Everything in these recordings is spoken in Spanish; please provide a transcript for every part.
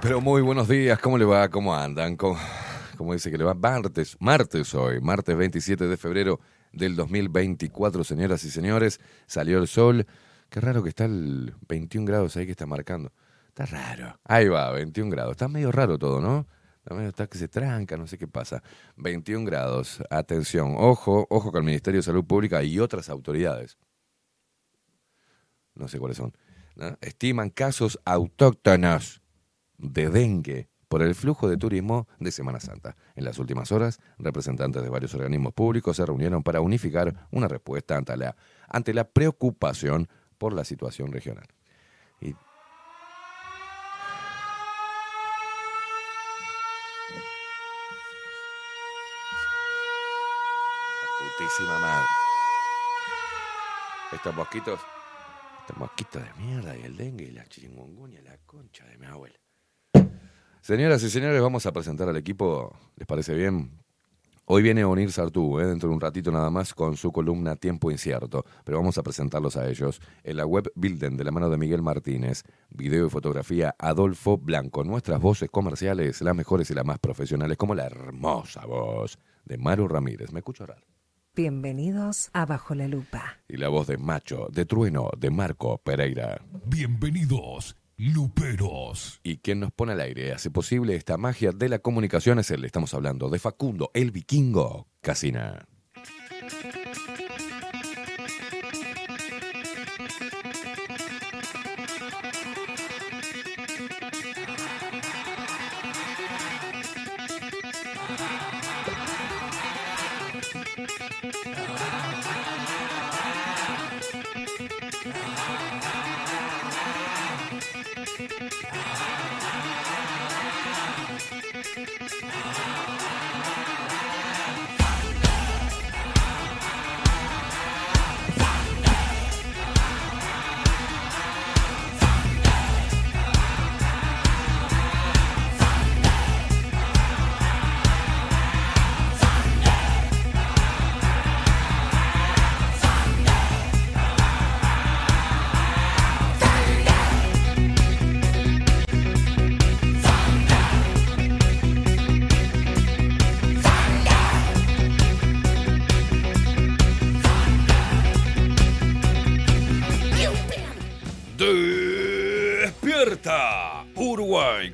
Pero muy buenos días. ¿Cómo le va? ¿Cómo andan? ¿Cómo, dice que le va? Martes, martes hoy, martes 27 de febrero del 2024, señoras y señores. Salió el sol. Qué raro que está el 21 grados ahí que está marcando. Está raro. Ahí va, 21 grados. Está medio raro todo, ¿no? Está medio está que se tranca, no sé qué pasa. 21 grados. Atención, ojo, ojo con el Ministerio de Salud Pública y otras autoridades. No sé cuáles son. Estiman casos autóctonos de dengue por el flujo de turismo de Semana Santa. En las últimas horas, representantes de varios organismos públicos se reunieron para unificar una respuesta ante la, preocupación por la situación regional. Y putísima madre. Estos mosquitos, estos mosquitos de mierda y el dengue y la chiringungunya, la concha de mi abuela. Señoras y señores, vamos a presentar al equipo, ¿les parece bien? Hoy viene a unir Sartú, ¿eh? dentro de un ratito nada más, con su columna Tiempo Incierto. Pero vamos a presentarlos a ellos en la web Bilden, de la mano de Miguel Martínez. Video y fotografía Adolfo Blanco. Nuestras voces comerciales, las mejores y las más profesionales, como la hermosa voz de Maru Ramírez. Me escucho raro. Bienvenidos a Bajo la Lupa. Y la voz de Macho, de Trueno, de Marco Pereira. Bienvenidos, Luperos. Y quien nos pone al aire hace posible esta magia de la comunicación es él. Estamos hablando de Facundo, el vikingo Casina.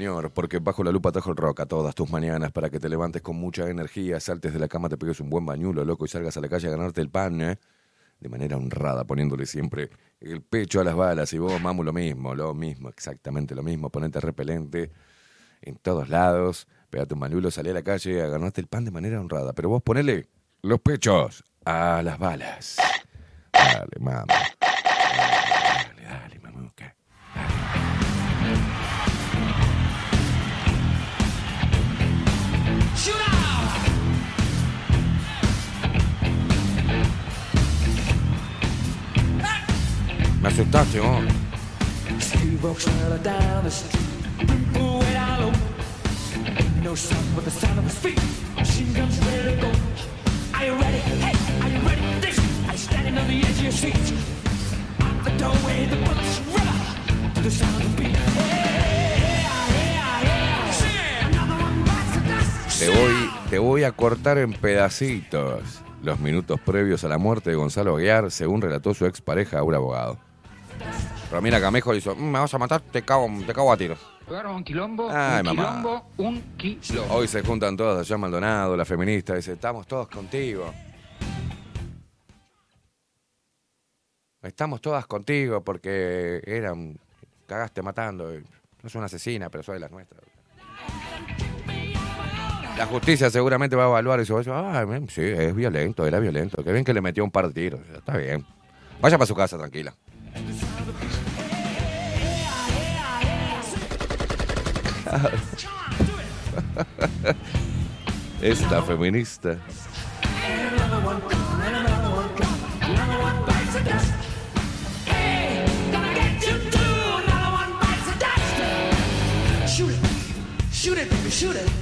Señor, porque bajo la lupa trajo el rock a todas tus mañanas para que te levantes con mucha energía, saltes de la cama, te pegues un buen bañulo, loco, y salgas a la calle a ganarte el pan, ¿eh? De manera honrada, poniéndole siempre el pecho a las balas. Y vos, mamu, lo mismo, lo mismo, exactamente lo mismo. Ponete repelente en todos lados, pegate un bañulo, salí a la calle a ganarte el pan de manera honrada. Pero vos ponele los pechos a las balas. Dale, mamu. Dale, dale, mamuca. Way down low. No sound but the sound of his feet. Machine guns ready to go. Are you ready? Hey, are you ready for this? You standing on the edge of your seat? Out the doorway, the bullets to the sound of the beat. Hey, Te voy, te voy a cortar en pedacitos los minutos previos a la muerte de Gonzalo Aguiar, según relató su expareja a un abogado. Romina Camejo le hizo, "Mm, me vas a matar, te cago, te cago a tiros. Pegaron un quilombo, Ay, un mamá. quilombo, un quilombo. Hoy se juntan todas allá en Maldonado, la feminista, dice, estamos todos contigo. Estamos todas contigo porque eran, cagaste matando. No es una asesina, pero soy de las nuestras. La justicia seguramente va a evaluar eso. Va a decir, "Ah, sí, es violento, era violento. Qué bien que le metió un par de tiros. Está bien. Vaya para su casa, tranquila. Es la feminista. One, another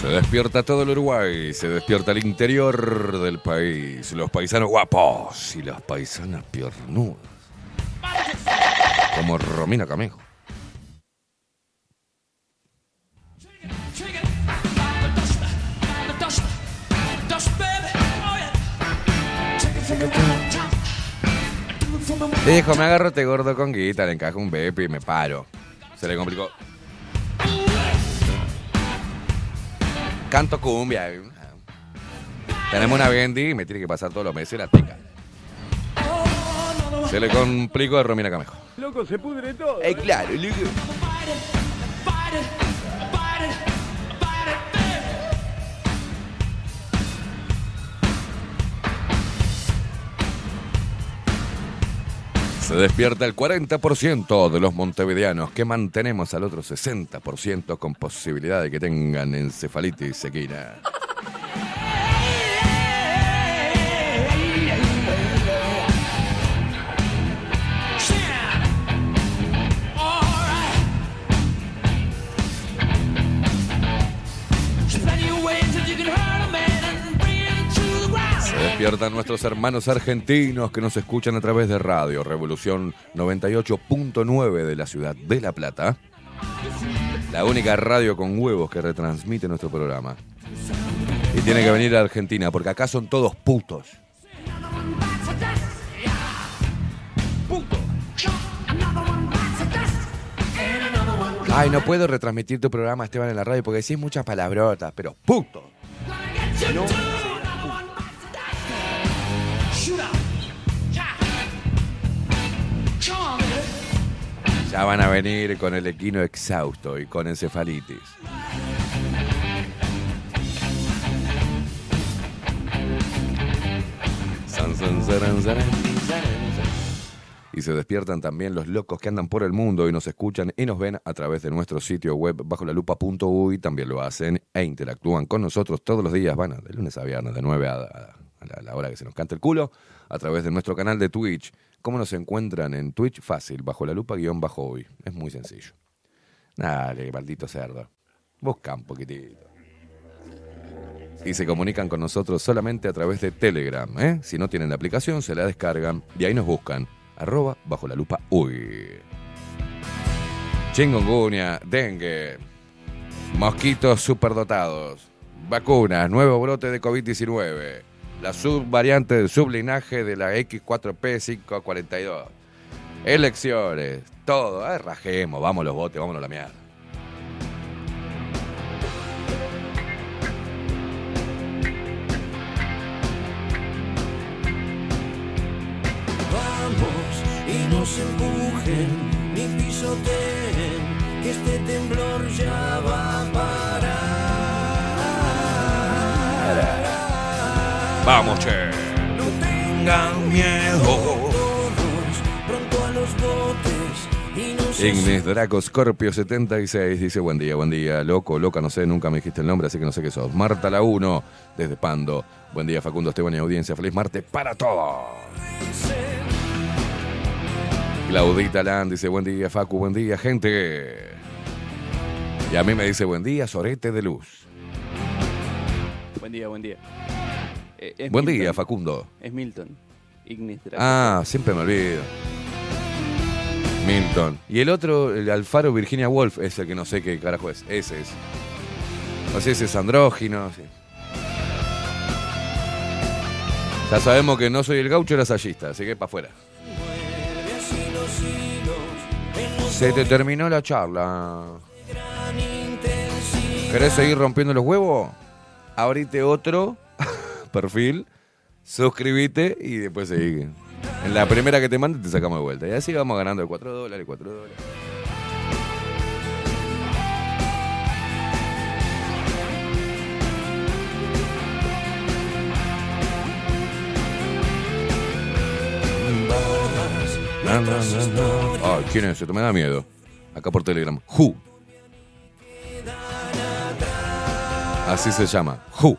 Se despierta todo el Uruguay, se despierta el interior del país, los paisanos guapos y las paisanas piernudas. Como Romina Camejo. The Dijo, me agarro este gordo con guita, le encajo un bepi y me paro. Se le complicó. Canto cumbia. Tenemos una Bendy y me tiene que pasar todos los meses la tica. Se le complicó a Romina Camejo. Loco, se pudre todo. Eh, claro, loco. Se despierta el 40% de los montevideanos que mantenemos al otro 60% con posibilidad de que tengan encefalitis equina. despiertan nuestros hermanos argentinos que nos escuchan a través de Radio Revolución 98.9 de la ciudad de La Plata. La única radio con huevos que retransmite nuestro programa. Y tiene que venir a Argentina, porque acá son todos putos. Ay, no puedo retransmitir tu programa, Esteban, en la radio, porque decís muchas palabrotas, pero puto. No. Ya van a venir con el equino exhausto y con encefalitis. Y se despiertan también los locos que andan por el mundo y nos escuchan y nos ven a través de nuestro sitio web bajo la lupa.uy. También lo hacen e interactúan con nosotros todos los días, van de lunes a viernes, de 9 a, a la hora que se nos canta el culo, a través de nuestro canal de Twitch. ¿Cómo nos encuentran en Twitch? Fácil, bajo la lupa guion bajo uy. Es muy sencillo. Dale, maldito cerdo. Busca un poquitito. Y se comunican con nosotros solamente a través de Telegram. ¿eh? Si no tienen la aplicación, se la descargan y ahí nos buscan. Arroba bajo la lupa uy. Chingongunia, dengue, mosquitos superdotados, vacunas, nuevo brote de COVID-19, la subvariante del sublinaje de la X4P542, elecciones, todo. Ay, rajemos, vamos los botes, vámonos a la mierda. Vamos y no se empujen ni pisoteen, que este temblor ya va a parar. Vamos, che. No tengan miedo todos, pronto a los botes Ignis Draco Scorpio 76 dice buen día, buen día, loco, loca, no sé, nunca me dijiste el nombre, así que no sé qué sos. Marta la 1, desde Pando. Buen día, Facundo Esteban y audiencia. Feliz martes para todos. Claudita Land dice buen día, Facu, buen día, gente. Y a mí me dice buen día, Sorete de Luz. Buen día, buen día. Eh, es Buen Milton. día, Facundo. Es Milton. Ignis. Ah, siempre me olvido. Milton. Y el otro, el Alfaro Virginia Woolf, es el que no sé qué carajo es. Ese es. No sé si es andrógino. sí. Ya sabemos que no soy el gaucho lasallista, así que para afuera. Se te terminó la charla. ¿Querés seguir rompiendo los huevos? Abrite otro perfil, suscríbete y después seguí. En la primera que te mande te sacamos de vuelta. Y así vamos ganando de 4 dólares, 4 dólares. Ay, ¿quién es? Esto me da miedo. Acá por Telegram. Who. Así se llama. Who.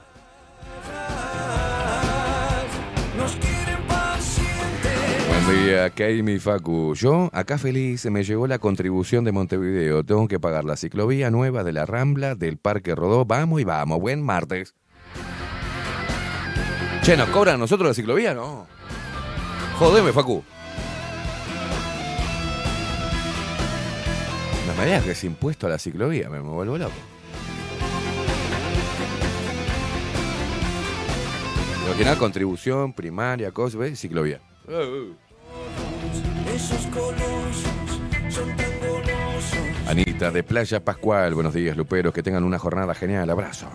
Día, Kaimi Facu. Yo, acá feliz, me llegó la contribución de Montevideo. Tengo que pagar la ciclovía nueva de la Rambla del Parque Rodó. Vamos y vamos. Buen martes. Che, ¿nos cobran a nosotros la ciclovía? No. Jodeme, Facu. Me digas que es impuesto a la ciclovía, me, me vuelvo loco. Imaginá contribución primaria, cosas, ¿ves? Ciclovía. Esos colosos son. Anita de Playa Pascual, buenos días, Luperos, que tengan una jornada genial, abrazos.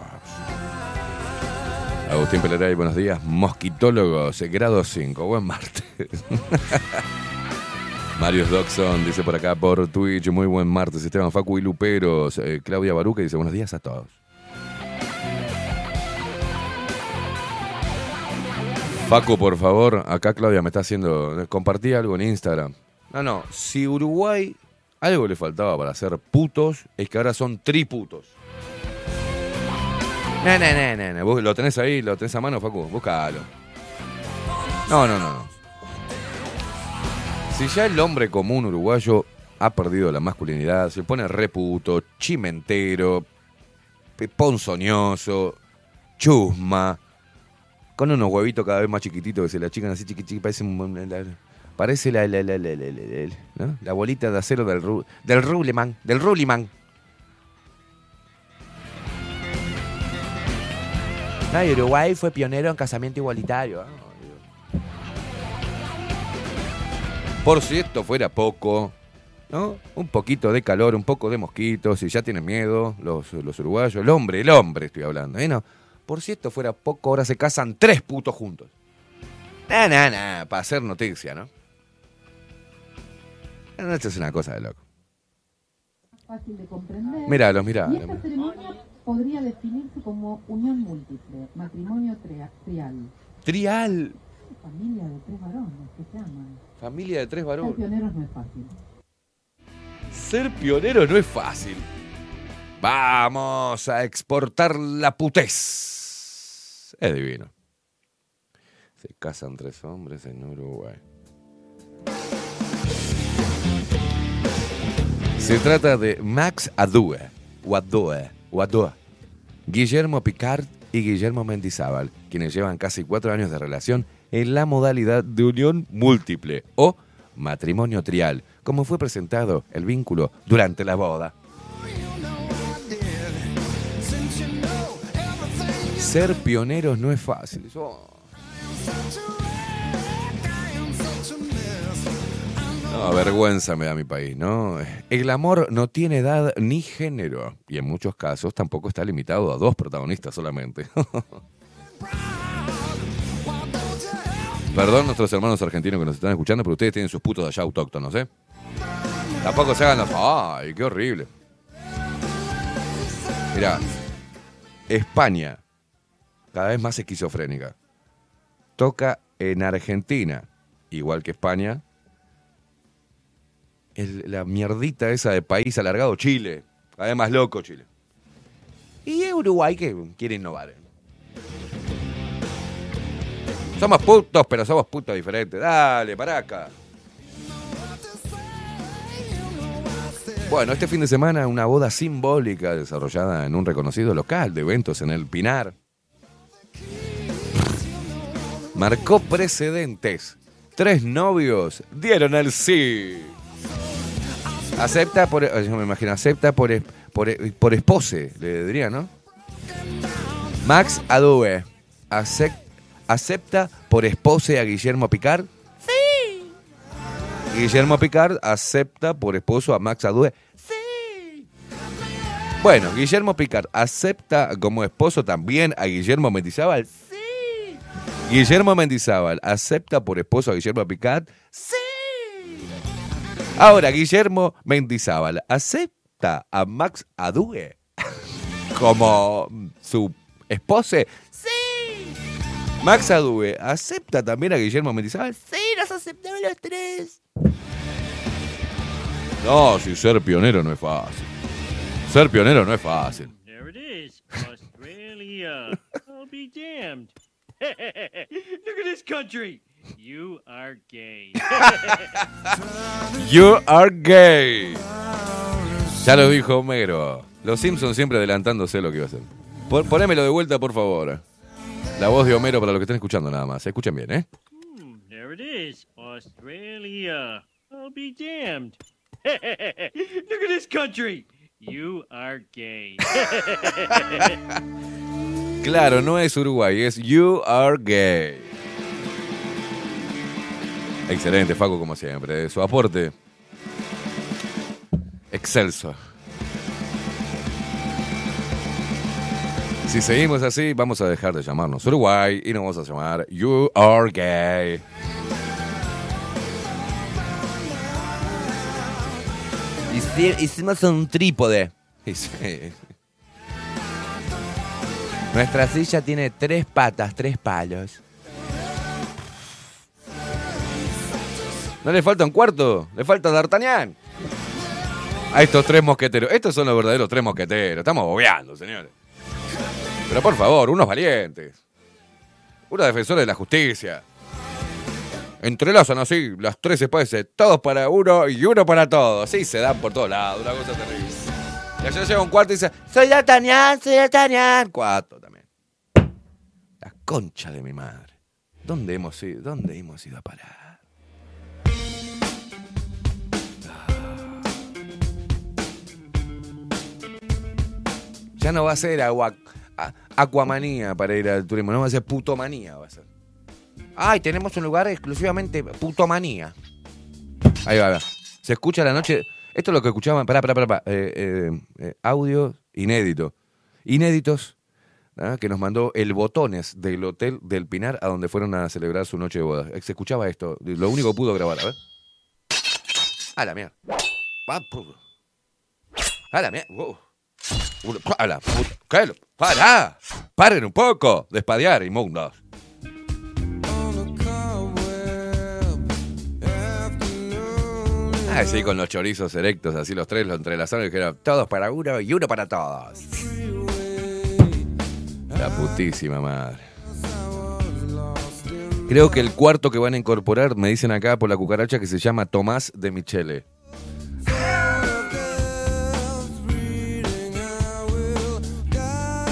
Agustín Peleray, buenos días, mosquitólogos, eh, grado 5, buen martes. Marius Doxon dice por acá por Twitch, muy buen martes, Esteban Facu y Luperos. Eh, Claudia Baruca dice buenos días a todos. Facu, por favor, acá Claudia me está haciendo, compartí algo en Instagram. No, no, si Uruguay algo le faltaba para ser putos, es que ahora son triputos. No, no, no, no, no. Lo tenés ahí, lo tenés a mano, Facu, búscalo. No, no, no, no. Si ya el hombre común uruguayo ha perdido la masculinidad, se pone reputo, chimentero, ponzoñoso, chusma, con unos huevitos cada vez más chiquititos que se la chican así chiquichiqui, parece parece la, la, bolita de acero del, ru, del Ruliman. Uruguay fue pionero en casamiento igualitario. Dios. Por si esto fuera poco, ¿no? Un poquito de calor, un poco de mosquitos, si ya tienen miedo los, los uruguayos, el hombre, el hombre estoy hablando, ¿eh? No, por si esto fuera poco, ahora se casan tres putos juntos. Nah, nah, nah, para hacer noticia, ¿no? No, esto es una cosa de loco. fácil de comprender. Míralos, mirá. Y esta ceremonia podría definirse como unión múltiple, matrimonio tria- trial. Trial. Familia de tres varones que se aman. Familia de tres Ser varones. pioneros no es fácil. Ser pionero no es fácil. Vamos a exportar la putez. Es divino. Se casan tres hombres en Uruguay. Se trata de Max Adue, o Adue, Guillermo Picard y Guillermo Mendizábal, quienes llevan casi cuatro años de relación en la modalidad de unión múltiple o matrimonio trial, como fue presentado el vínculo durante la boda. Ser pioneros no es fácil. Oh. No, vergüenza me da mi país, ¿no? El amor no tiene edad ni género y en muchos casos tampoco está limitado a dos protagonistas solamente. Perdón nuestros hermanos argentinos que nos están escuchando, pero ustedes tienen sus putos allá autóctonos, ¿eh? Tampoco se hagan los... ¡Ay, qué horrible! Mirá, España, cada vez más esquizofrénica, toca en Argentina, igual que España, la mierdita esa de país alargado, Chile, cada vez más loco Chile. Y Uruguay que quiere innovar. Somos putos, pero somos putos diferentes. Dale, para acá. Bueno, este fin de semana una boda simbólica desarrollada en un reconocido local de eventos en el Pinar. Marcó precedentes. Tres novios dieron el sí. Acepta por, yo me imagino, acepta por, por, es- por espose, le diría, ¿no? Max Adue, acep- acepta por espose a Guillermo Picard. Sí. Guillermo Picard acepta por esposo a Max Adue. Bueno, Guillermo Picard acepta como esposo también a Guillermo Mendizábal. Sí. Guillermo Mendizábal acepta por esposo a Guillermo Picard. Sí. Ahora, Guillermo Mendizábal acepta a Max Adue como su esposa. Sí. Max Adue acepta también a Guillermo Mendizábal. Sí, nos aceptamos los tres. No, si ser pionero no es fácil. Ser pionero no es fácil. There it is, Australia. I'll be damned. Look at this country. You are gay. You are gay. Ya lo dijo Homero. Los Simpsons siempre adelantándose lo que iba a hacer. Pon- Ponémelo de vuelta, por favor. La voz de Homero para los que estén escuchando nada más. Escuchen bien, ¿eh? Hmm, there it is, Australia. I'll be damned. Look at this country. You are gay. Claro, no es Uruguay, es You are gay. Excelente, Facu, como siempre. Su aporte. Excelso. Si seguimos así, vamos a dejar de llamarnos Uruguay y nos vamos a llamar You are gay. Hici- Hicimos un trípode. Nuestra silla tiene tres patas, tres palos. ¿No le falta un cuarto? Le falta D'Artagnan. A estos tres mosqueteros. Estos son los verdaderos tres mosqueteros. Estamos bobeando, señores. Pero por favor, unos valientes. Unos defensores de la justicia. Entrelazan así las tres especies. Todos para uno y uno para todos. Sí, se dan por todos lados. Una cosa terrible. Y allá llega un cuarto y dice, soy D'Artagnan, soy D'Artagnan. Cuatro también. La concha de mi madre. ¿Dónde hemos ido? ¿Dónde hemos ido a parar? Ya no va a ser agua, a- aquamanía para ir al turismo, no va a ser putomanía. Va a ser. Ay, tenemos un lugar exclusivamente putomanía. Ahí va, va. Se escucha la noche. Esto es lo que escuchaban, pará, pará, pará, pará, eh, eh, eh, audio inédito. Inéditos, ¿ah? que nos mandó el Botones del Hotel del Pinar a donde fueron a celebrar su noche de boda. Se escuchaba esto, lo único que pudo grabar, a ver. A la mierda. A la mierda. Wow. A la puta. ¡Pará! ¡Paren un poco! Despadear, inmundos. Ah, sí, con los chorizos erectos, así los tres, los entrelazaron y dijeron, todos para uno y uno para todos. La putísima madre. Creo que el cuarto que van a incorporar, me dicen acá por la cucaracha, que se llama Tomás de Michele.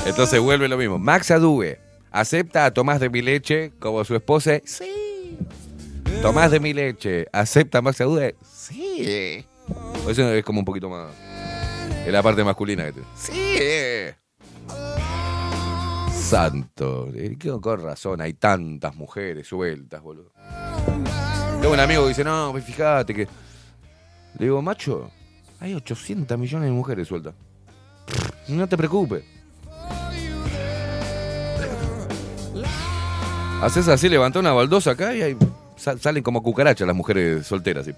Entonces vuelve lo mismo. Max Adue acepta a Tomás de Mileche como su esposa. Sí. Tomás de Mileche acepta a Max Adue. Sí. Eso es como un poquito más. Es la parte masculina que tiene. Sí. Santo. Eh, Con razón, hay tantas mujeres sueltas, boludo. Tengo un amigo que dice, no, pues fíjate que. Le digo, macho, hay 800 millones de mujeres sueltas. No te preocupes. Haces así, levantá una baldosa acá y ahí sa- salen como cucarachas las mujeres solteras. Y.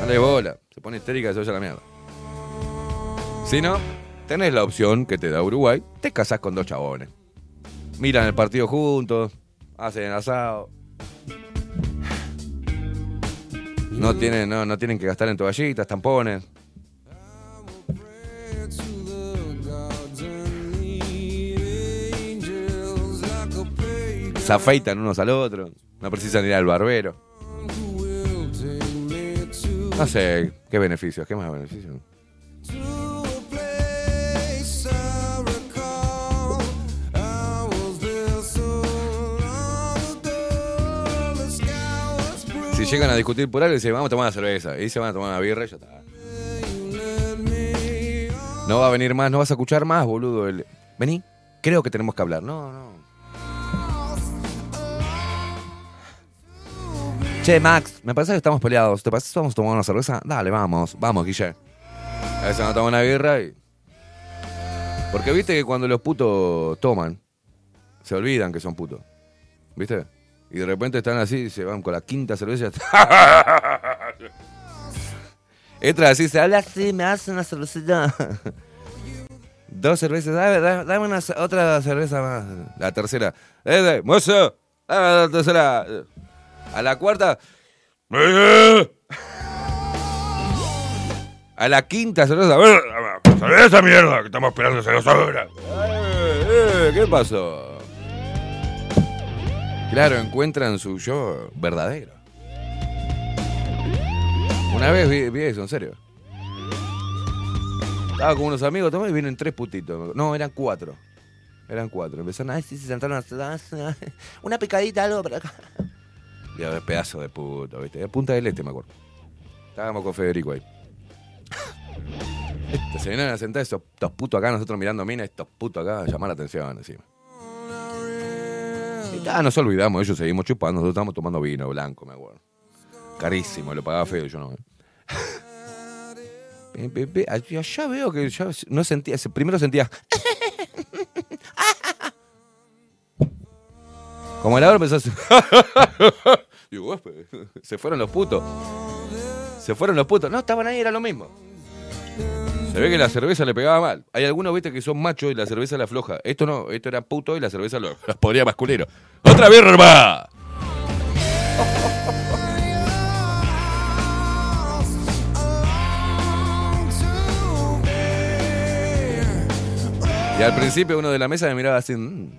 Dale bola. Se pone histérica y se a la mierda. Si no, tenés la opción que te da Uruguay, te casás con dos chabones. Miran el partido juntos, hacen asado. No tienen, no, no tienen que gastar en toallitas, tampones. Se afeitan unos al otro. No precisan ir al barbero. No sé, qué beneficios, qué más beneficios. Si llegan a discutir por algo, dicen, vamos a tomar una cerveza. Y se van a tomar una birra y ya está. No va a venir más, no vas a escuchar más, boludo. Vení, creo que tenemos que hablar. No, no. Che, Max, me parece que estamos peleados. ¿Te parece que vamos a tomar una cerveza? Dale, vamos, vamos, Guille. A veces van a tomar una birra y. Porque viste que cuando los putos toman, se olvidan que son putos. ¿Viste? Y de repente están así y se van con la quinta cerveza. Entra así, se habla así, me hace una cervecita. Dos cervezas, dame, una, otra cerveza más. La tercera. Eh, eh, mozo, dame la tercera. A la cuarta. A la quinta cerveza. Cerveza mierda, que estamos esperando hace dos horas. ¿Qué pasó? Claro, encuentran su yo verdadero. Una vez vi, vi eso, en serio. Estaba con unos amigos, tomé y vienen tres putitos. No, eran cuatro. Eran cuatro. Empezaron, ay, sí, se sentaron a una picadita, algo para acá. Y pedazo de puto, ¿viste? De Punta del Este, me acuerdo. Estábamos con Federico ahí. Este, se vienen a sentar estos, estos putos acá, nosotros mirando mina, estos putos acá, a llamar la atención encima. Y nos olvidamos, ellos seguimos chupando, nosotros estamos tomando vino blanco, me acuerdo. Carísimo, lo pagaba feo, yo no. Pe, allá veo que ya no sentía, primero sentía. Como el ahora hacer- Digo, "Huésped, se fueron los putos. Se fueron los putos. No, estaban ahí, era lo mismo. Se ve que la cerveza le pegaba mal. Hay algunos, viste, que son machos y la cerveza la afloja. Esto no, esto era puto y la cerveza lo, los ponía masculino. ¡Otra birra, hermano! Y al principio uno de la mesa me miraba así. "Mm".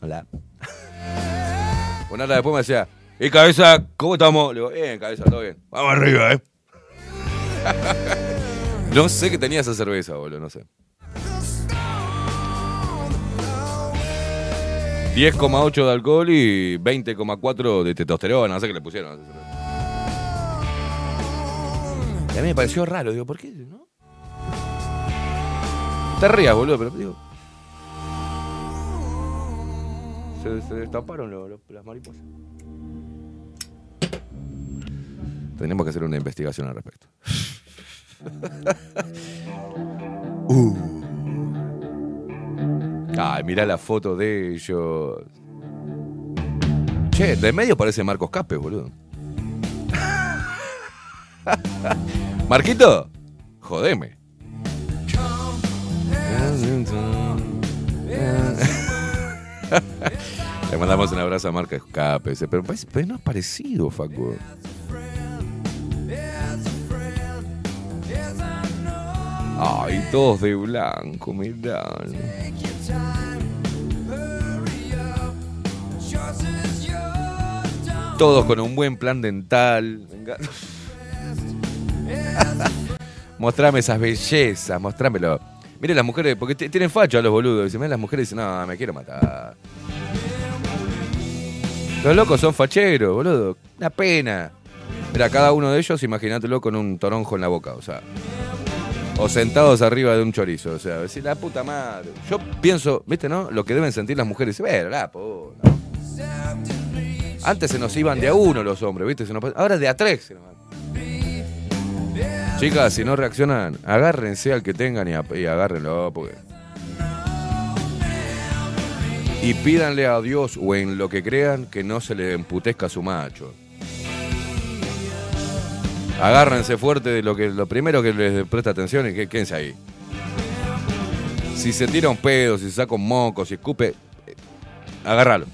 Hola. Una después me decía, ¿y cabeza? ¿Cómo estamos? Le digo, bien, cabeza, todo bien. Vamos arriba, ¿eh? no sé qué tenía esa cerveza, boludo, no sé. 10,8 de alcohol y 20,4 de testosterona, no sé qué le pusieron esa cerveza. Y a mí me pareció raro, digo, ¿por qué? ¿No? Te rías, boludo, pero digo. Se, se destaparon lo- lo- las mariposas. Tenemos que hacer una investigación al respecto. Uh. Ay, mirá la foto de ellos. Che, de medio parece Marcos Capes, boludo. Marquito, jodeme. Le mandamos un abrazo a Marcos Capes. Pero, pero no es parecido, Facu. Ay, todos de blanco, mirá. Todos con un buen plan dental. Mostrame esas bellezas, mostrámelo. Miren las mujeres, porque tienen facho a los boludos. Dicen, "Miren, las mujeres dicen, no, me quiero matar. Los locos son facheros, boludo. Una pena. Mira, cada uno de ellos, imagínatelo con un toronjo en la boca, o sea. O sentados arriba de un chorizo, o sea, decir, la puta madre. Yo pienso, viste, ¿no? Lo que deben sentir las mujeres. Bueno, la puta. Antes se nos iban de a uno los hombres, ¿viste? Se nos- ahora de a tres se nos van. Chicas, si no reaccionan, agárrense al que tengan y, y agárrenlo, porque. Y pídanle a Dios o en lo que crean que no se le emputezca a su macho. Agárrense fuerte de lo que lo primero que les presta atención es que quédense ahí. Si se tira un pedo, si se saca un moco, si escupe, eh, agárralo.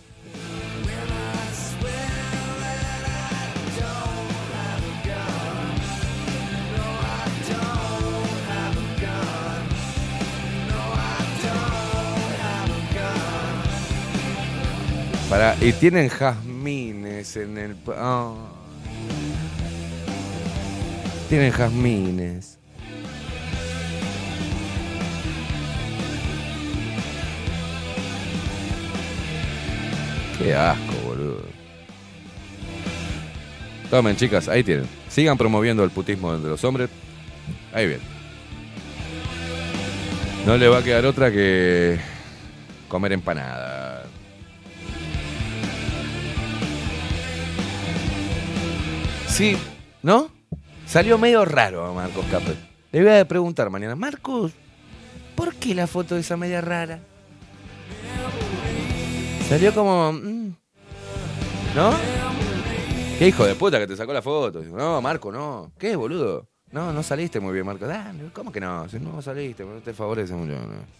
Para, y tienen jazmines en el. ah. Tienen jazmines. Qué asco, boludo. Tomen, chicas, ahí tienen. Sigan promoviendo el putismo entre los hombres. Ahí bien. No le va a quedar otra que comer empanada. Sí, ¿no? Salió medio raro a Marcos Capet. Le voy a preguntar mañana, Marcos, ¿por qué la foto de esa media rara? Salió como... mm, ¿No? ¿Qué hijo de puta que te sacó la foto? No, Marco, no. ¿Qué, boludo? No, no saliste muy bien, Marco. Ah, ¿Cómo que no? Si no saliste, no te favorece mucho. no.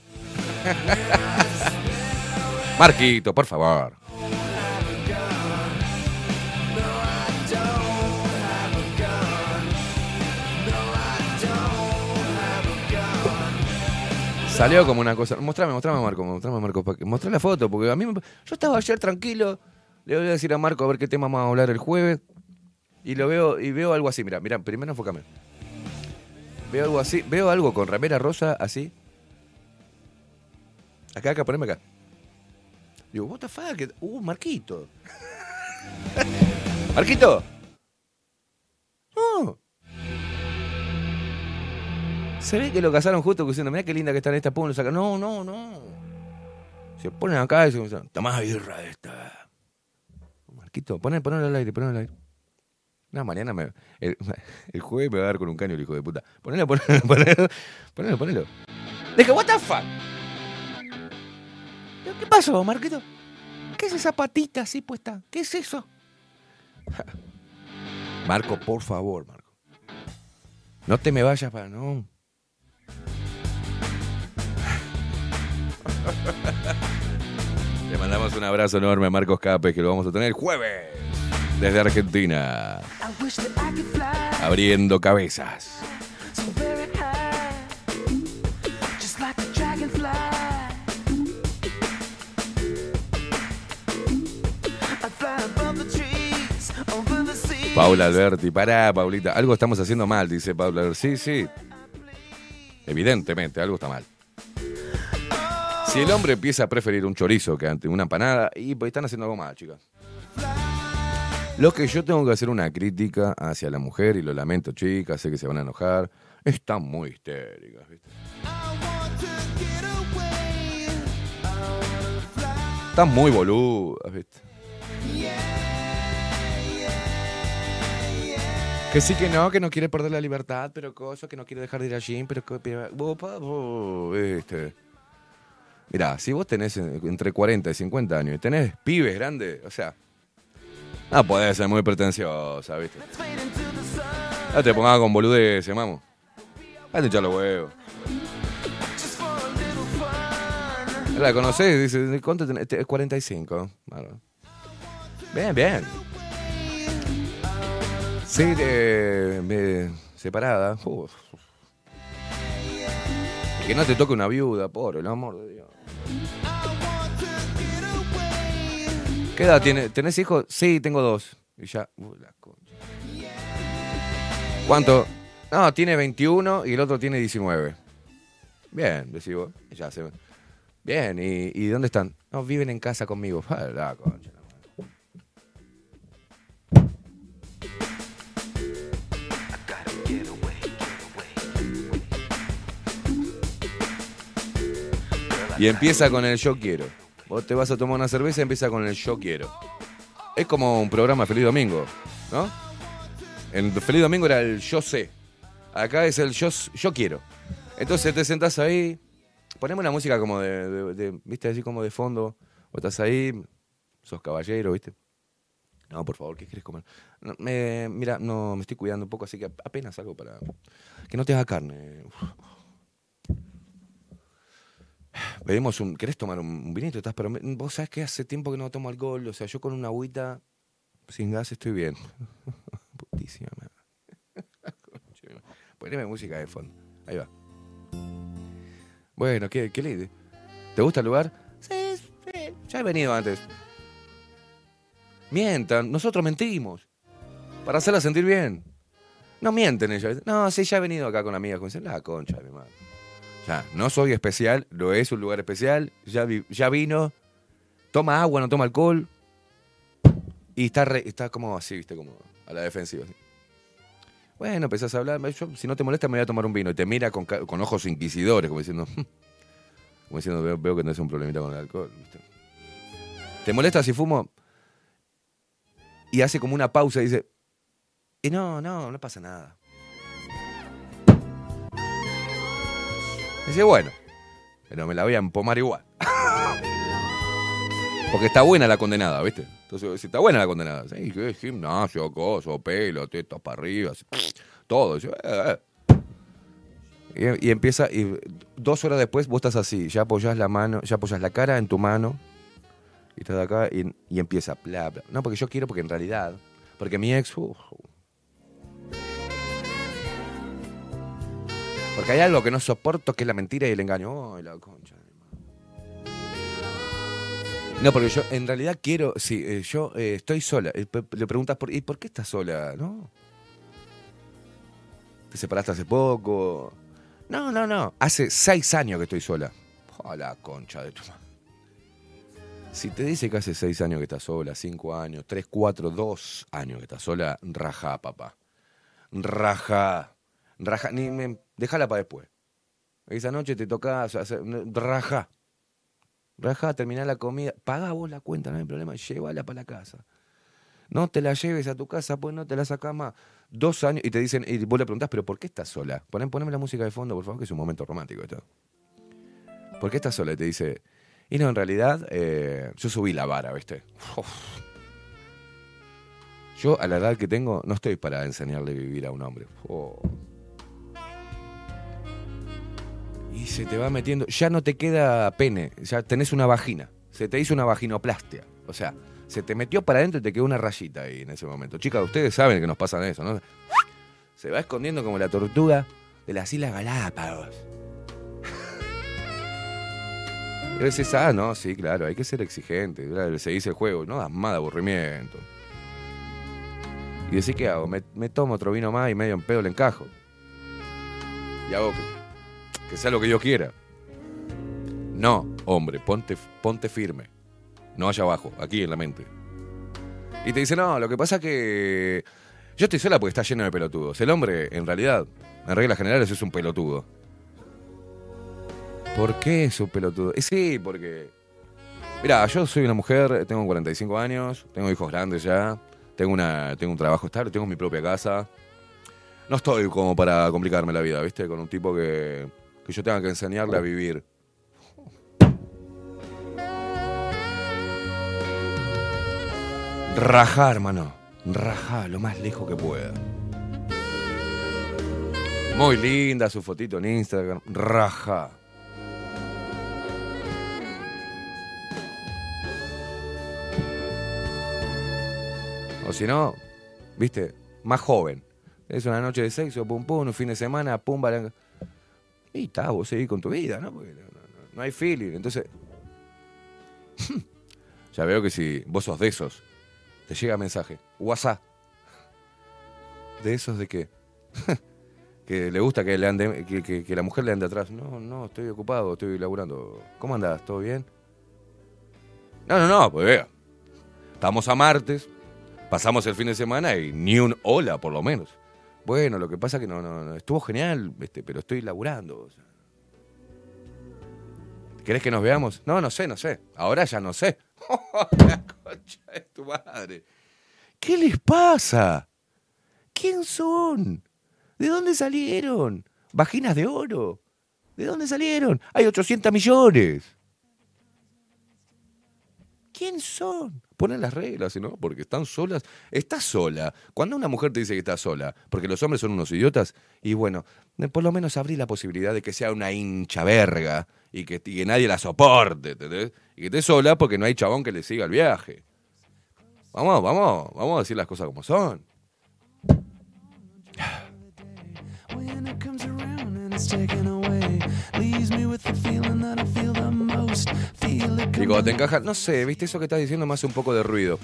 Marquito, por favor. Salió como una cosa. Mostrame, mostrame a Marco, mostrame a Marco. Mostré la foto, porque a mí me- Yo estaba ayer tranquilo. Le voy a decir a Marco a ver qué tema vamos a hablar el jueves. Y lo veo, y veo algo así. Mira, mira, primero enfócame. Veo algo así, veo algo con ramera rosa así. Acá, acá, poneme acá. Digo, what the fuck? Uh, Marquito. Marquito. No. Se ve que lo casaron justo diciendo, mira qué linda que están estas, pum, lo sacan. No, no, no. Se ponen acá y se dicen, tomá birra esta. Marquito, poné, ponelo al aire, ponelo al aire. No, mañana me. El, el jueves me va a dar con un caño el hijo de puta. Ponelo, ponelo, ponelo. Ponelo, ponelo. Dije, what the fuck? ¿Qué pasó, Marquito? ¿Qué es esa patita así puesta? ¿Qué es eso? Marco, por favor, Marco. No te me vayas para. No. Le mandamos un abrazo enorme a Marcos Capes, que lo vamos a tener el jueves desde Argentina. Abriendo cabezas. Paula Alberti, pará, Paulita. Algo estamos haciendo mal, dice Paula Alberti. Sí, sí. Evidentemente, algo está mal. Si el hombre empieza a preferir un chorizo que ante una empanada, y pues están haciendo algo mal, chicas. Lo que yo tengo que hacer una crítica hacia la mujer, y lo lamento, chicas, sé que se van a enojar, están muy histéricas, ¿viste? Están muy boludas, ¿viste? Que sí, que no, que no quiere perder la libertad, pero cosa, que no quiere dejar de ir al gym, pero... que- pero- oh, este. Mirá, si vos tenés eh, entre 40 y 50 años y tenés pibes grandes, o sea... No podés ser muy pretenciosa, ¿viste? No te pongas con boludeces, mamo. Dale echar los huevos. ¿La conocés? Dice, ¿cuánto tenés? Te- 45. Bueno. Bien, bien. Sí, de- separada. Que no te toque una viuda, por el amor de Dios. ¿Qué edad tiene? ¿Tenés hijos? Sí, tengo dos. Y ya. uh, la concha. ¿Cuánto? No, tiene 21 y el otro tiene 19. Bien, decís vos. Ya se Bien, ¿y, dónde están? No, viven en casa conmigo. Ah, la concha. Y empieza con el yo quiero. Vos te vas a tomar una cerveza y empieza con el yo quiero. Es como un programa Feliz Domingo, ¿no? En Feliz Domingo era el yo sé. Acá es el yo, yo quiero. Entonces te sentás ahí, ponemos una música como de, de- viste, así como de fondo. O estás ahí, sos caballero, viste. No, por favor, ¿qué quieres comer? Me, mira, no, me estoy cuidando un poco, así que apenas algo para... Que no te haga carne. Uf. Pedimos un. ¿Querés tomar un, vinito? ¿Estás pero Vos sabés que hace tiempo que no tomo alcohol. O sea, yo con una agüita sin gas estoy bien. Putísima. Poneme música de fondo. Ahí va. Bueno, ¿qué, qué le ¿Te gusta el lugar? Sí. Ya he venido antes. Mientan, nosotros mentimos. Para hacerla sentir bien. No mienten ellos. No, sí, ya he venido acá con amigas. Con la concha de mi madre. Ya, no soy especial, lo es un lugar especial, ya, ya vino, toma agua, no toma alcohol. Y está, está como así, viste, como a la defensiva. Bueno, empezás a hablar, si no te molesta me voy a tomar un vino. Y te mira con, con ojos inquisidores, como diciendo, como diciendo, veo, veo que no es un problemita con el alcohol. ¿viste? ¿Te molesta si fumo? Y hace como una pausa y dice, y no, no, no pasa nada. Dice, bueno, pero me la voy a empomar igual. Porque está buena la condenada, ¿viste? Entonces, si está buena la condenada. Sí, gimnasio, coso, pelo, tetas para arriba, todo. Dice, "Eh, eh". Y, empieza, y dos horas después vos estás así, ya apoyás la mano, ya apoyás la cara en tu mano, y estás acá, y, empieza, bla, bla. No, porque yo quiero, porque en realidad, porque mi ex, uf, Porque hay algo que no soporto que es la mentira y el engaño. Ay, la concha. No, porque yo en realidad quiero, sí, eh, yo eh, estoy sola. Eh, Le preguntas, por, ¿y por qué estás sola? ¿No? ¿Te separaste hace poco? No, no, no. Hace seis años que estoy sola. Oh, la concha de tu madre. Si te dice que hace seis años que estás sola, cinco años, tres, cuatro, dos años que estás sola, raja, papá. Raja. Raja. Ni me, déjala para después. Esa noche te toca hacer, raja. Raja, terminar la comida. Paga vos la cuenta, no hay problema. Llévala para la casa. No te la lleves a tu casa, pues no te la sacas más. Dos años y te dicen, y vos le preguntás, ¿pero por qué estás sola? Poné, poneme la música de fondo, por favor, que es un momento romántico esto. ¿Por qué estás sola? Y te dice, y no, en realidad, eh, yo subí la vara, ¿viste? Yo, a la edad que tengo, no estoy para enseñarle a vivir a un hombre. Y se te va metiendo, ya no te queda pene, ya tenés una vagina. Se te hizo una vaginoplastia. O sea, se te metió para adentro y te quedó una rayita ahí en ese momento. Chicas, ustedes saben que nos pasan eso, ¿no? Se va escondiendo como la tortuga de las Islas Galápagos. Y decís, ah, no, sí, claro, hay que ser exigente. Se dice el juego, no das más de aburrimiento. Y decís, ¿qué hago? Me, me tomo otro vino más y medio en pedo le encajo. Y hago que, que sea lo que yo quiera. No, hombre, ponte, ponte firme. No allá abajo, aquí en la mente. Y te dice, no, lo que pasa que yo estoy sola porque está lleno de pelotudos. El hombre, en realidad, en reglas generales, es un pelotudo. ¿Por qué es un pelotudo? Eh, sí, porque... Mira, yo soy una mujer, tengo 45 años, tengo hijos grandes ya, tengo, una, tengo un trabajo estable, tengo mi propia casa. no estoy como para complicarme la vida, ¿viste? Con un tipo que, que yo tenga que enseñarle a vivir. Rajá, hermano. Rajá lo más lejos que pueda. Muy linda su fotito en Instagram. Raja. O si no, viste, más joven. Es una noche de sexo, pum pum, un fin de semana, pum, balanga. Y está, vos seguís con tu vida, ¿no? Porque no, hay feeling. Entonces, ya veo que si vos sos de esos, te llega mensaje, WhatsApp. De esos de que, que le gusta que, le ande, que, que- que la mujer le ande atrás. No, no, estoy ocupado, estoy laburando. ¿Cómo andás? ¿Todo bien? No, no, no, pues vea. Estamos a martes, pasamos el fin de semana y ni un hola, por lo menos. Bueno, lo que pasa que no, no, no, estuvo genial, este, pero estoy laburando. o. ¿Querés que nos veamos? No, no sé, no sé. Ahora ya no sé. La concha de tu madre. ¿Qué les pasa? ¿Quién son? ¿De dónde salieron? ¿Vaginas de oro? ¿De dónde salieron? Hay 800 millones. ¿Quién son? Ponen las reglas, ¿no? Porque están solas. Estás sola. Cuando una mujer te dice que está sola, porque los hombres son unos idiotas, y bueno, eh, por lo menos abrí la posibilidad de que sea una hincha verga y que, nadie la soporte, ¿entendés? Y que esté sola porque no hay chabón que le siga el viaje. Vamos, vamos, vamos a decir las cosas como son. Y cuando te encaja, no sé, viste, eso que estás diciendo me hace un poco de ruido.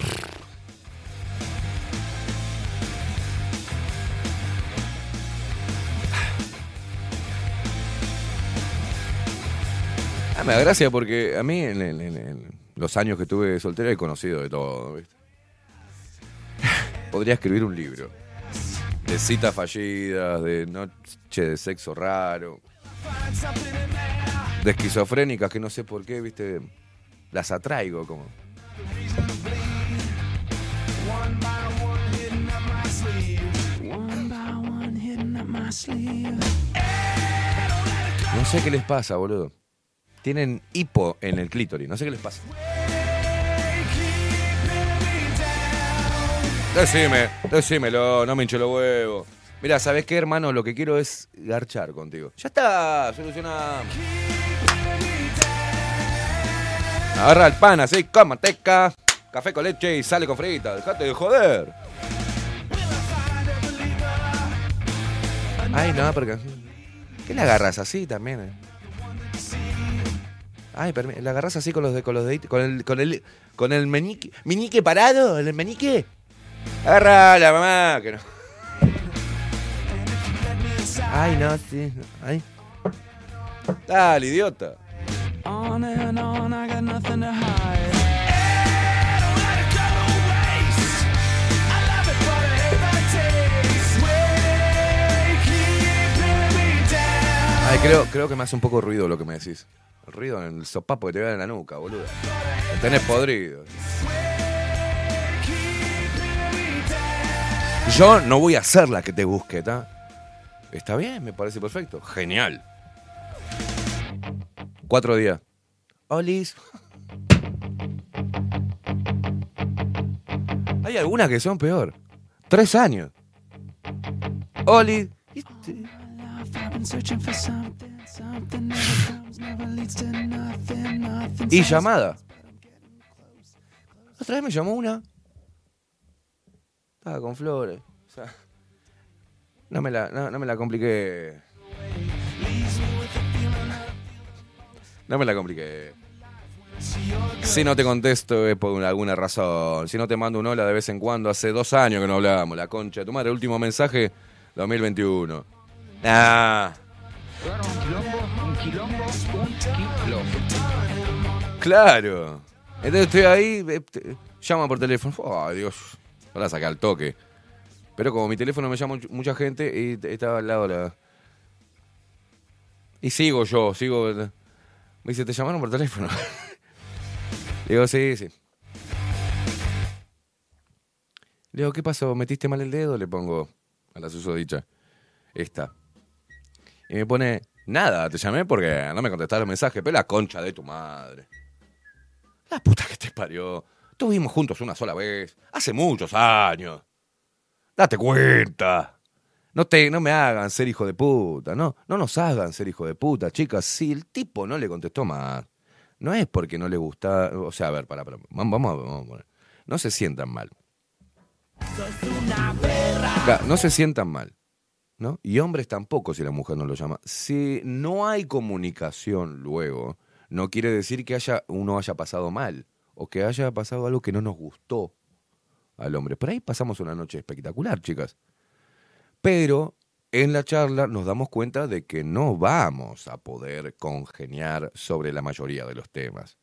Ah, me da gracia porque a mí en, en- en- en los años que tuve soltero he conocido de todo, ¿viste? Podría escribir un libro. De citas fallidas, de noche de sexo raro. De esquizofrénicas que no sé por qué, ¿viste? Las atraigo como. No sé qué les pasa, boludo. Tienen hipo en el clítoris, no sé qué les pasa. Decime, decímelo, no me hinche los huevos. Mira, ¿sabes qué, hermano? Lo que quiero es garchar contigo. Ya está, solucionado. Agarra el pan así, con manteca, café con leche y sale con frita. Dejate de joder. Ay, no, porque... ¿Qué le agarras así también? eh? Ay, ¿la agarras así con los de, con? ¿Con el, con el, con el parado? ¿El meñique? Agarra la mamá, que no. Ay, no, sí. Ay. Dale, idiota. On and on, I got nothing to hide. Ay, creo, creo que me hace un poco ruido lo que me decís. Ruido en el sopapo que te vea en la nuca, boludo. Me tenés podrido. Yo no voy a hacer la que te busque. Está bien, me parece perfecto. Genial. Cuatro días. Olis. Hay algunas que son peor. Tres años. Oli. I've been searching for something, something never comes, never leads to nothing, nothing. Y llamada. Otra vez me llamó una. Estaba con flores. O sea, no me la, no, no me la compliqué. No me la compliqué. Si no te contesto es por alguna razón. Si no te mando un hola de vez en cuando, hace dos años que no hablamos. La concha de tu madre. Último mensaje, 2021. Ah, claro. Entonces estoy ahí, eh, llama por teléfono. Ay, Dios. Ahora saca al toque. Pero como mi teléfono me llama much- mucha gente y estaba al lado la. Y sigo yo, sigo. Me dice, ¿te llamaron por teléfono? Digo, sí, sí. Le digo, ¿qué pasó? ¿Metiste mal el dedo? Le pongo a la susodicha. esta. Y me pone, nada, te llamé porque no me contestaste el mensaje, pero la concha de tu madre. La puta que te parió. Estuvimos juntos una sola vez, hace muchos años. Date cuenta. No, te, no me hagan ser hijo de puta, no, no nos hagan ser hijo de puta, chicas. Si el tipo no le contestó más, no es porque no le gusta, o sea, a ver, para, para, vamos, vamos, vamos a poner. No se sientan mal. No se sientan mal. ¿no? Y hombres tampoco si la mujer no lo llama. Si no hay comunicación luego, no quiere decir que haya, uno haya pasado mal o que haya pasado algo que no nos gustó al hombre. Por ahí pasamos una noche espectacular, chicas. Pero en la charla nos damos cuenta de que no vamos a poder congeniar sobre la mayoría de los temas.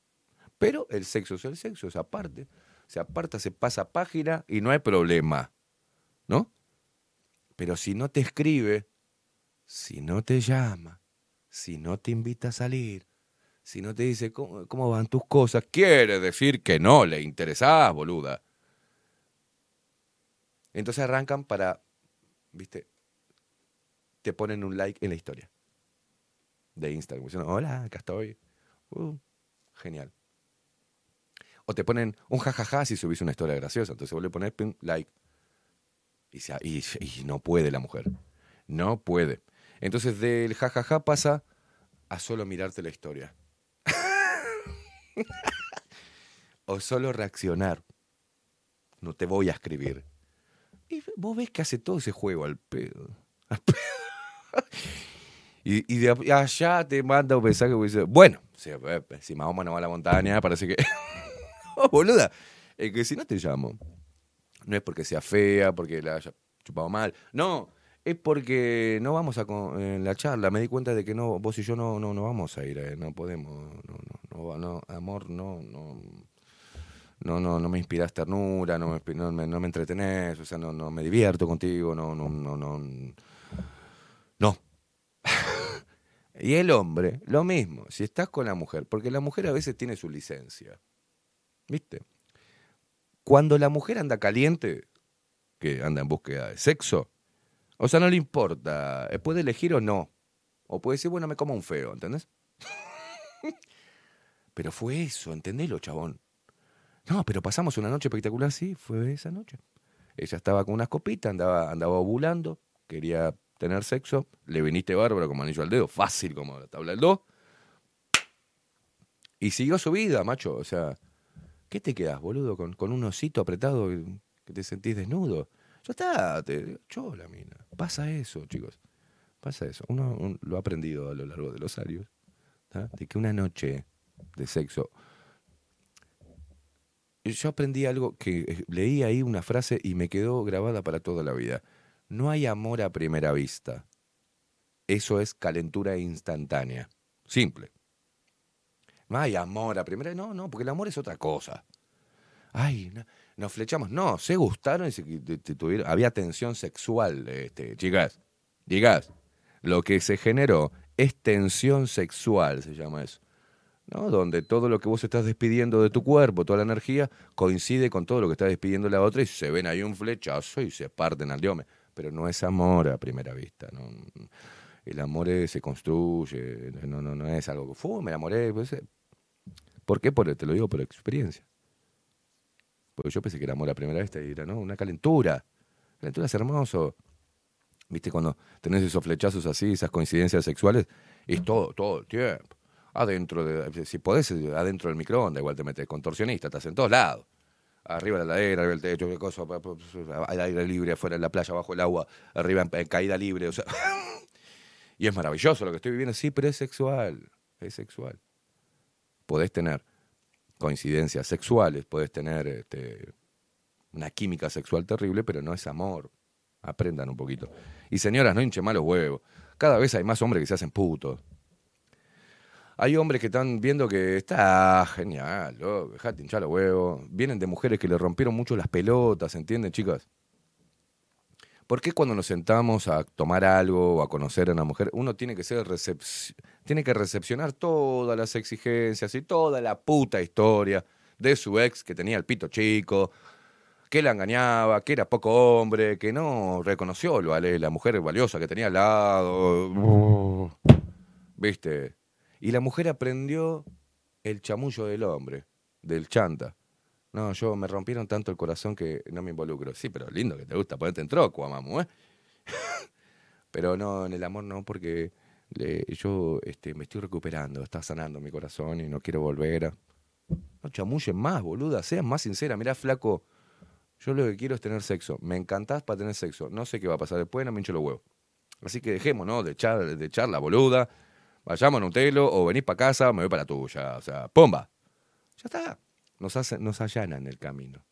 Pero el sexo es el sexo, es aparte. Se aparta, se pasa página y no hay problema. ¿No? Pero si no te escribe, si no te llama, si no te invita a salir, si no te dice cómo, van tus cosas, quiere decir que no le interesás, boluda. Entonces arrancan para, viste, te ponen un like en la historia de Instagram. Diciendo, hola, acá estoy. Uh, genial. O te ponen un jajaja si subís una historia graciosa. Entonces vos le pones pim, like. Y, se- y- y no puede la mujer. No puede. Entonces del jajaja pasa a solo mirarte la historia. o solo reaccionar. No te voy a escribir. Y vos ves que hace todo ese juego al pedo. Al pedo. y, y de allá te manda un mensaje dice, bueno, si, si Mahoma no va a la montaña, parece que... oh, boluda. Es que si no te llamo, no es porque sea fea, porque la haya chupado mal. No, es porque no vamos a con- la charla. Me di cuenta de que no, vos y yo no, no, no vamos a ir, eh, no podemos, no, no, no, no, amor, no, no, no, no, no me inspiras ternura, no me, no entretenés, o sea, no, no me divierto contigo, no, no, no, no, no. y el hombre, lo mismo, si estás con la mujer, porque la mujer a veces tiene su licencia, ¿viste? Cuando la mujer anda caliente, que anda en búsqueda de sexo, o sea, no le importa, eh, puede elegir o no, o puede decir, bueno, me como un feo, ¿entendés? pero fue eso, entendelo, chabón. No, pero pasamos una noche espectacular, sí, fue esa noche. Ella estaba con unas copitas, andaba, andaba ovulando, quería tener sexo, le viniste bárbaro como anillo al dedo, fácil como la tabla del 2. Y siguió su vida, macho. O sea, ¿qué te quedas, boludo? Con, con un osito apretado que te sentís desnudo. Ya está, te chola, mina. Pasa eso, chicos. Pasa eso. Uno un- lo ha aprendido a lo largo de los años. ¿tá? De que una noche de sexo yo aprendí algo que eh, leí ahí una frase y me quedó grabada para toda la vida. No hay amor a primera vista. Eso es calentura instantánea. Simple. No hay amor a primera No, no, porque el amor es otra cosa. Ay, no, nos flechamos. No, se gustaron y se, tuvieron- había tensión sexual, este, chicas. Chicas, lo que se generó es tensión sexual, se llama eso. ¿No? Donde todo lo que vos estás despidiendo de tu cuerpo, toda la energía, coincide con todo lo que está despidiendo la otra y se ven ahí un flechazo y se parten al diome. Pero no es amor a primera vista. ¿no? El amor es- se construye, no, no, no es algo que fue, me enamoré. pues, eh. ¿Por qué? Por, te lo digo por experiencia. Porque yo pensé que era amor a primera vista y era ¿no? una calentura. Calentura es hermoso. ¿Viste? Cuando tenés esos flechazos así, esas coincidencias sexuales, es todo, todo el tiempo. Adentro, de, si podés, adentro del microondas, igual te metes contorsionista, estás en todos lados. Arriba de la ladera, arriba del techo, qué cosa, al aire libre, afuera en la playa, bajo el agua, arriba en, en caída libre, o sea. y es maravilloso lo que estoy viviendo, sí, pero es sexual, es sexual. Podés tener coincidencias sexuales, podés tener este, una química sexual terrible, pero no es amor. Aprendan un poquito. Y señoras, no hinchen malos huevos. Cada vez hay más hombres que se hacen putos. Hay hombres que están viendo que está genial, loco, dejate hinchar los huevos. Vienen de mujeres que le rompieron mucho las pelotas, ¿entienden, chicas? ¿Por qué cuando nos sentamos a tomar algo o a conocer a una mujer, uno tiene que ser recep- tiene que recepcionar todas las exigencias y toda la puta historia de su ex que tenía el pito chico, que la engañaba, que era poco hombre, que no reconoció a la mujer valiosa que tenía al lado. ¿Viste? Y la mujer aprendió el chamullo del hombre, del chanta. No, yo me rompieron tanto el corazón que no me involucro. Sí, pero lindo que te gusta ponerte en troco, mamu, ¿eh? pero no, en el amor no, porque yo este, me estoy recuperando, está sanando mi corazón y no quiero volver a... No chamullen más, boluda, sean más sinceras. Mirá, flaco, yo lo que quiero es tener sexo. Me encantás para tener sexo. No sé qué va a pasar después, no me hincho los huevos. Así que dejémonos de echar, de echar la boluda. Vayamos a un telo o venís para casa, me voy para la tuya. O sea, ¡pomba! Ya está. Nos, hace, nos allanan el camino.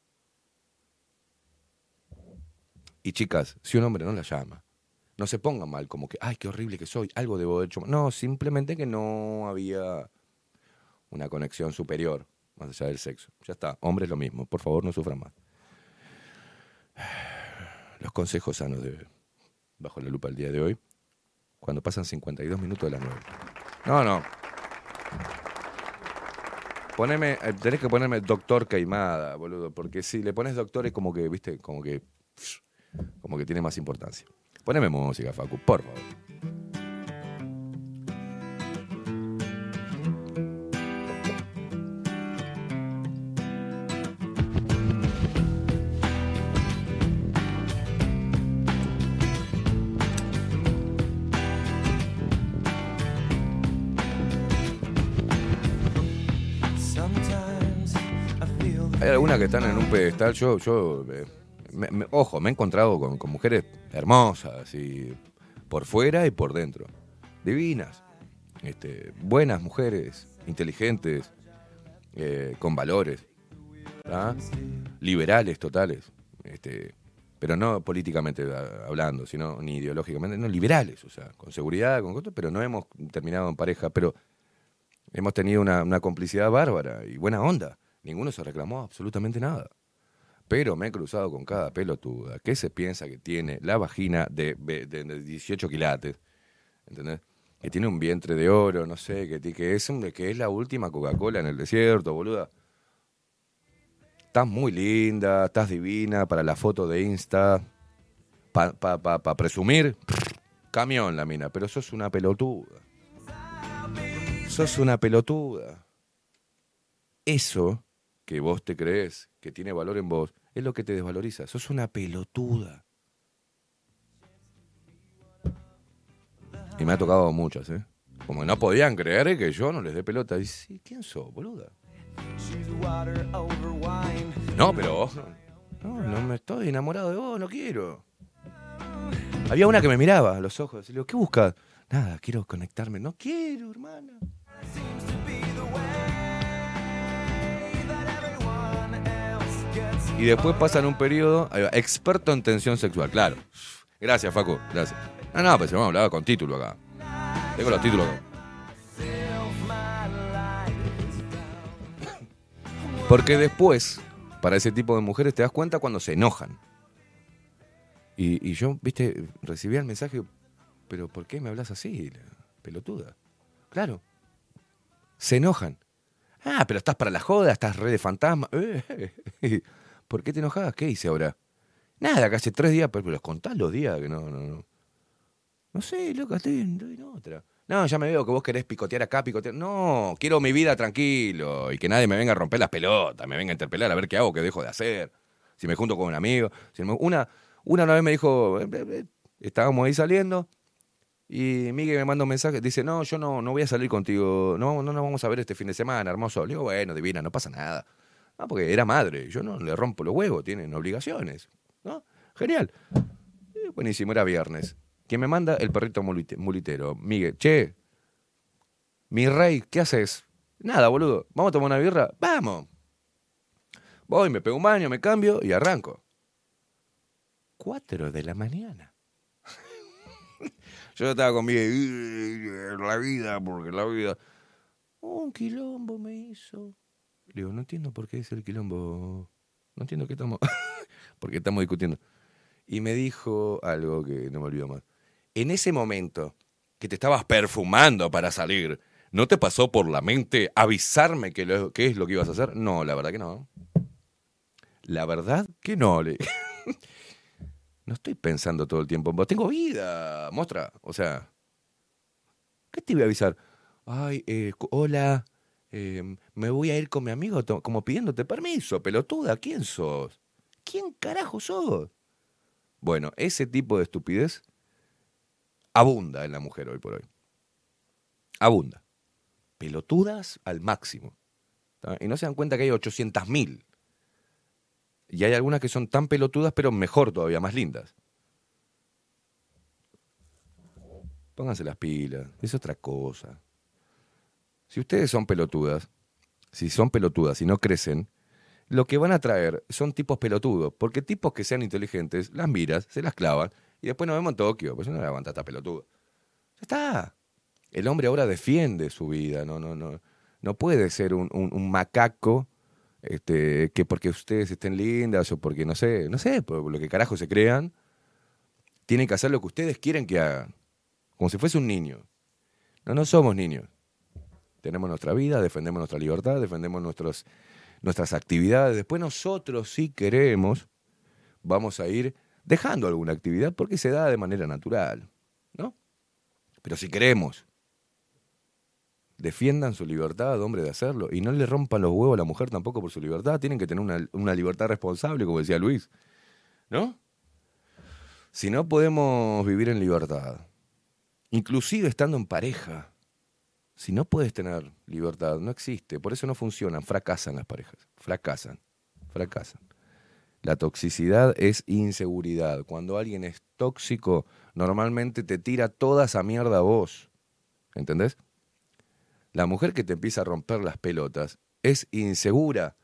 Y chicas, si un hombre no la llama, no se ponga mal como que, ay, qué horrible que soy, algo debo haber hecho. mal". No, simplemente que no había una conexión superior, más allá del sexo. Ya está, hombres lo mismo, por favor no sufran más. Los consejos sanos de Bajo la Lupa el día de hoy, cuando pasan 52 minutos de las 9. No, no. Poneme, eh, tenés que ponerme doctor Caimada, boludo, porque si le pones doctor es como que, viste, como que, como que tiene más importancia. Poneme música, Facu, por favor. Que están en un pedestal. Yo, yo eh, me- ojo, me he encontrado con, mujeres hermosas, y por fuera y por dentro. Divinas. Este, buenas mujeres, inteligentes, eh, con valores. Liberales totales. Este, pero no políticamente hablando, sino ni ideológicamente, no, liberales, o sea, con seguridad, con cosas, pero no hemos terminado en pareja, pero hemos tenido una, una complicidad bárbara y buena onda. Ninguno se reclamó absolutamente nada. Pero me he cruzado con cada pelotuda que se piensa que tiene la vagina de, de- de 18 quilates, ¿entendés? Que tiene un vientre de oro, no sé, que, que, es, que es la última Coca-Cola en el desierto, boluda. Estás muy linda, estás divina para la foto de Insta, para pa, pa- pa presumir, camión la mina, pero sos una pelotuda. Sos una pelotuda. Eso que vos te crees que tiene valor en vos es lo que te desvaloriza. Sos una pelotuda. Y me ha tocado muchas, ¿eh? Como no podían creer que yo no les dé pelota. Sí, ¿quién sos, boluda? No, pero vos. No, no me estoy enamorado de vos, no quiero. Había una que me miraba a los ojos y le digo, ¿qué buscas? Nada, quiero conectarme. No quiero, hermana. Y después pasan un periodo, experto en tensión sexual, claro. Gracias, Facu, gracias. No, no, pues vamos a hablar con título acá. Tengo los títulos. Porque después, para ese tipo de mujeres, te das cuenta cuando se enojan. Y, yo, viste, recibía el mensaje, pero ¿por qué me hablas así, pelotuda? Claro. Se enojan. Ah, pero estás para la joda, estás re de fantasma. ¿Por qué te enojas? ¿Qué hice ahora? Nada, que hace tres días, pero los contás los días que no, no, no. No sé, loca, estoy estoy en otra. No, ya me veo que vos querés picotear acá, picotear. No, quiero mi vida tranquilo y que nadie me venga a romper las pelotas, me venga a interpelar a ver qué hago, qué dejo de hacer. Si me junto con un amigo. Si me- una, una una vez me dijo, eh, eh, eh, estábamos ahí saliendo y Miguel me manda un mensaje, dice, no, yo no, no voy a salir contigo, no, no nos vamos a ver este fin de semana, hermoso. Le digo, bueno, divina, no pasa nada. Ah, porque era madre, yo no le rompo los huevos, tienen obligaciones. ¿No? Genial. Eh, buenísimo, era viernes. ¿Quién me manda? El perrito mulite- mulitero. Miguel, che, mi rey, ¿qué haces? Nada, boludo. ¿Vamos a tomar una birra? Vamos. Voy, me pego un baño, me cambio y arranco. Cuatro de la mañana. Yo estaba con Miguel, "Ugh, la vida, porque la vida. Un quilombo me hizo. No entiendo por qué es el quilombo. No entiendo qué estamos. porque estamos discutiendo. Y me dijo algo que no me olvido más. En ese momento que te estabas perfumando para salir, ¿no te pasó por la mente avisarme que lo- qué es lo que ibas a hacer? No, la verdad que no. La verdad que no, le. No estoy pensando todo el tiempo. Tengo vida, mostra. O sea, ¿qué te iba a avisar? Ay, eh, hola, eh, me voy a ir con mi amigo como pidiéndote permiso, pelotuda. ¿Quién sos? ¿Quién carajo sos? Bueno, ese tipo de estupidez abunda en la mujer hoy por hoy. Abunda. Pelotudas al máximo. Y no se dan cuenta que hay 800.000. Y hay algunas que son tan pelotudas, pero mejor todavía, más lindas. Pónganse las pilas, es otra cosa. Si ustedes son pelotudas, si son pelotudas y no crecen, lo que van a traer son tipos pelotudos, porque tipos que sean inteligentes, las miras, se las clavan, y después nos vemos en Tokio, pues no la aguanta esta pelotuda. Ya está. El hombre ahora defiende su vida, no, no, no. No puede ser un macaco este, que porque ustedes estén lindas o porque no sé, no sé, por lo que carajo se crean, tienen que hacer lo que ustedes quieren que hagan. Como si fuese un niño. No, no somos niños. Tenemos nuestra vida, defendemos nuestra libertad, defendemos nuestros, nuestras actividades. Después nosotros, si queremos, vamos a ir dejando alguna actividad porque se da de manera natural. ¿No? Pero si queremos, defiendan su libertad, hombre, de hacerlo. Y no le rompan los huevos a la mujer tampoco por su libertad. Tienen que tener una, una libertad responsable, como decía Luis. ¿No? Si no podemos vivir en libertad, inclusive estando en pareja, si no puedes tener libertad, no existe. Por eso no funcionan, fracasan las parejas. Fracasan, fracasan. La toxicidad es inseguridad. Cuando alguien es tóxico, normalmente te tira toda esa mierda a vos. ¿Entendés? La mujer que te empieza a romper las pelotas es insegura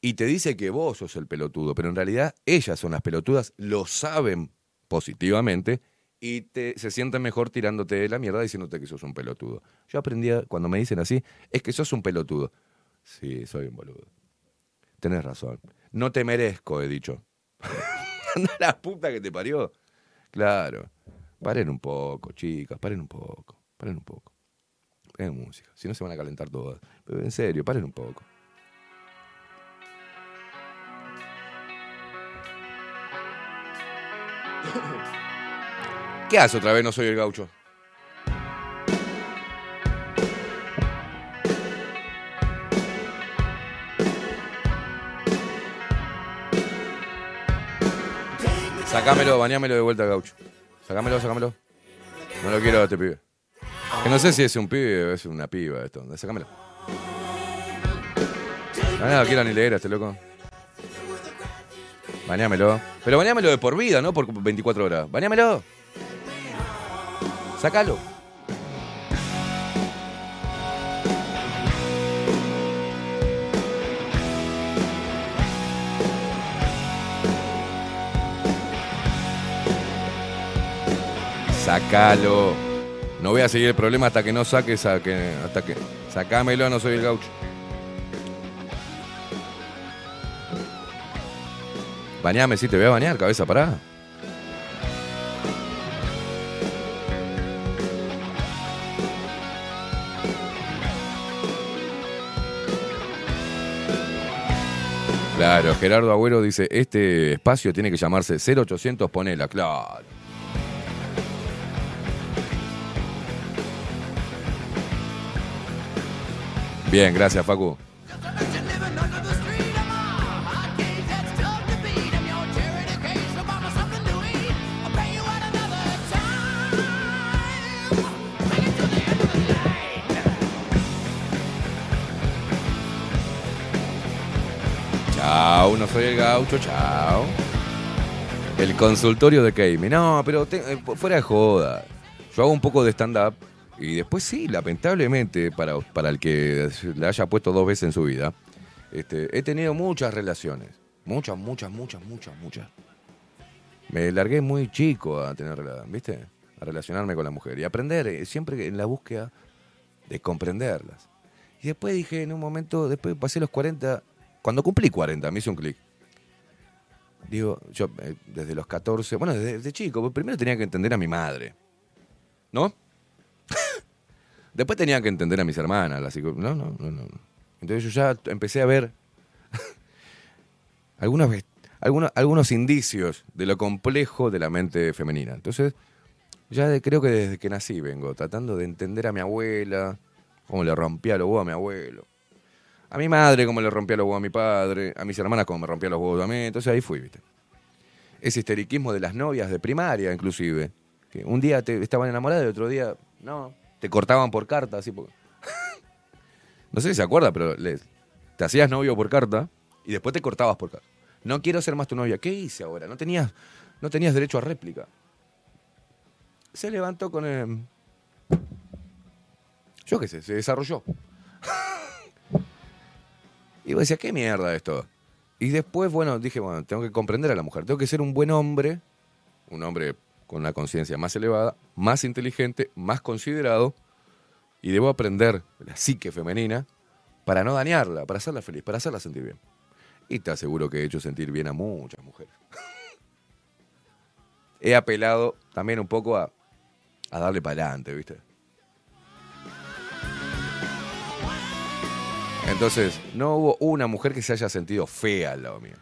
y te dice que vos sos el pelotudo, pero en realidad ellas son las pelotudas, lo saben positivamente y te, se sienten mejor tirándote la mierda diciéndote que sos un pelotudo. Yo aprendí, cuando me dicen así, es que sos un pelotudo. Sí, soy un boludo. Tenés razón. No te merezco, he dicho. La puta que te parió. Claro. Paren un poco, chicas, paren un poco. Paren un poco. Paren música. Si no se van a calentar todas. Pero en serio, paren un poco. ¿Qué hace otra vez? No soy el gaucho. Sacámelo, bañámelo de vuelta, gaucho. Sacámelo, sacámelo. No lo quiero a este pibe. Que no sé si es un pibe o es una piba esto. Sacámelo. No, no, quiero ni leer a este loco. Bañámelo. Pero bañámelo de por vida, no por 24 horas. Bañámelo. Sácalo. Sácalo. No voy a seguir el problema hasta que no saques a que, hasta que. No soy el gaucho. Bañame, sí, te voy a bañar, cabeza parada. Claro, Gerardo Agüero dice, este espacio tiene que llamarse 0800 Ponela, claro. Bien, gracias Facu. Chao, no soy el gaucho, chao. El consultorio de Keimi. No, pero eh, fuera de joda. Yo hago un poco de stand-up y después sí, lamentablemente, para, para el que le haya puesto dos veces en su vida, este, he tenido muchas relaciones. Muchas, muchas, muchas, muchas, muchas. Me largué muy chico a tener, rela- ¿viste? A relacionarme con la mujer y aprender, eh, siempre en la búsqueda de comprenderlas. Y después dije, en un momento, después pasé los 40, cuando cumplí 40, me hizo un clic. Digo, yo eh, desde los 14, bueno, desde, chico, primero tenía que entender a mi madre, ¿no? después tenía que entender a mis hermanas, las no, no, no, no. Entonces yo ya empecé a ver, algunas, ves- algunos, algunos indicios de lo complejo de la mente femenina. Entonces, ya creo que desde que nací vengo tratando de entender a mi abuela, cómo le rompía los huevos a mi abuelo. A mi madre, cómo le rompía los huevos a mi padre. A mis hermanas, cómo me rompía los huevos a mí. Entonces ahí fui, ¿viste? Ese histeriquismo de las novias de primaria, inclusive. Que un día estaban enamoradas y otro día no. Te cortaban por carta, así. porque- no sé si se acuerda, pero te hacías novio por carta y después te cortabas por carta. No quiero ser más tu novia. ¿Qué hice ahora? No tenías, no tenías derecho a réplica. Se levantó con el... Yo qué sé, se desarrolló. y vos decías, ¿qué mierda esto? Y después, bueno, dije, bueno, tengo que comprender a la mujer. Tengo que ser un buen hombre, un hombre con una conciencia más elevada, más inteligente, más considerado, y debo aprender la psique femenina para no dañarla, para hacerla feliz, para hacerla sentir bien. Y te aseguro que he hecho sentir bien a muchas mujeres. he apelado también un poco a, a darle para adelante, ¿viste? Entonces, no hubo una mujer que se haya sentido fea al lado mío.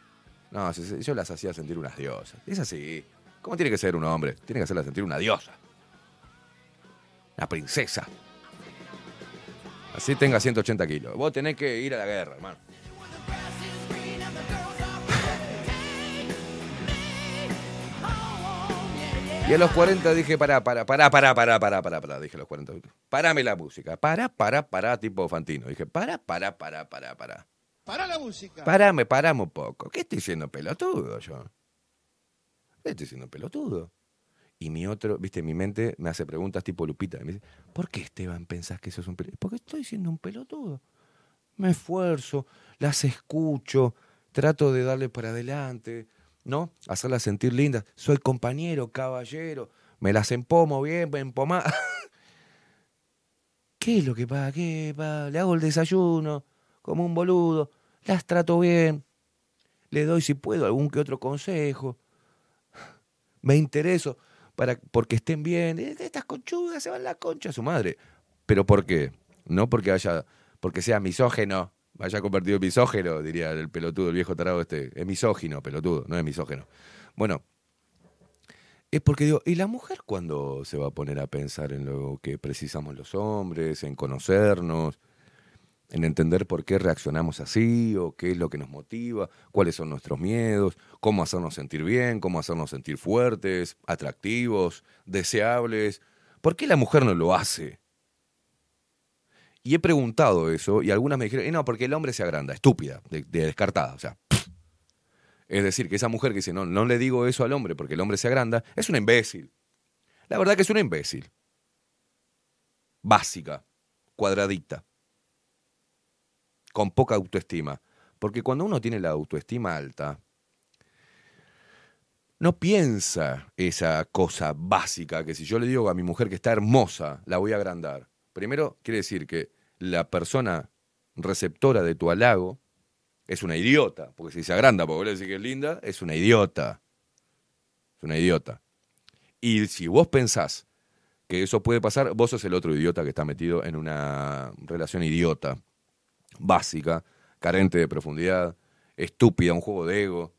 No, yo las hacía sentir unas diosas. Es así. ¿Cómo tiene que ser un hombre? Tiene que hacerla sentir una diosa. Una princesa. Así tenga 180 kilos. Vos tenés que ir a la guerra, hermano. Y a los 40 dije, pará, pará, pará, pará, pará, pará, pará, pará, dije a los 40. Parame la música. Pará, pará, pará, tipo Fantino. Dije, pará, pará, pará, pará, pará. Para la música. Parame, parame un poco. ¿Qué estoy siendo pelotudo yo? ¿Qué estoy siendo pelotudo? Y mi otro, viste, mi mente me hace preguntas tipo Lupita. Me dice, ¿por qué Esteban pensás que sos un pelotudo? Porque estoy siendo un pelotudo. Me esfuerzo, las escucho, trato de darle para adelante, ¿no? Hacerlas sentir lindas. Soy compañero, caballero, me las empomo bien, empomá. ¿Qué es lo que pasa? ¿Qué pasa? Le hago el desayuno, como un boludo, las trato bien, le doy si puedo algún que otro consejo, me intereso para porque estén bien. Estas conchudas se van la concha a su madre. ¿Pero por qué? No porque haya, porque sea misógeno, vaya convertido en misógeno, diría el pelotudo, el viejo tarado este. Es misógino, pelotudo, no es misógeno. Bueno, es porque digo, ¿y la mujer cuándo se va a poner a pensar en lo que precisamos los hombres, en conocernos, en entender por qué reaccionamos así o qué es lo que nos motiva, cuáles son nuestros miedos, cómo hacernos sentir bien, cómo hacernos sentir fuertes, atractivos, deseables? ¿Por qué la mujer no lo hace? Y he preguntado eso y algunas me dijeron, "Eh, no, porque el hombre se agranda, estúpida, de, de descartada, o sea. Es decir, que esa mujer que dice, no, no le digo eso al hombre porque el hombre se agranda, es una imbécil. La verdad que es una imbécil. Básica, cuadradita, con poca autoestima. Porque cuando uno tiene la autoestima alta, no piensa esa cosa básica que si yo le digo a mi mujer que está hermosa, la voy a agrandar. Primero, quiere decir que la persona receptora de tu halago es una idiota, porque si se agranda porque vos le decís que es linda, es una idiota. Es una idiota. Y si vos pensás que eso puede pasar, vos sos el otro idiota que está metido en una relación idiota, básica, carente de profundidad, estúpida, un juego de ego,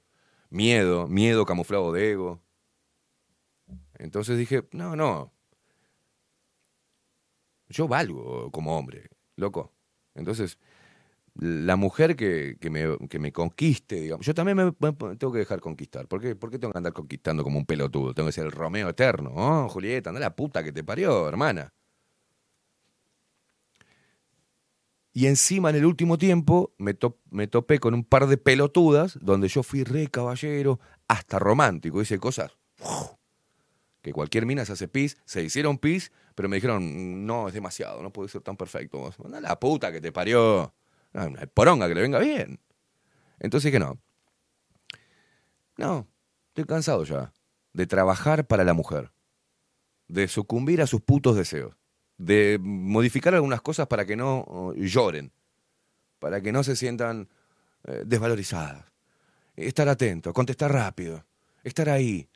miedo, miedo camuflado de ego. Entonces dije, no, no. Yo valgo como hombre, loco. Entonces, la mujer que, que me, que me conquiste, digamos, yo también me, tengo que dejar conquistar. ¿Por qué? ¿Por qué tengo que andar conquistando como un pelotudo? Tengo que ser el Romeo eterno. Oh, Julieta, anda la puta que te parió, hermana. Y encima en el último tiempo me, to- me topé con un par de pelotudas donde yo fui re caballero, hasta romántico, hice cosas que cualquier mina se hace pis, se hicieron pis, pero me dijeron, no, es demasiado, no puede ser tan perfecto. Anda la puta que te parió. Poronga que le venga bien. Entonces dije, no. No, estoy cansado ya de trabajar para la mujer, de sucumbir a sus putos deseos, de modificar algunas cosas para que no oh, lloren, para que no se sientan eh, desvalorizadas. Estar atento, contestar rápido, estar ahí,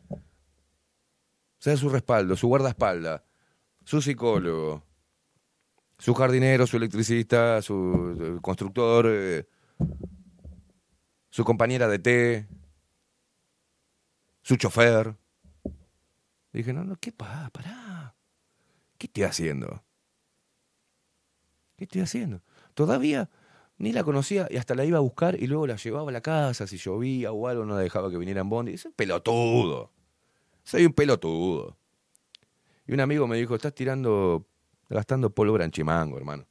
ser su respaldo, su guardaespaldas, su psicólogo, su jardinero, su electricista, su constructor, eh, su compañera de té, su chofer. Dije, no, no, ¿qué pasa? Pará. ¿Qué estoy haciendo? ¿Qué estoy haciendo? Todavía ni la conocía y hasta la iba a buscar y luego la llevaba a la casa si llovía o algo, no la dejaba que viniera en bondi. Soy un pelotudo. Soy un pelotudo. Y un amigo me dijo, estás tirando, gastando polvo branchimango, hermano.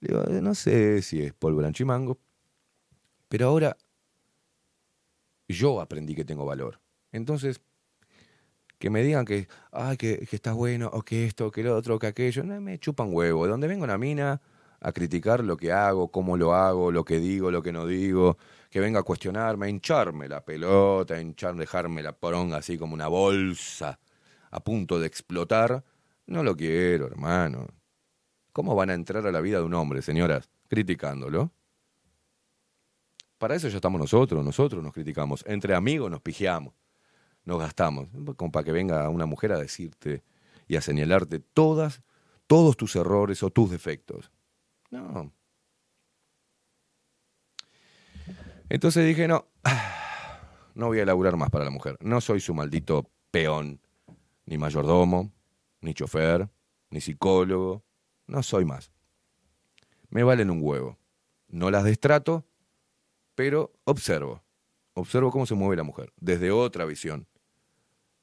Le digo, "Eh, no sé si es polvo branchimango, pero ahora yo aprendí que tengo valor. Entonces, que me digan que, ay, que, que estás bueno, o que esto, o que lo otro, o que aquello, no, me chupan huevo. De donde vengo una mina a criticar lo que hago, cómo lo hago, lo que digo, lo que no digo, que venga a cuestionarme, a hincharme la pelota, a hinchar, dejarme la poronga así como una bolsa a punto de explotar, no lo quiero, hermano. ¿Cómo van a entrar a la vida de un hombre, señoras, criticándolo? Para eso ya estamos nosotros, nosotros nos criticamos. Entre amigos nos pijeamos, nos gastamos. Como para que venga una mujer a decirte y a señalarte todas, todos tus errores o tus defectos. No. Entonces dije, no, no voy a laburar más para la mujer. No soy su maldito peón, ni mayordomo, ni chofer, ni psicólogo. No soy más. Me valen un huevo. No las destrato, pero observo. Observo cómo se mueve la mujer, desde otra visión,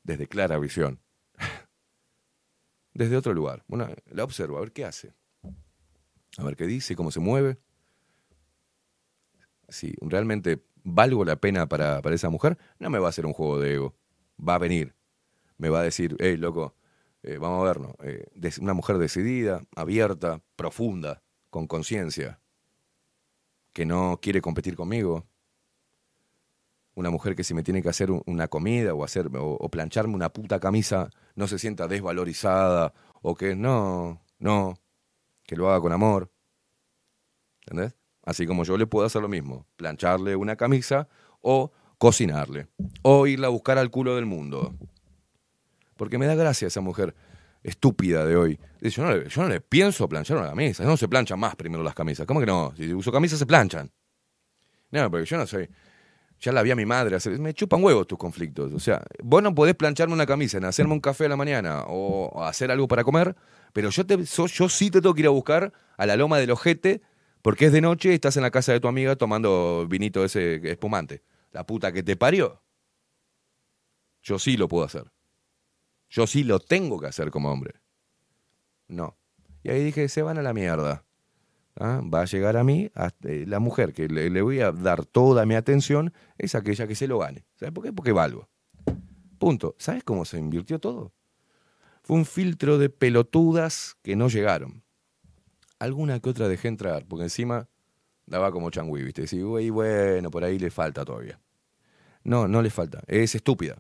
desde clara visión, desde otro lugar. Bueno, la observo, a ver qué hace, a ver qué dice, cómo se mueve. Si realmente valgo la pena para, para esa mujer, no me va a hacer un juego de ego. Va a venir, me va a decir, hey, loco, eh, vamos a vernos. Eh, una mujer decidida, abierta, profunda, con conciencia, que no quiere competir conmigo. Una mujer que si me tiene que hacer un- una comida o, hacer, o, o plancharme una puta camisa, no se sienta desvalorizada o que no, no, que lo haga con amor. ¿Entendés? Así como yo le puedo hacer lo mismo, plancharle una camisa o cocinarle, o irla a buscar al culo del mundo. Porque me da gracia esa mujer estúpida de hoy. Yo no le, yo no le pienso planchar una camisa, no se planchan más primero las camisas. ¿Cómo que no? Si uso camisas se planchan. No, porque yo no soy... Ya la vi a mi madre. Me chupan huevos tus conflictos. O sea, vos no podés plancharme una camisa, en hacerme un café a la mañana o hacer algo para comer, pero yo, te, yo sí te tengo que ir a buscar a la loma del ojete porque es de noche y estás en la casa de tu amiga tomando vinito ese espumante. La puta que te parió. Yo sí lo puedo hacer. Yo sí lo tengo que hacer como hombre. No. Y ahí dije, se van a la mierda. ¿Ah? Va a llegar a mí, a- eh, la mujer que le, voy a dar toda mi atención es aquella que se lo gane. ¿Sabes por qué? Porque valgo. Punto. ¿Sabes cómo se invirtió todo? Fue un filtro de pelotudas que no llegaron. Alguna que otra dejé entrar, porque encima daba como changüí, ¿viste? Güey, bueno, por ahí le falta todavía. No, no le falta. Es estúpida.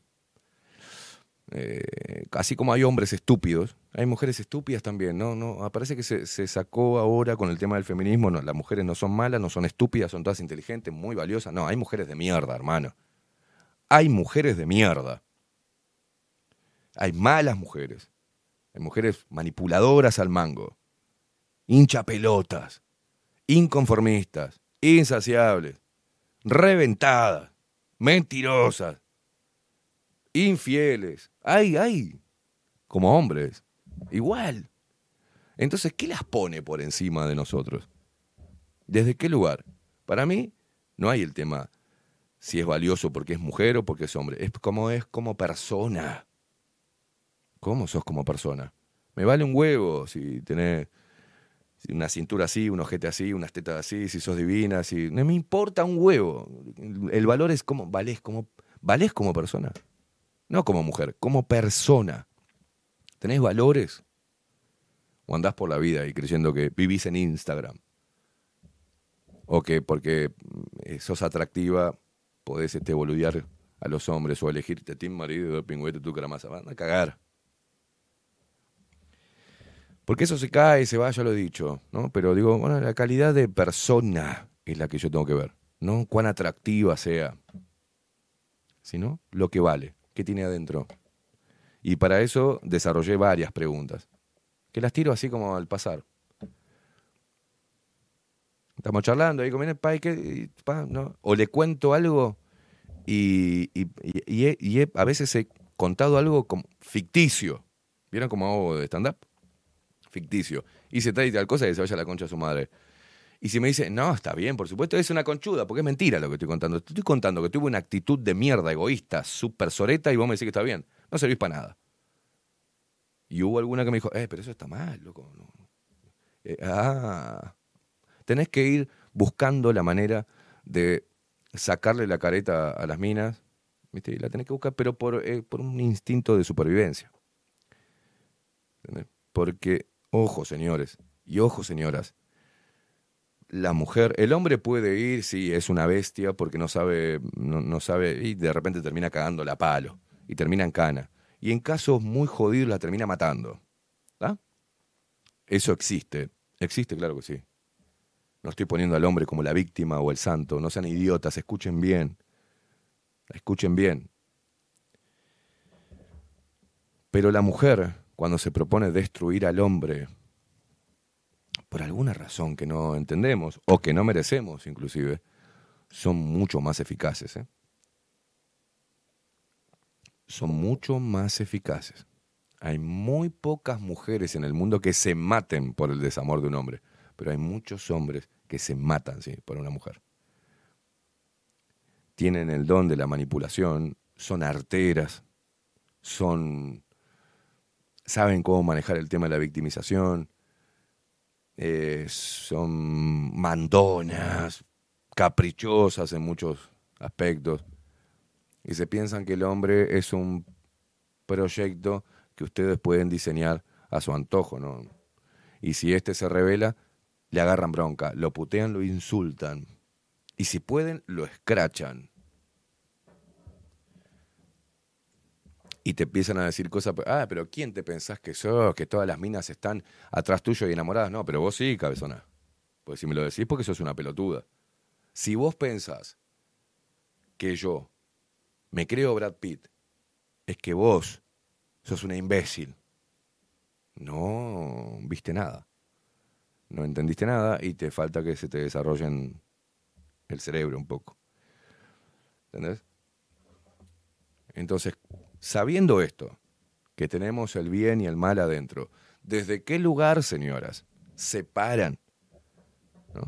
Eh, así como hay hombres estúpidos, hay mujeres estúpidas también, ¿no? no parece que se, se sacó ahora con el tema del feminismo, las mujeres no son malas, no son estúpidas, son todas inteligentes, muy valiosas. No, hay mujeres de mierda, hermano. Hay mujeres de mierda. Hay malas mujeres. Hay mujeres manipuladoras al mango, hinchapelotas, inconformistas, insaciables, reventadas, mentirosas, infieles. Hay, hay, como hombres, igual. Entonces, ¿qué las pone por encima de nosotros? ¿Desde qué lugar? Para mí, no hay el tema si es valioso porque es mujer o porque es hombre. Es como es como persona. ¿Cómo sos como persona? Me vale un huevo si tenés una cintura así, un ojete así, unas tetas así, si sos divina, si. No me importa un huevo. El, el valor es como. Valés como. Valés como persona. No como mujer, como persona. ¿Tenés valores? ¿O andás por la vida y creyendo que vivís en Instagram? O que porque eh, sos atractiva podés este, a los hombres o elegirte ti marido, pingüete, tu caramasa. Van a cagar. Porque eso se cae, se va, ya lo he dicho, ¿no? Pero digo, bueno, la calidad de persona es la que yo tengo que ver, no cuán atractiva sea, sino lo que vale, qué tiene adentro. Y para eso desarrollé varias preguntas, que las tiro así como al pasar. Estamos charlando ahí con mi pa, ¿y qué? Y, pa, ¿no? O le cuento algo y, y- y- y he- y a veces he contado algo como ficticio. ¿Vieron cómo hago de stand-up? Ficticio. Hice tal y tal cosa y se vaya a la concha de su madre. Y si me dice, no, está bien, por supuesto, es una conchuda, porque es mentira lo que estoy contando. Te estoy contando que tuve una actitud de mierda, egoísta, súper soreta, y vos me decís que está bien. No servís para nada. Y hubo alguna que me dijo, eh, pero eso está mal, loco. no". Eh, ah, tenés que ir buscando la manera de sacarle la careta a las minas, ¿viste? Y la tenés que buscar, pero por, eh, por un instinto de supervivencia. Porque, ojo, señores, y ojo, señoras, la mujer, el hombre puede ir, sí, es una bestia porque no sabe, no, no sabe, y de repente termina cagando la palo, y termina en cana. Y en casos muy jodidos la termina matando. ¿Está? Eso existe, existe, claro que sí. No estoy poniendo al hombre como la víctima o el santo, no sean idiotas, escuchen bien. Escuchen bien. Pero la mujer, cuando se propone destruir al hombre, por alguna razón que no entendemos o que no merecemos inclusive, son mucho más eficaces. ¿eh? Son mucho más eficaces. Hay muy pocas mujeres en el mundo que se maten por el desamor de un hombre, pero hay muchos hombres que se matan por una mujer. Tienen el don de la manipulación, son arteras, son saben cómo manejar el tema de la victimización, eh, son mandonas, caprichosas en muchos aspectos, y se piensan que el hombre es un proyecto que ustedes pueden diseñar a su antojo, ¿no? Y si este se revela, le agarran bronca, lo putean, lo insultan, y si pueden, lo escrachan. Y te empiezan a decir cosas, ah, pero ¿quién te pensás que sos? Que todas las minas están atrás tuyo y enamoradas. No, pero vos sí, cabezona. Pues si me lo decís porque sos una pelotuda. Si vos pensás que yo me creo Brad Pitt, es que vos sos una imbécil. No viste nada. No entendiste nada y te falta que se te desarrollen el cerebro un poco. ¿Entendés? Entonces, sabiendo esto, que tenemos el bien y el mal adentro, ¿desde qué lugar, señoras, se paran?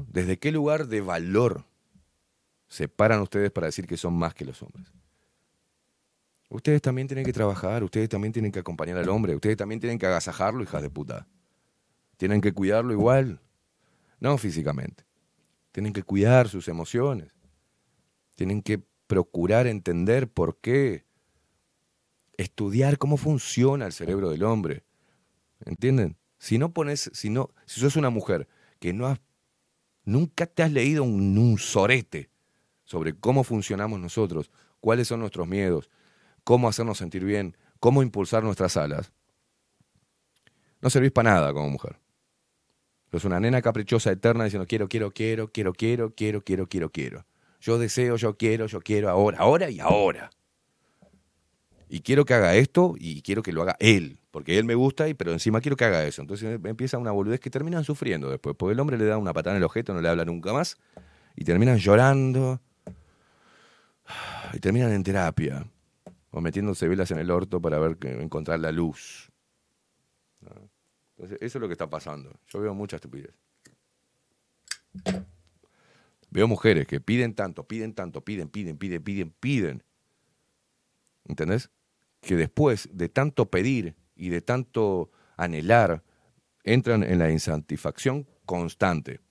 ¿Desde qué lugar de valor se paran ustedes para decir que son más que los hombres? Ustedes también tienen que trabajar, ustedes también tienen que acompañar al hombre, ustedes también tienen que agasajarlo, hijas de puta. Tienen que cuidarlo igual, no físicamente. Tienen que cuidar sus emociones. Tienen que procurar entender por qué estudiar cómo funciona el cerebro del hombre. ¿Entienden? Si no pones, si no, si sos una mujer que no has, nunca te has leído un, un sorete sobre cómo funcionamos nosotros, cuáles son nuestros miedos, cómo hacernos sentir bien, cómo impulsar nuestras alas, no servís para nada como mujer. Sos una nena caprichosa eterna diciendo quiero, quiero, quiero, quiero, quiero, quiero, quiero, quiero, quiero. Yo deseo, yo quiero, yo quiero, ahora, ahora y ahora y quiero que haga esto y quiero que lo haga él, porque él me gusta, y, pero encima quiero que haga eso. Entonces empieza una boludez que terminan sufriendo después, porque el hombre le da una patada en el objeto, no le habla nunca más, y terminan llorando, y terminan en terapia, o metiéndose velas en el orto para ver encontrar la luz. Entonces, eso es lo que está pasando. Yo veo mucha estupidez. Veo mujeres que piden tanto, piden tanto, piden, piden, piden, piden, piden. ¿Entendés? Que después de tanto pedir y de tanto anhelar, entran en la insatisfacción constante.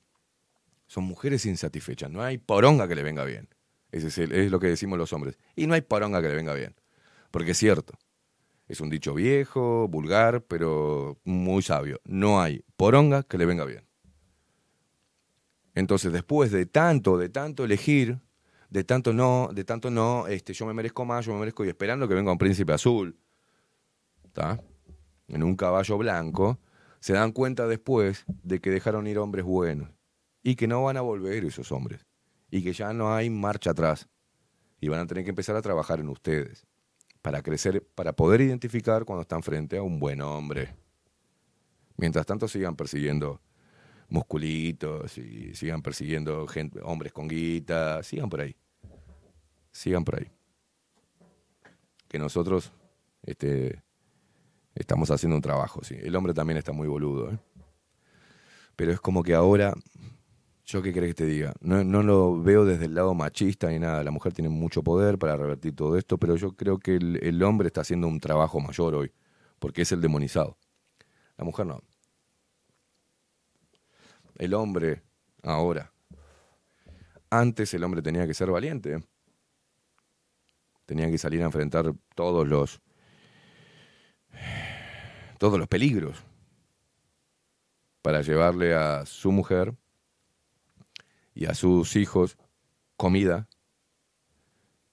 Son mujeres insatisfechas, no hay poronga que le venga bien. Ese es, el- lo que decimos los hombres. Y no hay poronga que le venga bien. Porque es cierto. Es un dicho viejo, vulgar, pero muy sabio. No hay poronga que le venga bien. Entonces, después de tanto, de tanto elegir, de tanto no, de tanto no, este, yo me merezco más, yo me merezco, y esperando que venga un príncipe azul, ¿está? En un caballo blanco, se dan cuenta después de que dejaron ir hombres buenos y que no van a volver esos hombres y que ya no hay marcha atrás y van a tener que empezar a trabajar en ustedes para crecer, para poder identificar cuando están frente a un buen hombre. Mientras tanto sigan persiguiendo musculitos y sigan persiguiendo gente, hombres con guita, sigan por ahí. Sigan por ahí. Que nosotros este, estamos haciendo un trabajo, sí. El hombre también está muy boludo, ¿eh? Pero es como que ahora, ¿yo qué querés que te diga? No, no lo veo desde el lado machista ni nada. La mujer tiene mucho poder para revertir todo esto, pero yo creo que el hombre está haciendo un trabajo mayor hoy, porque es el demonizado. La mujer no. El hombre ahora. Antes el hombre tenía que ser valiente. Tenía que salir a enfrentar todos los todos los peligros para llevarle a su mujer y a sus hijos comida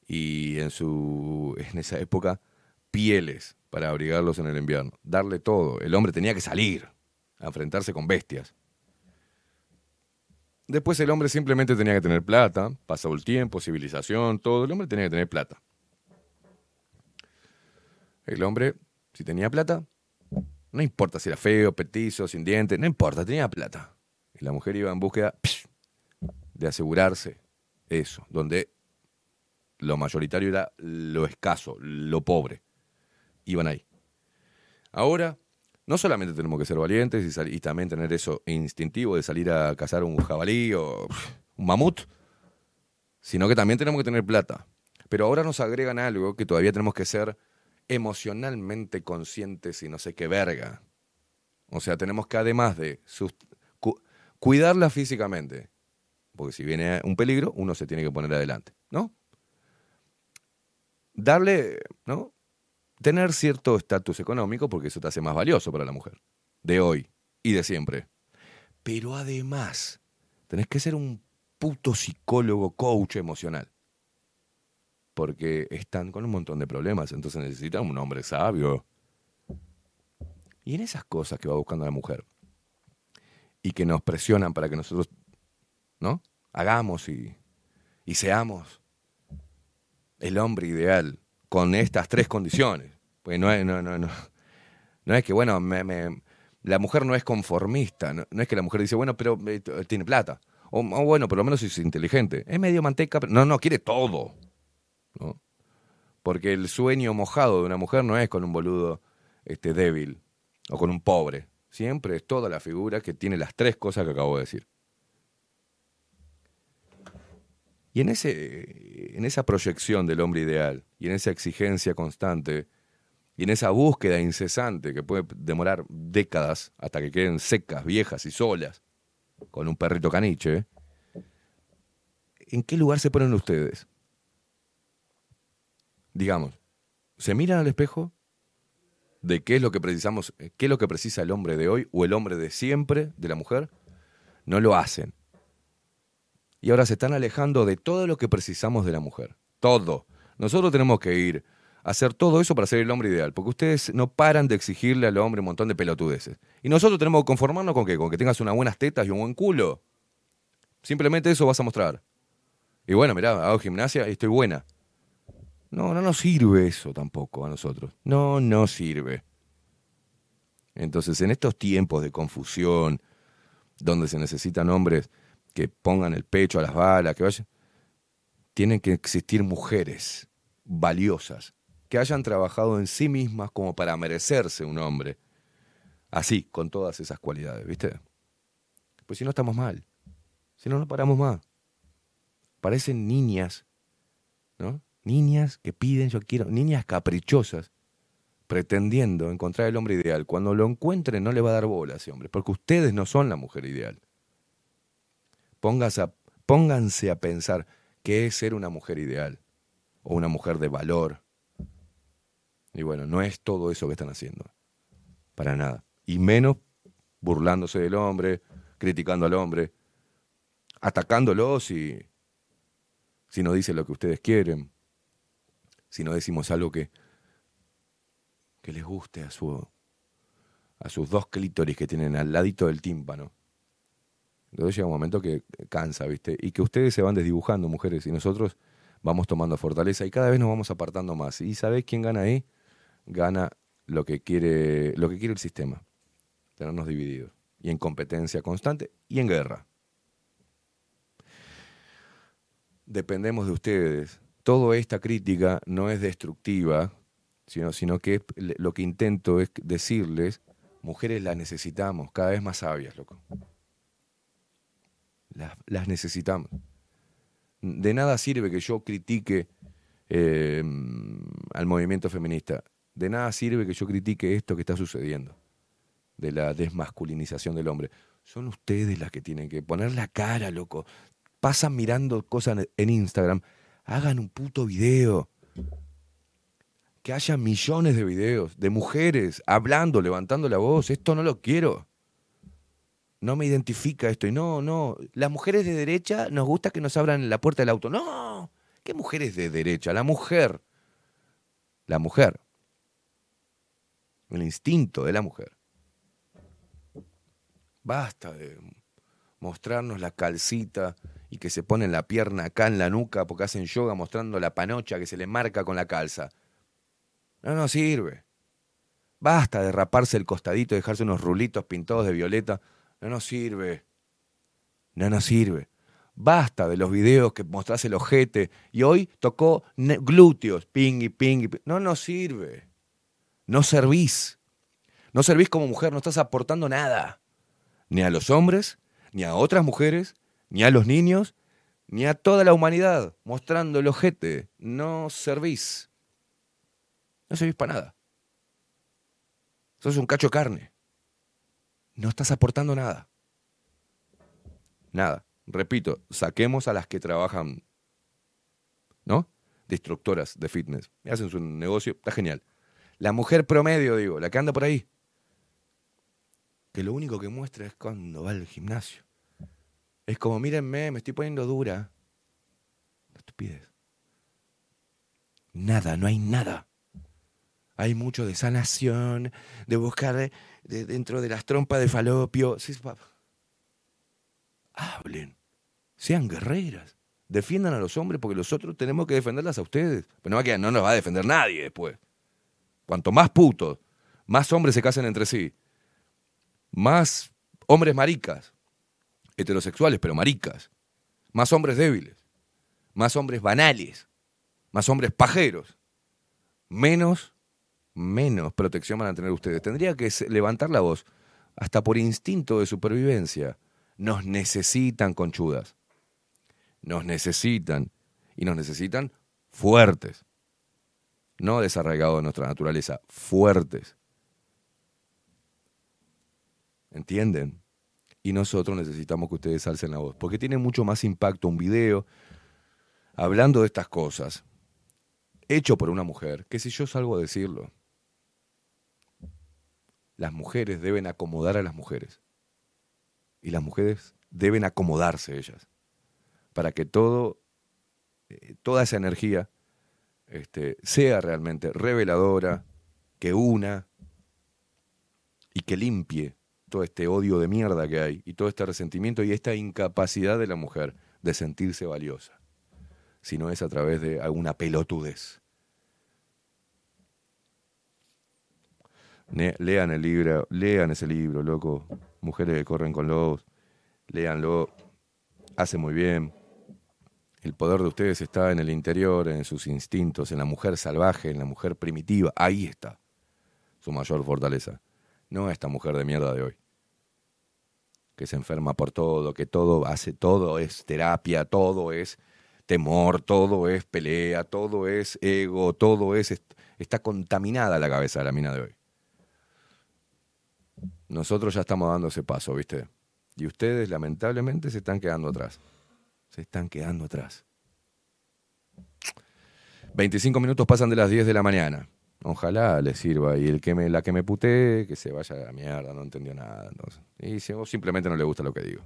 y en su en esa época pieles para abrigarlos en el invierno, darle todo. El hombre tenía que salir a enfrentarse con bestias. Después el hombre simplemente tenía que tener plata, pasó el tiempo, civilización, todo, el hombre tenía que tener plata. El hombre, si tenía plata, no importa si era feo, petizo, sin dientes, no importa, tenía plata. Y la mujer iba en búsqueda de asegurarse eso, donde lo mayoritario era lo escaso, lo pobre. Iban ahí. Ahora, no solamente tenemos que ser valientes y, también tener eso instintivo de salir a cazar un jabalí o un mamut, sino que también tenemos que tener plata. Pero ahora nos agregan algo que todavía tenemos que ser emocionalmente conscientes y no sé qué verga. O sea, tenemos que además de cuidarla físicamente, porque si viene un peligro, uno se tiene que poner adelante, ¿no? Darle, ¿no? Tener cierto estatus económico, porque eso te hace más valioso para la mujer, de hoy y de siempre. Pero además, tenés que ser un puto psicólogo, coach emocional porque están con un montón de problemas, entonces necesitan un hombre sabio. Y en esas cosas que va buscando la mujer, y que nos presionan para que nosotros, ¿no? Hagamos y, y seamos el hombre ideal con estas tres condiciones. Pues no no, no, no, no es que, bueno, me- me- la mujer no es conformista, no, es que la mujer dice, bueno, pero eh, tiene plata. O, o bueno, por lo menos es inteligente. Es medio manteca, pero no, no, quiere todo. ¿no? Porque el sueño mojado de una mujer no es con un boludo este, débil o con un pobre. Siempre es toda la figura que tiene las tres cosas que acabo de decir. Y en, ese, en esa proyección del hombre ideal y en esa exigencia constante y en esa búsqueda incesante que puede demorar décadas hasta que queden secas, viejas y solas, con un perrito caniche, ¿en qué lugar se ponen ustedes? digamos, se miran al espejo de qué es lo que precisamos, qué es lo que precisa el hombre de hoy o el hombre de siempre de la mujer, no lo hacen. Y ahora se están alejando de todo lo que precisamos de la mujer. Todo. Nosotros tenemos que ir hacer todo eso para ser el hombre ideal, porque ustedes no paran de exigirle al hombre un montón de pelotudeces. Y nosotros tenemos que conformarnos con qué, con que tengas unas buenas tetas y un buen culo. Simplemente eso vas a mostrar. Y bueno, mirá, hago gimnasia y estoy buena. No, no nos sirve eso tampoco a nosotros. No, no sirve. Entonces, en estos tiempos de confusión, donde se necesitan hombres que pongan el pecho a las balas, que vayan, tienen que existir mujeres valiosas, que hayan trabajado en sí mismas como para merecerse un hombre. Así, con todas esas cualidades, ¿viste? Pues si no estamos mal. Si no, no paramos más. Parecen niñas, ¿no? Niñas que piden, yo quiero, niñas caprichosas, pretendiendo encontrar el hombre ideal. Cuando lo encuentren no le va a dar bola a ese hombre, porque ustedes no son la mujer ideal. Pónganse a, pónganse a pensar qué es ser una mujer ideal, o una mujer de valor. Y bueno, no es todo eso que están haciendo, para nada. Y menos burlándose del hombre, criticando al hombre, atacándolo si, si no dice lo que ustedes quieren si no decimos algo que, que les guste a, su, a sus dos clítoris que tienen al ladito del tímpano. Entonces llega un momento que cansa, ¿viste? Y que ustedes se van desdibujando, mujeres, y nosotros vamos tomando fortaleza y cada vez nos vamos apartando más. ¿Y sabés quién gana ahí? Gana lo que quiere, lo que quiere el sistema, tenernos divididos. y en competencia constante y en guerra. Dependemos de ustedes. Toda esta crítica no es destructiva, sino, sino que lo que intento es decirles, mujeres las necesitamos, cada vez más sabias, loco. Las, las necesitamos. De nada sirve que yo critique eh, al movimiento feminista. De nada sirve que yo critique esto que está sucediendo, de la desmasculinización del hombre. Son ustedes las que tienen que poner la cara, loco. Pasan mirando cosas en Instagram. Hagan un puto video. Que haya millones de videos de mujeres hablando, levantando la voz. Esto no lo quiero. No me identifica esto. Y no, no. Las mujeres de derecha nos gusta que nos abran la puerta del auto. No. ¿Qué mujeres de derecha? La mujer. La mujer. El instinto de la mujer. Basta de mostrarnos la calcita y que se ponen la pierna acá en la nuca porque hacen yoga mostrando la panocha que se le marca con la calza. No nos sirve. Basta de raparse el costadito y dejarse unos rulitos pintados de violeta. No nos sirve. No nos sirve. Basta de los videos que mostrás el ojete y hoy tocó glúteos, pingui, pingui. pi- No nos sirve. No servís. No servís como mujer, no estás aportando nada. Ni a los hombres, ni a otras mujeres, ni a los niños, ni a toda la humanidad, mostrando el ojete. No servís. No servís para nada. Sos un cacho de carne. No estás aportando nada. Nada. Repito, saquemos a las que trabajan, ¿no? De instructoras de fitness. Hacen su negocio, está genial. La mujer promedio, digo, la que anda por ahí. Que lo único que muestra es cuando va al gimnasio. Es como, mírenme, me estoy poniendo dura. Estupidez. Nada, no hay nada. Hay mucho de sanación, de buscar eh, de- dentro de las trompas de falopio. Sí, Hablen, sean guerreras, defiendan a los hombres porque nosotros tenemos que defenderlas a ustedes. Pero no, no nos va a defender nadie después. Cuanto más putos, más hombres se casen entre sí, más hombres maricas, heterosexuales pero maricas, más hombres débiles, más hombres banales, más hombres pajeros, menos, menos protección van a tener ustedes. Tendría que levantar la voz, hasta por instinto de supervivencia. Nos necesitan conchudas. Nos necesitan. Y nos necesitan fuertes. No desarraigados de nuestra naturaleza, fuertes. ¿Entienden? Y nosotros necesitamos que ustedes alcen la voz, porque tiene mucho más impacto un video hablando de estas cosas, hecho por una mujer, que si yo salgo a decirlo. Las mujeres deben acomodar a las mujeres. Y las mujeres deben acomodarse ellas. Para que todo, eh, toda esa energía este, sea realmente reveladora, que una y que limpie todo este odio de mierda que hay y todo este resentimiento y esta incapacidad de la mujer de sentirse valiosa, si no es a través de alguna pelotudez. Lean el libro, lean ese libro, loco. Mujeres que corren con lobos, léanlo, hace muy bien. El poder de ustedes está en el interior, en sus instintos, en la mujer salvaje, en la mujer primitiva. Ahí está su mayor fortaleza. No esta mujer de mierda de hoy. Que se enferma por todo, que todo hace, todo es terapia, todo es temor, todo es pelea, todo es ego, todo es. est- Está contaminada la cabeza de la mina de hoy. Nosotros ya estamos dando ese paso, ¿viste? Y ustedes lamentablemente se están quedando atrás. Se están quedando atrás. 25 minutos pasan de las 10 de la mañana. Ojalá les sirva. Y el que me, la que me putee, que se vaya a la mierda, no entendió nada. Y si o simplemente no le gusta lo que digo.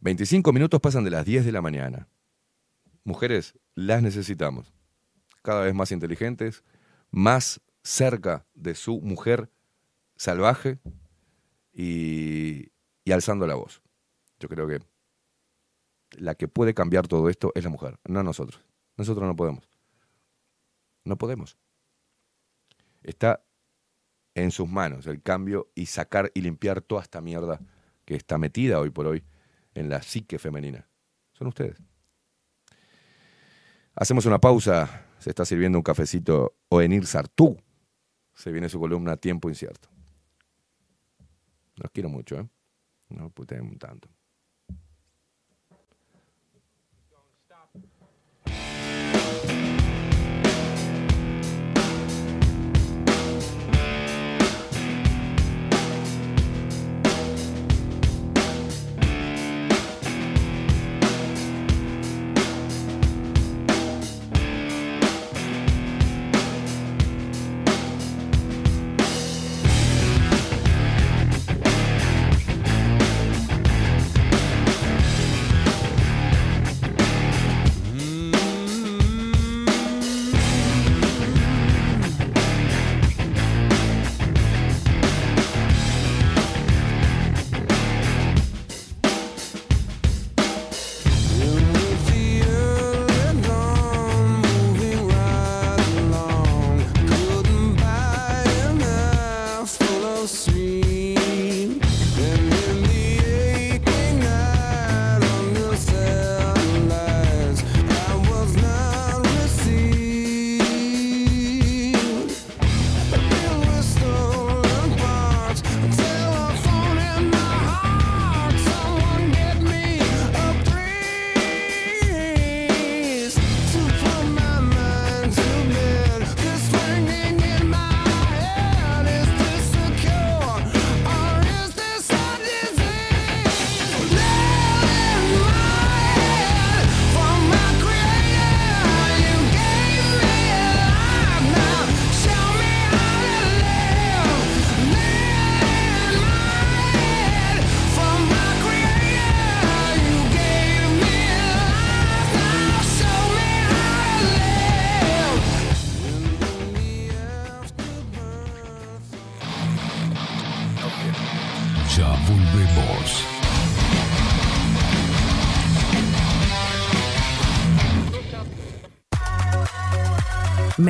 25 minutos pasan de las 10 de la mañana. Mujeres, las necesitamos. Cada vez más inteligentes, más cerca de su mujer salvaje y alzando la voz. Yo creo que la que puede cambiar todo esto es la mujer, no nosotros. Nosotros no podemos. No podemos. Está en sus manos el cambio y sacar y limpiar toda esta mierda que está metida hoy por hoy en la psique femenina. Son ustedes. Hacemos una pausa. Se está sirviendo un cafecito Oenir Sartú. Se viene su columna Tiempo Incierto. Los quiero mucho, ¿eh? No puteen tanto.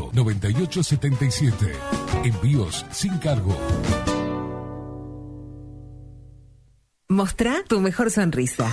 2-208-9877. Envíos sin cargo. Mostrá tu mejor sonrisa.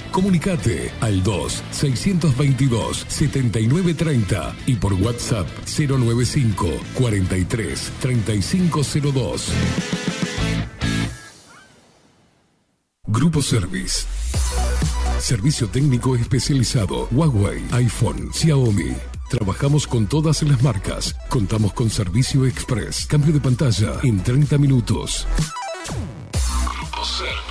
Comunicate al 2-622-7930 y por WhatsApp 095 43 3502. Grupo Service. Servicio técnico especializado. Huawei, iPhone, Xiaomi. Trabajamos con todas las marcas. Contamos con servicio express. Cambio de pantalla en 30 minutos. Grupo Service.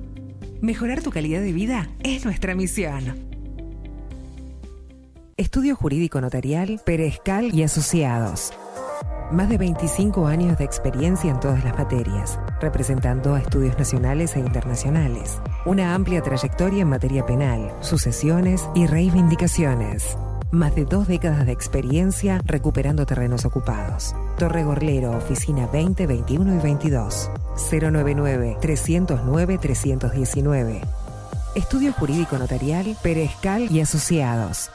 Mejorar tu calidad de vida es nuestra misión. Estudio Jurídico Notarial, Perezcal y Asociados. Más de 25 años de experiencia en todas las materias, representando a estudios nacionales e internacionales. Una amplia trayectoria en materia penal, sucesiones y reivindicaciones. Más de dos décadas de experiencia recuperando terrenos ocupados. Torre Gorlero, oficina 20, 21 y 22. 099-309-319. Estudio Jurídico Notarial, Perezcal y Asociados.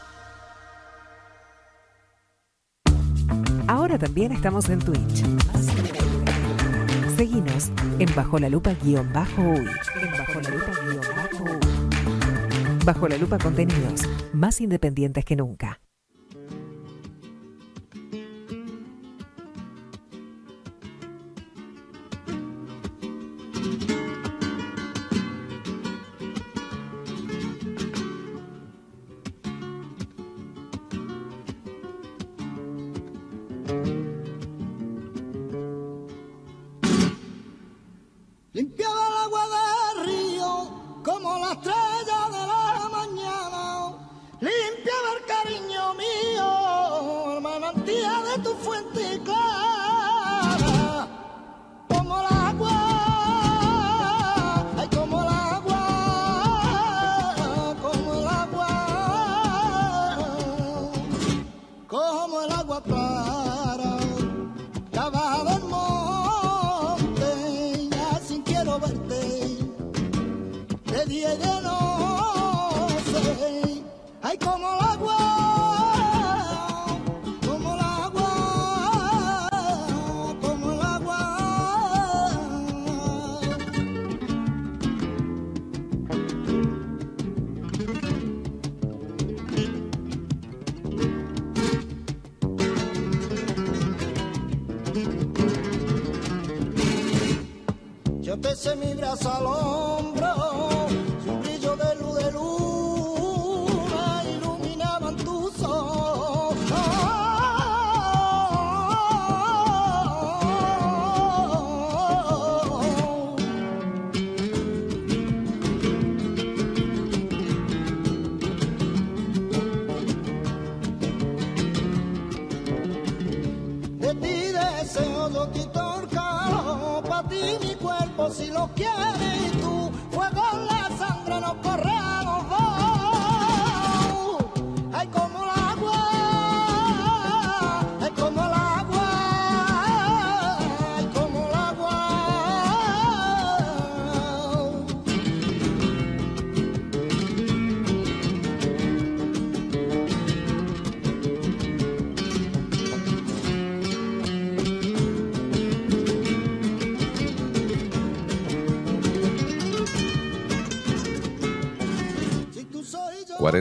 Ahora también estamos en Twitch. Seguinos en Bajo la Lupa guion bajo uy. En Bajo la Lupa guion bajo uy. Bajo la Lupa contenidos más independientes que nunca.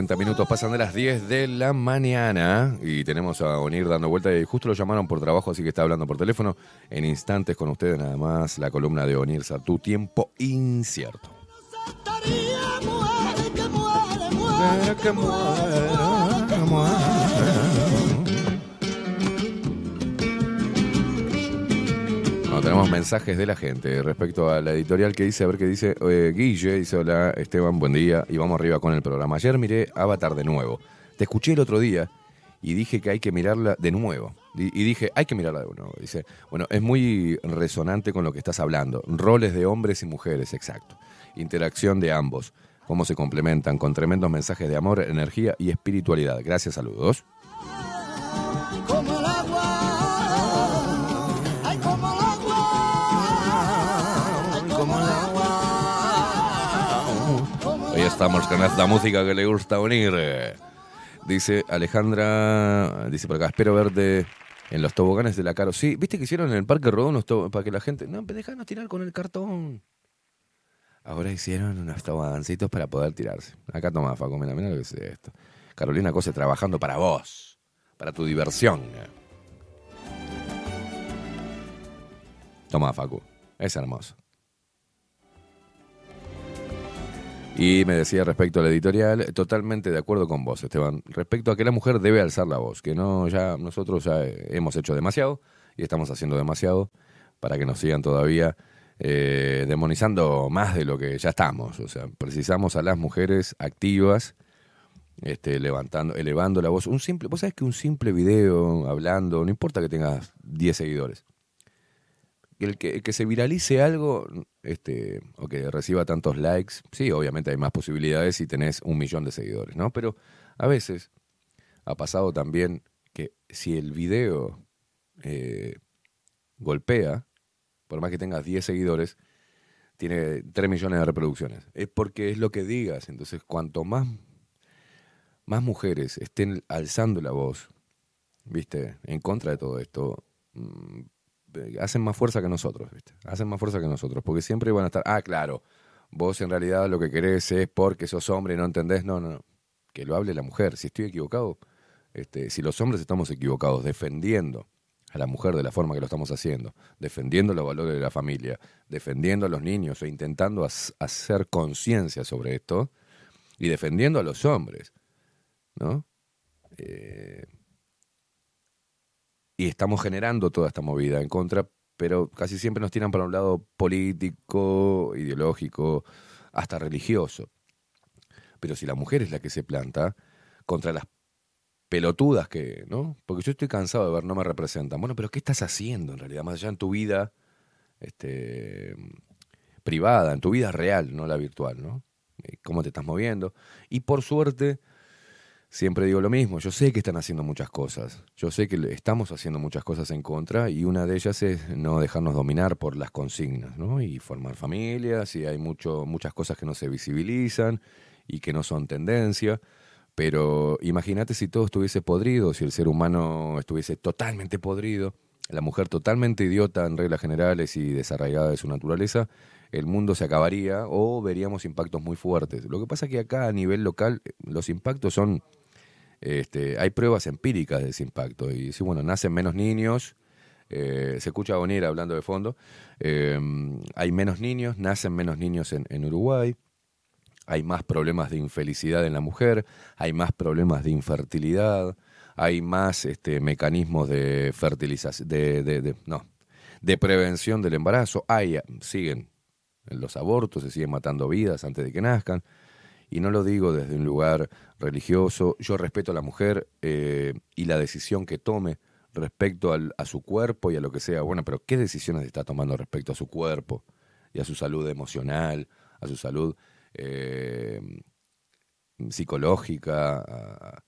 40 minutos pasan de las 10 de la mañana y tenemos a Onir dando vuelta y justo lo llamaron por trabajo, así que está hablando por teléfono. En instantes con ustedes nada más la columna de Onir tu tiempo incierto. Tenemos mensajes de la gente respecto a la editorial que dice, a ver qué dice, eh, Guille, dice, hola Esteban, buen día, y vamos arriba con el programa. Ayer miré Avatar de nuevo. Te escuché el otro día y dije que hay que mirarla de nuevo. Y, y dije, hay que mirarla de nuevo. Dice, bueno, es muy resonante con lo que estás hablando. Roles de hombres y mujeres, exacto. Interacción de ambos. Cómo se complementan con tremendos mensajes de amor, energía y espiritualidad. Gracias, saludos. Estamos con esta música que le gusta unir. Dice Alejandra, dice por acá, espero verte en los toboganes de la Caro. Sí, viste que hicieron en el Parque Rodón para que la gente... No, déjanos tirar con el cartón. Ahora hicieron unos tobogancitos para poder tirarse. Acá toma, Facu, mira, mira lo que es esto. Carolina Cose trabajando para vos, para tu diversión. Toma, Facu, es hermoso. Y me decía respecto a la editorial, totalmente de acuerdo con vos, Esteban, respecto a que la mujer debe alzar la voz, que no ya nosotros ya hemos hecho demasiado y estamos haciendo demasiado para que nos sigan todavía eh, demonizando más de lo que ya estamos. O sea, precisamos a las mujeres activas, este, levantando, elevando la voz. Un simple, vos sabés que un simple video hablando, no importa que tengas 10 seguidores, el que, que se viralice algo, este, o que reciba tantos likes, sí, obviamente hay más posibilidades si tenés un millón de seguidores, ¿no? Pero a veces ha pasado también que si el video eh, golpea, por más que tengas 10 seguidores, tiene 3 millones de reproducciones. Es porque es lo que digas. Entonces, cuanto más, más mujeres estén alzando la voz, ¿viste? En contra de todo esto, mm, hacen más fuerza que nosotros, ¿viste? Hacen más fuerza que nosotros, porque siempre van a estar, ah, claro, vos en realidad lo que querés es porque sos hombre y no entendés, no, no, no, que lo hable la mujer, si estoy equivocado, este, si los hombres estamos equivocados defendiendo a la mujer de la forma que lo estamos haciendo, defendiendo los valores de la familia, defendiendo a los niños o intentando hacer conciencia sobre esto y defendiendo a los hombres, ¿no? Eh, y estamos generando toda esta movida en contra, pero casi siempre nos tiran para un lado político, ideológico, hasta religioso. Pero si la mujer es la que se planta contra las pelotudas que, ¿no? Porque yo estoy cansado de ver, no me representan. Bueno, pero ¿qué estás haciendo en realidad? Más allá en tu vida este, privada, en tu vida real, no la virtual, ¿no? Eh, ¿Cómo te estás moviendo? Y por suerte, siempre digo lo mismo, yo sé que están haciendo muchas cosas, yo sé que estamos haciendo muchas cosas en contra y una de ellas es no dejarnos dominar por las consignas, ¿no? Y formar familias y hay mucho, muchas cosas que no se visibilizan y que no son tendencia. Pero imagínate si todo estuviese podrido, si el ser humano estuviese totalmente podrido, la mujer totalmente idiota en reglas generales y desarraigada de su naturaleza, el mundo se acabaría o veríamos impactos muy fuertes. Lo que pasa es que acá a nivel local eh, los impactos son, este, hay pruebas empíricas de ese impacto. Y si, bueno, nacen menos niños, eh, se escucha a hablando de fondo, eh, hay menos niños, nacen menos niños en Uruguay hay más problemas de infelicidad en la mujer, hay más problemas de infertilidad, hay más este, mecanismos de fertilización, de, no, de prevención del embarazo, hay, siguen los abortos, se siguen matando vidas antes de que nazcan, y no lo digo desde un lugar religioso, yo respeto a la mujer eh, y la decisión que tome respecto a su cuerpo y a lo que sea, bueno, pero ¿qué decisiones está tomando respecto a su cuerpo y a su salud emocional, a su salud eh, psicológica.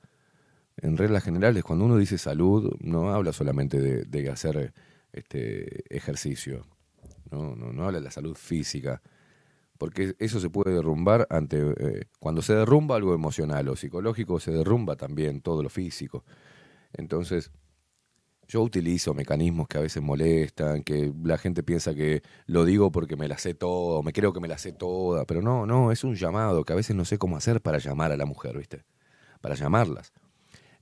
En reglas generales, cuando uno dice salud, no habla solamente de, hacer este ejercicio, ¿no? No, habla de la salud física, porque eso se puede derrumbar ante eh, cuando se derrumba algo emocional o psicológico, se derrumba también todo lo físico. Entonces, yo utilizo mecanismos que a veces molestan, que la gente piensa que lo digo porque me la sé todo, me creo que me la sé toda, pero no, no, es un llamado que a veces no sé cómo hacer para llamar a la mujer, ¿viste? Para llamarlas.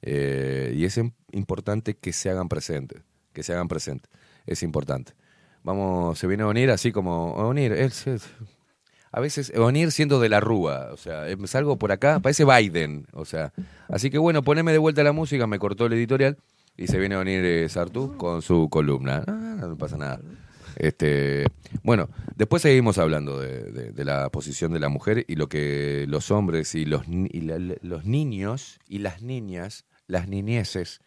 Eh, y es importante que se hagan presentes, que se hagan presentes, es importante. Vamos, se viene a unir así como, a unir, es, a veces unir siendo de la rúa, o sea, salgo por acá, parece Biden, o sea, así que bueno, poneme de vuelta la música, me cortó el editorial. Y se viene a venir eh, Sartú con su columna. Ah, no, pasa nada. Este, bueno, después seguimos hablando de, la posición de la mujer y lo que los hombres y los, los niños y las niñas, las niñeces,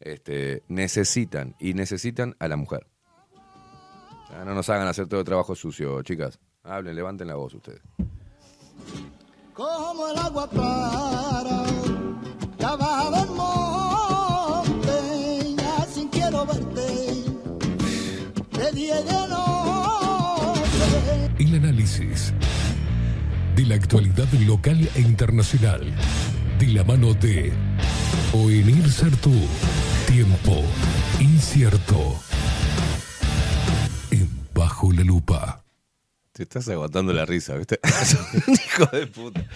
este, necesitan y necesitan a la mujer. Ah, no nos hagan hacer todo el trabajo sucio, chicas. Hablen, levanten la voz ustedes. Como el agua clara, El análisis de la actualidad local e internacional de la mano de Oenir Sartú. Tiempo incierto. En Bajo la Lupa. Te estás aguantando la risa, ¿viste? Hijo de puta.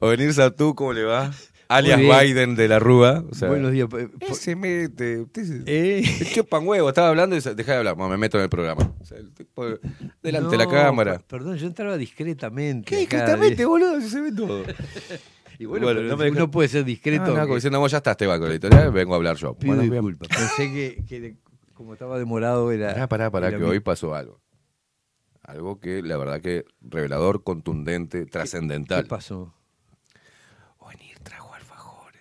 O venir tú, ¿cómo le va? Alias. Biden de la Rúa. O sea, Buenos días. Eh, Se mete. Usted se, se chupan huevo. Estaba hablando y se, deja de hablar. Bueno, me meto en el programa. O sea, el tipo delante de la No, cámara. per- Perdón, yo entraba discretamente. ¿Qué discretamente, de- boludo? Si se ve todo. Y bueno, Bueno, no me uno puede ser discreto. No, no, que- diciendo, vos ya estás, te va con la editorial, vengo a hablar yo. Pido Bueno, disculpas. Pensé que, que como estaba demorado era. Pará, pará, pará, era que hoy pasó algo. Algo que, la verdad, que revelador, contundente, trascendental. ¿Qué pasó? Ovenir trajo alfajores.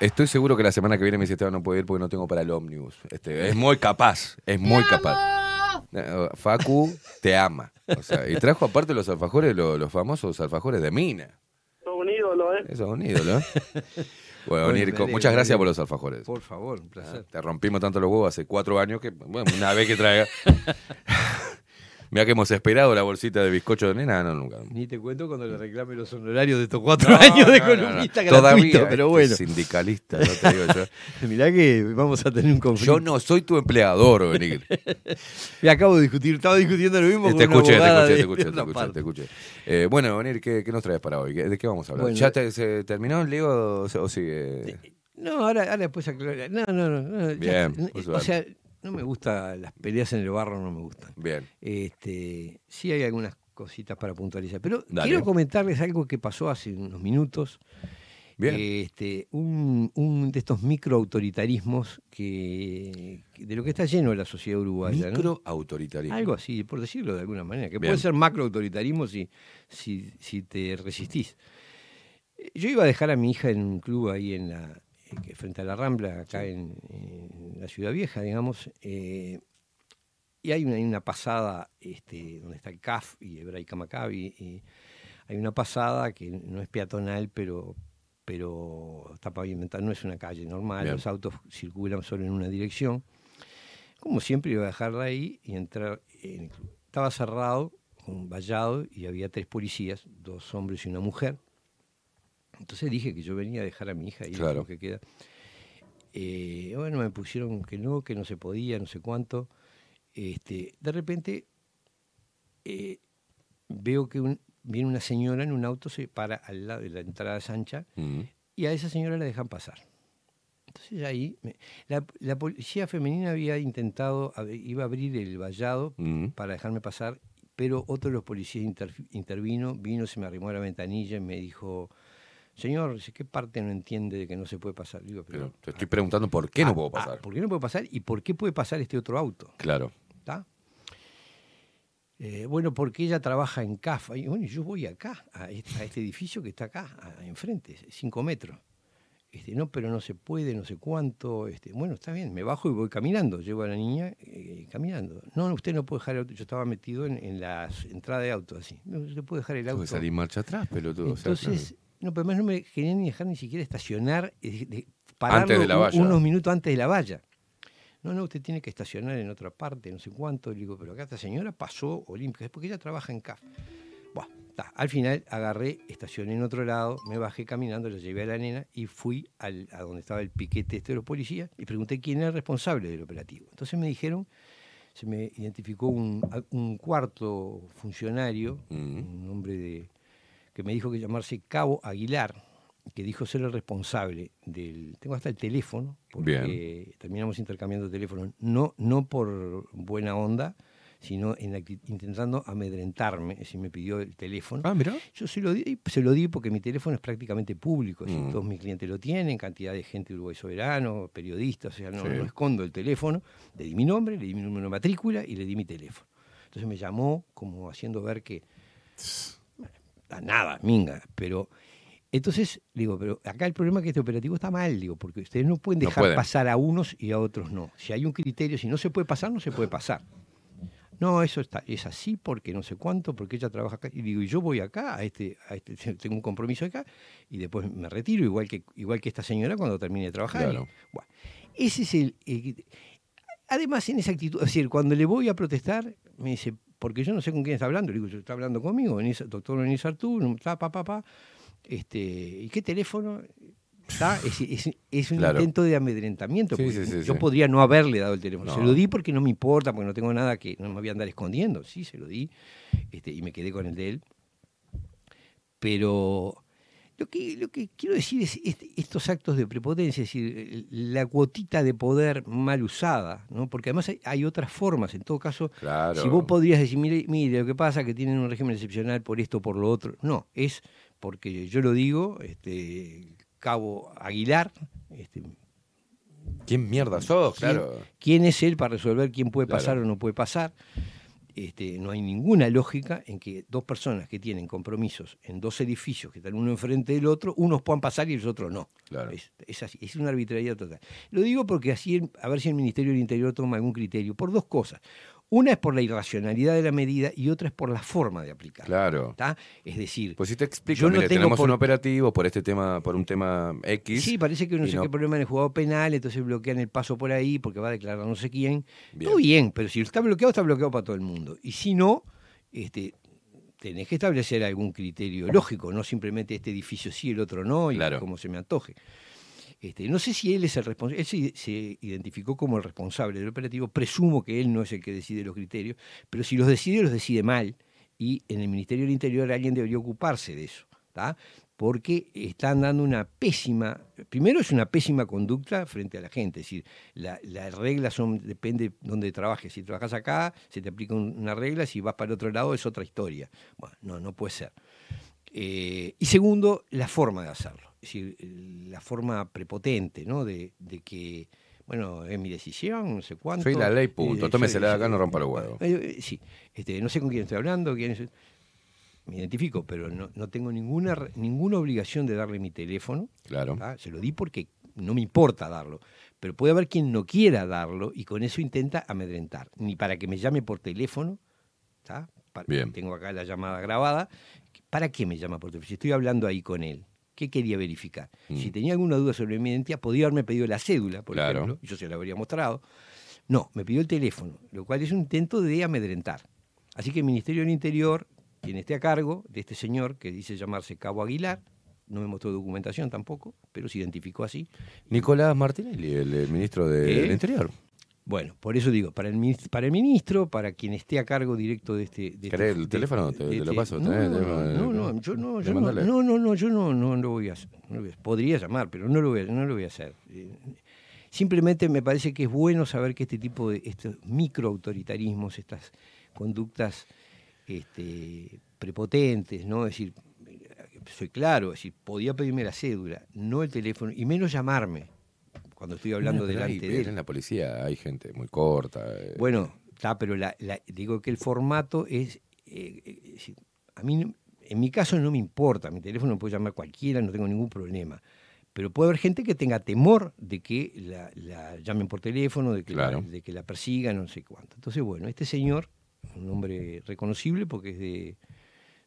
Estoy seguro que la semana que viene me dice Esteban no puede ir porque no tengo para el ómnibus. Este, es muy capaz, es muy capaz. Eh, Facu te ama. O sea, y trajo aparte los alfajores, lo- los, famosos alfajores de Mina. Sos un ídolo, ¿eh? Eso es un ídolo. Bueno, Bueno, Nirko, muchas gracias por los alfajores. Por favor, un placer. Te rompimos tanto los huevos hace cuatro años que, bueno, una vez que traiga. Mira que hemos esperado la bolsita de bizcocho de nena, no, nunca. Ni te cuento cuando le reclame los honorarios de estos cuatro No, años de no, no, no. columnista Todavía, gratuito, pero bueno. este Sindicalista, no te digo yo. Mirá que vamos a tener un conflicto. Yo no soy tu empleador, Benigre. Me acabo de discutir, estaba discutiendo lo mismo Te con una escuché, te escuché, de- te escuché, de te escuché, te escuché. Eh, bueno, Benir, ¿qué, ¿qué nos traes para hoy? ¿De qué vamos a hablar? Bueno, ¿Ya te- se terminó el lío o, sigue? No, ahora, ahora después aclarar. No, no, no. ya Bien, pues o sea, no me gusta, las peleas en el barro no me gustan. Bien. Este, sí hay algunas cositas para puntualizar. Pero Dale. quiero comentarles algo que pasó hace unos minutos. Bien. Este, un, un de estos microautoritarismos que, que- de lo que está lleno la sociedad uruguaya. ¿no? Microautoritarismo. Algo así, por decirlo de alguna manera, que Bien. puede ser macroautoritarismo si, si, si te resistís. Yo iba a dejar a mi hija en un club ahí en la, que frente a la Rambla, acá en, en la Ciudad Vieja, digamos, eh, y hay una, hay una pasada este, donde está el CAF y Hebraica Maccabi, y hay una pasada que no es peatonal, pero, pero está pavimentada, no es una calle normal, Bien. los autos circulan solo en una dirección. Como siempre iba a dejarla ahí y entrar en el club. Estaba cerrado, con vallado, y había tres policías, dos hombres y una mujer. Entonces dije que yo venía a dejar a mi hija el Claro. club que queda. Eh, bueno, me pusieron que no, que no se podía, no sé cuánto. Este, de repente eh, veo que un- viene una señora en un auto, se para al lado de la entrada Sancha Mm. y a esa señora la dejan pasar. Entonces ahí, me- la, la policía femenina había intentado, iba a abrir el vallado Mm. para dejarme pasar, pero otro de los policías inter- intervino, vino, se me arrimó a la ventanilla y me dijo, señor, ¿qué parte no entiende de que no se puede pasar? Digo, Pero te estoy preguntando por qué no puedo ah, pasar. ¿Por qué no puedo pasar y por qué puede pasar este otro auto? Claro. ¿Está? Eh, bueno, porque ella trabaja en CAF. Y bueno, yo voy acá, a este, a este edificio que está acá, a- enfrente, cinco metros. Este, no, pero no se puede, no sé cuánto. Este, bueno, está bien, me bajo y voy caminando. Llevo a la niña eh, caminando. No, usted no puede dejar el auto. Yo estaba metido en, en la entrada de auto, así. No, usted puede dejar el auto. Que salir marcha atrás, pelotudo. o sea, Entonces, no, pero además no me querían ni dejar ni siquiera estacionar, eh, de- pararlo Antes de la valla. unos minutos antes de la valla. No, no, usted tiene que estacionar en otra parte, no sé cuánto. Le digo, pero acá esta señora pasó olímpica, es porque ella trabaja en CAF. Bueno, ta, al final agarré, estacioné en otro lado, me bajé caminando, la llevé a la nena y fui al- a donde estaba el piquete este de los policías y pregunté quién era el responsable del operativo. Entonces me dijeron, se me identificó un, un cuarto funcionario, un hombre de, que me dijo que llamarse Cabo Aguilar, que dijo ser el responsable del... Tengo hasta el teléfono, porque terminamos intercambiando teléfono, no, no por buena onda, sino en intentando amedrentarme, es decir, me pidió el teléfono. Ah, mira. Yo se lo di, se lo di porque mi teléfono es prácticamente público, es decir, Mm. todos mis clientes lo tienen, cantidad de gente de Uruguay Soberano, periodistas, o sea, no, Sí. no escondo el teléfono. Le di mi nombre, le di mi número de matrícula y le di mi teléfono. Entonces me llamó como haciendo ver que a nada, minga, pero entonces digo, pero acá el problema es que este operativo está mal, digo, porque ustedes no pueden No dejar pueden. pasar a unos y a otros no. Si hay un criterio, si no se puede pasar, no se puede pasar. No, eso está, es así porque no sé cuánto, porque ella trabaja acá. Y digo, yo voy acá, a este, a este, tengo un compromiso acá, y después me retiro, igual que, igual que esta señora cuando termine de trabajar. Claro. Y, bueno, ese es el, el- Además, en esa actitud, es decir, cuando le voy a protestar, me dice, porque yo no sé con quién está hablando. Le digo, está hablando conmigo, doctor Denis Artú, pa, pa, pa, pa. Este, ¿Y qué teléfono? ¿Está? Es, es- es un Claro. intento de amedrentamiento. Sí, porque sí, sí, yo podría no haberle dado el teléfono. Se lo di porque no me importa, porque no tengo nada que no me voy a andar escondiendo. Sí, se lo di este, y me quedé con el de él. Pero lo que, lo que quiero decir es este- estos actos de prepotencia, es decir, la cuotita de poder mal usada, ¿no? porque además hay, hay otras formas. En todo caso, Claro. si vos podrías decir, mire, mire, lo que pasa es que tienen un régimen excepcional por esto, por lo otro. No, es porque yo lo digo, este, Cabo Aguilar, este, ¿Quién mierda sos? ¿quién, Claro. quién es él para resolver quién puede Claro. pasar o no puede pasar? Este, no hay ninguna lógica en que dos personas que tienen compromisos en dos edificios que están uno enfrente del otro, unos puedan pasar y los otros no. Claro. Es, es así, es una arbitrariedad total. Lo digo porque así, a ver si el Ministerio del Interior toma algún criterio, por dos cosas. Una es por la irracionalidad de la medida y otra es por la forma de aplicarla. Claro. ¿está? Es decir, Pues si te explico, yo no mire, tengo tenemos por- un operativo por este tema, por un tema X. Sí, parece que no sé no- qué problema en el juzgado penal, entonces bloquean el paso por ahí porque va a declarar no sé quién. Bien. Todo bien, pero si está bloqueado, está bloqueado para todo el mundo. Y si no, este, tenés que establecer algún criterio lógico, no simplemente este edificio sí, el otro no, y Claro. como se me antoje. Este, no sé si él es el responsable, él se, identificó como el responsable del operativo, presumo que él no es el que decide los criterios, pero si los decide, los decide mal, y en el Ministerio del Interior alguien debería ocuparse de eso, ¿tá? porque están dando una pésima, primero es una pésima conducta frente a la gente, es decir, la- las reglas son, depende de dónde trabajes, si trabajas acá, se te aplica un- una regla, si vas para el otro lado es otra historia. Bueno, no, no puede ser. Eh, y segundo, la forma de hacerlo, decir, la forma prepotente, ¿no? De, de que, bueno, es mi decisión, no sé cuánto. Soy la ley, punto. Eh, Tómesela acá, no rompa los huevos. eh, eh, sí, este, no sé con quién estoy hablando, quién es. Me identifico, pero no, no tengo ninguna, ninguna obligación de darle mi teléfono. Claro. ¿tá? Se lo di porque no me importa darlo. Pero puede haber quien no quiera darlo y con eso intenta amedrentar. Ni para que me llame por teléfono, ¿tá? Pa- Bien. tengo acá la llamada grabada. ¿Para qué me llama por teléfono? Si estoy hablando ahí con él, ¿qué quería verificar? Mm. Si tenía alguna duda sobre mi identidad, podía haberme pedido la cédula, por Claro. ejemplo, y yo se la habría mostrado. No, me pidió el teléfono, lo cual es un intento de amedrentar. Así que el Ministerio del Interior, quien esté a cargo de este señor que dice llamarse Cabo Aguilar, no me mostró documentación tampoco, pero se identificó así. Nicolás Martinelli, el, eh, ministro de- ¿Eh? del Interior. Bueno, por eso digo, para el, para el ministro, para quien esté a cargo directo de este... De ¿Querés este- el teléfono? de- Te- de te lo este- paso, No, tenés, no, no, no, yo no, yo no, no, no, no, yo no, no lo voy a hacer. no lo voy a- podría llamar, pero no lo voy a, no lo voy a hacer. Eh, Simplemente me parece que es bueno saber que este tipo de estos microautoritarismos, estas conductas este, prepotentes, ¿no? Es decir, soy claro, es decir, podía pedirme la cédula, no el teléfono, y menos llamarme cuando estoy hablando delante hay- de él. En la policía hay gente muy corta. eh, Bueno, está, pero la- la- digo que el formato es, eh, eh, es a mí, en mi caso no me importa, mi teléfono me puede llamar cualquiera, no tengo ningún problema. Pero puede haber gente que tenga temor de que la, la llamen por teléfono, de que, la- Claro. de que la persigan, no sé cuánto. Entonces, bueno, este señor, un hombre reconocible porque es de,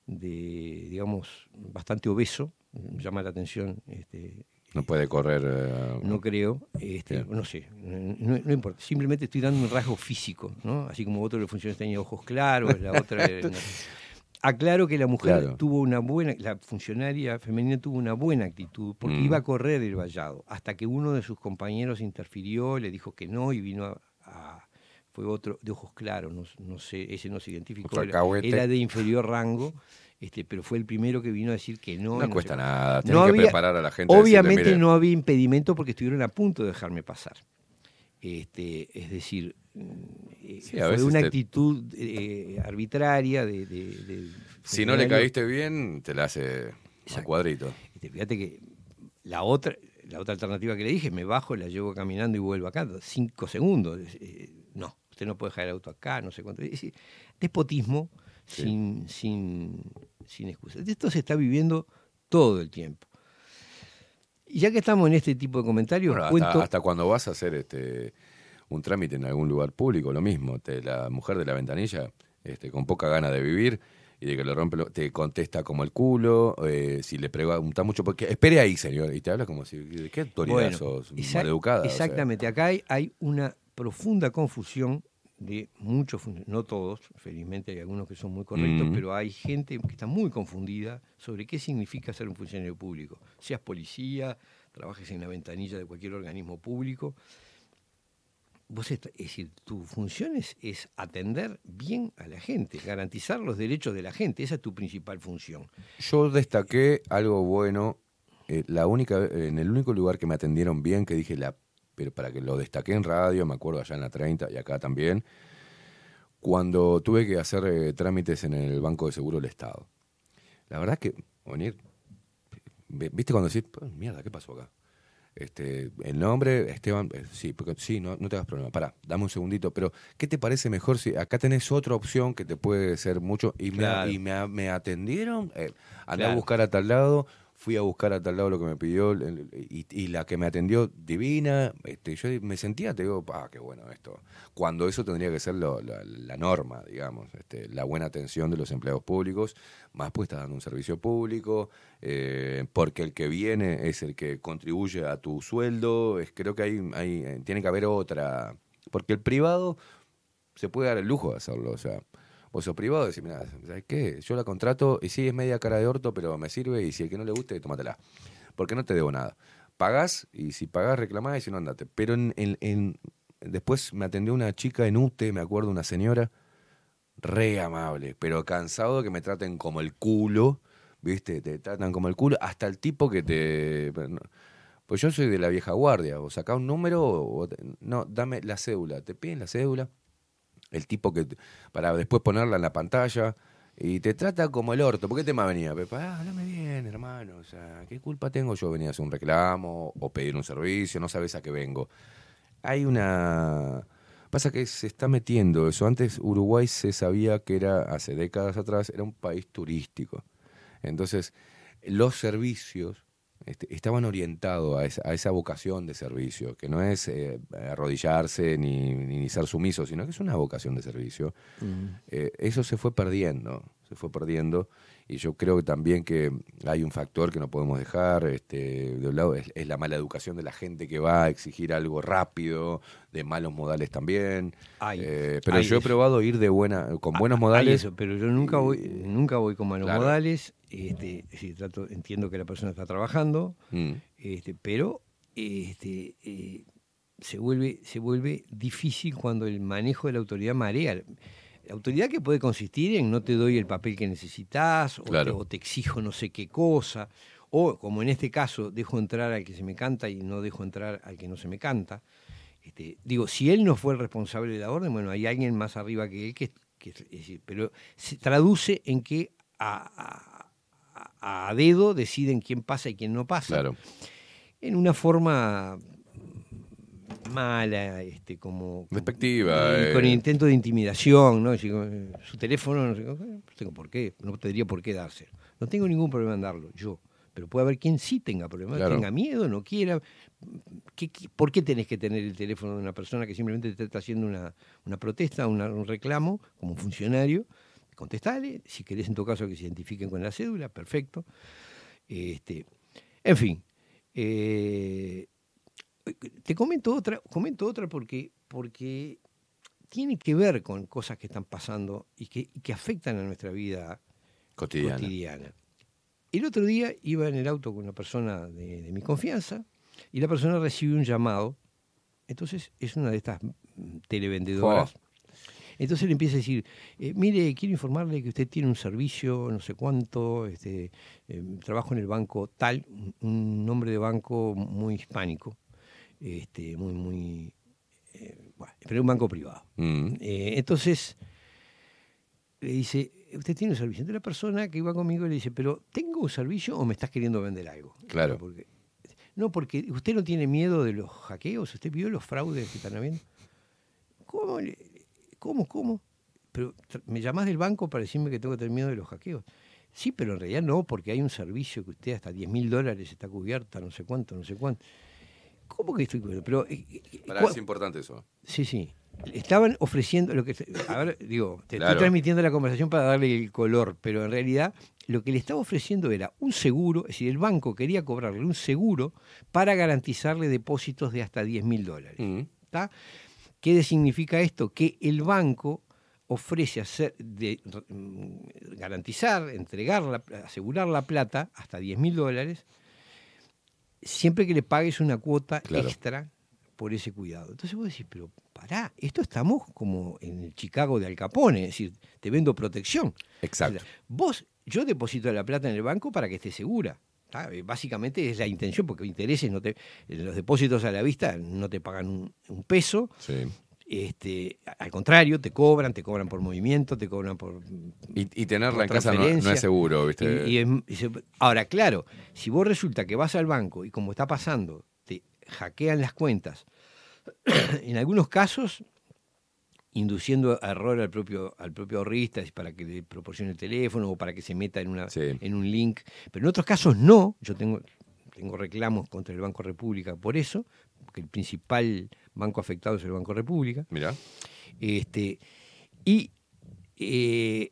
de digamos, bastante obeso, llama la atención este, no puede correr. eh, no creo, este, no sé, no, no importa. Simplemente estoy dando un rasgo físico, ¿no? Así como otro de los funcionarios tenía ojos claros, la otra. no. Aclaro que la mujer Claro. tuvo una buena, la funcionaria femenina tuvo una buena actitud porque Mm. iba a correr el vallado, hasta que uno de sus compañeros interfirió, le dijo que no y vino a. a- fue otro de ojos claros, no, no sé, ese no se identificó, era, era de inferior rango, este, pero fue el primero que vino a decir que no. No cuesta nada, tenés que preparar a la gente, Obviamente decirle, no había impedimento porque estuvieron a punto de dejarme pasar. Este, es decir, mm, eh, Sí, fue una te- actitud eh, arbitraria de, Si no le caíste bien, te la hace a cuadrito. Este, fíjate que la otra, la otra alternativa que le dije, me bajo, la llevo caminando y vuelvo acá, cinco segundos. Eh, no, usted no puede dejar el auto acá, no sé cuánto. Es decir, despotismo Sí. sin, sin, sin excusa. Esto se está viviendo todo el tiempo. Y ya que estamos en este tipo de comentarios, Bueno, cuento... hasta cuando vas a hacer este un trámite en algún lugar público, lo mismo. Te, la mujer de la ventanilla, este, con poca gana de vivir y de que le rompe, lo- te contesta como el culo. eh, si le pregunta mucho, porque espere ahí, señor, y te habla como si, ¿de qué autoridad Bueno, sos? exact- Maleducada. o sea. Exactamente, acá hay, hay una profunda confusión de muchos, no todos, felizmente hay algunos que son muy correctos, Mm. pero hay gente que está muy confundida sobre qué significa ser un funcionario público. Seas policía, trabajes en la ventanilla de cualquier organismo público, vos es decir, tu función es, es atender bien a la gente, garantizar los derechos de la gente, esa es tu principal función. Yo destaqué algo bueno. eh, la única, en el único lugar que me atendieron bien, que dije, la, pero para que lo destaqué en radio, me acuerdo allá en la 30 y acá también, cuando tuve que hacer eh, trámites en el Banco de Seguro del Estado. La verdad que, venir, ¿viste cuando decís, "Pues, mierda, qué pasó acá? Este, el nombre, Esteban, eh, sí, porque, sí, no, no te hagas problema. Pará, dame un segundito. Pero, ¿qué te parece mejor si acá tenés otra opción que te puede ser mucho? Y, me, y me, me atendieron, eh, andé a Claro. buscar a tal lado, fui a buscar a tal lado lo que me pidió, y, y la que me atendió divina. Este, yo me sentía, te digo, ah, qué bueno esto. Cuando eso tendría que ser lo- la, la norma, digamos, este, la buena atención de los empleados públicos, más pues estás dando un servicio público, eh, porque el que viene es el que contribuye a tu sueldo, creo que hay, hay, eh, tiene que haber otra, porque el privado se puede dar el lujo de hacerlo, o sea, vos sos privado decís, mira, ¿sabes qué? Yo la contrato y sí, es media cara de orto, pero me sirve y si el que no le guste, tómatela, porque no te debo nada. Pagás y si pagás reclamás y si no andate. Pero en, en- después me atendió una chica en UTE, me acuerdo, una señora, re amable, pero cansado de que me traten como el culo, ¿viste? Te tratan como el culo, hasta el tipo que te... Pues yo soy de la vieja guardia, o sacá un número, o no, dame la cédula, te piden la cédula, el tipo que, para después ponerla en la pantalla, y te trata como el orto, ¿por qué te me venía? Pepa, ah, háblame bien, hermano, o sea, ¿qué culpa tengo yo venía a hacer un reclamo, o pedir un servicio, no sabes a qué vengo? Hay una... Pasa que se está metiendo eso. Antes Uruguay se sabía que era, hace décadas atrás, era un país turístico. Entonces, los servicios este, estaban orientados a esa, a esa vocación de servicio, que no es eh, arrodillarse ni, ni ser sumiso, sino que es una vocación de servicio. Eh, eso se fue perdiendo, se fue perdiendo. Y yo creo que también que hay un factor que no podemos dejar, este, de un lado, es, es la mala educación de la gente que va a exigir algo rápido, de malos modales también. Eh, pero yo he probado ir de buena, con buenos Hay modales. eso, pero yo nunca voy, nunca voy con malos Claro. modales. Este, trato, entiendo que la persona está trabajando, Mm. este, pero este, eh, se, vuelve, se vuelve difícil cuando el manejo de la autoridad marea. La autoridad que puede consistir en no te doy el papel que necesitas, o, Claro. te, o te exijo no sé qué cosa, o como en este caso, dejo entrar al que se me canta y no dejo entrar al que no se me canta. Este, digo, si él no fue el responsable de la orden, bueno, hay alguien más arriba que él que, que- es decir, pero se traduce en que a, a- a dedo deciden quién pasa y quién no pasa. Claro. En una forma mala, este, como Despectiva, y eh. con intento de intimidación, ¿no? Eh, su teléfono, no, sé, no tengo por qué, no tendría por qué dárselo. No tengo ningún problema en darlo, yo. Pero puede haber quien sí tenga problemas, Claro. tenga miedo, no quiera. ¿Qué- qué- por qué tenés que tener el teléfono de una persona que simplemente te está haciendo una, una protesta, una- un reclamo, como funcionario? Contestale, si querés en tu caso que se identifiquen con la cédula, perfecto. Este, en fin, eh, te comento otra, comento otra porque, porque tiene que ver con cosas que están pasando y que, y que afectan a nuestra vida Cotidiana. cotidiana. El otro día iba en el auto con una persona de, de mi confianza y la persona recibe un llamado. Entonces es una de estas televendedoras. Entonces le empieza a decir, eh, mire, quiero informarle que usted tiene un servicio, no sé cuánto, este, eh, trabajo en el banco tal, un- un nombre de banco muy hispánico, este, muy, muy, eh, bueno, pero un banco privado. Mm. Eh, entonces le dice, usted tiene un servicio. Entonces la persona que iba conmigo le dice, pero ¿tengo un servicio o me estás queriendo vender algo? Claro. Porque- no, porque usted no tiene miedo de los hackeos, usted vio los fraudes que están habiendo. ¿Cómo? le- ¿Cómo? ¿Cómo? Pero me llamás del banco para decirme que tengo que tener miedo de los hackeos. Sí, pero en realidad no, porque hay un servicio que usted hasta 10 mil dólares está cubierta, no sé cuánto, no sé cuánto. ¿Cómo que estoy cubierto? Pero, eh, eh, Pará, ¿cuál- es importante eso. Sí, sí. Estaban ofreciendo lo que. A ver, digo, te Claro. estoy transmitiendo la conversación para darle el color, pero en realidad lo que le estaba ofreciendo era un seguro, es decir, el banco quería cobrarle un seguro para garantizarle depósitos de hasta 10 mil dólares. Mm. ¿tá? ¿Qué significa esto? Que el banco ofrece hacer, de, mm, garantizar, entregar, la, asegurar la plata hasta 10 mil dólares siempre que le pagues una cuota Claro. extra por ese cuidado. Entonces vos decís, pero pará, esto estamos como en el Chicago de Al Capone, es decir, te vendo protección. Exacto. O sea, vos, yo deposito la plata en el banco para que esté segura. Básicamente es la intención, porque intereses, no te, los depósitos a la vista no te pagan un, un peso. Sí. Este, al contrario, te cobran, te cobran por movimiento, te cobran por. Y, y tenerla por en casa no, es seguro, ¿viste? Y- y es- y se- ahora, claro, si vos resulta que vas al banco y como está pasando, te hackean las cuentas, en algunos casos induciendo a error al propio, al propio ahorrista para que le proporcione el teléfono o para que se meta en, una, en un link. Pero en otros casos no. Yo tengo, tengo reclamos contra el Banco República por eso, porque el principal banco afectado es el Banco República. Mira. Este, y eh,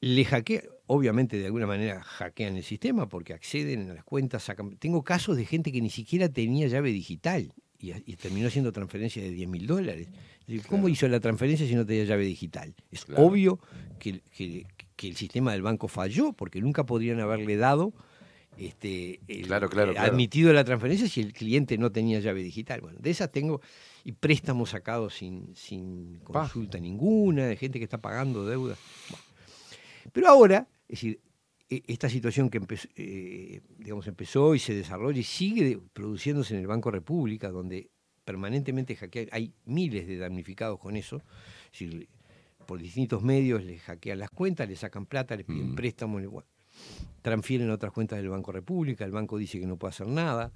le hackean, obviamente de alguna manera hackean el sistema porque acceden a las cuentas, sacan. Tengo casos de gente que ni siquiera tenía llave digital y, y terminó haciendo transferencias de 10 mil dólares. ¿Cómo hizo la transferencia si no tenía llave digital? Es Claro. obvio que, que- que el sistema del banco falló porque nunca podrían haberle dado. Este, el- Claro, claro, claro. admitido la transferencia si el cliente no tenía llave digital. Bueno, de esas tengo y préstamos sacados sin, sin consulta ninguna, de gente que está pagando deuda. Bueno. Pero ahora, es decir, esta situación que empezó, eh, digamos, empezó y se desarrolla y sigue produciéndose en el Banco República, donde permanentemente hackean, hay miles de damnificados con eso, es decir, por distintos medios les hackean las cuentas, le sacan plata, le piden préstamos, le- bueno, transfieren a otras cuentas del Banco República, el banco dice que no puede hacer nada.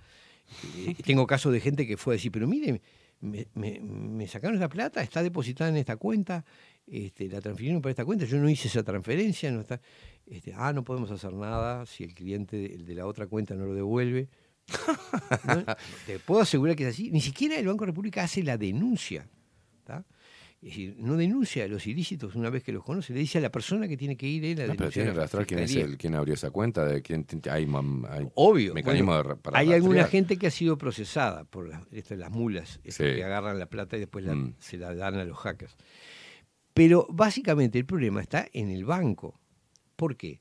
Eh, tengo casos de gente que fue a decir, pero mire, me, me- me sacaron esa plata, está depositada en esta cuenta, este, la transfirieron para esta cuenta, yo no hice esa transferencia, no está, este, ah, no podemos hacer nada si el cliente el de la otra cuenta no lo devuelve. No, te puedo asegurar que es así. Ni siquiera el Banco República hace la denuncia. ¿tá? Es decir, no denuncia los ilícitos una vez que los conoce, le dice a la persona que tiene que ir él a No, pero tiene a que rastrear quién es el, quién abrió esa cuenta, de quién hay, hay Obvio. mecanismo bueno, de para hay alguna gente que ha sido procesada por las, esto, las mulas, Sí. que agarran la plata y después la- Mm. se la dan a los hackers. Pero básicamente el problema está en el banco. ¿Por qué?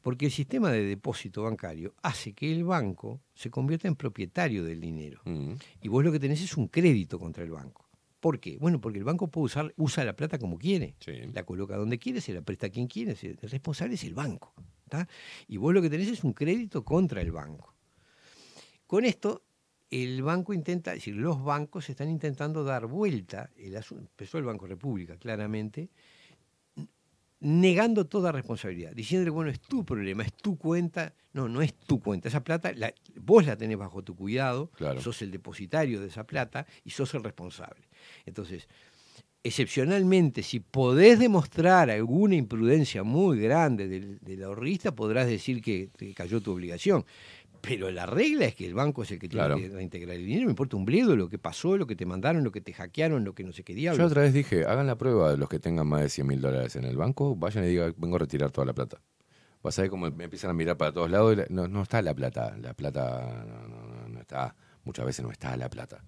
Porque el sistema de depósito bancario hace que el banco se convierta en propietario del dinero. Mm. Y vos lo que tenés es un crédito contra el banco. ¿Por qué? Bueno, porque el banco puede usar, usa la plata como quiere. La coloca donde quiere, se la presta a quien quiere. El responsable es el banco. ¿tá? Y vos lo que tenés es un crédito contra el banco. Con esto, el banco intenta, es decir, los bancos están intentando dar vuelta, el asunto, empezó el Banco República claramente, negando toda responsabilidad, diciéndole, bueno, es tu problema, es tu cuenta. No, no es tu cuenta. Esa plata, la- vos la tenés bajo tu cuidado, Claro. sos el depositario de esa plata y sos el responsable. Entonces, excepcionalmente, si podés demostrar alguna imprudencia muy grande del, del ahorrista, podrás decir que cayó tu obligación. Pero la regla es que el banco es el que tiene Claro. que reintegrar el dinero, me importa un bledo lo que pasó, lo que te mandaron, lo que te hackearon, lo que no sé qué diablos. Yo otra vez dije, hagan la prueba de los que tengan más de 100 mil dólares en el banco, vayan y digan, vengo a retirar toda la plata. Vas a ver cómo me empiezan a mirar para todos lados y la- no, no está la plata, la plata no, no, no, no está, muchas veces no está la plata.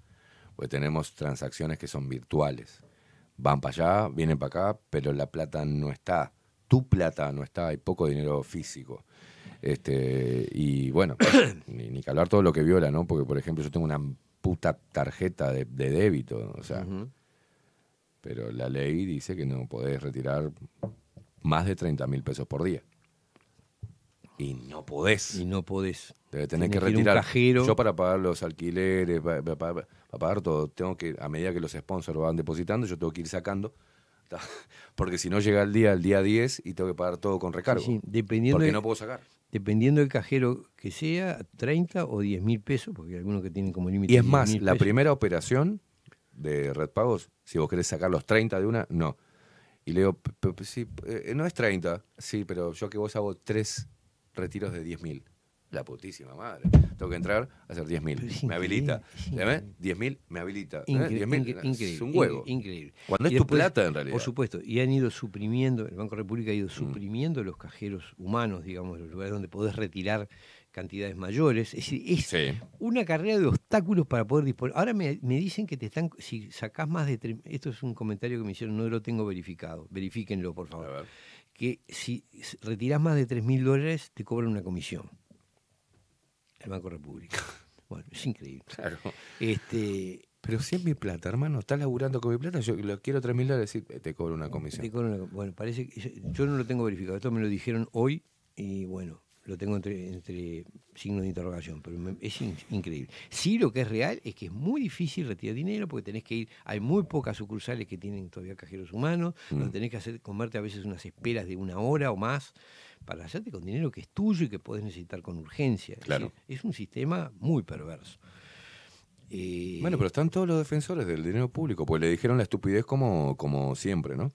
Porque tenemos transacciones que son virtuales. Van para allá, vienen para acá, pero la plata no está. Tu plata no está, hay poco dinero físico. Este, y bueno, ni, ni que hablar todo lo que viola, ¿no? Porque, por ejemplo, yo tengo una puta tarjeta de, de débito, o sea, pero la ley dice que no podés retirar más de 30 mil pesos por día. Y no podés. Y no podés. Debe tener que un retirar. cajero. Yo para pagar los alquileres, para, para- para- para pagar todo, tengo que, a medida que los sponsors van depositando, yo tengo que ir sacando. Porque si no llega el día, el día 10 y tengo que pagar todo con recargo. Sí, sí, dependiendo porque de- no puedo sacar. Dependiendo del cajero que sea, 30 o 10 mil pesos, porque hay algunos que tienen como límite. Y es 10.000 más, la pesos. primera operación de Red Pagos, si vos querés sacar los 30 de una, no. Y le digo, "P- p- p- sí, eh, no es 30, sí, pero yo que vos hago tres retiros de 10 mil. La putísima madre. Tengo que entrar a hacer 10 mil. Me habilita. ¿Ves? 10 mil me habilita. ¿Eh? Incre- 10.000, incre- es increíble, un huevo. incre- increíble. Cuando es tu plata, en realidad. Por supuesto, y han ido suprimiendo, el Banco República ha ido Mm. suprimiendo los cajeros humanos, digamos, los lugares donde podés retirar cantidades mayores. Es decir, es una carrera de obstáculos para poder disponer. Ahora me, me dicen que te están, si sacás más de tres, esto es un comentario que me hicieron, no lo tengo verificado, verifíquenlo por favor. Que si retirás más de 3 mil dólares, te cobran una comisión. El Banco República. Bueno, es increíble. Claro. Este, Pero si es mi plata, hermano, estás laburando con mi plata, yo lo quiero 3 mil dólares, sí, te cobro una comisión. te cobran una- bueno, parece que yo, yo no lo tengo verificado. Esto me lo dijeron hoy y bueno, lo tengo entre, entre signos de interrogación, pero me- es in- increíble. Sí, lo que es real es que es muy difícil retirar dinero porque tenés que ir, hay muy pocas sucursales que tienen todavía cajeros humanos, Mm. donde tenés que hacer, comerte a veces unas esperas de una hora o más para hacerte con dinero que es tuyo y que podés necesitar con urgencia. Es Claro. decir, es un sistema muy perverso. Eh, Bueno, pero están todos los defensores del dinero público, pues le dijeron la estupidez como, como siempre, ¿no?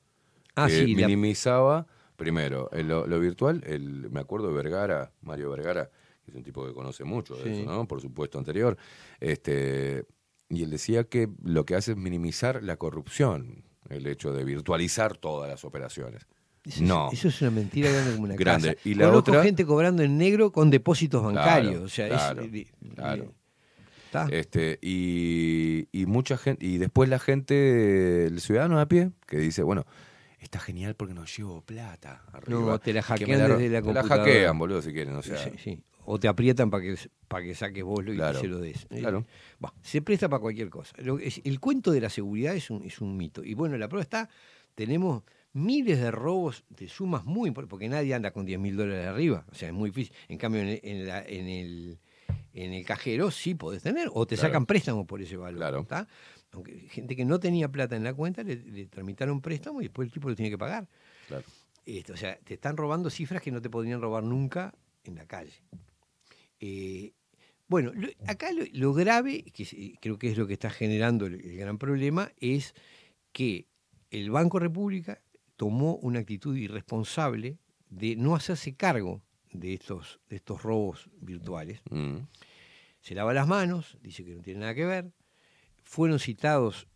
Ah, que sí, la- minimizaba, primero, el- lo, lo virtual, el, me acuerdo de Vergara, Mario Vergara, que es un tipo que conoce mucho de Sí. eso, ¿no? Por supuesto, anterior. Este, y él decía que lo que hace es minimizar la corrupción, el hecho de virtualizar todas las operaciones. Eso no. Es, eso es una mentira grande como una Grande. casa. Y la Conozco otra- gente cobrando en negro con depósitos bancarios. Claro, o sea, claro, es, di- claro. ¿Está? Este, y, y mucha gente, y después la gente, el ciudadano de a pie, que dice, bueno, está genial porque no llevo plata arriba. No, te la hackean desde la te la computadora. hackean, boludo, si quieren, o sea. Sí, sí. O te aprietan para que, para que saques vos lo y Claro, se lo des. Eh, claro. bah, se presta para cualquier cosa. Lo- es- el cuento de la seguridad es un, es un mito. Y bueno, la prueba está, tenemos miles de robos de sumas muy importantes, porque nadie anda con 10 mil dólares arriba. O sea, es muy difícil. En cambio, en el, en la- en el, en el cajero sí podés tener, o te Claro. sacan préstamos por ese valor. Claro. ¿tá? Aunque gente que no tenía plata en la cuenta le, le tramitaron préstamo y después el tipo lo tiene que pagar. Claro. Esto, o sea, te están robando cifras que no te podrían robar nunca en la calle. Eh, bueno, lo- acá lo, lo grave, que eh, creo que es lo que está generando el, el gran problema, es que el Banco República tomó una actitud irresponsable de no hacerse cargo de estos, de estos robos virtuales. Mm. Se lava las manos, dice que no tiene nada que ver. Fueron citados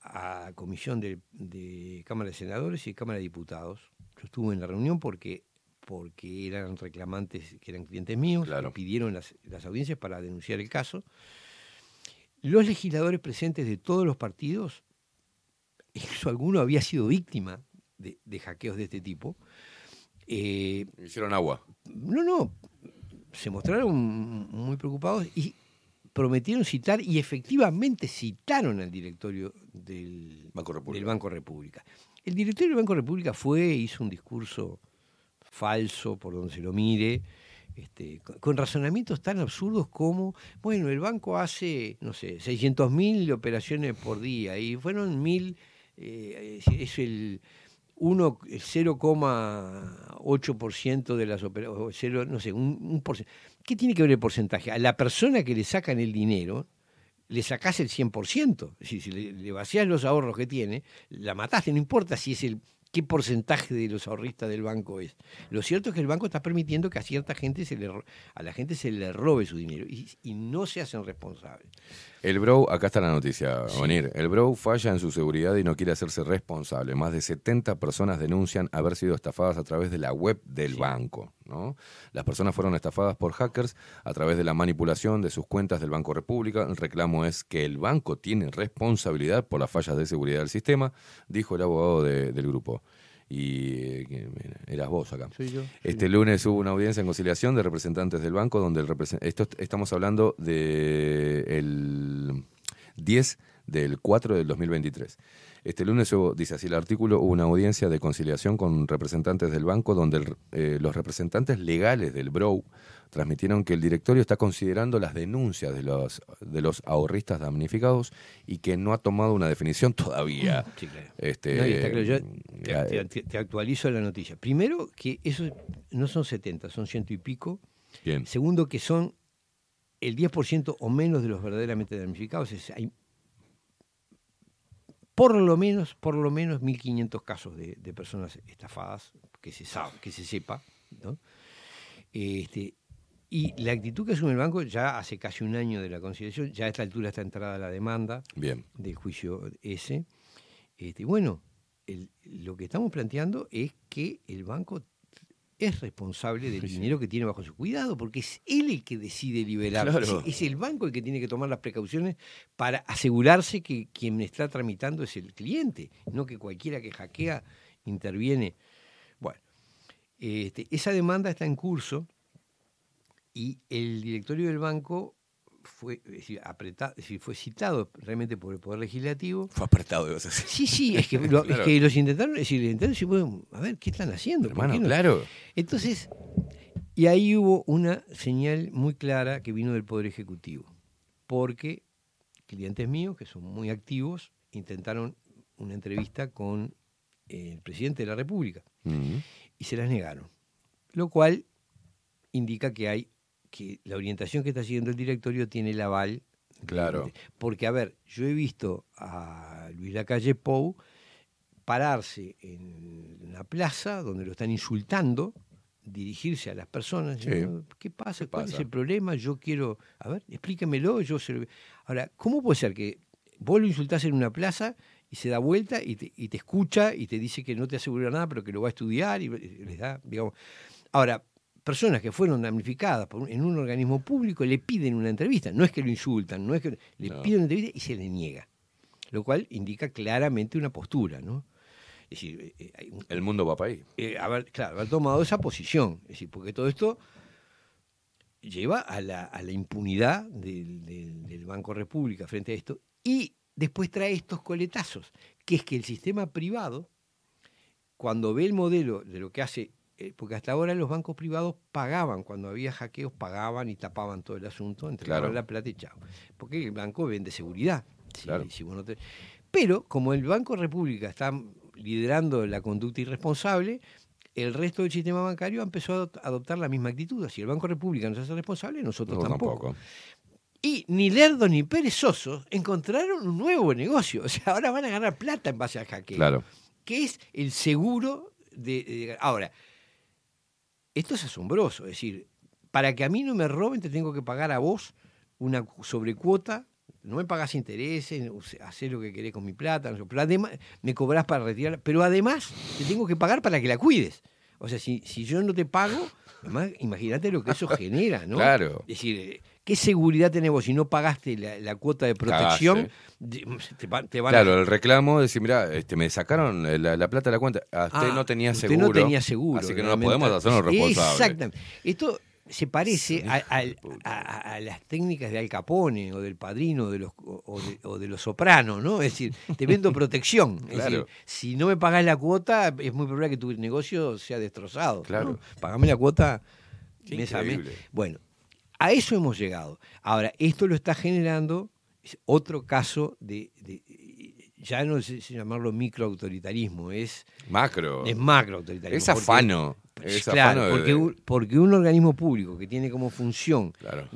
a la comisión de, de Cámara de Senadores y Cámara de Diputados. Yo estuve en la reunión porque, porque eran reclamantes, que eran clientes míos, que pidieron las, las audiencias para denunciar el caso. Los legisladores presentes de todos los partidos, incluso alguno había sido víctima de, de hackeos de este tipo. eh, Hicieron agua. no, no, se mostraron muy preocupados y prometieron citar y efectivamente citaron al directorio del Banco República. del Banco República. El directorio del Banco República fue, hizo un discurso falso por donde se lo mire, este, con, razonamientos tan absurdos como, bueno, el banco hace, no sé, 600.000 operaciones por día y fueron mil, eh, es, es el 1, el 0,8% de las operaciones, no sé, un, un porcen- ¿Qué tiene que ver el porcentaje? A la persona que le sacan el dinero, le sacás el 100%. Es decir, si le, le vacías los ahorros que tiene, la mataste, no importa si es el qué porcentaje de los ahorristas del banco es. Lo cierto es que el banco está permitiendo que a cierta gente se le a la gente se le robe su dinero y no se hacen responsables. El Bro, acá está la noticia, Onir. El Bro falla en su seguridad y no quiere hacerse responsable. Más de 70 personas denuncian haber sido estafadas a través de la web del banco. ¿no? Las personas fueron estafadas por hackers a través de la manipulación de sus cuentas del Banco República. El reclamo es que el banco tiene responsabilidad por las fallas de seguridad del sistema, dijo el abogado de- del grupo. Y eras vos acá. Soy yo. Este lunes hubo una audiencia en conciliación de representantes del banco donde el represen- esto estamos hablando de el 10 del 4 del 2023. Este lunes hubo, dice así el artículo, hubo una audiencia de conciliación con representantes del banco donde el- eh, los representantes legales del BROW transmitieron que el directorio está considerando las denuncias de los, de los ahorristas damnificados y que no ha tomado una definición todavía. Sí, claro. Este, No, está claro, yo te, te- te actualizo la noticia. Primero, que eso no son 70, son ciento y pico. Bien. Segundo, que son el 10% o menos de los verdaderamente damnificados. Es- hay por lo menos, por lo menos 1.500 casos de, de personas estafadas, que se sabe, que se sepa. ¿no? Este, y la actitud que asume el banco ya hace casi un año de la conciliación, ya a esta altura está entrada la demanda Bien. del juicio ese. Este, bueno, el- lo que estamos planteando es que el banco es responsable del Sí, dinero que tiene bajo su cuidado, porque es él el que decide liberar. Claro. Es, es el banco el que tiene que tomar las precauciones para asegurarse que quien está tramitando es el cliente, no que cualquiera que hackea interviene. Bueno, este, esa demanda está en curso y el directorio del banco fue, es decir, apreta- es decir, fue citado realmente por el Poder Legislativo. Fue apretado, decir. Sí, sí, es que, lo- es que los intentaron, es decir, intentaron bueno, a ver, ¿qué están haciendo? ¿Por Hermano, qué no? claro. Entonces, y ahí hubo una señal muy clara que vino del Poder Ejecutivo, porque clientes míos, que son muy activos, intentaron una entrevista con el presidente de la República y se las negaron, lo cual indica que hay que la orientación que está siguiendo el directorio tiene el aval. Claro. porque, a ver, yo he visto a Luis Lacalle Pou pararse en la plaza donde lo están insultando, dirigirse a las personas, Sí. diciendo, ¿qué pasa? ¿Qué ¿Cuál pasa? es el problema? Yo quiero, a ver, explíquemelo, yo se lo- Ahora, ¿cómo puede ser que vos lo insultás en una plaza y se da vuelta y te, y te escucha y te dice que no te asegura nada, pero que lo va a estudiar y les da, digamos. Ahora, personas que fueron damnificadas por un- en un organismo público le piden una entrevista, no es que lo insultan, no es que le No. piden una entrevista y se le niega, lo cual indica claramente una postura, ¿no? Es decir, eh, eh, hay un- El mundo va para ahí. eh, haber, claro, haber tomado esa posición. Es decir, porque todo esto lleva a la, a la impunidad del, del- del Banco República frente a esto. Y después trae estos coletazos, que es que el sistema privado, cuando ve el modelo de lo que hace, eh, porque hasta ahora los bancos privados pagaban, cuando había hackeos, pagaban y tapaban todo el asunto, entregaban Claro. la plata y chao. Porque el banco vende seguridad. Claro. si vos no te- Pero como el Banco República está liderando la conducta irresponsable, el resto del sistema bancario empezó a adop- a adoptar la misma actitud. Si el Banco República no se hace responsable, nosotros No, tampoco. tampoco. Y ni lerdos ni perezosos encontraron un nuevo negocio. O sea, ahora van a ganar plata en base al hackeo. Claro. Que es el seguro de, de- Ahora, esto es asombroso. Es decir, para que a mí no me roben, te tengo que pagar a vos una cu- sobrecuota. No me pagas intereses, hacés lo que querés con mi plata, además me cobrás para retirarla. Pero además te tengo que pagar para que la cuides. O sea, si, si yo no te pago, además, imagínate lo que eso genera, ¿no? Claro. Es decir, eh, ¿qué seguridad tenés vos si no pagaste la, la cuota de protección? de- Te, va- te van a- Claro, el reclamo es decir, mira, este, me sacaron la, la plata de la cuenta. Ah, usted Ah, no tenía usted seguro. no tenía seguro. Así que no realmente. podemos hacernos responsables. Exactamente. Esto se parece a, a- a- a las técnicas de Al Capone o del padrino de los, o, de, o de los sopranos, ¿no? Es decir, te vendo protección. Es Claro. decir, si no me pagás la cuota, es muy probable que tu negocio sea destrozado. Claro. ¿no? Pagame la cuota Qué mes a mes. increíble. Bueno, a eso hemos llegado. Ahora, esto lo está generando es otro caso de, de- ya no sé llamarlo microautoritarismo, es Macro. es macroautoritarismo. Es afano. Pues, Es claro, afano de- porque, un, porque un organismo público que tiene como función Claro.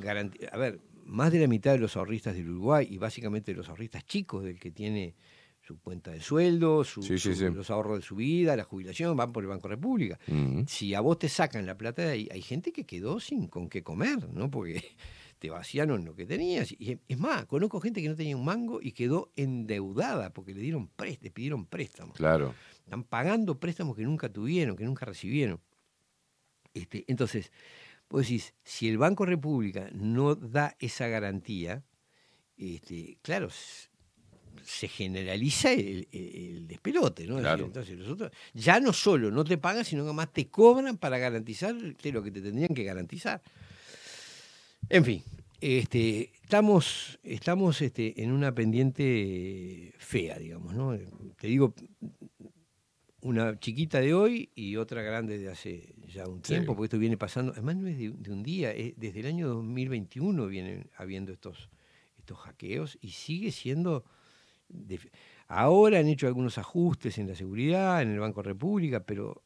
a ver, más de la mitad de los ahorristas del Uruguay y básicamente de los ahorristas chicos, del que tiene su cuenta de sueldo, su- Sí, sí, su- sí. los ahorros de su vida, la jubilación, van por el Banco República. Si a vos te sacan la plata de ahí, hay gente que quedó sin con qué comer, ¿no? Porque te vaciaron lo que tenías. Y es más, conozco gente que no tenía un mango y quedó endeudada porque le dieron prest- le pidieron préstamos. Claro. Están pagando préstamos que nunca tuvieron, que nunca recibieron. Este, entonces, vos decís, si el Banco República no da esa garantía, este, claro, se generaliza el, el- el despelote, ¿no? Claro. entonces los otros ya no solo no te pagan, sino que además te cobran para garantizarte lo que te tendrían que garantizar. En fin, este, estamos, estamos este, en una pendiente fea, digamos, ¿no? Te digo, una chiquita de hoy y otra grande de hace ya un Sí. tiempo, porque esto viene pasando, además no es de, de un día, es- desde el año 2021 vienen habiendo estos, estos hackeos y sigue siendo... Ahora han hecho algunos ajustes en la seguridad, en el Banco República, pero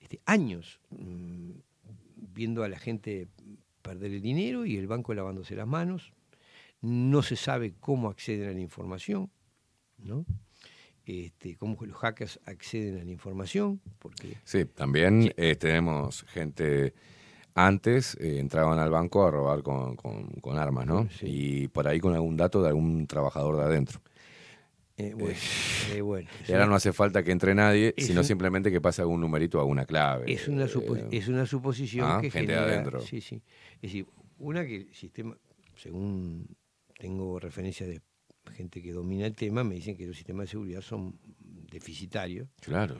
este, años mm, viendo a la gente perder el dinero y el banco lavándose las manos. No se sabe cómo acceden a la información, ¿no? Este, cómo los hackers acceden a la información, porque Sí, también eh, tenemos gente. Antes eh, entraban al banco a robar con, con- con armas, ¿no? Y por ahí con algún dato de algún trabajador de adentro. eh, bueno, eh, bueno, Y ahora no hace falta que entre nadie, Es sino un- simplemente que pase algún numerito o alguna clave. es una, supo- Eh, es una suposición ah, que gente genera, adentro. Sí, sí. Es decir, una que el sistema, según tengo referencia de gente que domina el tema, me dicen que los sistemas de seguridad son deficitarios. Claro.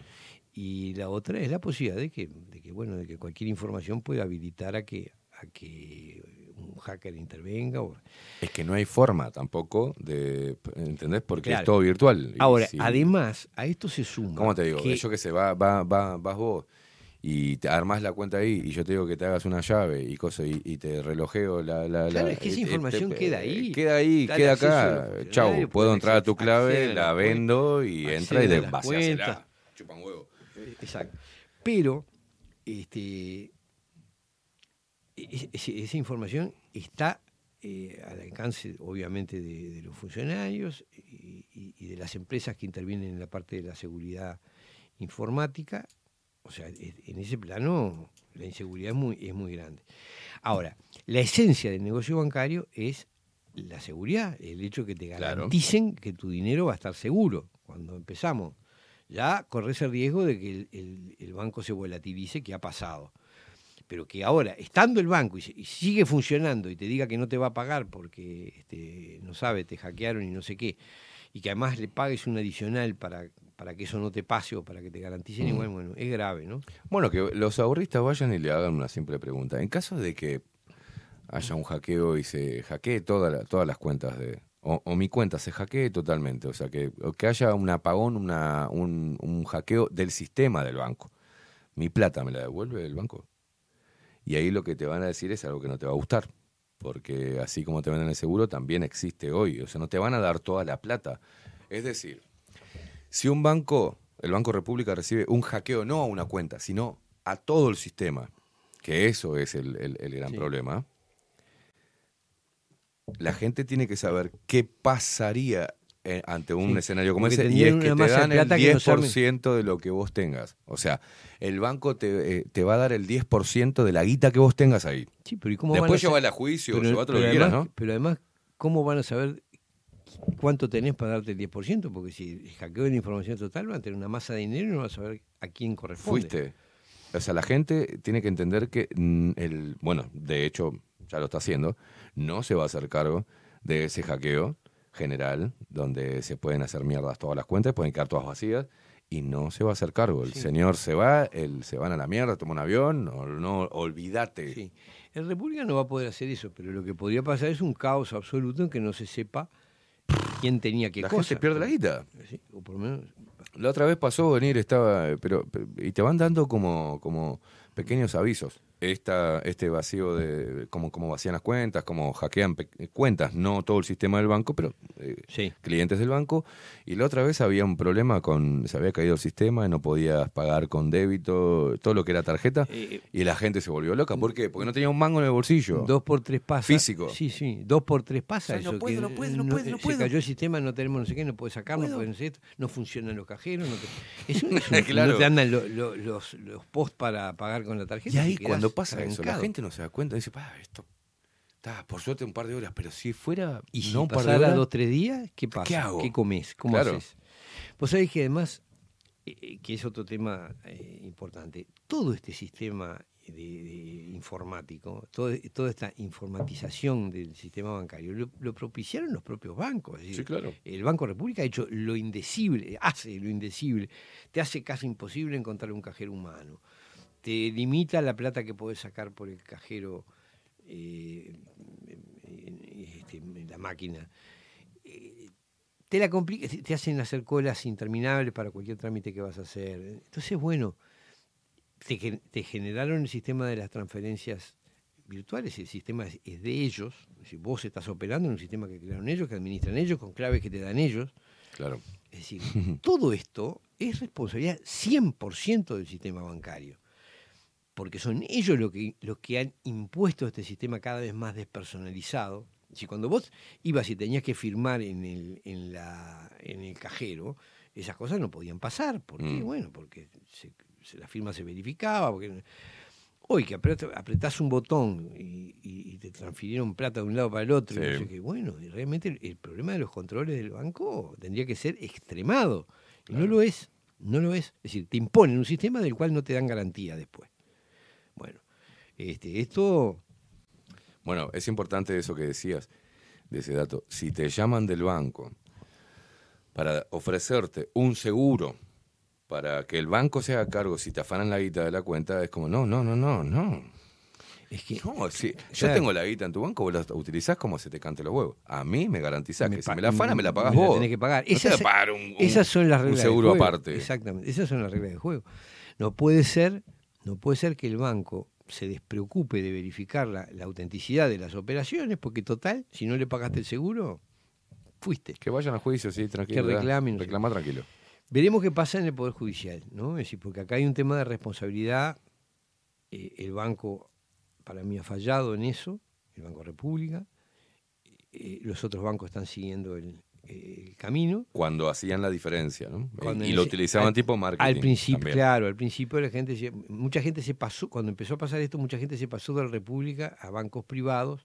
Y la otra es la posibilidad de que, de que, bueno, de que cualquier información pueda habilitar a que, a que un hacker intervenga. o- Es que no hay forma tampoco de. ¿Entendés? Porque Claro. es todo virtual. Ahora, si- además, a esto se suma. ¿Cómo te digo? que- Yo que sé, va, va, va, vas vos y te armás la cuenta ahí y yo te digo que te hagas una llave y cosas y, y te relojeo la... la, Claro, la- es que esa eh, información te- queda ahí. Queda ahí, queda acá. Chau, puedo entrar a tu clave, la vendo y entra y de vaciásela. Chupan huevo. Exacto. Pero este, es- es- esa información está eh, al alcance, obviamente, de, de los funcionarios y, y- y de las empresas que intervienen en la parte de la seguridad informática. O sea, es- en ese plano la inseguridad es muy, es muy grande. Ahora, la esencia del negocio bancario es la seguridad, el hecho de que te Claro. garanticen que tu dinero va a estar seguro. Cuando empezamos, ya corres el riesgo de que el, el- el banco se volatilice, que ha pasado. Pero que ahora, estando el banco y, se- y sigue funcionando y te diga que no te va a pagar porque este, no sabe, te hackearon y no sé qué, y que además le pagues un adicional para, para que eso no te pase o para que te garanticen Mm. igual, bueno, es grave, ¿no? Bueno, que los ahorristas vayan y le hagan una simple pregunta. En caso de que haya un hackeo y se hackee toda la- todas las cuentas de... O, o mi cuenta se hackee totalmente, o sea, que, o que haya un apagón, una, un, un hackeo del sistema del banco. ¿Mi plata me la devuelve el banco? Y ahí lo que te van a decir es algo que no te va a gustar, porque así como te venden el seguro, también existe hoy, o sea, no te van a dar toda la plata. Es decir, si un banco, el Banco República recibe un hackeo no a una cuenta, sino a todo el sistema, que eso es el, el- el gran Sí. problema, la gente tiene que saber qué pasaría eh, ante un Sí, escenario como porque ese y es que te dan el plata que no saben. 10% de lo que vos tengas. O sea, el banco te, eh, te va a dar el 10% de la guita que vos tengas ahí. Sí, pero ¿y cómo Después van a a juicio, pero- llevate lo que quieras, ¿no? Pero además, ¿cómo van a saber cuánto tenés para darte el 10%? Porque si hackeo la información total, van a tener una masa de dinero y no van a saber a quién corresponde. Fuiste. O sea, la gente tiene que entender que mm, el, bueno, de hecho, ya lo está haciendo, no se va a hacer cargo de ese hackeo general, donde se pueden hacer mierdas todas las cuentas, pueden quedar todas vacías, y no se va a hacer cargo. El Sí. señor se va, él se van a la mierda, toma un avión, no, no olvídate. Sí. El República no va a poder hacer eso, pero lo que podría pasar es un caos absoluto en que no se sepa quién tenía qué La cosa. gente pierde la guita. Sí, o por lo menos La otra vez pasó venir, estaba, pero, pero- y te van dando como, como pequeños avisos. Esta, este vacío de cómo, cómo vacían las cuentas, cómo hackean pe- cuentas, no todo el sistema del banco, pero eh, clientes del banco. Y la otra vez había un problema con, se había caído el sistema, no podías pagar con débito, todo lo que era tarjeta, Eh, y la gente se volvió loca. ¿Por qué? Porque no tenía un mango en el bolsillo. Dos por tres pasa. Físico. Sí, sí, dos por tres pasa O sea, no eso. puedo, que no puedo, no puedo, no Se puedo. cayó el sistema, no tenemos no sé qué, no puede sacar, no puedo. puede no sé esto, no funcionan los cajeros, no te, es un- es un- Claro. no te andan lo- lo- los, los posts para pagar con la tarjeta. Y ahí cuando pasa eso, la gente no se da cuenta, dice, pa, esto está por suerte un par de horas, pero si fuera Y si no un par de pasara horas, dos tres días, ¿qué pasa? ¿Qué hago? comes? ¿Cómo Claro. haces? Vos sabés que además, eh, eh, que es otro tema eh, importante, todo este sistema de, de informático, todo- toda esta informatización del sistema bancario, lo, lo propiciaron los propios bancos. decir, Sí, claro. El Banco República ha hecho lo indecible, hace lo indecible, te hace casi imposible encontrar un cajero humano, te limita la plata que podés sacar por el cajero eh, este, la máquina. Eh, te la complica, te- hacen hacer colas interminables para cualquier trámite que vas a hacer. Entonces, bueno, te, gen- te generaron el sistema de las transferencias virtuales, el sistema es, es de ellos, es decir, vos estás operando en un sistema que crearon ellos, que administran ellos, con claves que te dan ellos. Claro. Es decir, todo esto es responsabilidad 100% del sistema bancario, porque son ellos los que, los que han impuesto este sistema cada vez más despersonalizado. Si cuando vos ibas y tenías que firmar en el, en la, en el cajero, esas cosas no podían pasar. ¿Por qué? Mm. Bueno, porque se- se- la firma se verificaba. Porque... Hoy que apret- apretás un botón y, y- y te transfirieron plata de un lado para el otro, y no Sí. sé qué, bueno, y realmente el, el problema de los controles del banco tendría que ser extremado. Y no lo es, no lo es. Es decir, te imponen un sistema del cual no te dan garantía después. Este, esto Bueno, es importante eso que decías, de ese dato. Si te llaman del banco para ofrecerte un seguro para que el banco se haga cargo si te afanan la guita de la cuenta, es como, no, no, no, no, no. no, si yo Claro. tengo la guita en tu banco, vos la utilizás como se te cante los huevos. A mí me garantizás que si me la afana, me la pagás me la vos. tenés que pagar. No Esas, pagar un, un- esas son las un reglas del seguro juego. aparte. Exactamente, esas son las reglas del juego. No puede ser, no puede ser que el banco se despreocupe de verificar la, la autenticidad de las operaciones, porque total, si no le pagaste el seguro, fuiste. Que vayan a juicio, sí, tranquilo. Que reclamen. Reclama tranquilo. Veremos qué pasa en el Poder Judicial, ¿no? Es decir, porque acá hay un tema de responsabilidad. eh, el banco, para mí, ha fallado en eso, el Banco República. eh, los otros bancos están siguiendo el, el camino. Cuando hacían la diferencia, ¿no? Cuando y lo utilizaban al- tipo marketing. Al principio, también. claro, al principio la gente, mucha gente se pasó, cuando empezó a pasar esto, mucha gente se pasó de la República a bancos privados.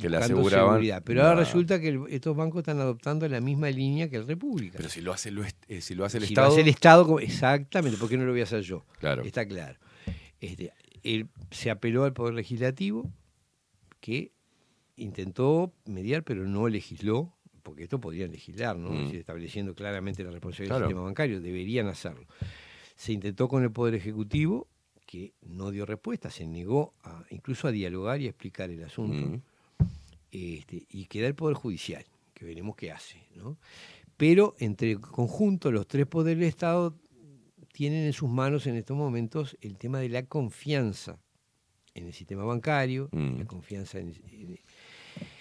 Que le aseguraban seguridad. Pero ahora resulta que el- estos bancos están adoptando la misma línea que el República. Pero si lo hace, lo eh, si lo hace el si Estado. lo hace el Estado, exactamente, ¿por qué no lo voy a hacer yo? Claro. Está claro. Este, él se apeló al Poder Legislativo, que intentó mediar, pero no legisló, porque esto podrían legislar, ¿no? Mm. Estableciendo claramente la responsabilidad Claro. del sistema bancario, deberían hacerlo. Se intentó con el Poder Ejecutivo, que no dio respuesta, se negó a, incluso a dialogar y a explicar el asunto. Mm. Este, y queda el Poder Judicial, que veremos qué hace. ¿no? Pero entre conjunto, los tres poderes del Estado tienen en sus manos en estos momentos el tema de la confianza en el sistema bancario, Mm. la confianza en, en-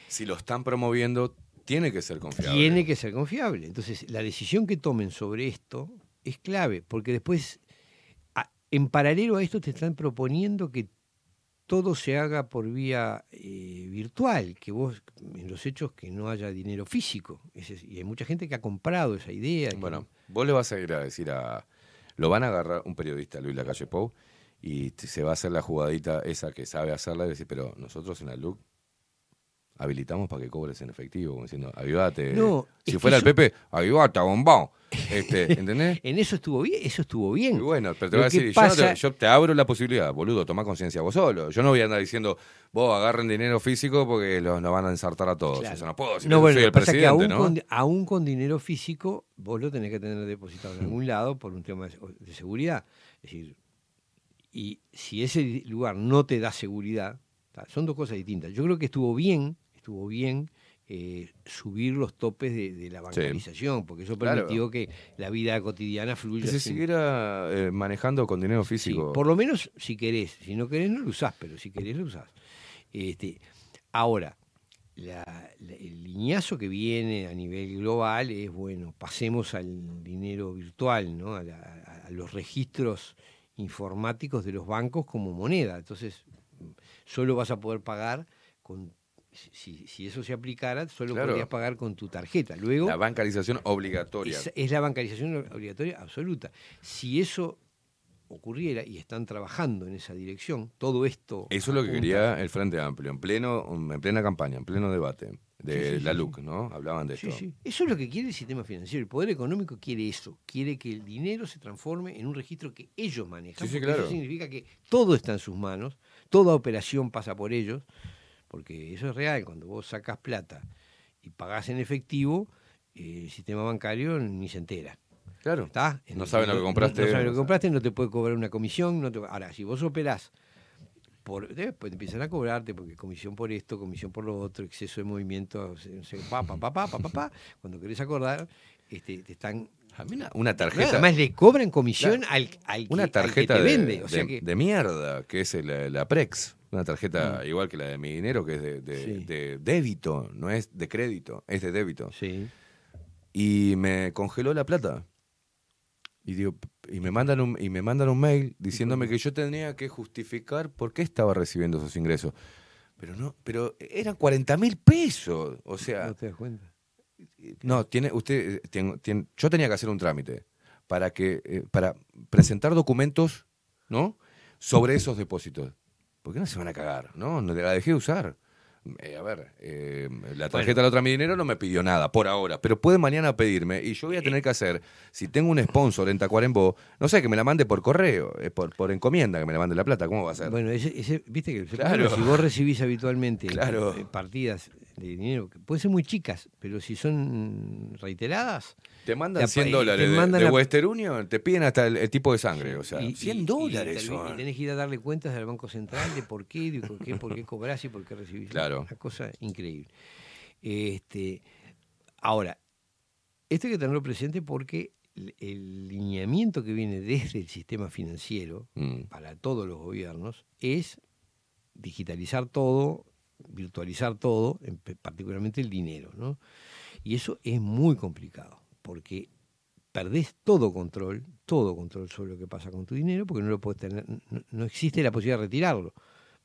Si lo están promoviendo, tiene que ser confiable. tiene que ser confiable. Entonces, la decisión que tomen sobre esto es clave, porque después, en paralelo a esto, te están proponiendo que todo se haga por vía eh, virtual, que vos, en los hechos, que no haya dinero físico. Es- y hay mucha gente que ha comprado esa idea. que- Bueno, vos le vas a ir a decir a. Lo van a agarrar un periodista, Luis Lacalle Pou, y se va a hacer la jugadita esa que sabe hacerla y decir, pero nosotros en la LUC habilitamos para que cobres en efectivo, como diciendo, avivate. No, si fuera el Pepe, avivate, bombón. Este, ¿Entendés? En eso estuvo bien, eso estuvo bien. Y bueno, pero te voy a decir, yo, no te, pasa- yo te abro la posibilidad, boludo, toma conciencia vos solo. Yo no voy a andar diciendo, vos agarren dinero físico porque los, nos van a ensartar a todos. Claro. Eso no puedo decir, No, bueno, soy el que presidente, aún, ¿no? con, aún con dinero físico, vos lo tenés que tener depositado en algún lado por un tema de, de seguridad. Es decir, y si ese lugar no te da seguridad, son dos cosas distintas. Yo creo que estuvo bien, estuvo bien eh, subir los topes de, de la bancarización, porque eso Claro. permitió que la vida cotidiana fluya. Que se sin- siguiera eh, manejando con dinero Sí, físico. por lo menos si querés, si no querés no lo usás, pero si querés lo usás. Este, ahora, la- la- el liñazo que viene a nivel global es, bueno, pasemos al dinero virtual, ¿no? a, la- a- a los registros informáticos de los bancos como moneda. Entonces, solo vas a poder pagar con... Si, si eso se aplicara, solo Claro. podrías pagar con tu tarjeta. Luego, La bancarización obligatoria. es, es la bancarización obligatoria absoluta. Si eso ocurriera, y están trabajando en esa dirección, todo esto... Eso es lo que quería el Frente Amplio, en pleno, en plena campaña, en pleno debate de Sí, sí, la sí, LUC, ¿no? Hablaban de esto. Eso es lo que quiere el sistema financiero. El poder económico quiere eso. Quiere que el dinero se transforme en un registro que ellos manejan. Claro. Eso significa que todo está en sus manos, toda operación pasa por ellos, porque eso es real. Cuando vos sacas plata y pagás en efectivo, eh, el sistema bancario ni se entera. Claro. ¿Está? No saben lo que compraste. No, no saben lo que compraste, no te puede cobrar una comisión. No te- ahora, si vos operás, por, después te empiezan a cobrarte, porque comisión por esto, comisión por lo otro, exceso de movimiento, se- se- pa, pa, pa, pa, pa, pa, pa. cuando querés acordar, este, te están... A mí una, una tarjeta. Además le cobran comisión Claro. al, al que, Una al que tarjeta te de, vende. O sea de- que, de mierda, que es el- la Prex. Una tarjeta Mm. igual que la de mi dinero, que es de, de- Sí. de débito, no es de crédito, es de débito. Sí. Y me congeló la plata. Y digo, y me mandan un, y me mandan un mail diciéndome que yo tenía que justificar por qué estaba recibiendo esos ingresos. Pero no, pero eran 40 mil pesos. O sea, no te das cuenta. no, tiene, usted, eh, tiene- tiene- yo tenía que hacer un trámite para que, eh, para presentar documentos, ¿no? Sobre esos depósitos. ¿Por qué no se van a cagar? No, no la dejé de usar. Eh, a ver, eh, la tarjeta de la otra mi dinero no me pidió nada por ahora, pero puede mañana pedirme y yo voy a tener que hacer, si tengo un sponsor en Tacuarembó, no sé, que me la mande por correo, eh, por, por encomienda, que me la mande la plata, ¿cómo va a ser? Bueno, ese, ese- viste que Claro. si vos recibís habitualmente Claro. eh, partidas de dinero, que pueden ser muy chicas, pero si son reiteradas. Te mandan Te 100 apa- dólares te de, mandan de Western Union, te piden hasta el, el tipo de sangre. O sea, Y- 100 y- dólares y, son. y tenés que ir a darle cuentas al Banco Central de por qué, de por qué, por qué cobrás y por qué recibís. Claro. Una cosa increíble. Este, ahora, esto hay que tenerlo presente porque el, el lineamiento que viene desde el sistema financiero Mm. para todos los gobiernos es digitalizar todo, virtualizar todo, en- particularmente el dinero. ¿no? Y eso es muy complicado, porque perdés todo control, todo control sobre lo que pasa con tu dinero, porque no lo puedes tener, no, no existe la posibilidad de retirarlo.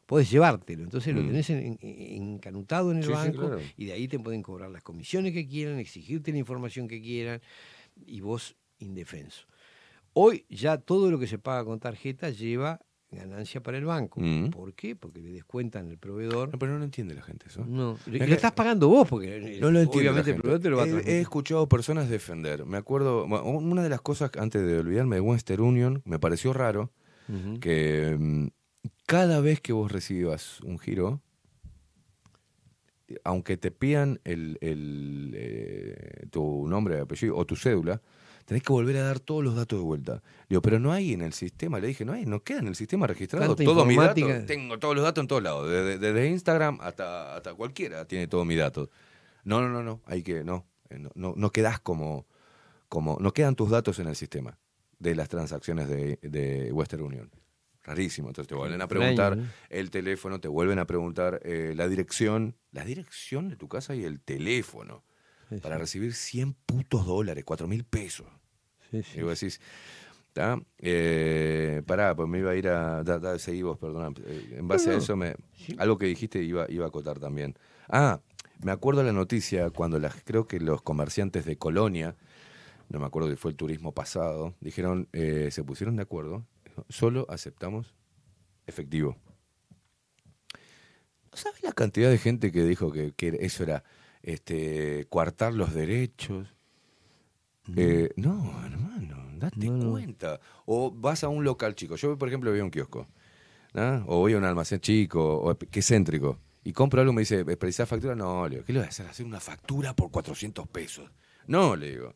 Puedes llevártelo, entonces lo Mm. tenés en- en- encanutado en el Sí, sí, banco claro. y de ahí te pueden cobrar las comisiones que quieran, exigirte la información que quieran y vos indefenso. Hoy ya todo lo que se paga con tarjeta lleva ganancia para el banco. Mm. ¿Por qué? Porque le descuentan el proveedor. No, pero no lo entiende la gente eso. No, lo que- estás pagando vos, porque No lo obviamente el proveedor te lo va a he, he escuchado personas defender. Me acuerdo, bueno, una de las cosas, antes de olvidarme de Western Union, me pareció raro que mm, cada vez que vos recibas un giro, aunque te pidan el, el, eh, tu nombre, apellido o tu cédula, tenés que volver a dar todos los datos de vuelta. Digo, pero no hay en el sistema, le dije, no hay, no queda en el sistema registrado todos mis datos. Tengo todos los datos en todos lados, desde, desde Instagram hasta, hasta cualquiera tiene todos mis datos. No, no, no, no, hay que, no, eh, no, no, no quedás como, como, no quedan tus datos en el sistema de las transacciones de, de Western Union. Rarísimo, entonces te vuelven a preguntar el teléfono, te vuelven a preguntar eh, la dirección, la dirección de tu casa y el teléfono Sí, para recibir 100 putos dólares, 4 mil pesos. Sí, sí. Y vos decís, ¿está? Eh, pará, pues me iba a ir a. Da, da, seguí vos, perdona. Eh, En base No, a eso, me, algo que dijiste iba, iba a acotar también. Ah, me acuerdo la noticia cuando las, creo que los comerciantes de Colonia, no me acuerdo si fue el turismo pasado, dijeron, eh, se pusieron de acuerdo, solo aceptamos efectivo. ¿No sabes la cantidad de gente que dijo que, que eso era este, coartar los derechos? Eh, no, hermano, date No, no. cuenta. O vas a un local chico. Yo, por ejemplo, voy a un kiosco. ¿no? O voy a un almacén chico, o que es céntrico. Y compro algo y me dice, ¿precisás factura? No, le digo, ¿qué le voy a hacer? ¿Hacer una factura por 400 pesos? No, le digo.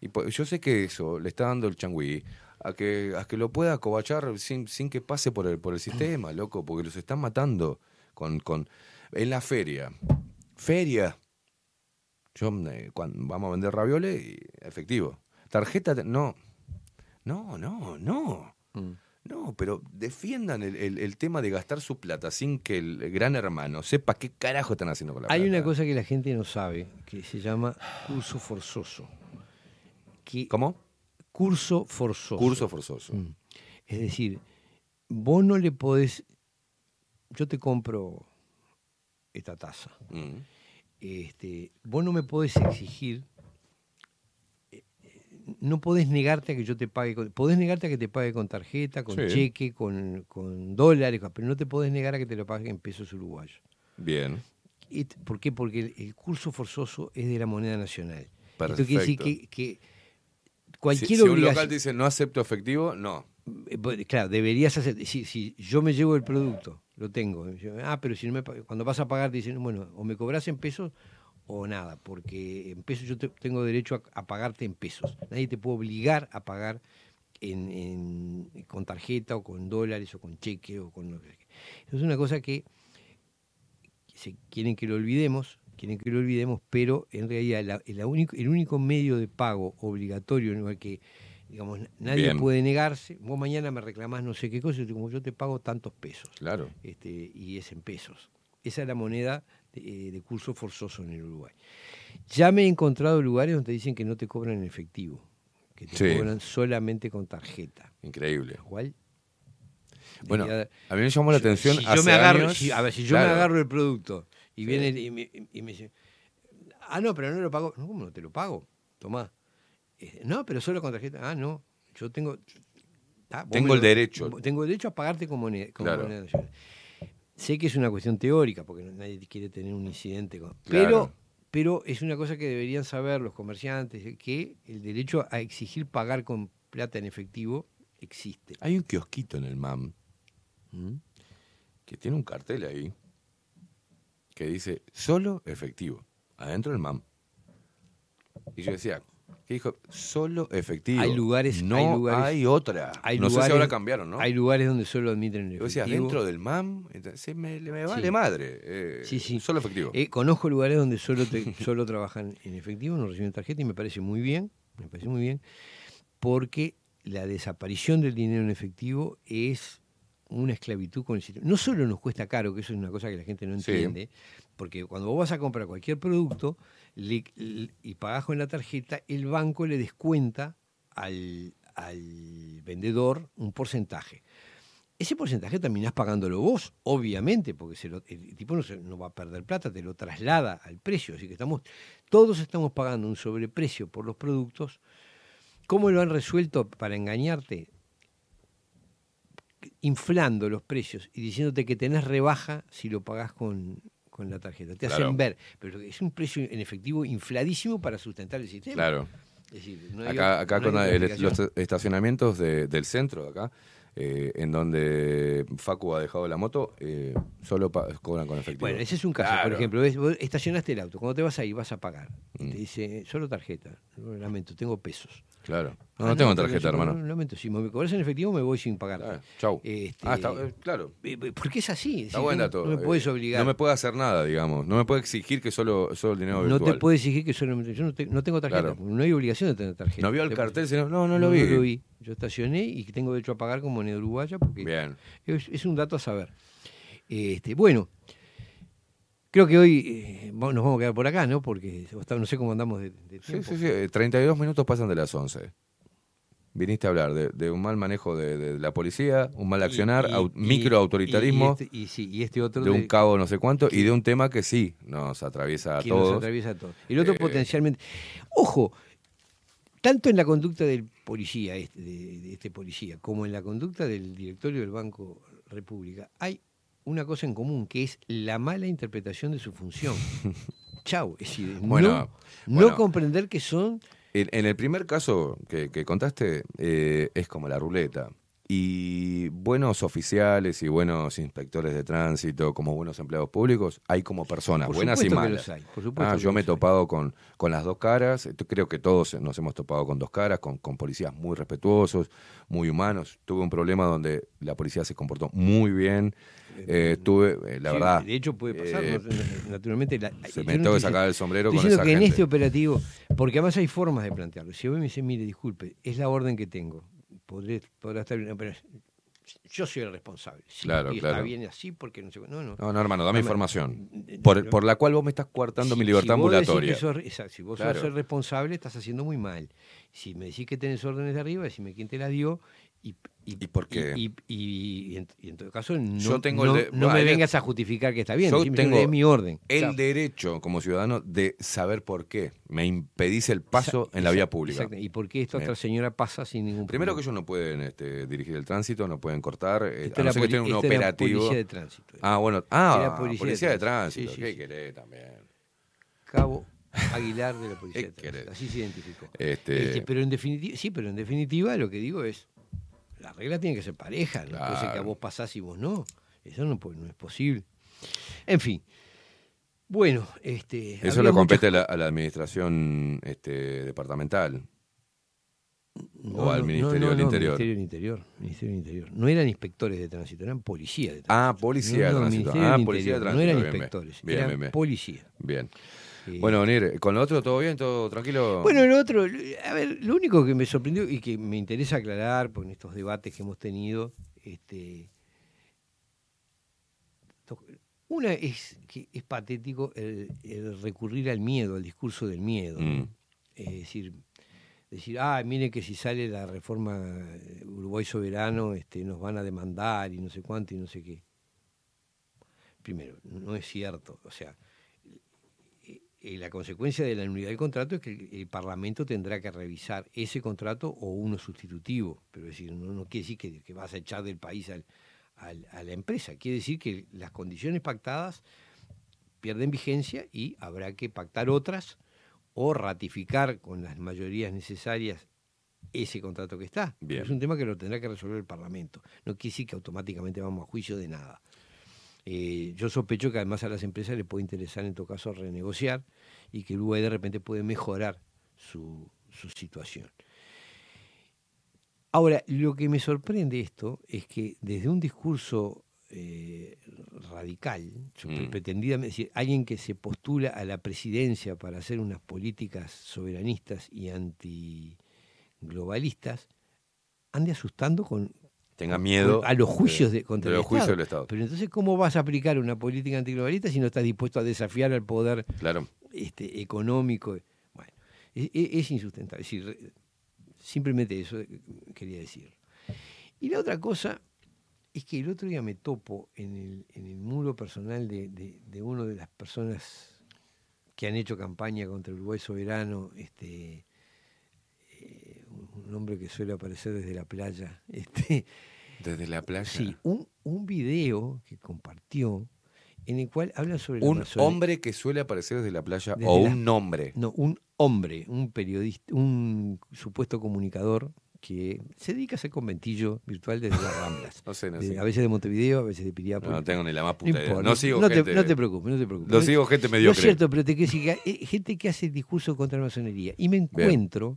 Y po- yo sé que eso le está dando el changüí a que, a que lo pueda cobachar sin, sin que pase por el, por el sistema, loco, porque los están matando con, con en la feria. Feria. Yo eh, cuando vamos a vender ravioles y efectivo. Tarjeta, no. No, no, no. Mm. No, pero defiendan el, el- el tema de gastar su plata sin que el gran hermano sepa qué carajo están haciendo con la Hay plata. una cosa que la gente no sabe, que se llama curso forzoso. Que ¿Cómo? Curso forzoso. Curso forzoso. Mm. Es decir, vos no le podés. Yo te compro esta taza. Mm. Este, vos no me podés exigir. eh, eh, No podés negarte a que yo te pague. Con, podés negarte a que te pague con tarjeta, con Sí. cheque, con, con dólares, pero no te podés negar a que te lo pague en pesos uruguayos. Bien. ¿Por qué? Porque el, el curso forzoso es de la moneda nacional. Esto quiere decir Perfecto. que, que cualquier si, si un obligación. local dice no acepto efectivo, no. Eh, bueno, Claro, deberías hacer. Si, si yo me llevo el producto, lo tengo. Ah, pero si no me cuando vas a pagar dicen, bueno, o me cobras en pesos o nada, porque en pesos yo te- tengo derecho a, pagarte en pesos. Nadie te puede obligar a pagar en, con tarjeta o con dólares o con cheque o con lo que es una cosa que quieren que lo olvidemos, quieren que lo olvidemos, pero en realidad la único- el único medio de pago obligatorio en el que digamos, nadie Bien. puede negarse, vos mañana me reclamás no sé qué cosa, y yo como yo te pago tantos pesos, Claro. este, y es en pesos. Esa es la moneda de, eh, de curso forzoso en el Uruguay. Ya me he encontrado lugares donde dicen que no te cobran en efectivo, que te Sí. cobran solamente con tarjeta. Increíble. Igual. Bueno, debería- a mí me llamó la atención Si, yo hace me agarro, años- si- a ver, si yo Claro. me agarro el producto y Sí. viene y me, y me dice, ah, no, pero no lo pago. No, ¿cómo no te lo pago? Tomá. Eh, No, pero solo con tarjeta. Ah, no. Yo tengo. Ah, Tengo el derecho. Tengo el derecho a pagarte con moneda, con Claro. moneda nacional. Sé que es una cuestión teórica, porque nadie quiere tener un incidente con. Claro. Pero, pero es una cosa que deberían saber los comerciantes, eh, que el derecho a exigir pagar con plata en efectivo existe. Hay un kiosquito en el MAM ¿Mm? que tiene un cartel ahí que dice solo efectivo, adentro del MAM. Y yo decía, ¿qué dijo? Solo efectivo. Hay lugares, no hay lugares- hay otra. hay no sé si ahora cambiaron, ¿no? Hay lugares donde solo admiten el Yo decía, efectivo. dentro del MAM, entonces me, me vale Sí. madre. eh, Sí, sí. Solo efectivo. Eh, conozco lugares donde solo, te- solo trabajan en efectivo, no reciben tarjeta y me parece muy bien, me parece muy bien, porque la desaparición del dinero en efectivo es una esclavitud con el sistema. No solo nos cuesta caro, que eso es una cosa que la gente no Sí. entiende, porque cuando vos vas a comprar cualquier producto y pagás con la tarjeta, el banco le descuenta al, al vendedor un porcentaje. Ese porcentaje terminás pagándolo vos, obviamente, porque el tipo no, no va a perder plata, te lo traslada al precio. Así que estamos, todos estamos pagando un sobreprecio por los productos. ¿Cómo lo han resuelto para engañarte? Inflando los precios y diciéndote que tenés rebaja si lo pagás con, con la tarjeta. Te Claro. hacen ver, pero es un precio en efectivo infladísimo para sustentar el sistema. Claro. Es decir, no hay acá acá no hay con el- los estacionamientos de- del centro, de acá, eh, en donde Facu ha dejado la moto, eh, solo cobran con efectivo. Bueno, ese es un caso, por ejemplo, vos estacionaste el auto, cuando te vas ahí vas a pagar. Y Mm. Te dice, solo tarjeta, lo lamento, tengo pesos. Claro. No, Ah, no tengo tarjeta, yo- hermano. no, lamento, si me cobras en efectivo me voy sin pagar. Chau. Este, Ah, está- eh, claro. eh, Porque es así. es Está buen no- dato. No, me puedes Eh, obligar. No me puede hacer nada, digamos. No me puede exigir que solo, solo el dinero No virtual. te puedo exigir que solamente. Yo no, te- no tengo tarjeta. Claro. No hay obligación de tener tarjeta. ¿No vio el Te- cartel? Sino- no, no lo vi. Yo estacioné y tengo derecho a pagar con moneda uruguaya porque Bien. es, es un dato a saber. Este, bueno, creo que hoy eh, nos vamos a quedar por acá, ¿no? Porque no sé cómo andamos de, de Sí, tiempo. sí, sí. eh, 32 minutos pasan de las 11. Viniste a hablar de, de un mal manejo de, de la policía, un mal accionar, Y- y- au- y- microautoritarismo, Y, este, y sí, y este otro de un cabo no sé cuánto, y de un tema que sí nos atraviesa a que nos todos. atraviesa a todos. El otro Eh, potencialmente. Ojo, tanto en la conducta del policía, este, de, de este policía, como en la conducta del directorio del Banco República, hay una cosa en común, que es la mala interpretación de su función. Chau. Es decir, Bueno, no, comprender que son. En, en el primer caso que, que contaste, eh, es como la ruleta. Y buenos oficiales y buenos inspectores de tránsito, como buenos empleados públicos, hay como personas, Por buenas y malas. hay, por supuesto Ah, yo me he hay. topado con, con las dos caras, eh, creo que todos nos hemos topado con dos caras, con, con policías muy respetuosos, muy humanos. Tuve un problema donde la policía se comportó muy bien. Eh, tuve, eh, la Sí, verdad. De hecho, puede pasar. eh, naturalmente. la- se me tengo que sacar el sombrero con esa que en gente. este operativo, porque además hay formas de plantearlo. Si vos me dices, mire, disculpe, es la orden que tengo. Podré, podrá estar bien, pero yo soy el responsable. Sí, Claro, y está claro. bien así porque no sé. No, no. No, no, hermano, dame información. Eh, Por, pero- por la cual vos me estás coartando mi libertad si ambulatoria. que sos- exacto, si vos Claro. sos el responsable, estás haciendo muy mal. Si me decís que tenés órdenes de arriba, decime quién te la dio y, y, por qué? Y, y- y en, y en todo caso, no, Yo tengo no, el de- no me vengas a justificar que está bien. Yo tengo mi orden. el derecho como ciudadano de saber por qué me impedís el paso en la vía pública. exacto. ¿Y por qué esta otra señora pasa sin ningún Primero que problema? ellos no pueden este, dirigir el tránsito, no pueden cortar, eh, Esto a no ser que tengan un operativo. policía de tránsito. Ah, bueno, ah, Era policía, de tránsito. Sí, sí, ¿Qué sí. querés también? Cabo Aguilar de la policía de tránsito. Así se identificó. Este- Este, pero en definitiva, sí, pero en definitiva lo que digo es, la regla tiene que ser pareja, no puede ser que a Claro. vos pasás y vos no. Eso no, puede- no es posible. En fin. Bueno, este. Eso le compete a la, a la administración este, departamental. No, o al Ministerio no, del Interior. Ministerio del Interior. Ministerio del Interior. No eran inspectores de tránsito, eran policías de tránsito. Ah, policía de tránsito. Ah, policía de tránsito. No eran bien, inspectores, Bien, eran bien, bien. policía. Bien. Bueno, Nir, ¿con lo otro todo bien? ¿Todo tranquilo? Bueno, lo otro, a ver, lo único que me sorprendió y que me interesa aclarar, por en estos debates que hemos tenido, este, una es que es patético el, el recurrir al miedo, al discurso del miedo. Mm. Es decir, decir, ah, miren que si sale la reforma eh, Uruguay soberano, este, nos van a demandar y no sé cuánto y no sé qué. Primero, no es cierto. O sea, eh, la consecuencia de la nulidad del contrato es que el, el Parlamento tendrá que revisar ese contrato o uno sustitutivo. Pero es decir, no, no quiere decir que, que vas a echar del país al- al- a la empresa. Quiere decir que las condiciones pactadas pierden vigencia y habrá que pactar otras o ratificar con las mayorías necesarias ese contrato que está. Bien. Es un tema que lo tendrá que resolver el Parlamento. No quiere decir que automáticamente vamos a juicio de nada. Eh, yo sospecho que además a las empresas les puede interesar en todo caso renegociar y que el UE de repente puede mejorar su, su situación. Ahora, lo que me sorprende esto es que desde un discurso eh, radical, Mm. pretendidamente, es decir, alguien que se postula a la presidencia para hacer unas políticas soberanistas y antiglobalistas, ande asustando con, Tenga miedo a los juicios de- contra de el los juicios Estado. del Estado. Pero entonces, ¿cómo vas a aplicar una política antiglobalista si no estás dispuesto a desafiar al poder Claro. este, económico? Bueno, es, es- es insustentable. Es decir, simplemente eso eh, quería decir. Y la otra cosa es que el otro día me topo en el, en el muro personal de, de, de una de las personas que han hecho campaña contra el Uruguay soberano, este, eh, un- un hombre que suele aparecer desde la playa. Este, Desde la playa. Sí, un, un video que compartió en el cual habla sobre la Un hombre que suele aparecer desde la playa Desde o la- un nombre. No, un hombre, un periodista, un supuesto comunicador que se dedica a hacer conventillo virtual desde las Ramblas. No sé, no De- sé. A veces de Montevideo, a veces de Piriápolis. No tengo ni la más puta idea. importa, No sigo te, gente- no te preocupes, no te preocupes. Lo sigo gente No mediocre. es cierto, pero te quiero decir que gente que hace discurso contra la masonería. Y me encuentro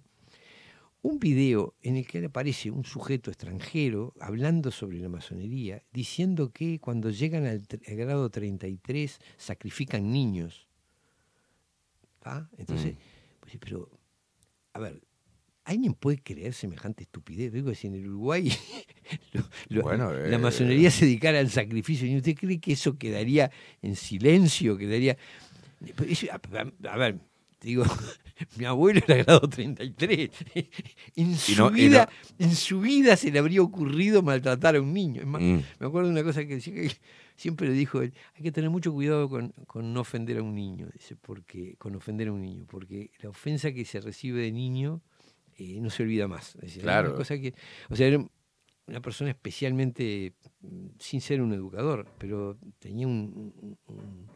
un video en el que aparece un sujeto extranjero hablando sobre la masonería, diciendo que cuando llegan al, grado 33 sacrifican niños. ¿Tá? Entonces, pues, sí, pero, a ver, ¿alguien puede creer semejante estupidez? Digo, si en el Uruguay lo- lo- Bueno, la eh, masonería se dedicara al sacrificio, ¿y usted cree que eso quedaría en silencio? Quedaría... Eso- a, ver, digo, mi abuelo era grado 33. En su, no- vida, en su vida se le habría ocurrido maltratar a un niño. Más, Mm. Me acuerdo de una cosa que decía que siempre le dijo él, hay que tener mucho cuidado con, con no ofender a un niño, dice, porque, con ofender a un niño, porque la ofensa que se recibe de niño eh, no se olvida más. Claro. una cosa que, o sea, era una persona especialmente, mm, sin ser un educador, pero tenía un, un- un-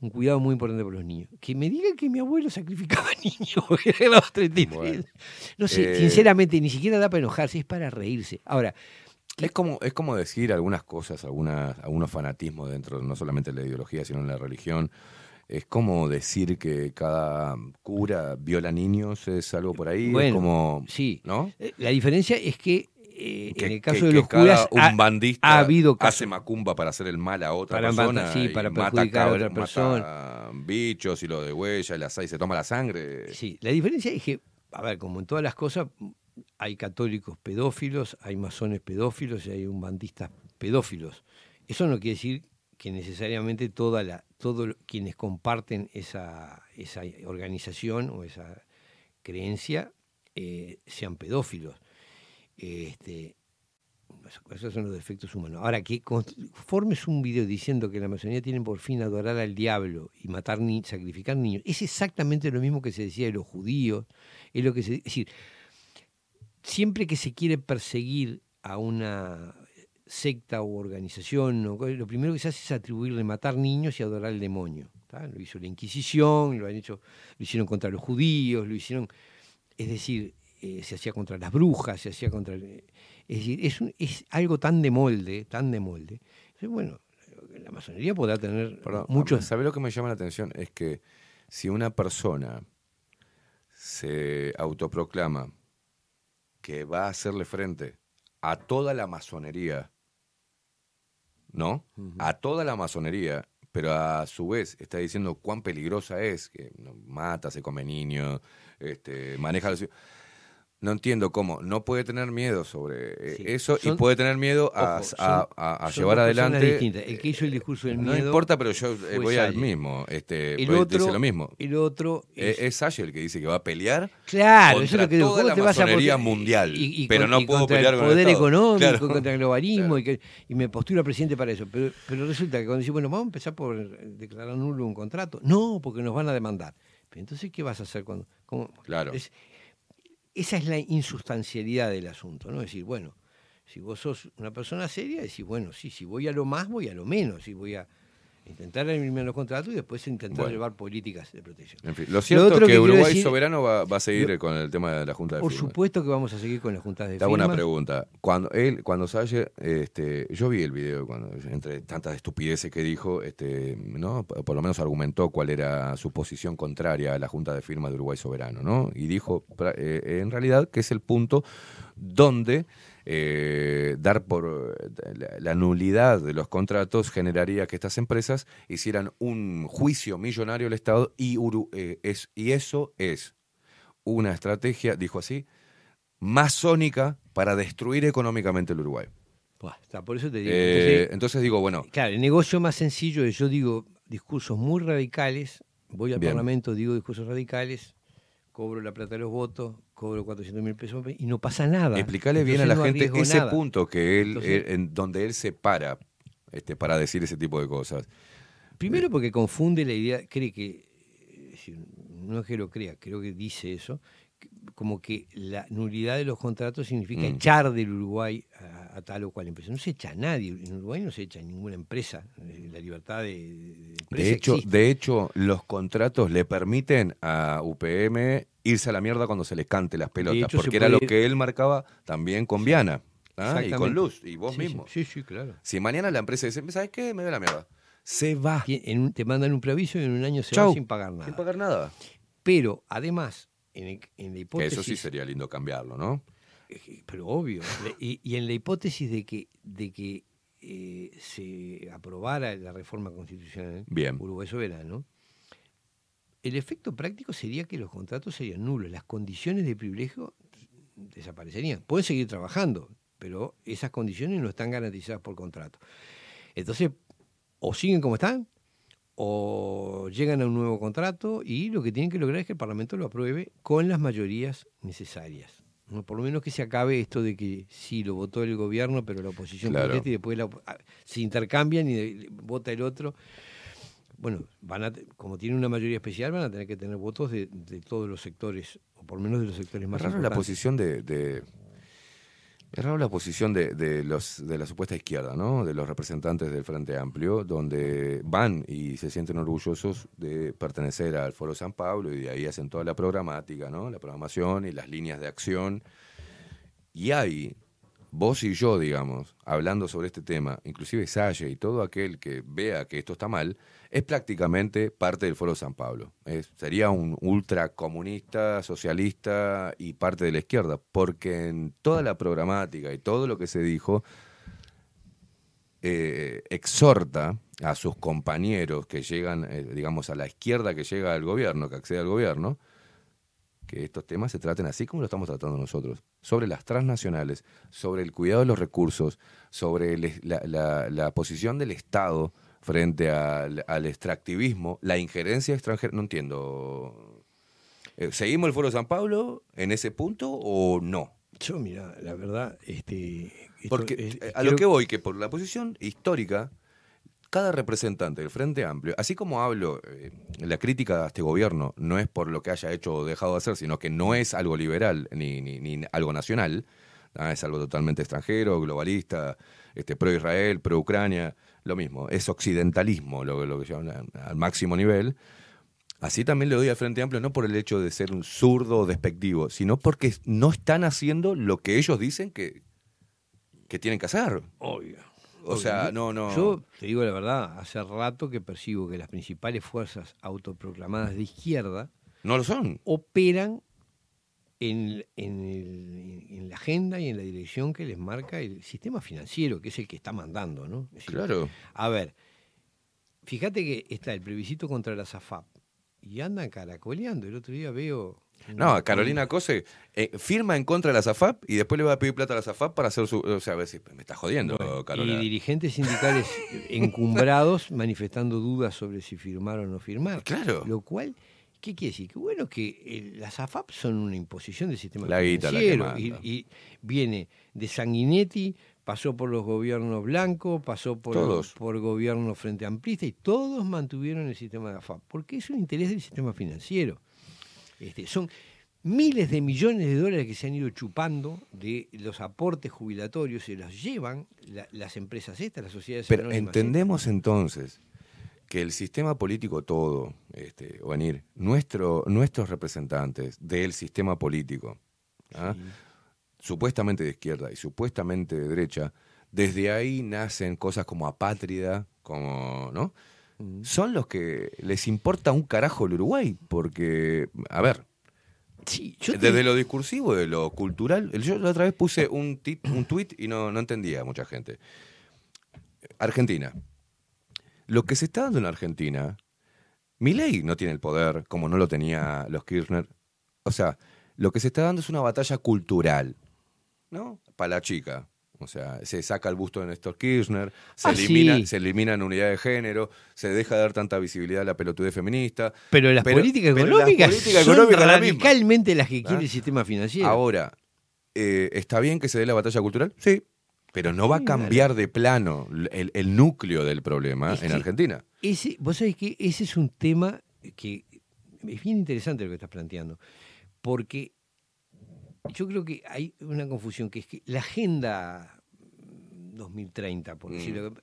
un cuidado muy importante por los niños. Que me digan que mi abuelo sacrificaba niños, grado 33. Bueno. No sé, Eh, sinceramente, ni siquiera da para enojarse, es para reírse. Ahora, Es como, es como decir algunas cosas, algunas, algunos fanatismos dentro, no solamente de la ideología, sino en la religión. Es como decir que cada cura viola niños, es algo por ahí. es Bueno, como, sí. ¿no? Eh, La diferencia es que, eh, Que- en el que- caso de los curas un bandista ha habido hace macumba para hacer el mal a otra Para persona. sí, para mata perjudicar a otra persona. mata bichos y lo de huella, y se toma la sangre. Sí, la diferencia es que, a ver, como en todas las cosas, hay católicos pedófilos, hay masones pedófilos y hay umbandistas pedófilos. Eso no quiere decir que necesariamente toda la, todos quienes comparten esa, esa organización o esa creencia eh, sean pedófilos. Este, eso- esos son los defectos humanos. Ahora, que formes un video diciendo que la masonería tiene por fin adorar al diablo y matar ni sacrificar niños, es exactamente lo mismo que se decía de los judíos. Es lo que se, es decir, siempre que se quiere perseguir a una secta organización, o co- lo primero que se hace es atribuirle matar niños y adorar al demonio. Lo hizo la Inquisición, lo han hecho, lo hicieron contra los judíos, lo hicieron, es decir, eh, se hacía contra las brujas, se hacía contra, el- es decir, es, un- es algo tan de molde, tan de molde. Entonces, bueno, la masonería podrá tener Perdón, muchos ¿Sabes lo que me llama la atención? Es que si una persona se autoproclama que va a hacerle frente a toda la masonería, ¿no? A toda la masonería, pero a su vez está diciendo cuán peligrosa es, que mata, se come niños, este, maneja los... No entiendo cómo. No puede tener miedo sobre eh, Sí. eso y puede tener miedo a, Ojo, son- a- a- a llevar adelante. El que hizo el discurso del No miedo importa, pero yo eh, voy al mismo. Este, El voy- otro- dice lo mismo. El otro Eh, es- Es, Salle el que dice que va a pelear Claro, eso es lo que digo. toda ¿Cómo la te vas a mundial. y- y pero con- no y puedo pelear el con poder el Estado. económico, Claro. contra el globalismo, y, que- y me postula presidente para eso. Pero, pero resulta que cuando dice, bueno, vamos a empezar por declarar nulo un contrato. No, porque nos van a demandar. Pero entonces, ¿qué vas a hacer cuando...? cómo? Claro. Es- esa es la insustancialidad del asunto, ¿no? Es decir, bueno, si vos sos una persona seria, decís, bueno, sí, si voy a lo más, voy a lo menos. Si voy a... Intentar eliminar los contratos y después intentar Bueno. llevar políticas de protección. En fin, lo cierto es que, Uruguay decir- Soberano va, va a seguir Lo- con el tema de la Junta de Por Firmas. supuesto que vamos a seguir con las juntas de Está firmas. buena pregunta. Cuando él, cuando Salle, este, yo vi el video cuando entre tantas estupideces que dijo, este, ¿no? Por lo menos argumentó cuál era su posición contraria a la Junta de Firma de Uruguay Soberano, ¿no? Y dijo, eh, en realidad, que es el punto donde eh, dar por eh, la, la nulidad de los contratos generaría que estas empresas hicieran un juicio millonario al Estado y, Uru- eh, es, y eso es una estrategia, dijo así, masónica para destruir económicamente el Uruguay. Buah, está, por eso te digo. Eh, Entonces, entonces digo, bueno, Claro, el negocio más sencillo es yo digo discursos muy radicales, voy al Bien. Parlamento, digo discursos radicales, cobro la plata de los votos, cobro 400 mil pesos y no pasa nada. explicarle bien a la no gente ese nada. punto que él, Entonces- él- en donde él se para este, para decir ese tipo de cosas. Primero porque confunde la idea, cree que, decir, no es que lo crea, creo que dice eso, como que la nulidad de los contratos significa Mm. echar del Uruguay a, a tal o cual empresa. No se echa a nadie, en Uruguay no se echa a ninguna empresa, eh, la libertad de, de empresa De hecho, existe. de hecho, los contratos le permiten a UPM irse a la mierda cuando se les cante las pelotas, hecho, porque era lo que él marcaba también con Viana ¿ah? y con. Luz, y vos Sí, mismo. Sí, sí, claro. Si mañana la empresa dice, ¿sabes qué? Me a la mierda. Se va. Tien- en un- te mandan un preaviso y en un año se Chau. va sin pagar nada. Sin pagar nada. Pero además, en, el- en la Que hipótesis. eso sí sería lindo cambiarlo, ¿no? Pero obvio. Le- Y, y en la hipótesis de que, de que eh, se aprobara la reforma constitucional Bien. Uruguay soberano, el efecto práctico sería que los contratos serían nulos, las condiciones de privilegio desaparecerían. Pueden seguir trabajando, pero esas condiciones no están garantizadas por contrato. Entonces, o siguen como están, o llegan a un nuevo contrato y lo que tienen que lograr es que el Parlamento lo apruebe con las mayorías necesarias. ¿no? Por lo menos que se acabe esto de que sí lo votó el gobierno, pero la oposición Claro. protesta y después la ah, se intercambian y vota el otro. Bueno, van a, como tiene una mayoría especial, van a tener que tener votos de, de todos los sectores, o por lo menos de los sectores más raro la importantes. posición de, de- es raro la posición de, de los de la supuesta izquierda, ¿no? De los representantes del Frente Amplio, donde van y se sienten orgullosos de pertenecer al Foro San Pablo y de ahí hacen toda la programática, ¿no? La programación y las líneas de acción. Y hay vos y yo, digamos, hablando sobre este tema, inclusive Salle y todo aquel que vea que esto está mal, es prácticamente parte del Foro San Pablo. Sería un ultracomunista, socialista y parte de la izquierda, porque en toda la programática y todo lo que se dijo, eh, exhorta a sus compañeros que llegan, eh, digamos, a la izquierda que llega al gobierno, que accede al gobierno, que estos temas se traten así como lo estamos tratando nosotros, sobre las transnacionales, sobre el cuidado de los recursos, sobre la posición del Estado frente al, al extractivismo, la injerencia extranjera. No entiendo. Eh, ¿Seguimos el Foro San Pablo en ese punto o no? Yo, mira, la verdad, este. esto Porque es- eh, a lo que voy, que por la posición histórica, cada representante del Frente Amplio, así como hablo, eh, la crítica a este gobierno no es por lo que haya hecho o dejado de hacer, sino que no es algo liberal ni, ni, ni algo nacional, ah, es algo totalmente extranjero, globalista, este, pro-Israel, pro-Ucrania, lo mismo, es occidentalismo lo, lo que llaman al máximo nivel. Así también le doy al Frente Amplio, no por el hecho de ser un zurdo o despectivo, sino porque no están haciendo lo que ellos dicen que, que tienen que hacer. Obvio. O sea, no, no. Yo te digo la verdad, hace rato que percibo que las principales fuerzas autoproclamadas de izquierda No lo son. operan en, en el- en la agenda y en la dirección que les marca el sistema financiero, que es el que está mandando, ¿no? Es decir, Claro. A ver, fíjate que está el plebiscito contra la SAFAP y andan caracoleando. El otro día veo. No, Carolina Cose eh, firma en contra de la SAFAP y después le va a pedir plata a la SAFAP para hacer su. O sea, a ver si me está jodiendo, Bueno, Carolina. Y dirigentes sindicales encumbrados manifestando dudas sobre si firmar o no firmar. Claro. Lo cual, ¿qué quiere decir? Que bueno que eh, las AFAP son una imposición del sistema La guita la financiero y, manda. y viene de Sanguinetti, pasó por los gobiernos blancos, pasó por, Todos. por gobiernos frente amplista y todos mantuvieron el sistema de AFAP, porque es un interés del sistema financiero. Este, son miles de millones de dólares que se han ido chupando de los aportes jubilatorios, se los llevan la- las empresas estas, las sociedades Pero entendemos entonces que el sistema político todo, este, venir, nuestro, nuestros representantes del sistema político, ¿ah? supuestamente de izquierda y supuestamente de derecha, desde ahí nacen cosas como apátrida, como, ¿no? Son los que les importa un carajo el Uruguay, porque, a ver, desde lo discursivo, de lo cultural, yo la otra vez puse un, tit- un tweet y no, no entendía mucha gente. Argentina. Lo que se está dando en Argentina, Milei no tiene el poder como no lo tenía los Kirchner. O sea, lo que se está dando es una batalla cultural, ¿no? Para la chica. O sea, se saca el busto de Néstor Kirchner, se, Ah, elimina, sí. se eliminan unidades de género, se deja de dar tanta visibilidad a la pelotudez feminista. Pero las políticas pero las económicas políticas son económicas la radicalmente las que quiere ¿Ah? el sistema financiero. Ahora, eh, ¿está bien que se dé la batalla cultural? Sí. Pero no va a cambiar de plano el, el núcleo del problema Es en que- Argentina. Ese, vos sabés que ese es un tema que es bien interesante lo que estás planteando, porque yo creo que hay una confusión, que es que la agenda 2030, por Mm. decirlo,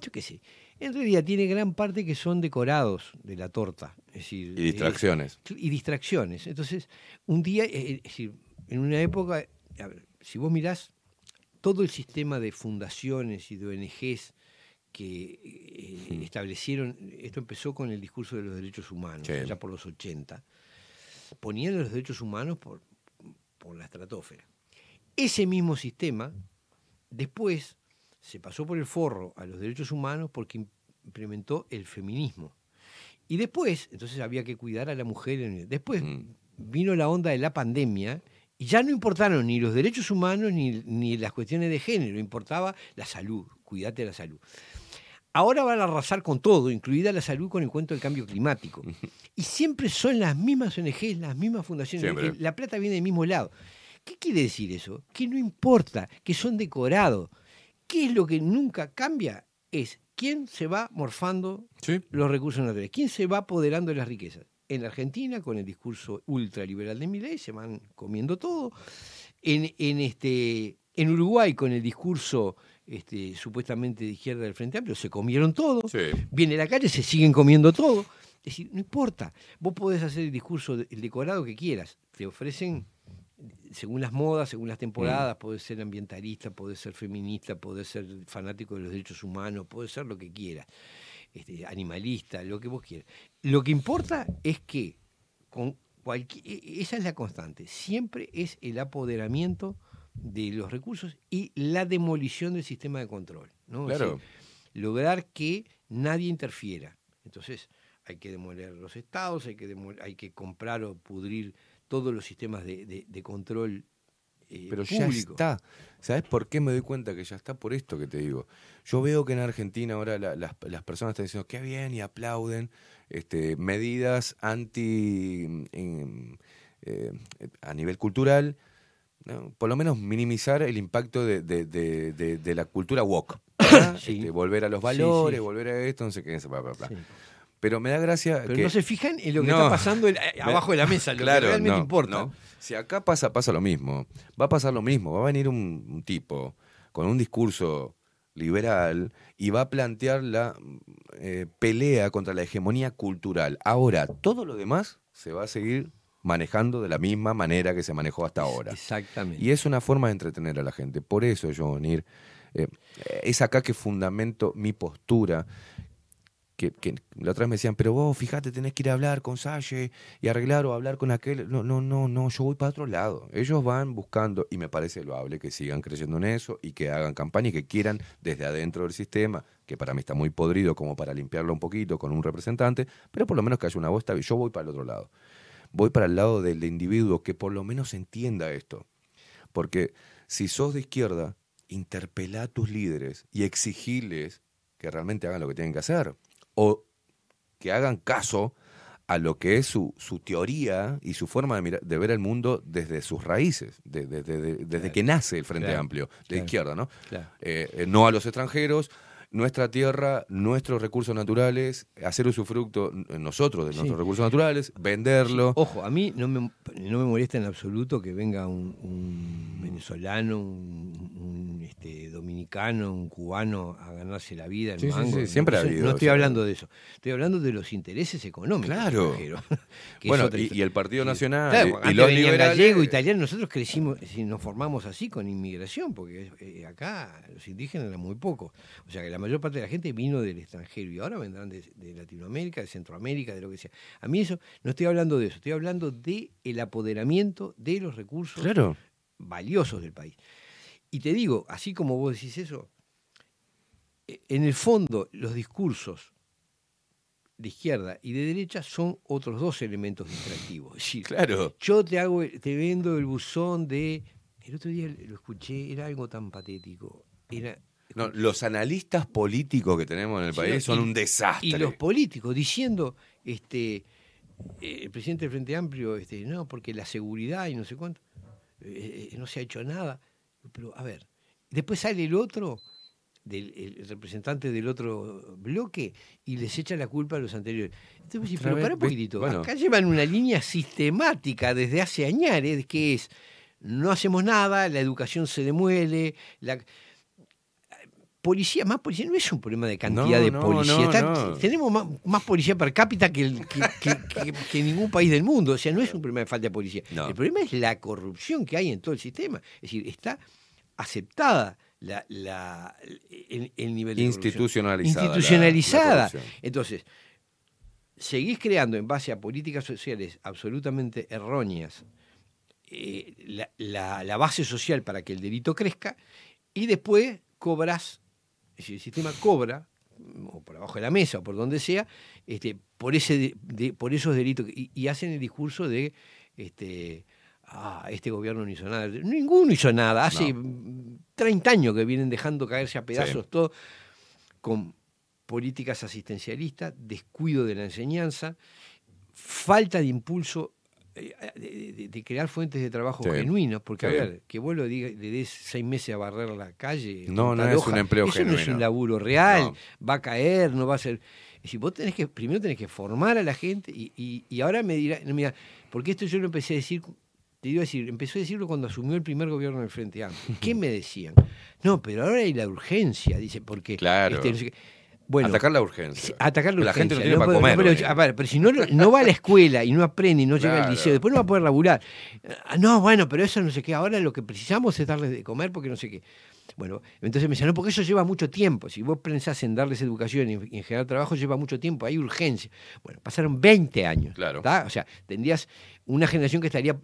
yo qué sé, en realidad tiene gran parte que son decorados de la torta. Es decir, Y distracciones. eh, y distracciones. Entonces, un día, eh, es decir, en una época, a ver, si vos mirás todo el sistema de fundaciones y de ONGs que eh, establecieron, esto empezó con el discurso de los derechos humanos, Sí. ya por los 80, ponían los derechos humanos por, por la estratosfera. Ese mismo sistema después se pasó por el forro a los derechos humanos porque im- implementó el feminismo. Y después, entonces había que cuidar a la mujer. en- Después vino la onda de la pandemia y ya no importaron ni los derechos humanos ni, ni las cuestiones de género, importaba la salud, cuídate de la salud. Ahora van a arrasar con todo, incluida la salud con el cuento del cambio climático. Y siempre son las mismas ONGs, las mismas fundaciones. Siempre. La plata viene del mismo lado. ¿Qué quiere decir eso? Que no importa, que son decorados. ¿Qué es lo que nunca cambia? Es quién se va morfando los recursos naturales, quién se va apoderando de las riquezas. En Argentina, con el discurso ultraliberal de Milei, se van comiendo todo. En, en, este, en Uruguay, con el discurso este, supuestamente de izquierda del Frente Amplio, se comieron todo. Viene la calle, se siguen comiendo todo. Es decir, no importa. Vos podés hacer el discurso, el decorado que quieras. Te ofrecen, según las modas, según las temporadas, podés ser ambientalista, podés ser feminista, podés ser fanático de los derechos humanos, podés ser lo que quieras. Este, animalista, lo que vos quieras. Lo que importa es que con cualquier, e- esa es la constante. Siempre es el apoderamiento de los recursos y la demolición del sistema de control. ¿no? Es Claro. decir, lograr que nadie interfiera. Entonces, hay que demoler los estados, hay que, demol- hay que comprar o pudrir todos los sistemas de, de- de control eh, Pero ya está. ¿Sabes por qué me doy cuenta que ya está? Por esto que te digo. Yo veo que en Argentina ahora la- las, las personas están diciendo qué bien y aplauden este, medidas anti. em, eh, a nivel cultural. ¿no? Por lo menos minimizar el impacto de, de- de- de- de la cultura woke. Este, volver a los Sí, valores, sí. volver a esto, no sé qué, bla, bla, bla. Pero me da gracia. Pero que- no se fijan en lo que No. está pasando abajo de la mesa, lo que Claro, realmente no, importa. no. Si acá pasa, pasa lo mismo, va a pasar lo mismo, va a venir un, un tipo con un discurso liberal y va a plantear la eh, pelea contra la hegemonía cultural. Ahora, todo lo demás se va a seguir manejando de la misma manera que se manejó hasta ahora. Exactamente. Y es una forma de entretener a la gente. Por eso, yo, Nir, eh, es acá que fundamento mi postura. Que, que la otra vez me decían, pero vos, fíjate, tenés que ir a hablar con Salle y arreglar o hablar con aquel. No, no, no, no, yo voy para otro lado. Ellos van buscando, y me parece loable que sigan creyendo en eso y que hagan campaña y que quieran desde adentro del sistema, que para mí está muy podrido como para limpiarlo un poquito con un representante, pero por lo menos que haya una voz, yo voy para el otro lado. Voy para el lado del individuo que por lo menos entienda esto. Porque si sos de izquierda, interpelá a tus líderes y exigiles que realmente hagan lo que tienen que hacer. O que hagan caso a lo que es su, su teoría y su forma de, mirar- de ver el mundo desde sus raíces, de- de- de- de- desde que nace el Frente Claro, Amplio, de claro, izquierda, ¿no? claro. Eh, eh, no a los extranjeros, nuestra tierra, nuestros recursos naturales, hacer usufructo eh, nosotros de Sí. nuestros recursos naturales, venderlo. Ojo, a mí no me, no me molesta en absoluto que venga un, un venezolano, un, un, este, dominicano, un cubano a ganarse la vida en Sí, sí, mango. sí, siempre ha no, sé, habido No estoy hablando de eso. Estoy hablando de los intereses económicos. Claro. Bueno, y, y el Partido Sí. Nacional Claro, y- y, los liberales. gallego, italiano, nosotros crecimos, si nos formamos así con inmigración, porque eh, acá los indígenas eran muy pocos. O sea que la mayor parte de la gente vino del extranjero y ahora vendrán de, de Latinoamérica, de Centroamérica, de lo que sea. A mí eso, no estoy hablando de eso, estoy hablando de el apoderamiento de los recursos Claro. valiosos del país. Y te digo, así como vos decís eso, eh, en el fondo los discursos de izquierda y de derecha son otros dos elementos distractivos. Es decir, Claro. yo te hago, te vendo el buzón de. El otro día lo escuché, era algo tan patético. Era No, los analistas políticos que tenemos en el Sí, país son y- un desastre. Y los políticos diciendo, este, eh, el presidente del Frente Amplio, este, no, porque la seguridad y no sé cuánto, eh, eh, no se ha hecho nada. Pero, a ver, después sale el otro, del, el representante del otro bloque, y les echa la culpa a los anteriores. Entonces, Otra pero para un poquitito, Bueno. acá llevan una línea sistemática desde hace años, que es, no hacemos nada, la educación se demuele, la, policía, más policía, no es un problema de cantidad No, de policía. no, está- no. Tenemos más, más policía per cápita que, que, que- que- que ningún país del mundo. O sea, no es un problema de falta de policía. El problema es la corrupción que hay en todo el sistema. Es decir, está aceptada la, la- el, el nivel de. Institucionalizada la- Institucionalizada. la. Entonces, seguís creando en base a políticas sociales absolutamente erróneas eh, la- la base social para que el delito crezca y después cobras, decir, el sistema cobra, o por abajo de la mesa o por donde sea, este, por, ese de- por esos delitos y, y hacen el discurso de este, ah, este gobierno no hizo nada. Ninguno hizo nada. Hace 30 años que vienen dejando caerse a pedazos Sí. todo con políticas asistencialistas, descuido de la enseñanza, falta de impulso de, de- de crear fuentes de trabajo Sí. genuinos, porque Sí. a ver, que vos lo digas, le des seis meses a barrer la calle. No, no es hoja, un empleo eso no es genuino. un laburo real, No. va a caer, no va a ser. Es decir, vos tenés que, primero tenés que formar a la gente y, y- y ahora me dirá, no, mira, porque esto yo lo empecé a decir, te iba a decir, empezó a decirlo cuando asumió el primer gobierno del Frente Amplio. ¿Qué me decían? No, pero ahora hay la urgencia, dice, porque Claro. este, no sé qué. Bueno, Atacar la urgencia. Atacar la, La gente no urgencia, tiene para comer, pero, ver, si no, no va a la escuela y no aprende y no llega al liceo, después no va a poder laburar. Ah, No, bueno, pero eso no sé qué. Ahora lo que precisamos es darles de comer porque no sé qué. Bueno, entonces me decían, no, porque eso lleva mucho tiempo. Si vos pensás en darles educación y en, generar trabajo, lleva mucho tiempo, hay urgencia. Bueno, pasaron 20 años. Claro. ¿tá? O sea, tendrías una generación que estaría,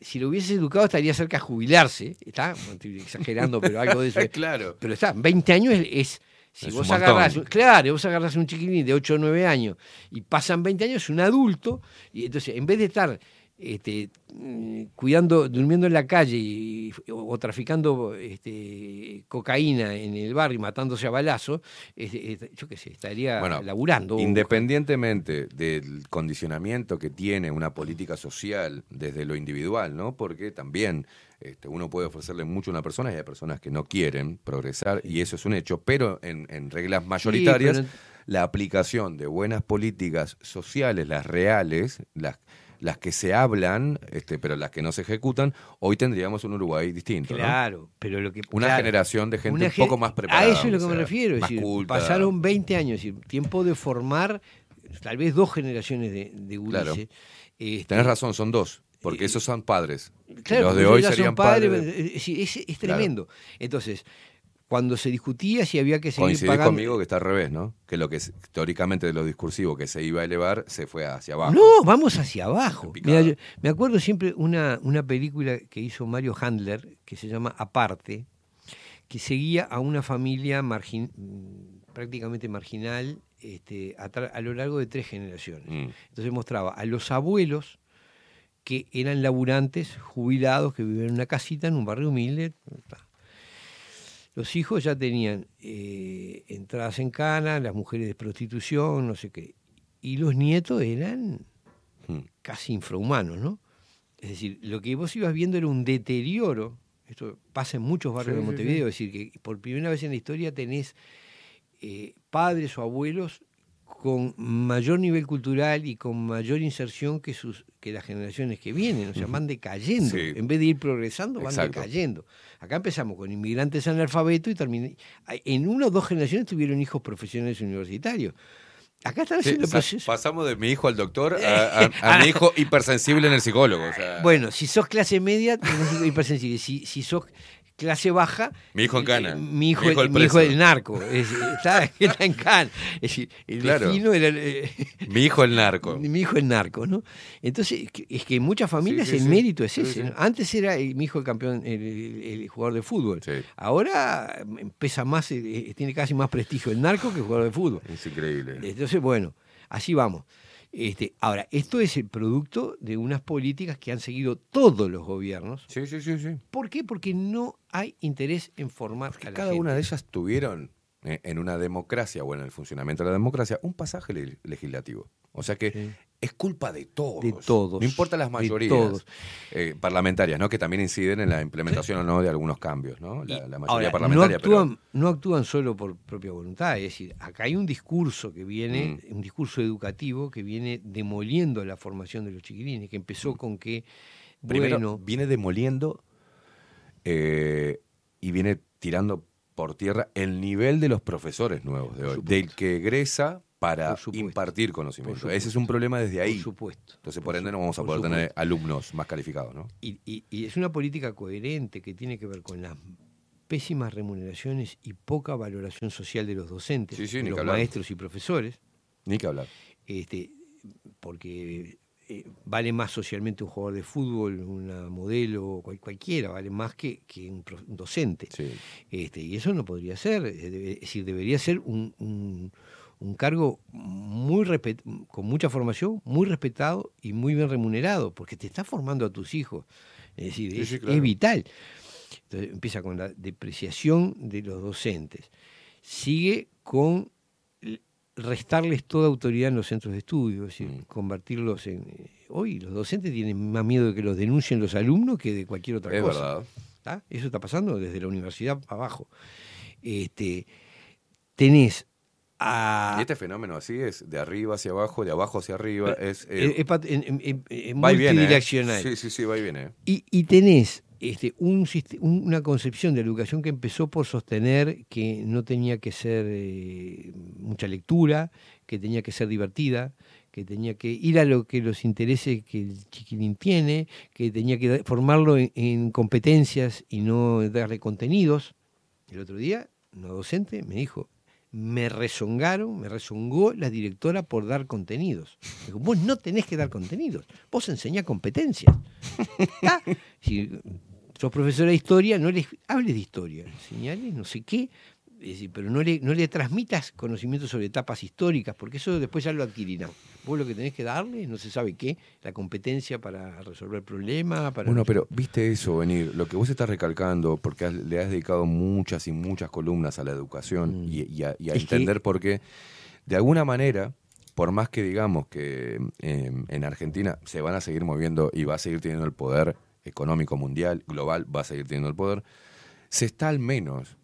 si lo hubieses educado, estaría cerca de jubilarse. ¿Está? No estoy exagerando, pero algo de eso. Claro. Pero está, 20 años es. es- si Es vos agarrás, claro, vos agarrás un chiquilín de 8 o 9 años y pasan 20 años, es un adulto, y entonces en vez de estar este, mm, cuidando, durmiendo en la calle y- o, o traficando este, cocaína en el barrio y matándose a balazo, este, este, yo qué sé, estaría Bueno, laburando. Independientemente del condicionamiento que tiene una política social desde lo individual, ¿no? Porque también este, uno puede ofrecerle mucho a una persona y hay personas que no quieren progresar y eso es un hecho, pero en, en reglas mayoritarias, pero- la aplicación de buenas políticas sociales, las reales, las las que se hablan, este, pero las que no se ejecutan, hoy tendríamos un Uruguay distinto. ¿no? Claro, pero lo que. Una claro, generación de gente un poco más preparada. A eso es lo que me refiero. Es decir, culta. pasaron 20 años, es decir, tiempo de formar tal vez dos generaciones de, de Claro. gurises. Este, Tenés razón, son dos, porque esos son padres. Claro, los de hoy serían padres, padres. es, decir, es- es Claro. tremendo. Entonces, cuando se discutía si había que seguir Coincidís pagando. conmigo que está al revés, ¿no? Que lo que teóricamente de lo discursivo que se iba a elevar se fue hacia abajo. No, vamos hacia abajo. Picada. Mira, yo- me acuerdo siempre una, una película que hizo Mario Handler, que se llama Aparte, que seguía a una familia margin- prácticamente marginal este, a lo largo de tres generaciones. Mm. Entonces mostraba a los abuelos que eran laburantes, jubilados, que vivían en una casita en un barrio humilde. Los hijos ya tenían eh, entradas en cana, las mujeres de prostitución, no sé qué. Y los nietos eran Mm. casi infrahumanos, ¿no? Es decir, lo que vos ibas viendo era un deterioro. Esto pasa en muchos barrios Sí, de sí, Montevideo, sí. es decir, que por primera vez en la historia tenés eh, padres o abuelos con mayor nivel cultural y con mayor inserción que sus que las generaciones que vienen, o sea, van decayendo. Sí. En vez de ir progresando, van Exacto. decayendo. Acá empezamos con inmigrantes analfabetos y terminé. En una o dos generaciones tuvieron hijos profesionales universitarios. Acá están Sí, haciendo sa- procesos. pasamos de mi hijo al doctor a, a- a mi hijo hipersensible en el psicólogo. o sea, Bueno, si sos clase media, tenés hipersensible. Si, si sos clase baja. Mi hijo en cana. eh, Mi hijo, Mi hijo el mi hijo el narco. Es- está, está en cana. Es decir, el Claro. vecino era. eh, mi hijo el narco. Mi hijo es narco, ¿no? Entonces, es que en muchas familias Sí, sí, el sí. mérito es ese. Antes era eh, mi hijo el campeón, el, el- el jugador de fútbol. Ahora eh, pesa más, eh, eh, tiene casi más prestigio el narco que el jugador de fútbol. Es increíble. Entonces, bueno, así vamos. Este, ahora, esto es el producto de unas políticas que han seguido todos los gobiernos. Sí, sí, sí, sí. ¿Por qué? Porque no hay interés en formar a la Cada gente. una de ellas tuvieron eh, en una democracia o en el funcionamiento de la democracia un pasaje le- legislativo. O sea que es culpa de todos. De todos, No importa las mayorías todos. eh, parlamentarias, ¿no? Que también inciden en la implementación o no de algunos cambios, ¿no? La, la mayoría Ahora, no parlamentaria, pero- actúan, no actúan solo por propia voluntad, es decir, acá hay un discurso que viene, Mm. un discurso educativo que viene demoliendo la formación de los chiquilines, que empezó con que, Mm. Primero, bueno, viene demoliendo eh, y viene tirando por tierra el nivel de los profesores nuevos de hoy, del que egresa para impartir conocimiento. Ese es un problema desde ahí. Por supuesto. Entonces, por ende, no vamos a poder tener alumnos más calificados, ¿no? y, y- y es una política coherente que tiene que ver con las pésimas remuneraciones y poca valoración social de los docentes, Sí, sí, de los hablar. maestros y profesores. Ni que hablar. este, porque eh, vale más socialmente un jugador de fútbol, una modelo, cual- cualquiera, vale más que, que un, docente. Este, y eso no podría ser, es decir, debería ser un, un- un cargo muy con mucha formación, muy respetado y muy bien remunerado, porque te está formando a tus hijos. Es decir, Sí, es, sí, claro. es vital. Entonces empieza con la depreciación de los docentes. Sigue con restarles toda autoridad en los centros de estudio, es decir, Mm. convertirlos en... eh, Hoy los docentes tienen más miedo de que los denuncien los alumnos que de cualquier otra Es cosa. verdad. Eso está pasando desde la universidad abajo. Este, tenés a... Y este fenómeno así es de arriba hacia abajo, de abajo hacia arriba, es... eh, es- es viene, ¿eh? multidireccional. Sí, sí, sí, va y viene. Y, y tenés este, un, una concepción de la educación que empezó por sostener que no tenía que ser eh, mucha lectura, que tenía que ser divertida, que tenía que ir a lo que los intereses que el chiquilín tiene, que tenía que formarlo en, en competencias y no darle contenidos. El otro día, una docente me dijo, me rezongaron, me rezongó la directora por dar contenidos. Vos no tenés que dar contenidos, vos enseñás competencias. ¿Está? Si sos profesora de historia, no les hables de historia, enseñales no sé qué, es decir, pero no le, no le transmitas conocimientos sobre etapas históricas, porque eso después ya lo adquirirán. Vos lo que tenés que darle, no se sabe qué, la competencia para resolver problemas, para... Bueno, pero viste eso venir, lo que vos estás recalcando, porque has- le has dedicado muchas y muchas columnas a la educación y, y a, y a Mm. Es que- entender por qué, de alguna manera, por más que digamos que eh, en Argentina se van a seguir moviendo y va a seguir teniendo el poder económico mundial, global, va a seguir teniendo el poder, se está al menos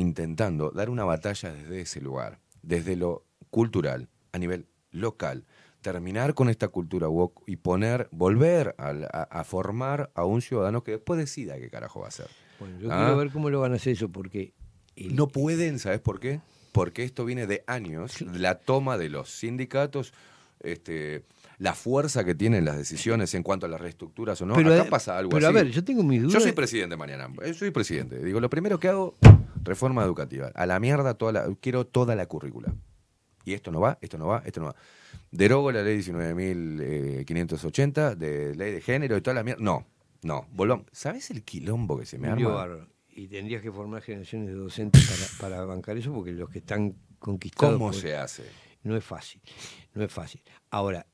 intentando dar una batalla desde ese lugar, desde lo cultural, a nivel local, terminar con esta cultura woke y poner, volver a, a formar a un ciudadano que después decida qué carajo va a hacer. Bueno, yo Ah. quiero ver cómo lo van a hacer eso, porque... el- No pueden, ¿sabes por qué? Porque esto viene de años, la toma de los sindicatos, este, la fuerza que tienen las decisiones en cuanto a las reestructuras o no. Pero, Acá eh, pasa algo pero así. a ver, yo tengo mis dudas. Yo soy presidente mañana. Yo soy presidente. Digo, lo primero que hago, reforma educativa. A la mierda toda la, quiero toda la currícula. Y esto no va, esto no va, esto no va. Derogo la ley 19.580 de ley de género y toda la mierda. No, no. Volvamos. ¿Sabes el quilombo que se me arma? Y tendrías que formar generaciones de docentes para, para bancar eso, porque los que están conquistados... ¿Cómo por- se hace? No es fácil, no es fácil. Ahora...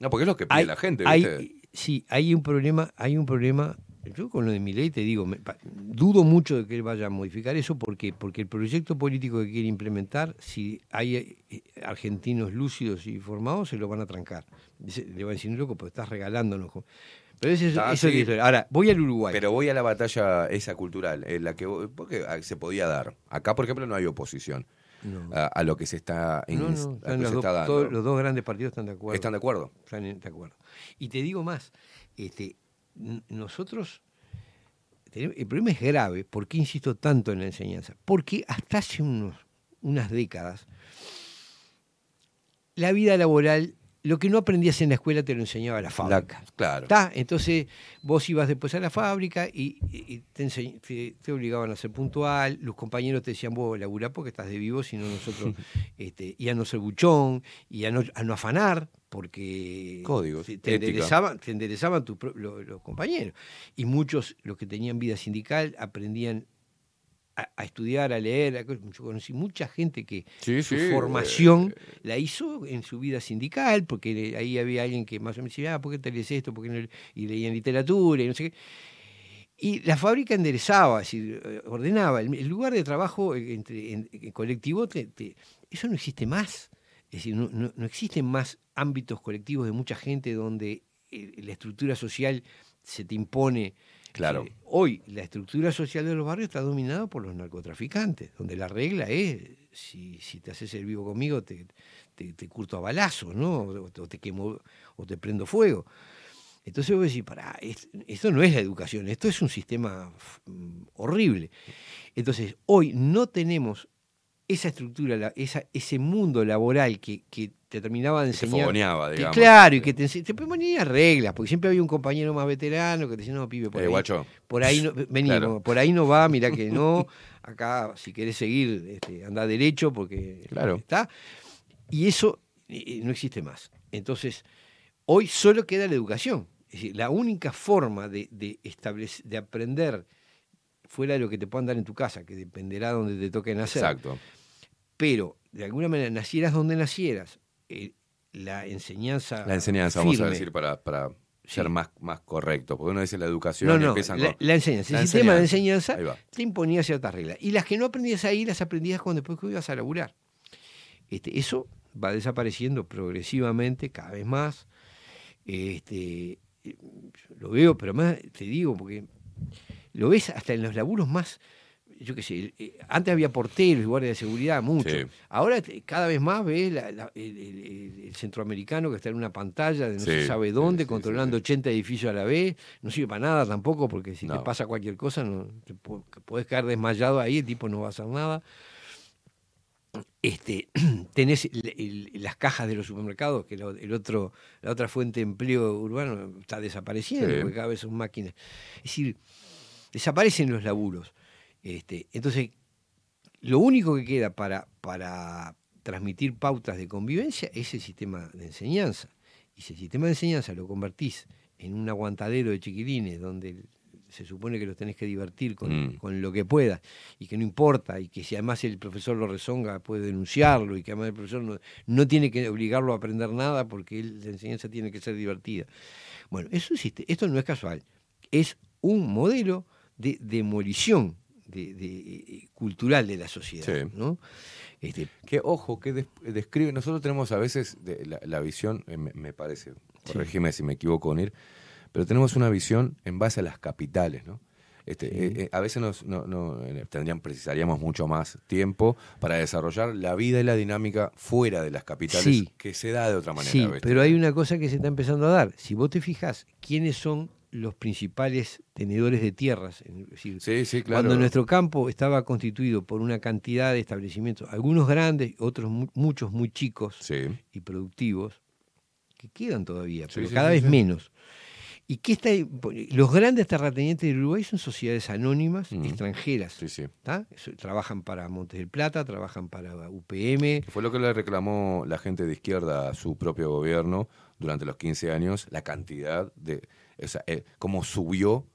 No, porque es lo que pide hay- la gente, hay- ¿viste? sí, hay un problema, hay un problema... Yo con lo de mi ley te digo, me dudo mucho de que él vaya a modificar eso porque porque el proyecto político que quiere implementar, si hay eh, argentinos lúcidos y formados, se lo van a trancar. Le van a decir, loco, pues estás regalándonos. con-". Pero eso, es- Ah, eso es sí. historia. Ahora, voy al Uruguay. Pero voy a la batalla esa cultural, en la que porque ah, se podía dar. Acá, por ejemplo, no hay oposición. No. a, a lo que se está, No, no, ins- a lo que se dos, está dando. todos- los dos grandes partidos están de acuerdo. ¿Están de acuerdo? Están en- de acuerdo. Y te digo más, este, nosotros, tenemos- el problema es grave, ¿por qué insisto tanto en la enseñanza? Porque hasta hace unos, unas décadas, la vida laboral, lo que no aprendías en la escuela te lo enseñaba la fábrica. claro. Entonces vos ibas después a la fábrica y, te, enseñ- te- te obligaban a ser puntual, los compañeros te decían, vos laburá porque estás de vivo, si no nosotros, este, y a no ser buchón, y a no, a no afanar, porque Códigos, te, te enderezaban, te enderezaban tu lo- los compañeros. Y muchos, los que tenían vida sindical, aprendían a, a estudiar, a leer. yo conocí mucha gente que Sí, su sí, eh, formación la hizo en su vida sindical, porque ahí había alguien que más o menos decía, ah, ¿por qué te lees esto? ¿Por qué no le-?" Y leían literatura y no sé qué. Y la fábrica enderezaba, eh, ordenaba. El, el lugar de trabajo eh, entre, en, en colectivo, te- te- eso no existe más. Es decir, no, no- no existen más ámbitos colectivos de mucha gente donde eh, la estructura social se te impone. Claro. Eh, hoy la estructura social de los barrios está dominada por los narcotraficantes, donde la regla es, si, te haces el vivo conmigo, te, te, curto a balazos, ¿no? O, te quemo o te prendo fuego. Entonces vos decís, pará, es- esto no es la educación, esto es un sistema mm, horrible. Entonces, hoy no tenemos esa estructura, la- esa, ese mundo laboral que, que te terminaba de Que te enseñar. fogoneaba, que- digamos. claro, y que te, te ponía reglas, porque siempre había un compañero más veterano que te decía, no, pibe, por Eh, ahí, guacho. por ahí no, vení, Claro. por ahí no va, mirá que no, acá si querés seguir, este, anda derecho, porque Claro. está. Y eso eh, no existe más. Entonces, hoy solo queda la educación. Es decir, la única forma de, de, establec- de aprender fuera de lo que te puedan dar en tu casa, que dependerá de donde te toque nacer. Exacto. Pero, de alguna manera, nacieras donde nacieras, eh, la enseñanza. La enseñanza, vamos a decir, para, para ser más, más correcto. Porque uno dice la educación No, y no, empiezan la, con- la enseñanza. El sistema de enseñanza. te imponía ciertas reglas. Y las que no aprendías ahí, las aprendías cuando después que ibas a laburar. Este, eso va desapareciendo progresivamente, cada vez más. Este, eh, lo veo, pero más te digo, porque lo ves hasta en los laburos más, yo qué sé, eh, antes había porteros y guardias de seguridad, mucho. Sí. Ahora cada vez más ves la- la- el, el- el- el centroamericano que está en una pantalla de no Sí, se sabe dónde, sí, controlando 80 edificios a la vez, no sirve para nada tampoco, porque si te pasa cualquier cosa, no, te podés caer desmayado ahí, el tipo no va a hacer nada. Este, tenés el- las cajas de los supermercados, que el otro, la otra fuente de empleo urbano está desapareciendo, porque cada vez son máquinas. Es decir, desaparecen los laburos. Este, entonces, lo único que queda para, para transmitir pautas de convivencia es el sistema de enseñanza. Y si el sistema de enseñanza lo convertís en un aguantadero de chiquilines donde se supone que los tenés que divertir con, Mm. con lo que puedas y que no importa y que si además el profesor lo rezonga puede denunciarlo y que además el profesor no, no tiene que obligarlo a aprender nada porque él- la enseñanza tiene que ser divertida. Bueno, eso existe, esto no es casual, es un modelo de demolición de, de, eh, cultural de la sociedad. Sí. ¿no? Este, Que ojo, que des- describe, nosotros tenemos a veces de- la, la visión, eh, me, me parece, corregime si me equivoco, Onir, pero tenemos una visión en base a las capitales, ¿no? Este, eh, eh, a veces nos, no, no, tendrían, precisaríamos mucho más tiempo para desarrollar la vida y la dinámica fuera de las capitales, Sí. que se da de otra manera. Sí, pero hay una cosa que se está empezando a dar. Si vos te fijas, ¿quiénes son los principales tenedores de tierras? Es decir, Sí, sí, claro. Cuando nuestro campo estaba constituido por una cantidad de establecimientos, algunos grandes, otros mu- muchos muy chicos y productivos, que quedan todavía, Sí, pero sí, cada sí, vez sí. menos. ¿Y qué está? Los grandes terratenientes de Uruguay son sociedades anónimas Mm. extranjeras. ¿tá? Eso- Trabajan para Montes del Plata, trabajan para UPM. Fue lo que le reclamó la gente de izquierda a su propio gobierno durante los 15 años, la cantidad de, o sea, eh, cómo subió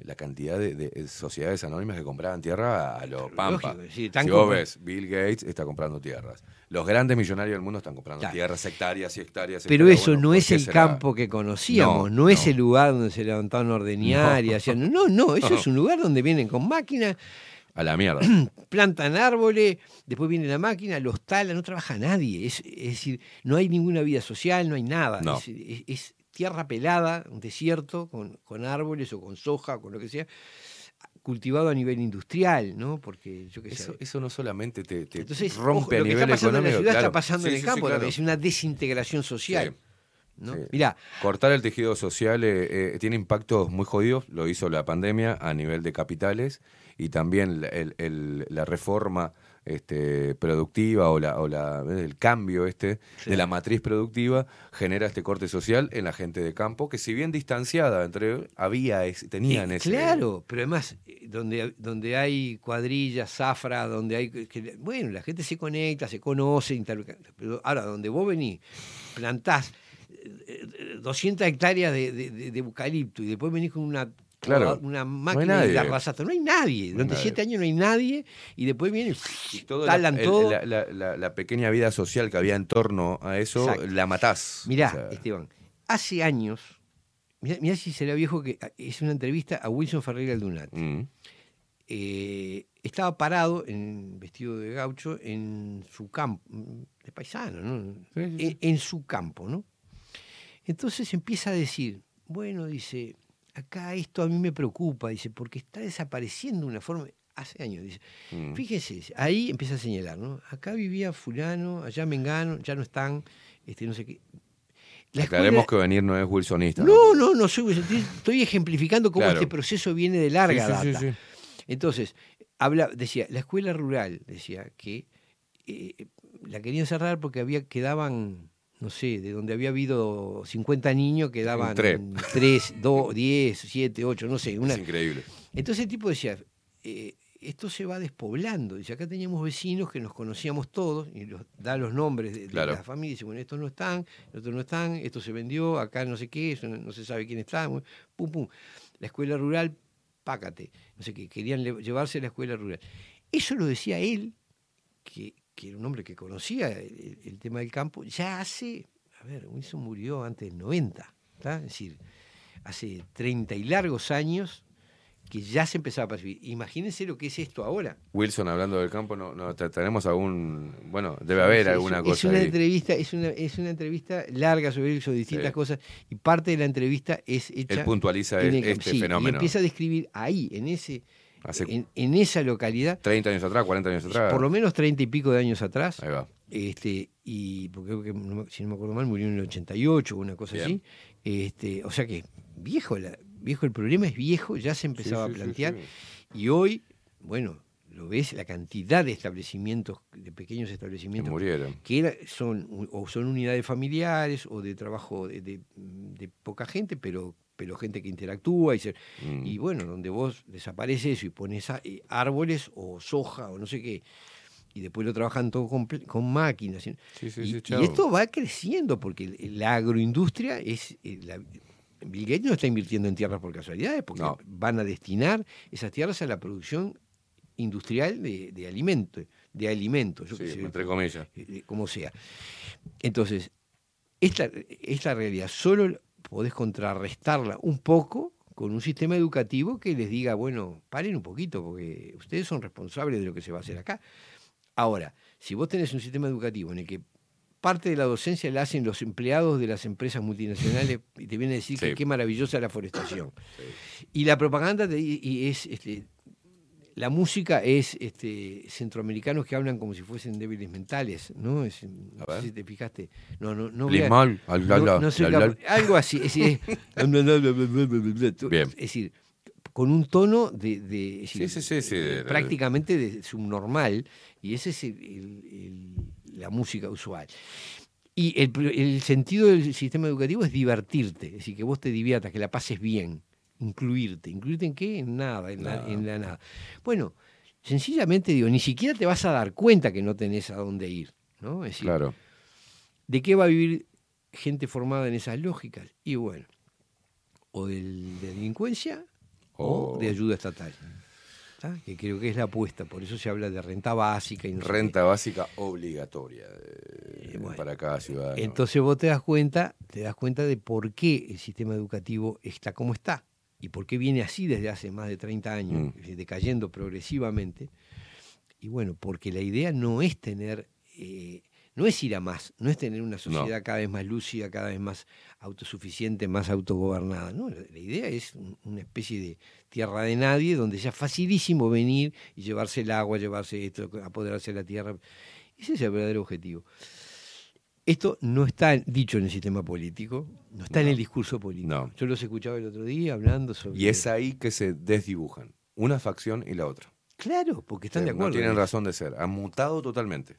la cantidad de, de sociedades anónimas que compraban tierra a lo pampa. Lógico, sí, si vos ves, Bill Gates está comprando tierras. Los grandes millonarios del mundo están comprando tierras, hectáreas y hectáreas. Pero hectáreas. eso Bueno, no ¿por es el será? campo que conocíamos, no, No, es no. el lugar donde se levantaban a ordeñar y No. hacían. No, no, eso No. es un lugar donde vienen con máquinas, A la mierda. plantan árboles, después viene la máquina, los talan, no trabaja nadie. Es, es decir, no hay ninguna vida social, no hay nada. No. Es, es- es tierra pelada, un desierto, con, con árboles o con soja o con lo que sea. cultivado a nivel industrial, ¿no? Porque yo qué sé. Eso, eso no solamente te, te Entonces, rompe ojo, a lo que nivel está pasando en la ciudad claro. está pasando en el sí, sí, campo, claro. es una desintegración social. ¿no? Mirá, Cortar el tejido social eh, eh, tiene impactos muy jodidos, lo hizo la pandemia a nivel de capitales y también la- el- el- la reforma este, productiva o, la, o la- el cambio este de la matriz productiva genera este corte social en la gente de campo que si bien distanciada entre había ese- tenían Eh, ese Claro, pero además, eh, donde, donde hay cuadrillas, zafra, donde hay. que- bueno, la gente se conecta, se conoce, pero ahora, donde vos venís, plantás eh, eh, 200 hectáreas de, de- de- de eucalipto y después venís con una. Claro, una máquina nadie. la. No hay nadie. Durante siete años no hay nadie y después viene y Todo la- talan el- todo. La, la- la- la pequeña vida social que había en torno a eso, Exacto. la matás. Mirá, O sea, Esteban, hace años, mirá, mirá si será viejo que es una entrevista a Wilson Ferreira Aldunat. mm, Eh, estaba parado, en, vestido de gaucho, en su campo, de paisano, ¿no? En, en su campo, ¿no? Entonces empieza a decir, bueno, dice, acá esto a mí me preocupa, dice, porque está desapareciendo de una forma, hace años, dice, mm. fíjense, ahí empieza a señalar, ¿no? Acá vivía fulano, allá mengano, ya no están, este, no sé qué. La Aclaremos escuela- que venir no es wilsonista. no, no, no soy, estoy, estoy ejemplificando cómo Claro. este proceso viene de larga Sí, sí, sí, data. sí. Entonces, habla, decía, la escuela rural, decía, que eh, la querían cerrar porque había, quedaban, no sé, de donde había habido 50 niños, quedaban tres. 3, 2, 10, 7, 8, no sé. Una... Es increíble. Entonces el tipo decía, eh, esto se va despoblando. Dice, acá teníamos vecinos que nos conocíamos todos, y los, da los nombres de, de Claro. la familia, dice, bueno, estos no están, estos no están, esto se vendió, acá no sé qué, eso no, no se sabe quién está, pum, pum. La escuela rural, pácate, no sé qué, querían le- llevarse a la escuela rural. Eso lo decía él, que, que era un hombre que conocía el, el tema del campo, ya hace, a ver, Wilson murió antes del 90, ¿está? es decir, hace 30 y largos años que ya se empezaba a percibir. Imagínense lo que es esto ahora. Wilson hablando del campo, no, tenemos algún, bueno, debe haber Es- alguna es, cosa una ahí. entrevista, es una, es una entrevista larga sobre eso, distintas Sí. cosas, y parte de la entrevista es hecha. Él puntualiza en es- el- este sí, fenómeno. Y empieza a describir ahí, en ese, Hace en, en esa localidad, 30 años atrás, 40 años atrás. por lo menos treinta y pico de años atrás. Ahí va. Este, y porque creo que, si no me acuerdo mal, murió en el 88 o una cosa Bien. así. Este, o sea que viejo, la- viejo el problema es viejo, ya se empezaba sí, a plantear. sí. Y hoy, bueno, lo ves, la cantidad de establecimientos, de pequeños Que establecimientos murieron. que era- son o son unidades familiares o de trabajo de, de- de poca gente, pero pero gente que interactúa y, se- Mm. y bueno, donde vos desaparece eso y pones a- eh, árboles o soja o no sé qué, y después lo trabajan todo con, con máquinas. ¿sí? Sí, y, sí, y esto va creciendo porque la agroindustria es... eh, la- Bill Gates no está invirtiendo en tierras por casualidades, porque No. van a destinar esas tierras a la producción industrial de, de alimentos, de alimentos, yo sé, entre comillas. eh, como sea. Entonces, esta, esta realidad solo podés contrarrestarla un poco con un sistema educativo que les diga, bueno, paren un poquito, porque ustedes son responsables de lo que se va a hacer acá. Ahora, si vos tenés un sistema educativo en el que parte de la docencia la hacen los empleados de las empresas multinacionales y te vienen a decir que qué maravillosa la forestación. Y la propaganda te di- y es este, la música es este, centroamericanos que hablan como si fuesen débiles mentales, ¿no? Es, no sé si te fijaste. No, no, no. voy a- Limal, al- al- no- al- no soy al- capaz- al- algo así. Es decir, es, decir, con un tono de, de- decir, sí, sí, sí, prácticamente de subnormal, y ese es el- el- el- la música usual. Y el sentido del sistema educativo es divertirte, es decir, que vos te diviertas, que la pases bien, incluirte. ¿Incluirte en qué? En nada, en, la, Nada. en la nada. Bueno, sencillamente digo, ni siquiera te vas a dar cuenta que no tenés a dónde ir. ¿no? Es decir, Claro. ¿De qué va a vivir gente formada en esas lógicas? Y bueno, o del- de delincuencia o O- de ayuda estatal. Que creo que es la apuesta, por eso se habla de renta básica y no sé Renta básica obligatoria eh, para cada ciudadano. Entonces vos te das cuenta, te das cuenta de por qué el sistema educativo está como está y por qué viene así desde hace más de 30 años, Mm. eh, decayendo progresivamente. Y bueno, porque la idea no es tener, eh, no es ir a más, no es tener una sociedad cada vez más lúcida, cada vez más autosuficiente, más autogobernada. No, la, idea es un- una especie de tierra de nadie donde sea facilísimo venir y llevarse el agua, llevarse esto, apoderarse de la tierra. Ese es el verdadero objetivo. Esto no está dicho en el sistema político, no está en el discurso político. Yo los escuchaba el otro día hablando sobre... Y es ahí que se desdibujan una facción y la otra. Claro, porque están Sí, de acuerdo. No tienen razón de ser. Han mutado totalmente.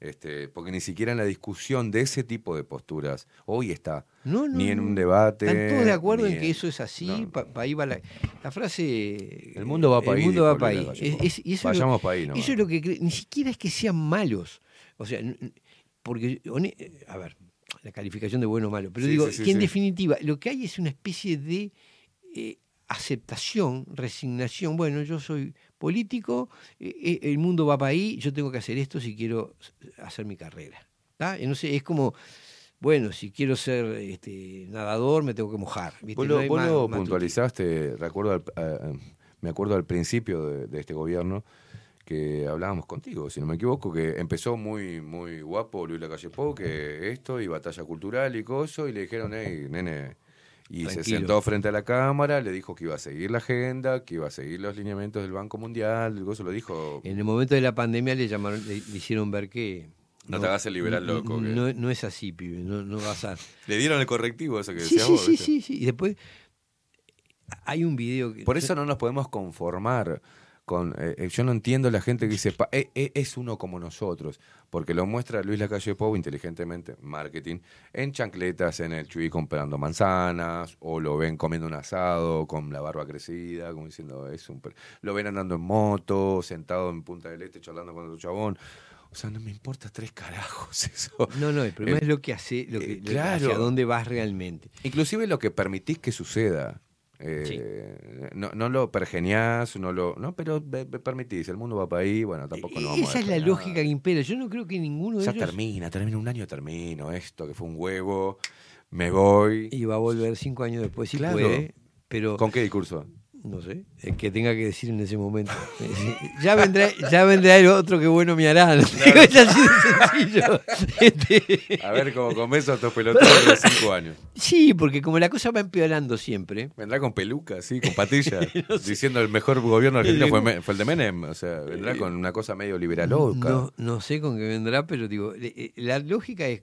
Este, porque ni siquiera en la discusión de ese tipo de posturas hoy está. No, no, ni en no. un debate. Están todos de acuerdo en que eso es así. pa- pa' ahí va la, la frase. El mundo va pa' ahí, El mundo va para ahí. Vayamos ahí. Eso es lo que Ni siquiera es que sean malos. O sea, porque. eh, A ver, la calificación de bueno o malo. Pero Sí, digo, sí, sí, que en definitiva, lo que hay es una especie de. eh, aceptación, resignación, bueno, yo soy político, eh, el mundo va para ahí, yo tengo que hacer esto si quiero hacer mi carrera. sé, es como, bueno, si quiero ser este, nadador me tengo que mojar. ¿viste? Vos lo, hay vos más- lo más puntualizaste, recuerdo al- a- me acuerdo al principio de, de este gobierno que hablábamos contigo, si no me equivoco, que empezó muy muy guapo Luis Lacalle Pou, que esto y batalla cultural y coso, y le dijeron, hey, nene, y se sentó frente a la cámara, le dijo que iba a seguir la agenda, que iba a seguir los lineamientos del Banco Mundial, el coso lo dijo. En el momento de la pandemia le llamaron, le, le hicieron ver que. No te hagas el liberal no- loco, que- No, no es así, pibe. No, no vas a. Le dieron el correctivo eso que Sí, decías sí, vos, sí, ¿viste? sí, sí. Y después hay un video que. Por eso no nos podemos conformar con. eh, eh, yo no entiendo la gente que dice, "Pa- eh, eh, es uno como nosotros, porque lo muestra Luis Lacalle Pou inteligentemente, marketing, en chancletas en el Chuy comprando manzanas, o lo ven comiendo un asado con la barba crecida, como diciendo, es un. per-". Lo ven andando en moto, sentado en Punta del Este charlando con otro chabón. O sea, no me importa tres carajos eso. No, no, el problema Eh, es lo que hace, lo que, eh, claro. hacia dónde vas realmente. Inclusive lo que permitís que suceda. Eh, no, no lo pergeniás, no lo. No, pero me, me permitís, el mundo va para ahí, bueno, tampoco no vamos a Esa es la lógica que impera. Yo no creo que ninguno de Ya ellos. termina, termina un año, termino esto, que fue un huevo, me voy. Y va a volver cinco años después si Claro. puede. Pero. ¿Con qué discurso? No sé, el que tenga que decir en ese momento. ya vendrá, ya vendrá el otro que bueno me hará. ¿no? es así de sencillo. Este- A ver cómo comes a estos pelotudos de cinco años. Sí, porque como la cosa va empeorando siempre. Vendrá con peluca, sí, con patilla, diciendo el mejor gobierno argentino fue, fue el de Menem. O sea, vendrá con una cosa medio liberaloca. No, no sé con qué vendrá, pero digo, eh, la lógica es,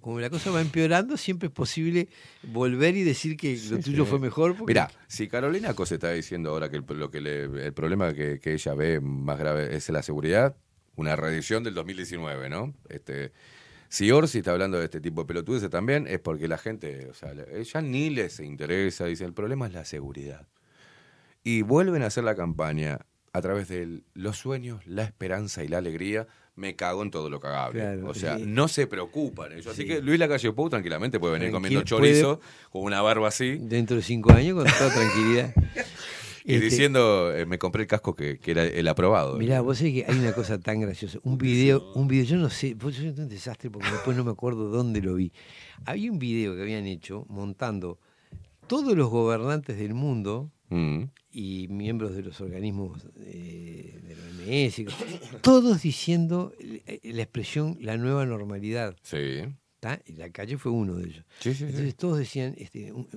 como la cosa va empeorando, siempre es posible volver y decir que lo tuyo Sí. fue mejor. porque- Mirá, si Carolina Cose está diciendo ahora que el, lo que le- el problema que, que ella ve más grave es la seguridad, una reedición del 2019, ¿no? Este, si Orsi está hablando de este tipo de pelotudeces también, es porque la gente, o sea, ya ni les interesa, dice, el problema es la seguridad. Y vuelven a hacer la campaña a través de los sueños, la esperanza y la alegría, me cago en todo lo cagable. Claro, o sea, sí. no se preocupan ellos. Así Sí. que Luis Lacalle Pou tranquilamente puede venir comiendo chorizo, con una barba así. Dentro de cinco años, con toda tranquilidad. Y Este, diciendo, eh, me compré el casco que, que era el aprobado. Mirá, vos sabés que hay una cosa tan graciosa. Un video, un video, yo no sé, vos soy un desastre porque después no me acuerdo dónde lo vi. Había un video que habían hecho montando todos los gobernantes del mundo Mm, y miembros de los organismos eh, de la OMS, todos diciendo la expresión la nueva normalidad. sí. ¿tá? Y la calle fue uno de ellos. Sí, sí, sí. Entonces todos decían, este, un-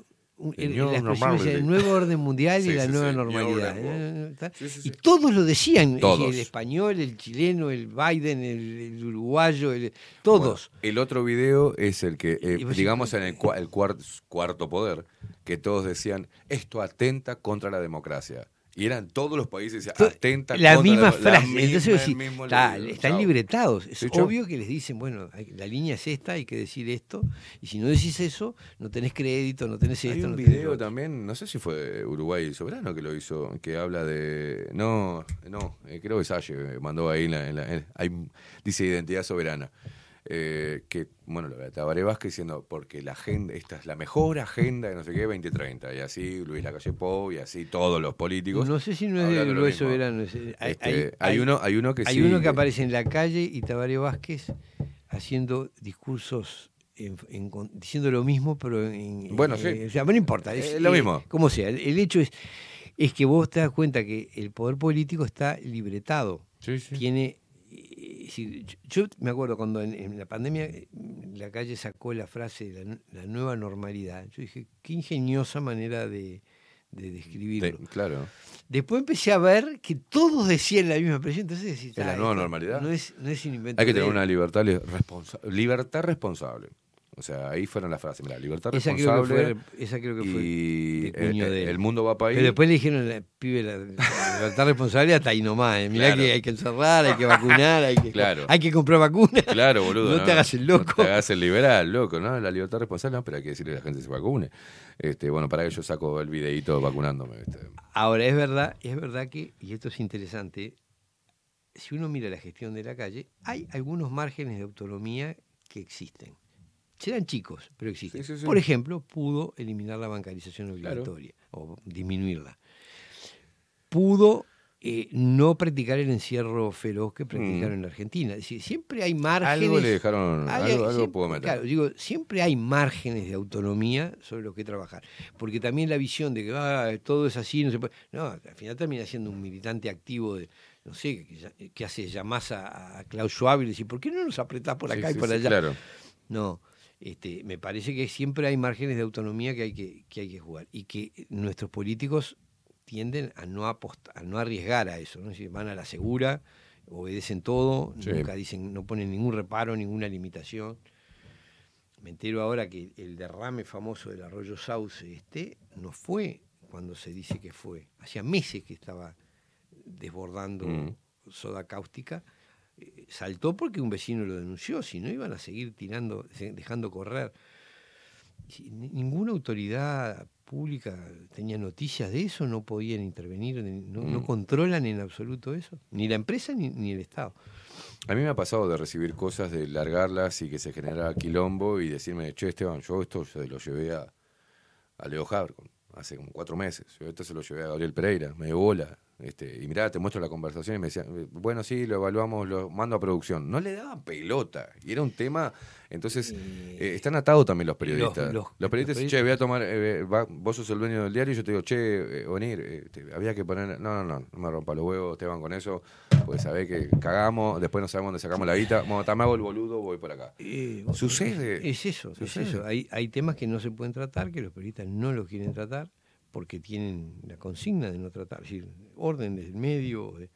El la expresión nuevo orden mundial y la sí, nueva sí, normalidad. ¿eh? Y sí. todos lo decían, Todos. el español, el chileno, el Biden, el, el uruguayo, el- todos. Bueno, el otro video es el que, eh, digamos, en el, cua- el cuar- cuarto poder, que todos decían, esto atenta contra la democracia. Y eran todos los países, atenta la contra misma la, frase. misma- Entonces, decís, mismo está- libro. están Chao. libretados. Es Sí, obvio que les dicen, bueno, la línea es esta, hay que decir esto. Y si no decís eso, no tenés crédito, no tenés esto. Hay un no video también, no sé si fue Uruguay Soberano que lo hizo, que habla de. No, no, eh, creo que Salle mandó ahí, en la, en la- en- hay, dice Identidad Soberana. Eh, que, bueno, lo de Tabaré Vázquez diciendo, porque la agenda, esta es la mejor agenda de no sé qué, 2030. Y así Luis Lacalle Pou y así todos los políticos. No sé si no es de lo. Soberano. es- eh, Hay, Este, hay- hay uno- hay uno que hay sí, uno que que- aparece en la calle y Tabaré Vázquez haciendo discursos. en- en con- diciendo lo mismo, pero en. Bueno, en- sí. O sea, no importa. Es Eh, lo mismo. Como sea. El, el hecho es, es que vos te das cuenta que el poder político está libretado. Tiene. eh, yo, yo me acuerdo cuando en, en la pandemia eh, la calle sacó la frase la, la nueva normalidad. Yo dije, qué ingeniosa manera de, de describirlo. De- claro. Después empecé a ver que todos decían la misma expresión. Entonces decís, Es la "Ah, nueva normalidad. No es, no es un invento. Hay que tener él". una libertad li- responsa- libertad responsable. O sea, ahí fueron las frases. Mira, libertad Esa creo que responsable. fue- esa creo que fue y el, de él. el mundo va para ahí. Pero después le dijeron pibe la, la libertad responsable hasta ahí nomás. eh. Mirá Claro. que hay que encerrar, hay que vacunar, hay que, Claro. hay que comprar vacunas. Claro, boludo. No, te hagas el loco. No te hagas el liberal, loco, ¿no? La libertad responsable, no, pero hay que decirle a la gente que se vacune. Este, bueno, para ello saco el videíto vacunándome. ¿viste? Ahora, es verdad, es verdad que, y esto es interesante, si uno mira la gestión de la calle, hay algunos márgenes de autonomía que existen. Serán chicos, pero existen. Sí, sí, sí. Por ejemplo, pudo eliminar la bancarización Claro. obligatoria o disminuirla. Pudo eh, no practicar el encierro feroz que practicaron en la Argentina. Es decir, siempre hay márgenes. Mm. Algo le dejaron, Hay- algo, algo siempre- pudo meter. Claro, digo, siempre hay márgenes de autonomía sobre los que trabajar. Porque también la visión de que ah, todo es así, no se puede. No, al final termina siendo un militante activo de, no sé, que, hace llamás a, a Klaus Schwab y le dice, ¿por qué no nos apretás por acá y por sí, allá? claro. No. Este, me parece que siempre hay márgenes de autonomía que hay que, que hay que jugar. Y que nuestros políticos tienden a no apost- a no arriesgar a eso, ¿no? Es decir, van a la segura, obedecen todo, Sí. nunca dicen, no ponen ningún reparo, ninguna limitación. Me entero ahora que el derrame famoso del arroyo Sauce este no fue cuando se dice que fue. Hacía meses que estaba desbordando Mm. soda cáustica. Eh, saltó porque un vecino lo denunció, si no iban a seguir tirando, dejando correr. Ninguna autoridad pública tenía noticias de eso, no podían intervenir, ni- no, no Mm. controlan en absoluto eso, ni la empresa ni, ni el Estado. A mí me ha pasado de recibir cosas, de largarlas y que se genera quilombo y decirme, che, Esteban, yo esto se lo llevé a, a Leo Habercon hace como cuatro meses. Yo esto se lo llevé a Gabriel Pereira, me dio bola. Este, y mirá, te muestro la conversación y me decían, eh, bueno, sí, lo evaluamos, lo mando a producción. No le daban pelota. Y era un tema. Entonces, eh, están atados también los periodistas. Los, los- los periodistas, periodistas- che, voy a tomar, eh, va- vos sos el dueño del diario y yo te digo, che, eh, Onir, eh, te- había que poner. No, no, no, no me rompa los huevos, Esteban, con eso. Pues sabés que cagamos, después no sabemos dónde sacamos la guita. Bueno, me hago el boludo, voy por acá. Sucede. Es eso, es eso. Hay, hay temas que no se pueden tratar, que los periodistas no los quieren tratar, porque tienen la consigna de no tratar, es decir, orden del medio, o, de-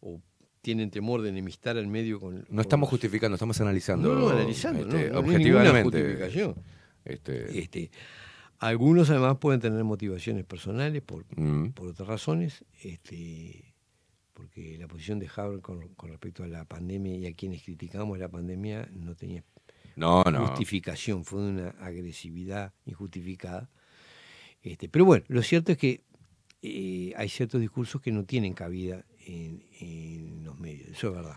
o tienen temor de enemistar al medio con... No estamos justificando, estamos analizando. No, no, analizando, este, no, no objetivamente. justificación. Este, Este, algunos además pueden tener motivaciones personales por, Mm. por otras razones, este, porque la posición de Haber con, con respecto a la pandemia y a quienes criticamos la pandemia no tenía No, no. justificación, fue de una agresividad injustificada. Este, pero bueno, lo cierto es que eh, hay ciertos discursos que no tienen cabida en, en los medios, eso es verdad.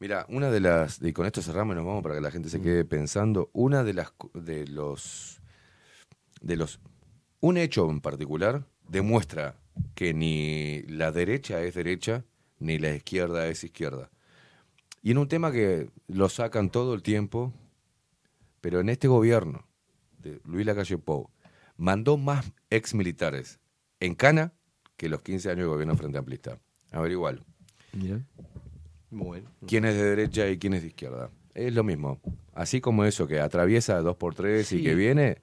Mira, una de las, y con esto cerramos y nos vamos para que la gente se Mm. quede pensando, una de las de los de los un hecho en particular demuestra que ni la derecha es derecha ni la izquierda es izquierda. Y en un tema que lo sacan todo el tiempo, pero en este gobierno de Luis Lacalle Pou mandó más ex militares en Cana que los 15 años de gobierno frente amplista. Averigualo. Bueno. quién es de derecha y quién es de izquierda. Es lo mismo. Así como eso que atraviesa dos por tres y que viene,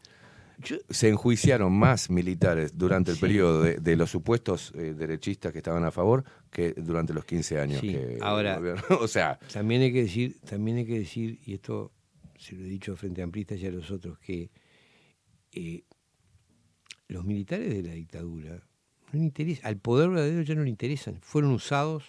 Yo- se enjuiciaron más militares durante el Sí. periodo de, de los supuestos eh, derechistas que estaban a favor que durante los 15 años Sí, que ahora- gobierno- o sea, También hay que decir, también hay que decir, y esto se lo he dicho frente a amplistas y a los otros, que eh, los militares de la dictadura no le interesa, al poder verdadero ya no le interesan, fueron usados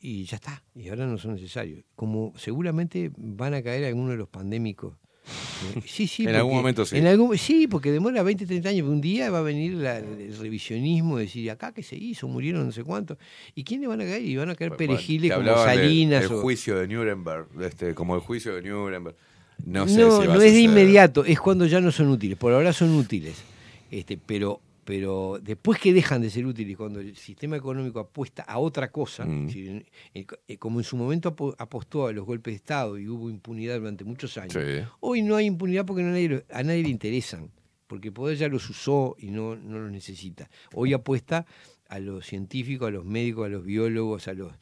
y ya está, y ahora no son necesarios. Como seguramente van a caer algunos de los pandémicos. Sí, sí, En algún momento sí. en algún- sí, porque demora 20, 30 años. Un día va a venir la- el revisionismo, decir, acá qué se hizo, murieron no sé cuántos. ¿Y quiénes van a caer? Y van a caer perejiles te como Salinas. del o- juicio de Nuremberg, este, como el juicio de Nuremberg. No No, sé si a no es de inmediato, es cuando ya no son útiles. Por ahora son útiles. Este, pero, pero después que dejan de ser útiles, cuando el sistema económico apuesta a otra cosa, Mm. decir, eh, como en su momento apo- apostó a los golpes de Estado y hubo impunidad durante muchos años, Sí. hoy no hay impunidad porque a nadie, lo- a nadie le interesan, porque el poder ya los usó y no, no los necesita. Hoy apuesta a los científicos, a los médicos, a los biólogos, a los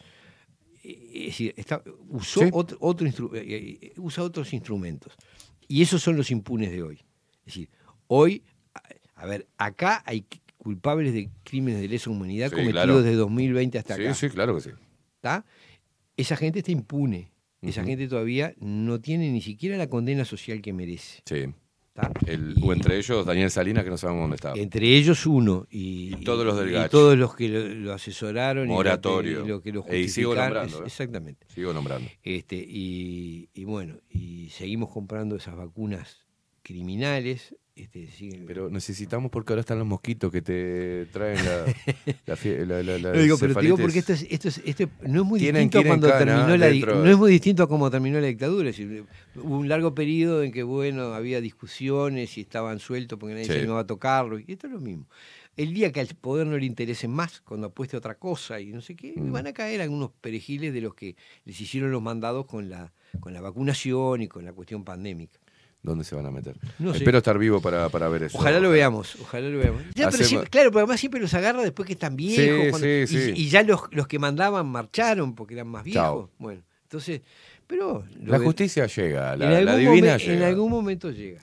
eh, es decir, está- usó Sí. otro, otro instru- eh, usa otros instrumentos. Y esos son los impunes de hoy. Es decir, hoy, a, ver, acá hay culpables de crímenes de lesa humanidad Sí, cometidos claro. desde 2020 hasta Sí, acá. sí, claro que sí. ¿tá? Esa gente está impune. Esa gente todavía no tiene ni siquiera la condena social que merece. Sí. o entre ellos Daniel Salinas, que no sabemos dónde está. Entre ellos uno. Y, Y todos los del y todos los que lo, lo asesoraron. Moratorio. Y lo que, lo Eh, y sigo justificaron. nombrando, ¿eh? Exactamente. Sigo nombrando. Este, y, y bueno, y seguimos comprando esas vacunas criminales. Este, siguen- Pero necesitamos porque ahora están los mosquitos que te traen la, la, No, digo, pero te digo porque esto es, esto es, esto no es muy distinto a en cuando cana terminó la di- dentro- no es muy distinto a como terminó la dictadura. Decir, hubo un largo periodo en que bueno había discusiones y estaban sueltos porque nadie Sí. se animaba a tocarlo. Y esto es lo mismo. El día que al poder no le interese más, cuando apueste otra cosa y no sé qué, Mm. van a caer algunos perejiles de los que les hicieron los mandados con la, con la vacunación y con la cuestión pandémica. ¿Dónde se van a meter? No. Espero estar vivo para, para ver eso. Ojalá lo veamos, ojalá lo veamos. Ya, pero Hacemos- siempre- claro, pero además siempre los agarra después que están viejos. Sí, cuando- sí, y, sí. y ya los, los que mandaban marcharon porque eran más viejos. Chao. Bueno, entonces, pero... La justicia llega, en la, divina momen- En llega. algún momento llega.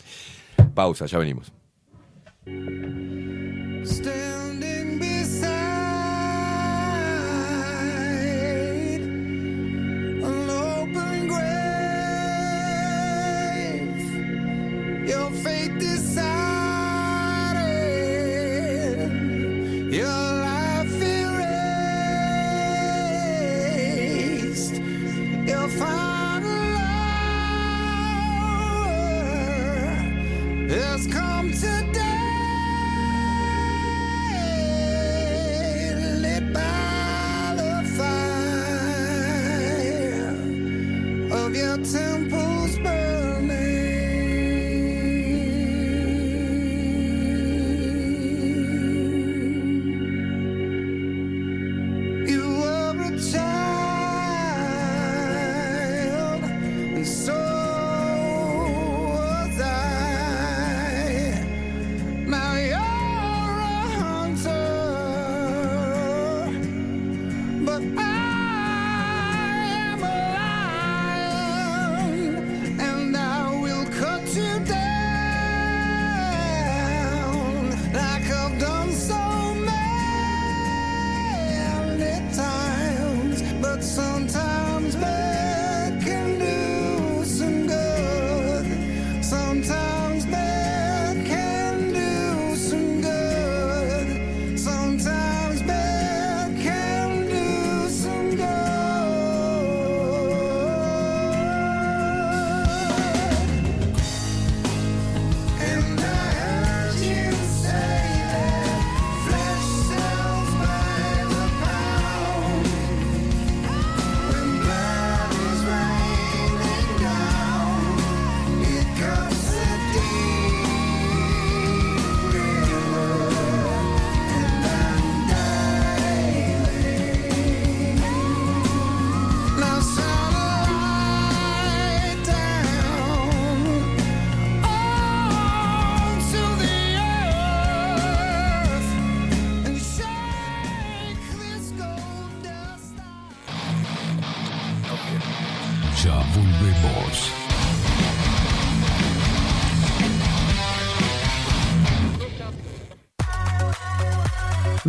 Pausa, ya venimos. Standing beside your fate decided, your life erased, your final hour has come today. Lit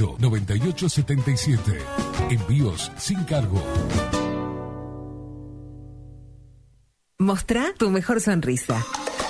2-208-9877. Envíos sin cargo. Mostrá tu mejor sonrisa.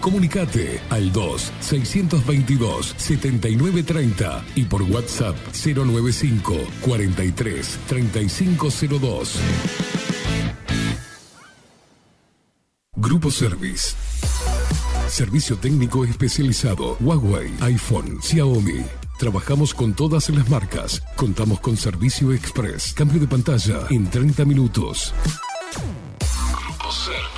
Comunicate al 2-622-7930 y por WhatsApp 095 43 3502. Grupo Service. Servicio técnico especializado. Huawei, iPhone, Xiaomi. Trabajamos con todas las marcas. Contamos con servicio express. Cambio de pantalla en 30 minutos. Grupo Service.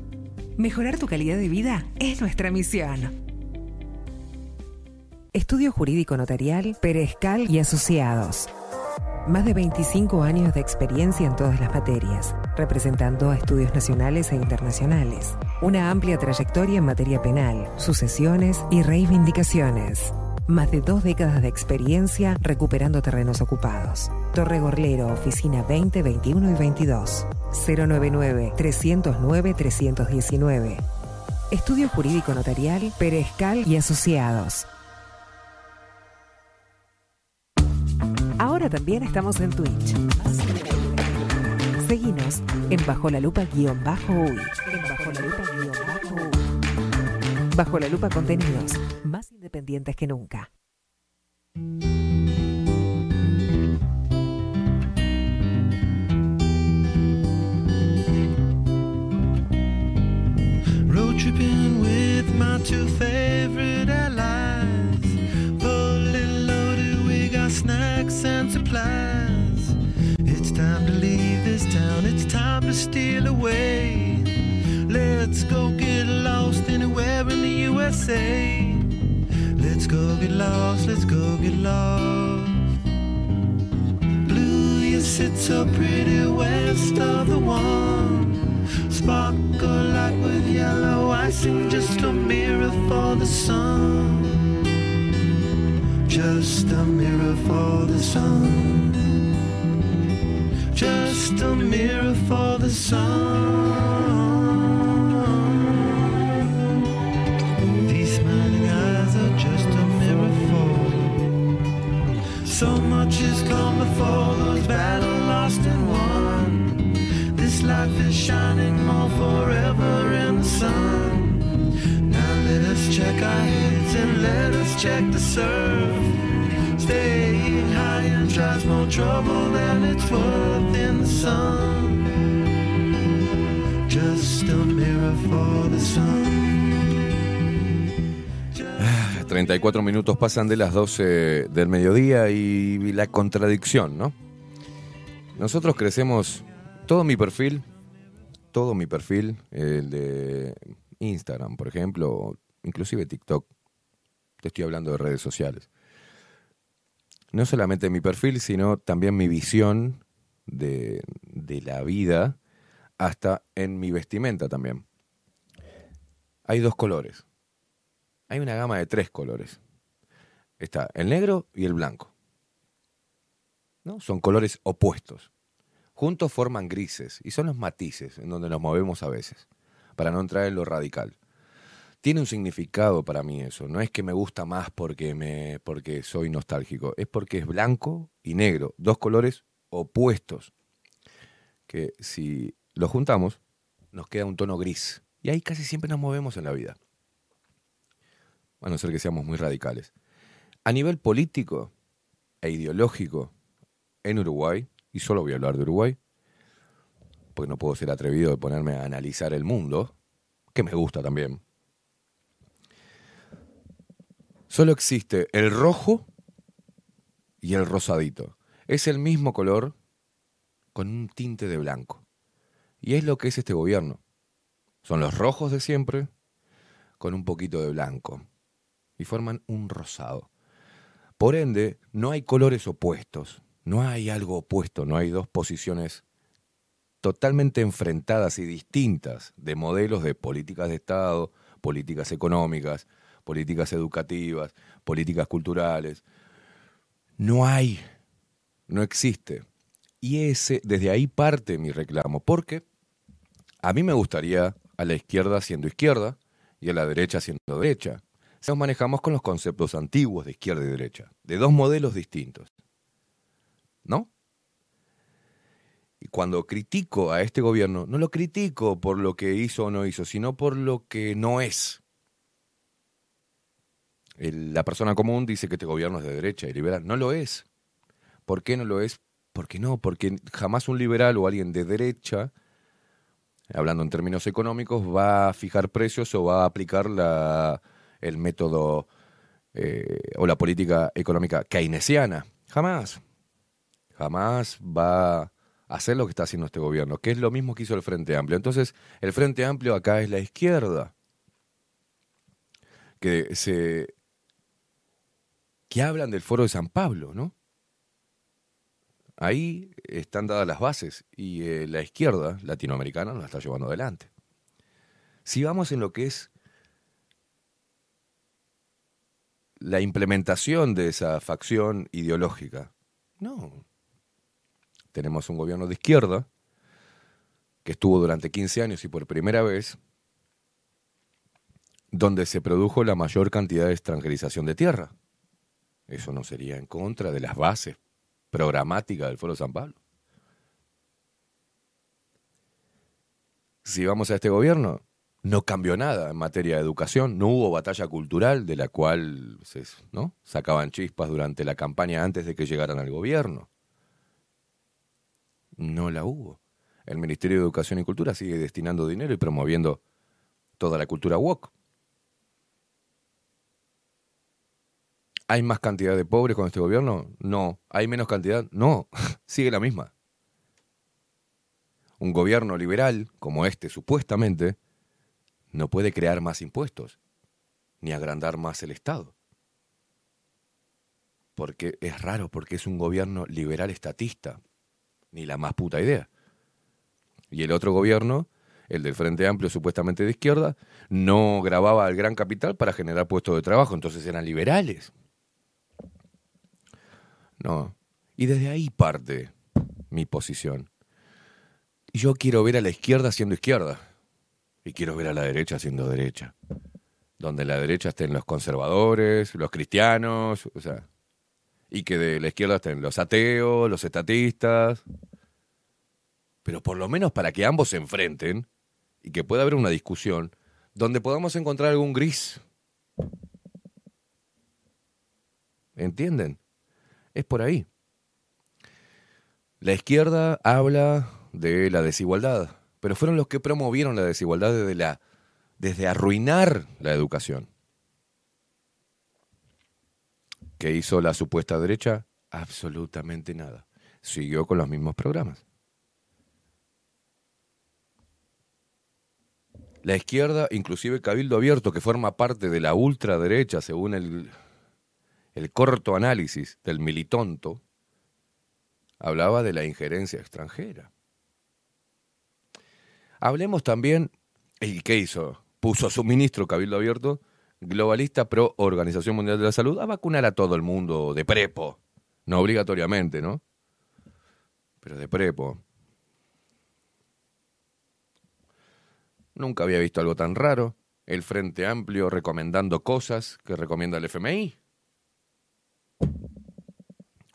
Mejorar tu calidad de vida es nuestra misión. Estudio Jurídico Notarial, Perezcal y Asociados. Más de 25 años de experiencia en todas las materias, representando a estudios nacionales e internacionales. Una amplia trayectoria en materia penal, sucesiones y reivindicaciones. Más de dos décadas de experiencia recuperando terrenos ocupados. Torre Gorlero, Oficina 20, 21 y 22. 099-309-319. Estudio Jurídico Notarial, Perezcal y Asociados. Ahora también estamos en Twitch. Seguinos en Bajo la Lupa guion bajo uy. En Bajo la Lupa guion bajo la Lupa contenidos más independientes que nunca. Road tripping with my two favorite allies. Fully loaded, we got snacks and supplies. It's time to leave this town, it's time to steal away. Let's go get lost anywhere in the USA. Let's go get lost, let's go get lost. Blue, you sit so pretty west of the one. Sparkle like with yellow icing, just a mirror for the sun. Just a mirror for the sun. Just a mirror for the sun. So much has come before those battles lost and won. This life is shining more forever in the sun. Now let us check our heads and let us check the surf. Staying high and tries more trouble than it's worth in the sun. Just a mirror for the sun. 34 minutos pasan de las 12 del mediodía y la contradicción, ¿no? Nosotros crecemos, todo mi perfil, todo mi perfil, el de Instagram, por ejemplo, inclusive TikTok, te estoy hablando de redes sociales. No solamente mi perfil, sino también mi visión de, de la vida, hasta en mi vestimenta también. Hay dos colores hay una gama de tres colores. Está el negro y el blanco. ¿No? Son colores opuestos. Juntos forman grises y son los matices en donde nos movemos a veces, para no entrar en lo radical. Tiene un significado para mí eso. No es que me gusta más porque, me, porque soy nostálgico, es porque es blanco y negro, dos colores opuestos, que si los juntamos nos queda un tono gris. Y ahí casi siempre nos movemos en la vida. A no ser que seamos muy radicales. A nivel político e ideológico, en Uruguay, y solo voy a hablar de Uruguay, porque no puedo ser atrevido de ponerme a analizar el mundo, que me gusta también. Solo existe el rojo y el rosadito. Es el mismo color con un tinte de blanco. Y es lo que es este gobierno. Son los rojos de siempre con un poquito de blanco. Y forman un rosado. Por ende, no hay colores opuestos. No hay algo opuesto. No hay dos posiciones totalmente enfrentadas y distintas de modelos de políticas de Estado, políticas económicas, políticas educativas, políticas culturales. No hay, no existe. Y ese, desde ahí parte mi reclamo, porque a mí me gustaría a la izquierda siendo izquierda y a la derecha siendo derecha. Nos manejamos con los conceptos antiguos de izquierda y derecha, de dos modelos distintos. ¿No? Y cuando critico a este gobierno, no lo critico por lo que hizo o no hizo, sino por lo que no es. La persona común dice que este gobierno es de derecha y liberal. No lo es. ¿Por qué no lo es? Porque no, porque jamás un liberal o alguien de derecha, hablando en términos económicos, va a fijar precios o va a aplicar la, el método eh, o la política económica keynesiana. Jamás. Jamás va a hacer lo que está haciendo este gobierno, que es lo mismo que hizo el Frente Amplio. Entonces, el Frente Amplio acá es la izquierda, que se que hablan del Foro de San Pablo, ¿no? Ahí están dadas las bases y eh, la izquierda latinoamericana nos la está llevando adelante. Si vamos en lo que es la implementación de esa facción ideológica, no. Tenemos un gobierno de izquierda que estuvo durante 15 años y por primera vez donde se produjo la mayor cantidad de extranjerización de tierra. Eso no sería en contra de las bases programáticas del Foro San Pablo. Si vamos a este gobierno, no cambió nada en materia de educación, no hubo batalla cultural de la cual se ¿no? sacaban chispas durante la campaña antes de que llegaran al gobierno. No la hubo. El Ministerio de Educación y Cultura sigue destinando dinero y promoviendo toda la cultura woke. ¿Hay más cantidad de pobres con este gobierno? No. ¿Hay menos cantidad? No. Sigue la misma. Un gobierno liberal, como este supuestamente, no puede crear más impuestos, ni agrandar más el Estado. Porque es raro, porque es un gobierno liberal estatista, ni la más puta idea. Y el otro gobierno, el del Frente Amplio supuestamente de izquierda, no grababa al gran capital para generar puestos de trabajo, entonces eran liberales. No. Y desde ahí parte mi posición. Yo quiero ver a la izquierda siendo izquierda. Y quiero ver a la derecha siendo derecha. Donde la derecha estén los conservadores, los cristianos, o sea. Y que de la izquierda estén los ateos, los estatistas. Pero por lo menos para que ambos se enfrenten y que pueda haber una discusión donde podamos encontrar algún gris. ¿Entienden? Es por ahí. La izquierda habla de la desigualdad, pero fueron los que promovieron la desigualdad desde, la, desde arruinar la educación. ¿Qué hizo la supuesta derecha? Absolutamente nada. Siguió con los mismos programas. La izquierda, inclusive Cabildo Abierto, que forma parte de la ultraderecha, según el, el corto análisis del militonto, hablaba de la injerencia extranjera. Hablemos también, ¿y qué hizo? Puso a su ministro Cabildo Abierto globalista pro Organización Mundial de la Salud a vacunar a todo el mundo de prepo. No obligatoriamente, ¿no? Pero de prepo. Nunca había visto algo tan raro. El Frente Amplio recomendando cosas que recomienda el FMI.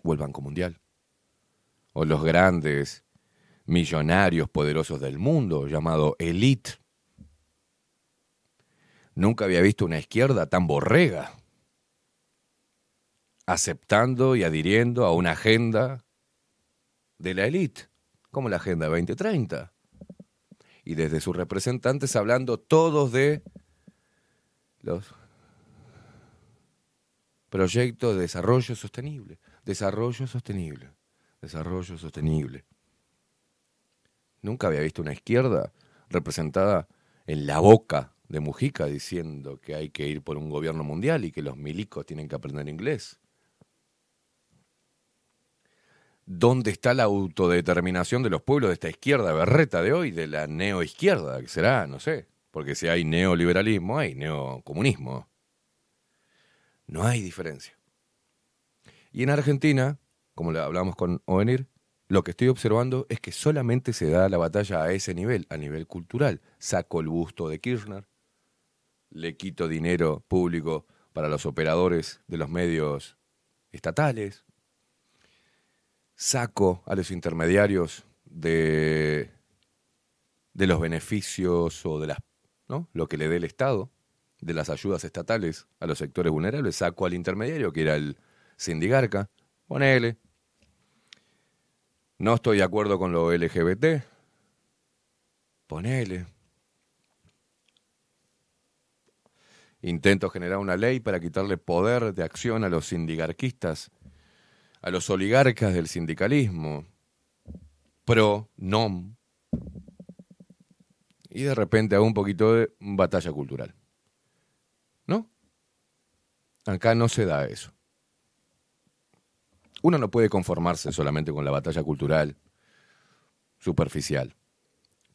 O el Banco Mundial. O los grandes millonarios poderosos del mundo, llamado elite. Nunca había visto una izquierda tan borrega, aceptando y adhiriendo a una agenda de la élite, como la Agenda 2030. Y desde sus representantes hablando todos de los proyectos de desarrollo sostenible, desarrollo sostenible, desarrollo sostenible. Nunca había visto una izquierda representada en la boca de Mujica diciendo que hay que ir por un gobierno mundial y que los milicos tienen que aprender inglés. ¿Dónde está la autodeterminación de los pueblos de esta izquierda berreta de hoy, de la neoizquierda, que será? No sé. Porque si hay neoliberalismo, hay neocomunismo. No hay diferencia. Y en Argentina, como le hablamos con Ovenir, lo que estoy observando es que solamente se da la batalla a ese nivel, a nivel cultural. Saco el busto de Kirchner, le quito dinero público para los operadores de los medios estatales, saco a los intermediarios de, los beneficios o de las, ¿no? lo que le dé el Estado, de las ayudas estatales a los sectores vulnerables, saco al intermediario, que era el sindigarca, ponele. No estoy de acuerdo con lo LGBT, ponele. Intento generar una ley para quitarle poder de acción a los sindigarquistas a los oligarcas del sindicalismo, pro, nom, y de repente hago un poquito de batalla cultural. ¿No? Acá no se da eso. Uno no puede conformarse solamente con la batalla cultural superficial,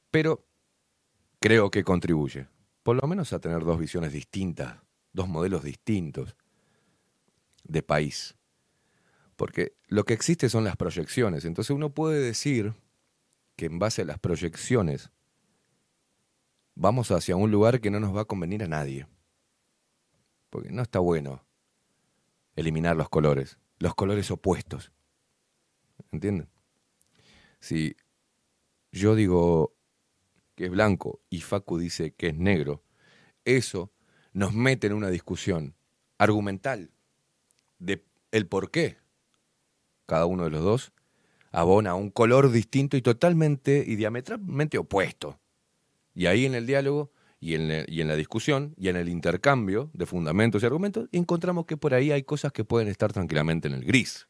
pero creo que contribuye, por lo menos a tener dos visiones distintas, dos modelos distintos de país porque lo que existe son las proyecciones. Entonces uno puede decir que en base a las proyecciones vamos hacia un lugar que no nos va a convenir a nadie. Porque no está bueno eliminar los colores, los colores opuestos. ¿Entienden? Si yo digo que es blanco y Facu dice que es negro, eso nos mete en una discusión argumental de el por qué cada uno de los dos, abona un color distinto y totalmente y diametralmente opuesto. Y ahí en el diálogo y en, la discusión y en el intercambio de fundamentos y argumentos, encontramos que por ahí hay cosas que pueden estar tranquilamente en el gris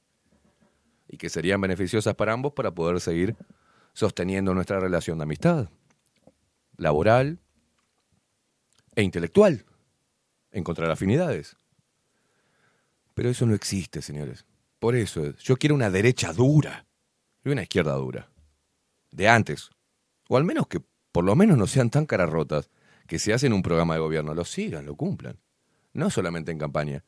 y que serían beneficiosas para ambos para poder seguir sosteniendo nuestra relación de amistad, laboral e intelectual, encontrar afinidades. Pero eso no existe, señores. Por eso, yo quiero una derecha dura y una izquierda dura. De antes. O al menos que por lo menos no sean tan caras rotas que si hacen un programa de gobierno lo sigan, lo cumplan. No solamente en campaña.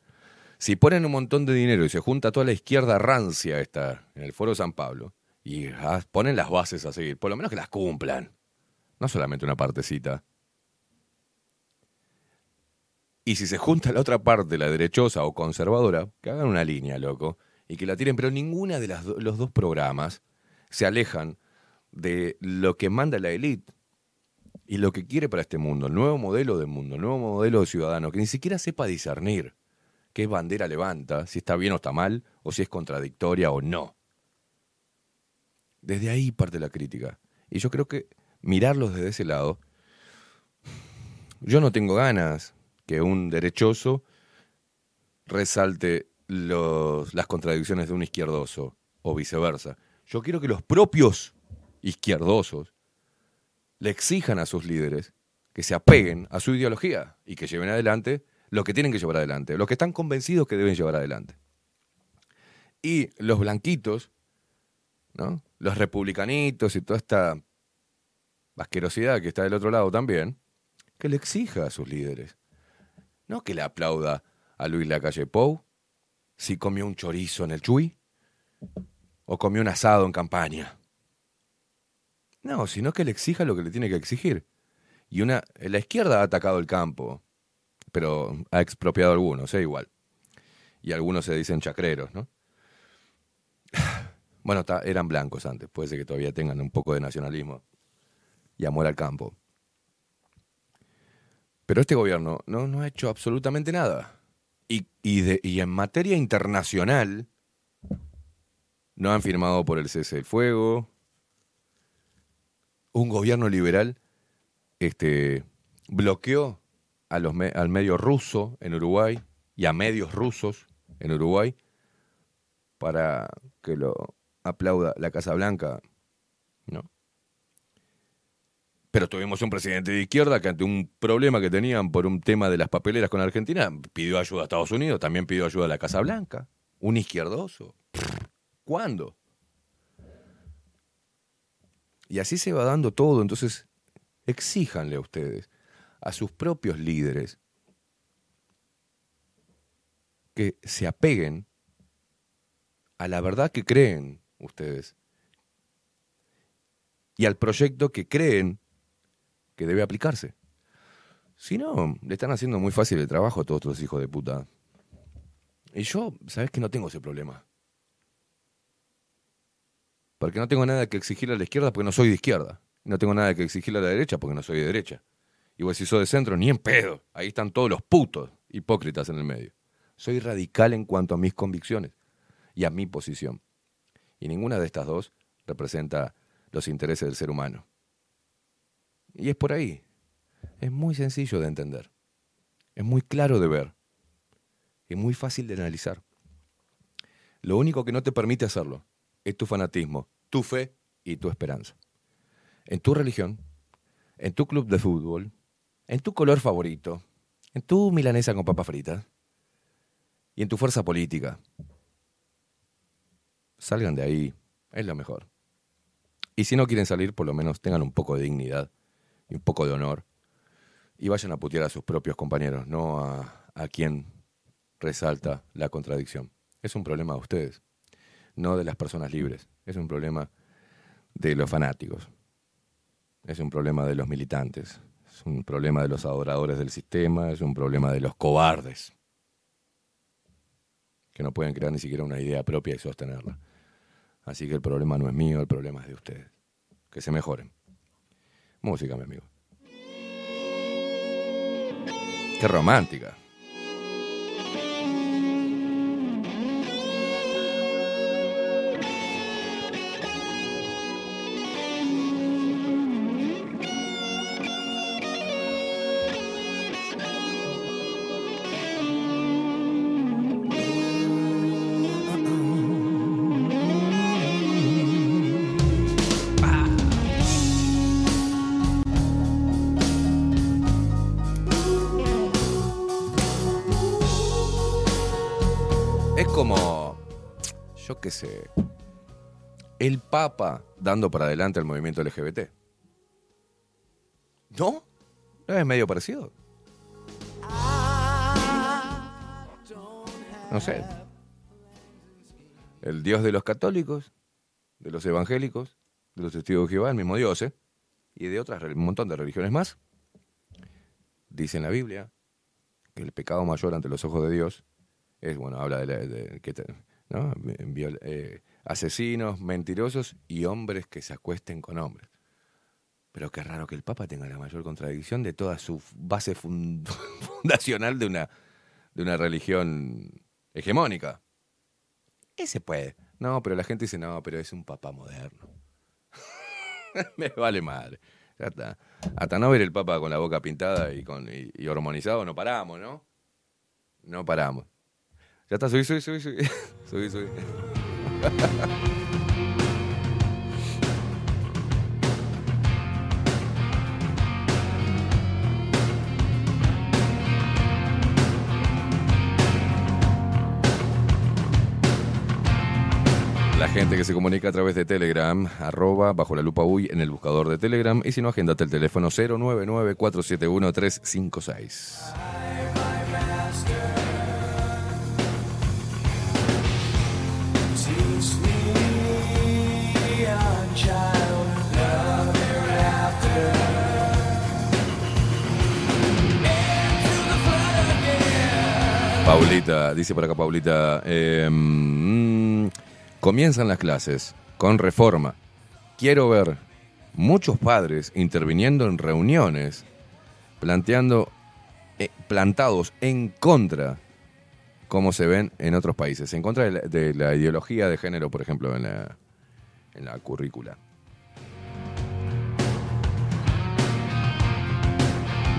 Si ponen un montón de dinero y se junta toda la izquierda rancia esta en el Foro San Pablo y ponen las bases a seguir, por lo menos que las cumplan. No solamente una partecita. Y si se junta la otra parte, la derechosa o conservadora, que hagan una línea, loco y que la tiren, pero ninguna de las los dos programas se alejan de lo que manda la élite y lo que quiere para este mundo, el nuevo modelo del mundo, el nuevo modelo de ciudadano, que ni siquiera sepa discernir qué bandera levanta, si está bien o está mal, o si es contradictoria o no. Desde ahí parte la crítica. Y yo creo que mirarlos desde ese lado, yo no tengo ganas que un derechoso resalte los, las contradicciones de un izquierdoso o viceversa. Yo quiero que los propios izquierdosos le exijan a sus líderes que se apeguen a su ideología y que lleven adelante lo que tienen que llevar adelante, lo que están convencidos que deben llevar adelante. Y los blanquitos, ¿no? los republicanitos y toda esta asquerosidad que está del otro lado también, que le exija a sus líderes No que le aplauda a Luis Lacalle Pou si comió un chorizo en el Chuy o comió un asado en campaña. No, sino que le exija lo que le tiene que exigir. Y una, la izquierda ha atacado el campo, pero ha expropiado a algunos, ¿eh? igual. Y algunos se dicen chacreros, ¿no? Bueno, eran blancos antes, puede ser que todavía tengan un poco de nacionalismo y amor al campo. Pero este gobierno no, no ha hecho absolutamente nada. Y, y, de- y en materia internacional, no han firmado por el cese del fuego. Un gobierno liberal este, bloqueó a los al medio ruso en Uruguay y a medios rusos en Uruguay para que lo aplauda la Casa Blanca, ¿no? Pero tuvimos un presidente de izquierda que ante un problema que tenían por un tema de las papeleras con Argentina, pidió ayuda a Estados Unidos, también pidió ayuda a la Casa Blanca. Un izquierdoso. ¿Cuándo? Y así se va dando todo. Entonces, exíjanle a ustedes, a sus propios líderes, que se apeguen a la verdad que creen ustedes y al proyecto que creen que debe aplicarse. Si no, le están haciendo muy fácil el trabajo a todos estos hijos de puta. Y yo, ¿sabes que no tengo ese problema? Porque no tengo nada que exigirle a la izquierda porque no soy de izquierda. No tengo nada que exigirle a la derecha porque no soy de derecha. Y vos si soy de centro, ni en pedo. Ahí están todos los putos hipócritas en el medio. Soy radical en cuanto a mis convicciones y a mi posición. Y ninguna de estas dos representa los intereses del ser humano. Y es por ahí. Es muy sencillo de entender. Es muy claro de ver. Es muy fácil de analizar. Lo único que no te permite hacerlo es tu fanatismo, tu fe y tu esperanza. En tu religión, en tu club de fútbol, en tu color favorito, en tu milanesa con papas fritas y en tu fuerza política. Salgan de ahí, es lo mejor. Y si no quieren salir, por lo menos tengan un poco de dignidad y un poco de honor y vayan a putear a sus propios compañeros, no a, a quien resalta la contradicción. Es un problema de ustedes, no de las personas libres. Es un problema de los fanáticos. Es un problema de los militantes. Es un problema de los adoradores del sistema. Es un problema de los cobardes. Que no pueden crear ni siquiera una idea propia y sostenerla. Así que el problema no es mío, el problema es de ustedes. Que se mejoren. Música, mi amigo. Qué romántica. Dando para adelante al movimiento LGBT. ¿No? ¿No es medio parecido? No sé. El Dios de los católicos, de los evangélicos, de los testigos de Jehová, el mismo Dios, ¿eh? Y de otras, un montón de religiones más. Dice en la Biblia que el pecado mayor ante los ojos de Dios es, bueno, habla de, la- que ¿no? Eh, asesinos, mentirosos y hombres que se acuesten con hombres. Pero qué raro que el Papa tenga la mayor contradicción de toda su base fun- fundacional de una, de una religión hegemónica. Ese puede. No, pero la gente dice, no, pero es un Papa moderno. Me vale madre. Ya está. Hasta no ver el Papa con la boca pintada y, con, y hormonizado, no paramos, ¿no? No paramos. Ya está, subí, subí, subí, subí. subí, subí. La gente que se comunica a través de Telegram, arroba bajo la lupa uy en el buscador de Telegram y si no, agendate el teléfono 099-471-356. Paulita, dice por acá Paulita, eh, mm, comienzan las clases con reforma. Quiero ver muchos padres interviniendo en reuniones, planteando, eh, plantados en contra, como se ven en otros países, en contra de la, de la ideología de género, por ejemplo, en la, en la currícula.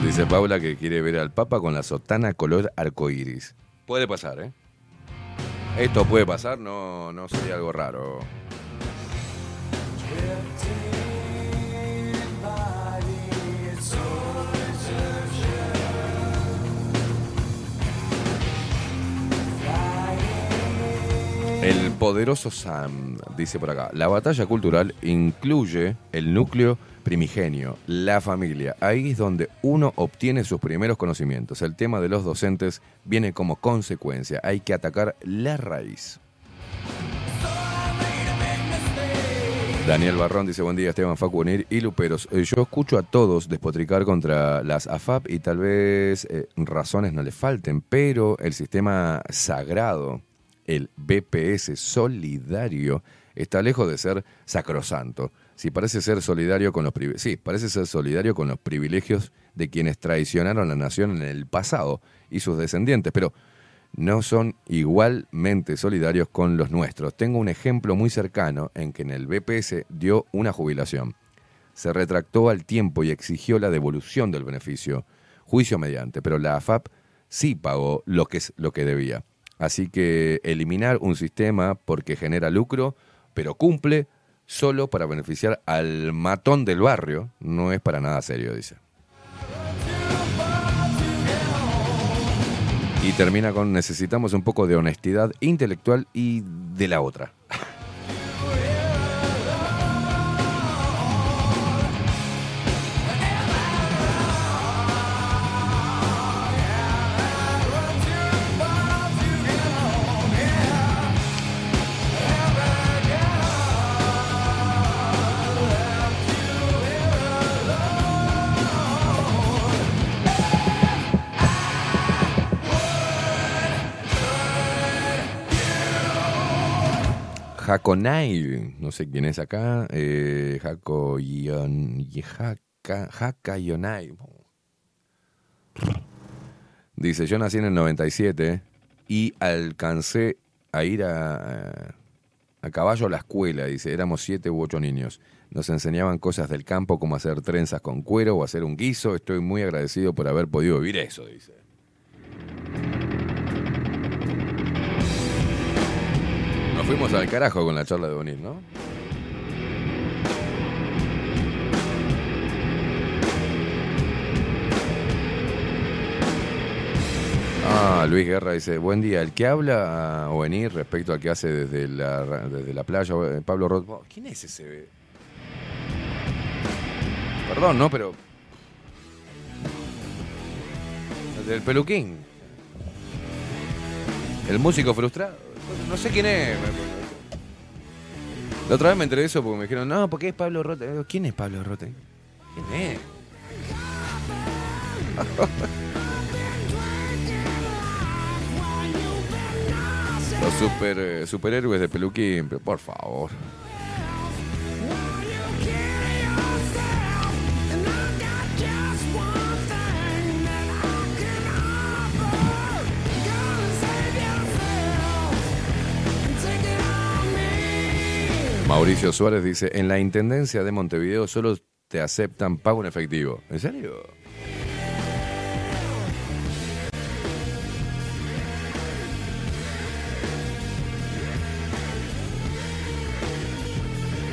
Dice Paula que quiere ver al Papa con la sotana color arcoíris. Puede pasar, ¿eh? Esto puede pasar, no, no sería algo raro. El poderoso Sam dice por acá, la batalla cultural incluye el núcleo primigenio, la familia. Ahí es donde uno obtiene sus primeros conocimientos. El tema de los docentes viene como consecuencia. Hay que atacar la raíz. Daniel Barrón dice, buen día Esteban Facu Unir y Luperos. Eh, yo escucho a todos despotricar contra las AFAP y tal vez eh, razones no les falten, pero el sistema sagrado, el BPS solidario, está lejos de ser sacrosanto. Si parece ser solidario con los sí, parece ser solidario con los privilegios de quienes traicionaron la nación en el pasado y sus descendientes, pero no son igualmente solidarios con los nuestros. Tengo un ejemplo muy cercano en que en el BPS dio una jubilación. Se retractó al tiempo y exigió la devolución del beneficio, juicio mediante, pero la AFAP sí pagó lo que es lo que debía. Así que eliminar un sistema porque genera lucro, pero cumple solo para beneficiar al matón del barrio, no es para nada serio, dice. Y termina con necesitamos un poco de honestidad intelectual y de la otra. Hakonai, no sé quién es acá, eh. Dice, yo nací en el 97 y alcancé a ir a, a caballo a la escuela, dice, éramos siete u ocho niños. Nos enseñaban cosas del campo como hacer trenzas con cuero o hacer un guiso. Estoy muy agradecido por haber podido vivir eso, dice. Fuimos al carajo con la charla de Bonil, ¿no? Ah, Luis Guerra dice, buen día, el que habla o venir respecto al que hace desde la, desde la playa, eh, Pablo Roth. ¿Quién es ese? Perdón, ¿no? Pero... El del peluquín. El músico frustrado. No sé quién es. La otra vez me enteré eso porque me dijeron, no, porque es Pablo Rote. ¿Quién es Pablo Rote? ¿Quién es? Los super, eh, superhéroes de peluquín, por favor. Mauricio Suárez dice, en la Intendencia de Montevideo solo te aceptan pago en efectivo. ¿En serio?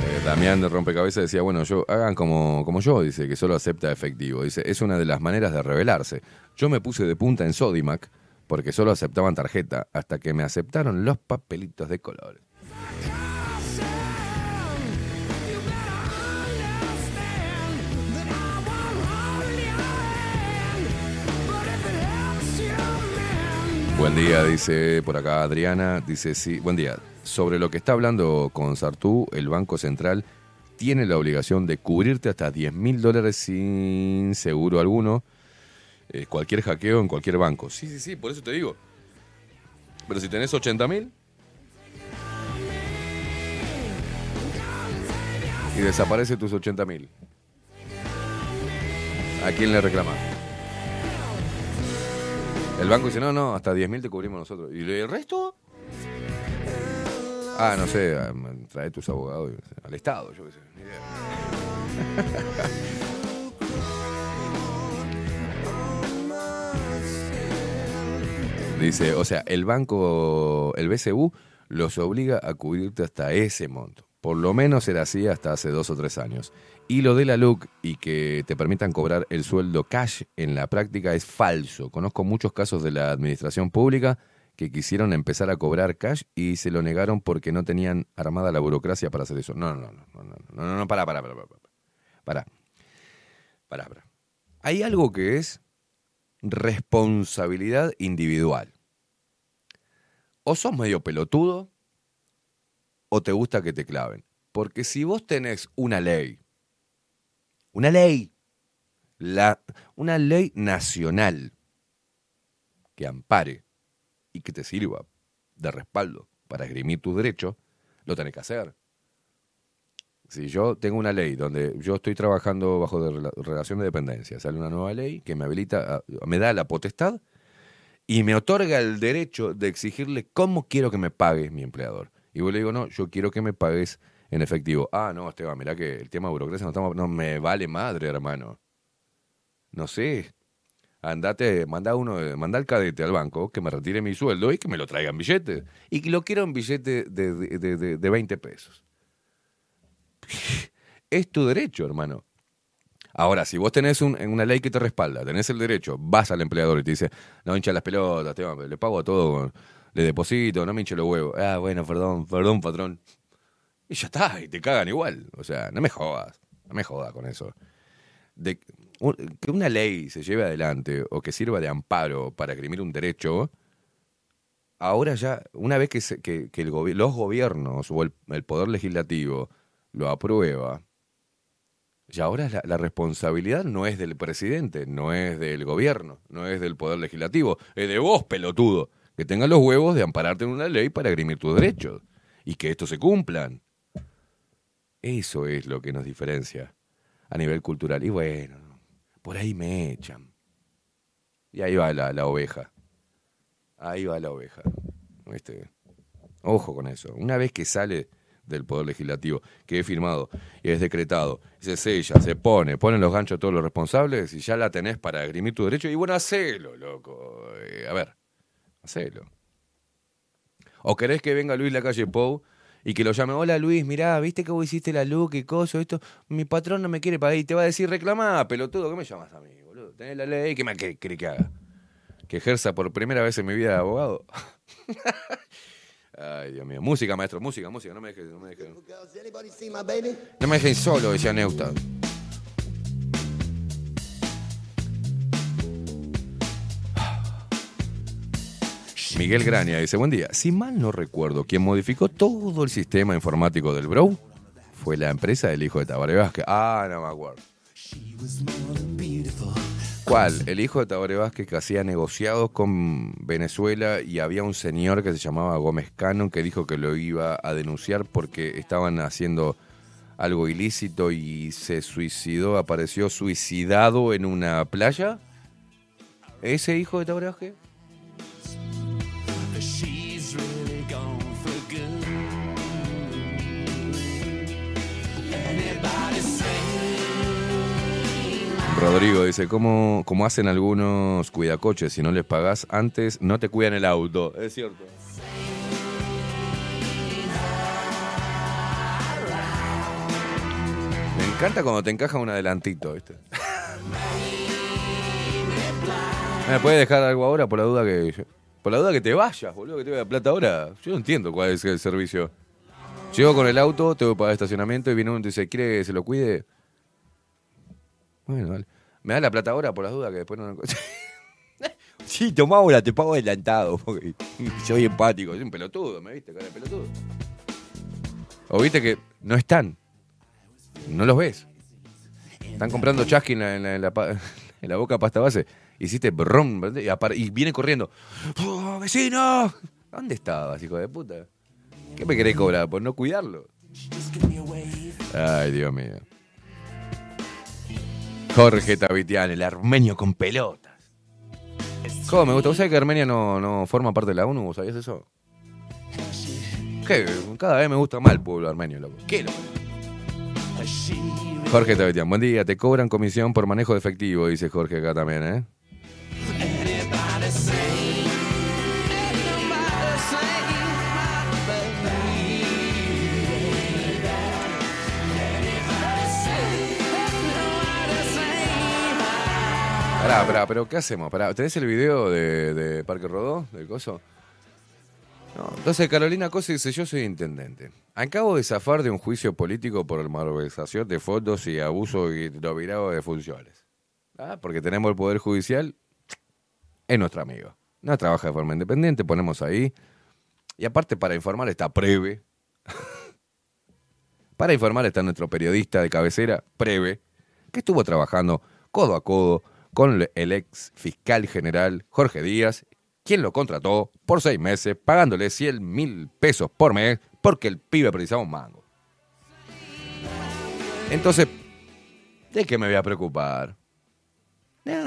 Eh, Damián de Rompecabezas decía, bueno, yo hagan como, como yo, dice, que solo acepta efectivo. Dice, es una de las maneras de rebelarse. Yo me puse de punta en Sodimac porque solo aceptaban tarjeta hasta que me aceptaron los papelitos de colores. Buen día, dice por acá Adriana. Dice, sí, buen día. Sobre lo que está hablando con Sartú, el Banco Central tiene la obligación de cubrirte hasta 10 mil dólares sin seguro alguno, eh, cualquier hackeo en cualquier banco. Sí, sí, sí, por eso te digo. Pero si tenés 80 mil. Y desaparece tus 80 mil. ¿A quién le reclamas? El banco dice, no, no, hasta 10 mil te cubrimos nosotros. ¿Y el resto? Ah, no sé, ah, trae tus abogados al Estado, yo qué sé. ni idea. Dice, o sea, el banco, el BCU, los obliga a cubrirte hasta ese monto. Por lo menos era así hasta hace dos o tres años. Y lo de la LUC y que te permitan cobrar el sueldo cash en la práctica es falso. Conozco muchos casos de la administración pública que quisieron empezar a cobrar cash y se lo negaron porque no tenían armada la burocracia para hacer eso. No, no, no, no, no, no, no, no, para, para, para, para, para, para. Hay algo que es responsabilidad individual. O sos medio pelotudo o te gusta que te claven. Porque si vos tenés una ley, una ley, la, una ley nacional que ampare y que te sirva de respaldo para esgrimir tus derechos, lo tenés que hacer. Si yo tengo una ley donde yo estoy trabajando bajo de rela- relación de dependencia, sale una nueva ley que me habilita, me da la potestad y me otorga el derecho de exigirle cómo quiero que me pague mi empleador. Y vos le digo, no, yo quiero que me pagues en efectivo. Ah, no, Esteban, mirá que el tema de burocracia no, estamos, me vale madre, hermano. No sé. Andate, manda uno, manda al cadete al banco que me retire mi sueldo y que me lo traiga en billetes. Y que lo quiero en billete de, de, de- de- de 20 pesos. Es tu derecho, hermano. Ahora, si vos tenés un- una ley que te respalda, tenés el derecho, vas al empleador y te dice, no hincha las pelotas, Esteban, le pago a todo, le deposito, no me hinche los huevos. Ah, bueno, perdón, perdón, patrón. Y ya está, y te cagan igual. O sea, no me jodas, no me jodas con eso. De, que una ley se lleve adelante o que sirva de amparo para esgrimir un derecho, ahora ya, una vez que, se- el gobi- los gobiernos o el, poder legislativo lo aprueba, y ahora la, responsabilidad no es del presidente, no es del gobierno, no es del poder legislativo, es de vos, pelotudo, que tengas los huevos de ampararte en una ley para esgrimir tus derechos y que estos se cumplan. Eso es lo que nos diferencia a nivel cultural. Y bueno, por ahí me echan. Y ahí va la, la oveja. Ahí va la oveja. ¿Viste? Ojo con eso. Una vez que sale del Poder Legislativo, que es firmado y es decretado, se sella, se pone, ponen los ganchos a todos los responsables y ya la tenés para esgrimir tu derecho. Y bueno, hacelo, loco. Eh, a ver, hacelo. ¿O querés que venga Luis Lacalle Pou y que lo llame? Hola Luis, mirá, ¿viste que vos hiciste la luz, qué cosa, esto? Mi patrón no me quiere pagar y te va a decir, reclamá, pelotudo, ¿qué me llamas a mí, boludo? Tenés la ley, ¿qué me qué querés que haga? ¿Que ejerza por primera vez en mi vida de abogado? Ay, Dios mío. Música, maestro, música, música, no me dejes, no me dejes. No me dejen solo, decía Neuta. Miguel Graña dice, buen día. Si mal no recuerdo, quien modificó todo el sistema informático del Bro fue la empresa del hijo de Tabaré Vázquez. Ah, no me acuerdo. ¿Cuál? El hijo de Tabaré Vázquez que hacía negociados con Venezuela y había un señor que se llamaba Gómez Cannon que dijo que lo iba a denunciar porque estaban haciendo algo ilícito y se suicidó, apareció suicidado en una playa. ¿Ese hijo de Tabaré Vázquez? Rodrigo dice, ¿cómo, cómo hacen algunos cuidacoches? Si no les pagás antes, no te cuidan el auto. Es cierto. Me encanta cuando te encaja un adelantito, ¿viste? ¿Me puedes dejar algo ahora por la duda que... Por la duda que te vayas, boludo, que te vaya plata ahora. Yo no entiendo cuál es el servicio. Llego con el auto, tengo que pagar estacionamiento y viene uno y dice, ¿quiere que se lo cuide? Bueno, dale. ¿Me da la plata ahora por las dudas que después no... sí, toma ahora, te pago adelantado. Porque soy empático, soy un pelotudo, ¿me viste? Cara de pelotudo. O viste que no están. No los ves. Están comprando chasqui en la, en la- en la pa- en la boca pasta base. Hiciste brum y viene corriendo. ¡Oh, vecino! ¿Dónde estabas, hijo de puta? ¿Qué me querés cobrar por no cuidarlo? Ay, Dios mío. Jorge Tavitian, el armenio con pelotas. ¿Cómo me gusta? ¿Vos sabés que Armenia no, no forma parte de la ONU? ¿Vos sabías eso? ¿Qué? Cada vez me gusta más el pueblo armenio, loco. ¿Qué, loco? Jorge Tavitian, buen día. Te cobran comisión por manejo de efectivo, dice Jorge acá también, ¿eh? Pará, pará, pero ¿qué hacemos? ¿tenés el video de, Parque Rodó, del coso? Entonces Carolina Cosa dice, yo soy intendente. Acabo de zafar de un juicio político por malversación de fondos y abuso y virado de funciones. Ah, Porque tenemos el Poder Judicial, es nuestro amigo. No trabaja de forma independiente, ponemos ahí. Y aparte para informar está Preve. para informar está nuestro periodista de cabecera, Preve, que estuvo trabajando codo a codo con el ex fiscal general Jorge Díaz, quien lo contrató por seis meses, pagándole 100 mil pesos por mes, porque el pibe precisaba un mango. Entonces, ¿de qué me voy a preocupar?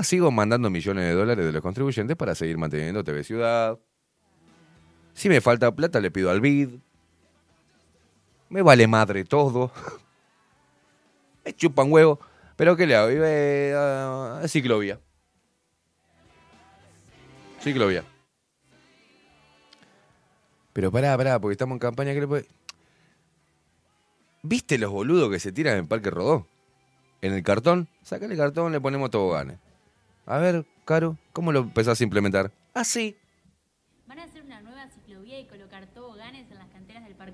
Sigo mandando millones de dólares de los contribuyentes para seguir manteniendo TV Ciudad. Si me falta plata, le pido al BID. Me vale madre todo. me chupan huevo. Pero ¿qué le hago? Vive a ciclovía. Ciclovía. Pero pará, pará, porque estamos en campaña. ¿qué le puede- ¿Viste los boludos que se tiran en Parque Rodó? En el cartón. Sácale el cartón, le ponemos toboganes. A ver, Caro, ¿cómo lo empezás a implementar? Así. Van a hacer una nueva ciclovía y colocar toboganes en las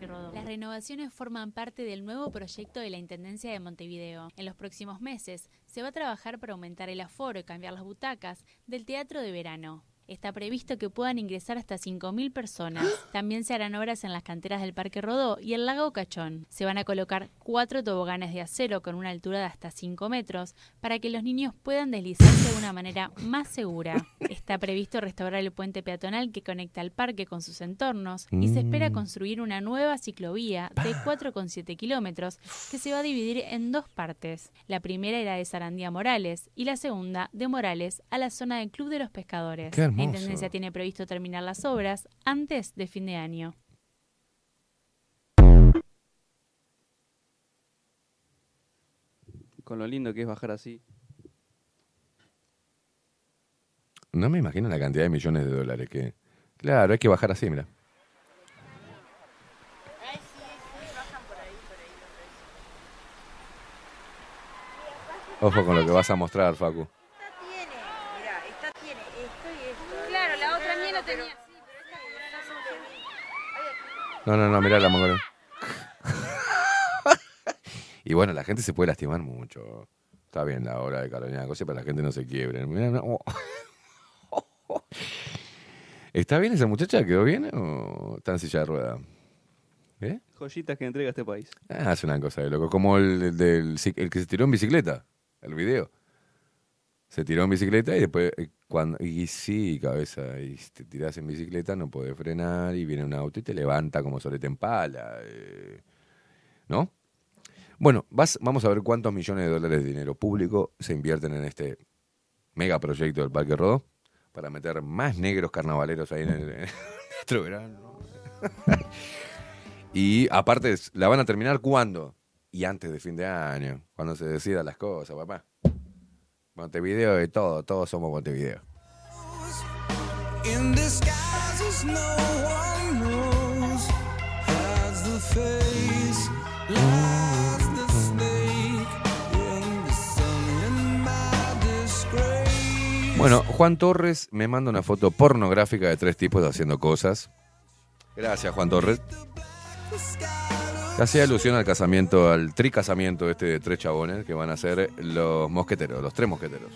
Las renovaciones forman parte del nuevo proyecto de la Intendencia de Montevideo. En los próximos meses se va a trabajar para aumentar el aforo y cambiar las butacas del teatro de verano. Está previsto que puedan ingresar hasta 5.000 personas. También se harán obras en las canteras del Parque Rodó y el lago Cachón. Se van a colocar cuatro toboganes de acero con una altura de hasta 5 metros para que los niños puedan deslizarse de una manera más segura. Está previsto restaurar el puente peatonal que conecta el parque con sus entornos y se espera Mm. construir una nueva ciclovía de 4,7 kilómetros que se va a dividir en dos partes. La primera era de Sarandía a Morales y la segunda de Morales a la zona del Club de los Pescadores. Qué. La Intendencia tiene previsto terminar las obras antes de fin de año. Con lo lindo que es bajar así. No me imagino la cantidad de millones de dólares que... Claro, hay que bajar así, mira. Ojo con lo que vas a mostrar, Facu. Mira, esta tiene esto y esto. Claro, la otra mía lo tenía. No, no, no, mirá la mongolía. y bueno, la gente se puede lastimar mucho. Está bien la hora de Carolina Cosa para que la gente no se quiebre. Mirá, no. oh. ¿Está bien esa muchacha? ¿Quedó bien o está en silla de rueda? ¿Eh? Joyitas que entrega este país. Ah, es una cosa de loco. Como el, el del, el que se tiró en bicicleta, el video. Se tiró en bicicleta y después, eh, cuando. Y sí, cabeza, y te tirás en bicicleta, no podés frenar y viene un auto y te levanta como sobre te empala. eh, ¿No? Bueno, vas, vamos a ver cuántos millones de dólares de dinero público se invierten en este megaproyecto del Parque Rodó para meter más negros carnavaleros ahí en el, en verano. Y aparte, ¿la van a terminar cuándo? Y antes de fin de año, cuando se decidan las cosas, papá. Montevideo de todo, todos somos Montevideo. Bueno, Juan Torres me manda una foto pornográfica de tres tipos haciendo cosas. Gracias, Juan Torres. Hacía alusión al casamiento, al tricasamiento este de tres chabones que van a ser los mosqueteros, los tres mosqueteros.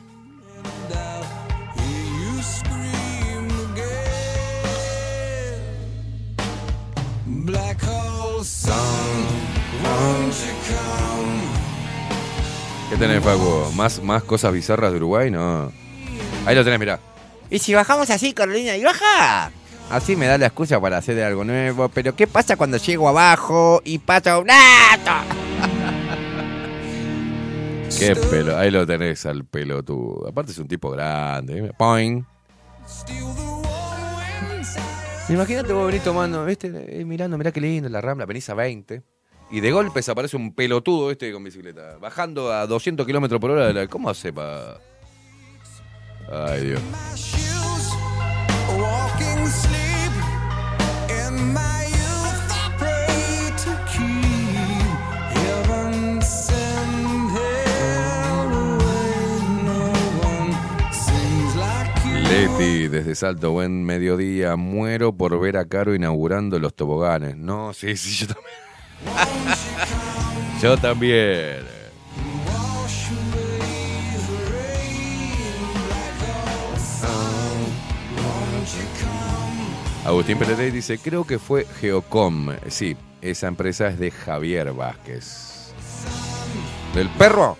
¿Qué tenés, Facu? ¿Más, ¿Más cosas bizarras de Uruguay? No. Ahí lo tenés, mirá. ¿Y si bajamos así, Carolina? ¿Y baja? Así me da la excusa para hacer algo nuevo. Pero ¿qué pasa cuando llego abajo y pasa un ¡Ah! Qué pelo, ahí lo tenés al pelotudo. Aparte es un tipo grande. ¿eh? Poing. Imagínate vos venís tomando, ¿viste? Eh, mirando, mirá qué lindo la rambla, venís a 20. Y de golpe se aparece un pelotudo este con bicicleta. Bajando a 200 kilómetros por hora. de la- ¿Cómo hace para.? Ay, Dios. Leti, desde Salto, buen mediodía. Muero por ver a Caro inaugurando los toboganes. No, sí, sí, yo también. yo también. Agustín Pereira dice, creo que fue Geocom. Sí, esa empresa es de Javier Vázquez. ¿Del perro?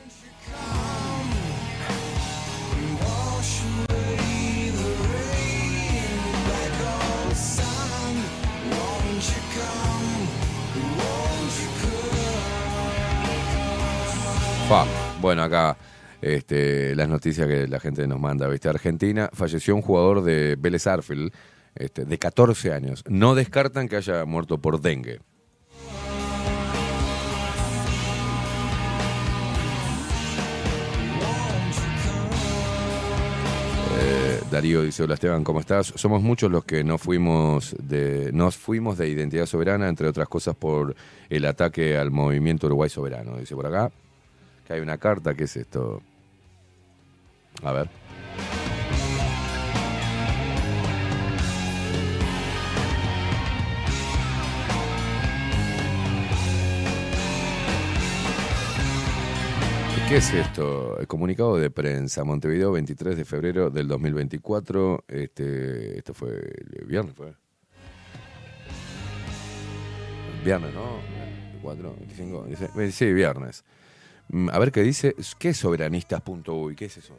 Bueno, acá este, las noticias que la gente nos manda. ¿viste? Argentina falleció un jugador de Vélez Arfield este, de 14 años. No descartan que haya muerto por dengue. Eh, Darío dice, hola Esteban, ¿cómo estás? Somos muchos los que no fuimos de, nos fuimos de identidad soberana, entre otras cosas por el ataque al movimiento Uruguay Soberano. Dice por acá que hay una carta, ¿qué es esto? A ver. ¿Qué es esto? El comunicado de prensa, Montevideo, 23 de febrero del 2024. Este, esto fue el viernes, fue. Viernes, ¿no? 24, 25, 26, sí, viernes. Mm, A ver qué dice. ¿Qué es soberanistas.uy? ¿Qué es eso?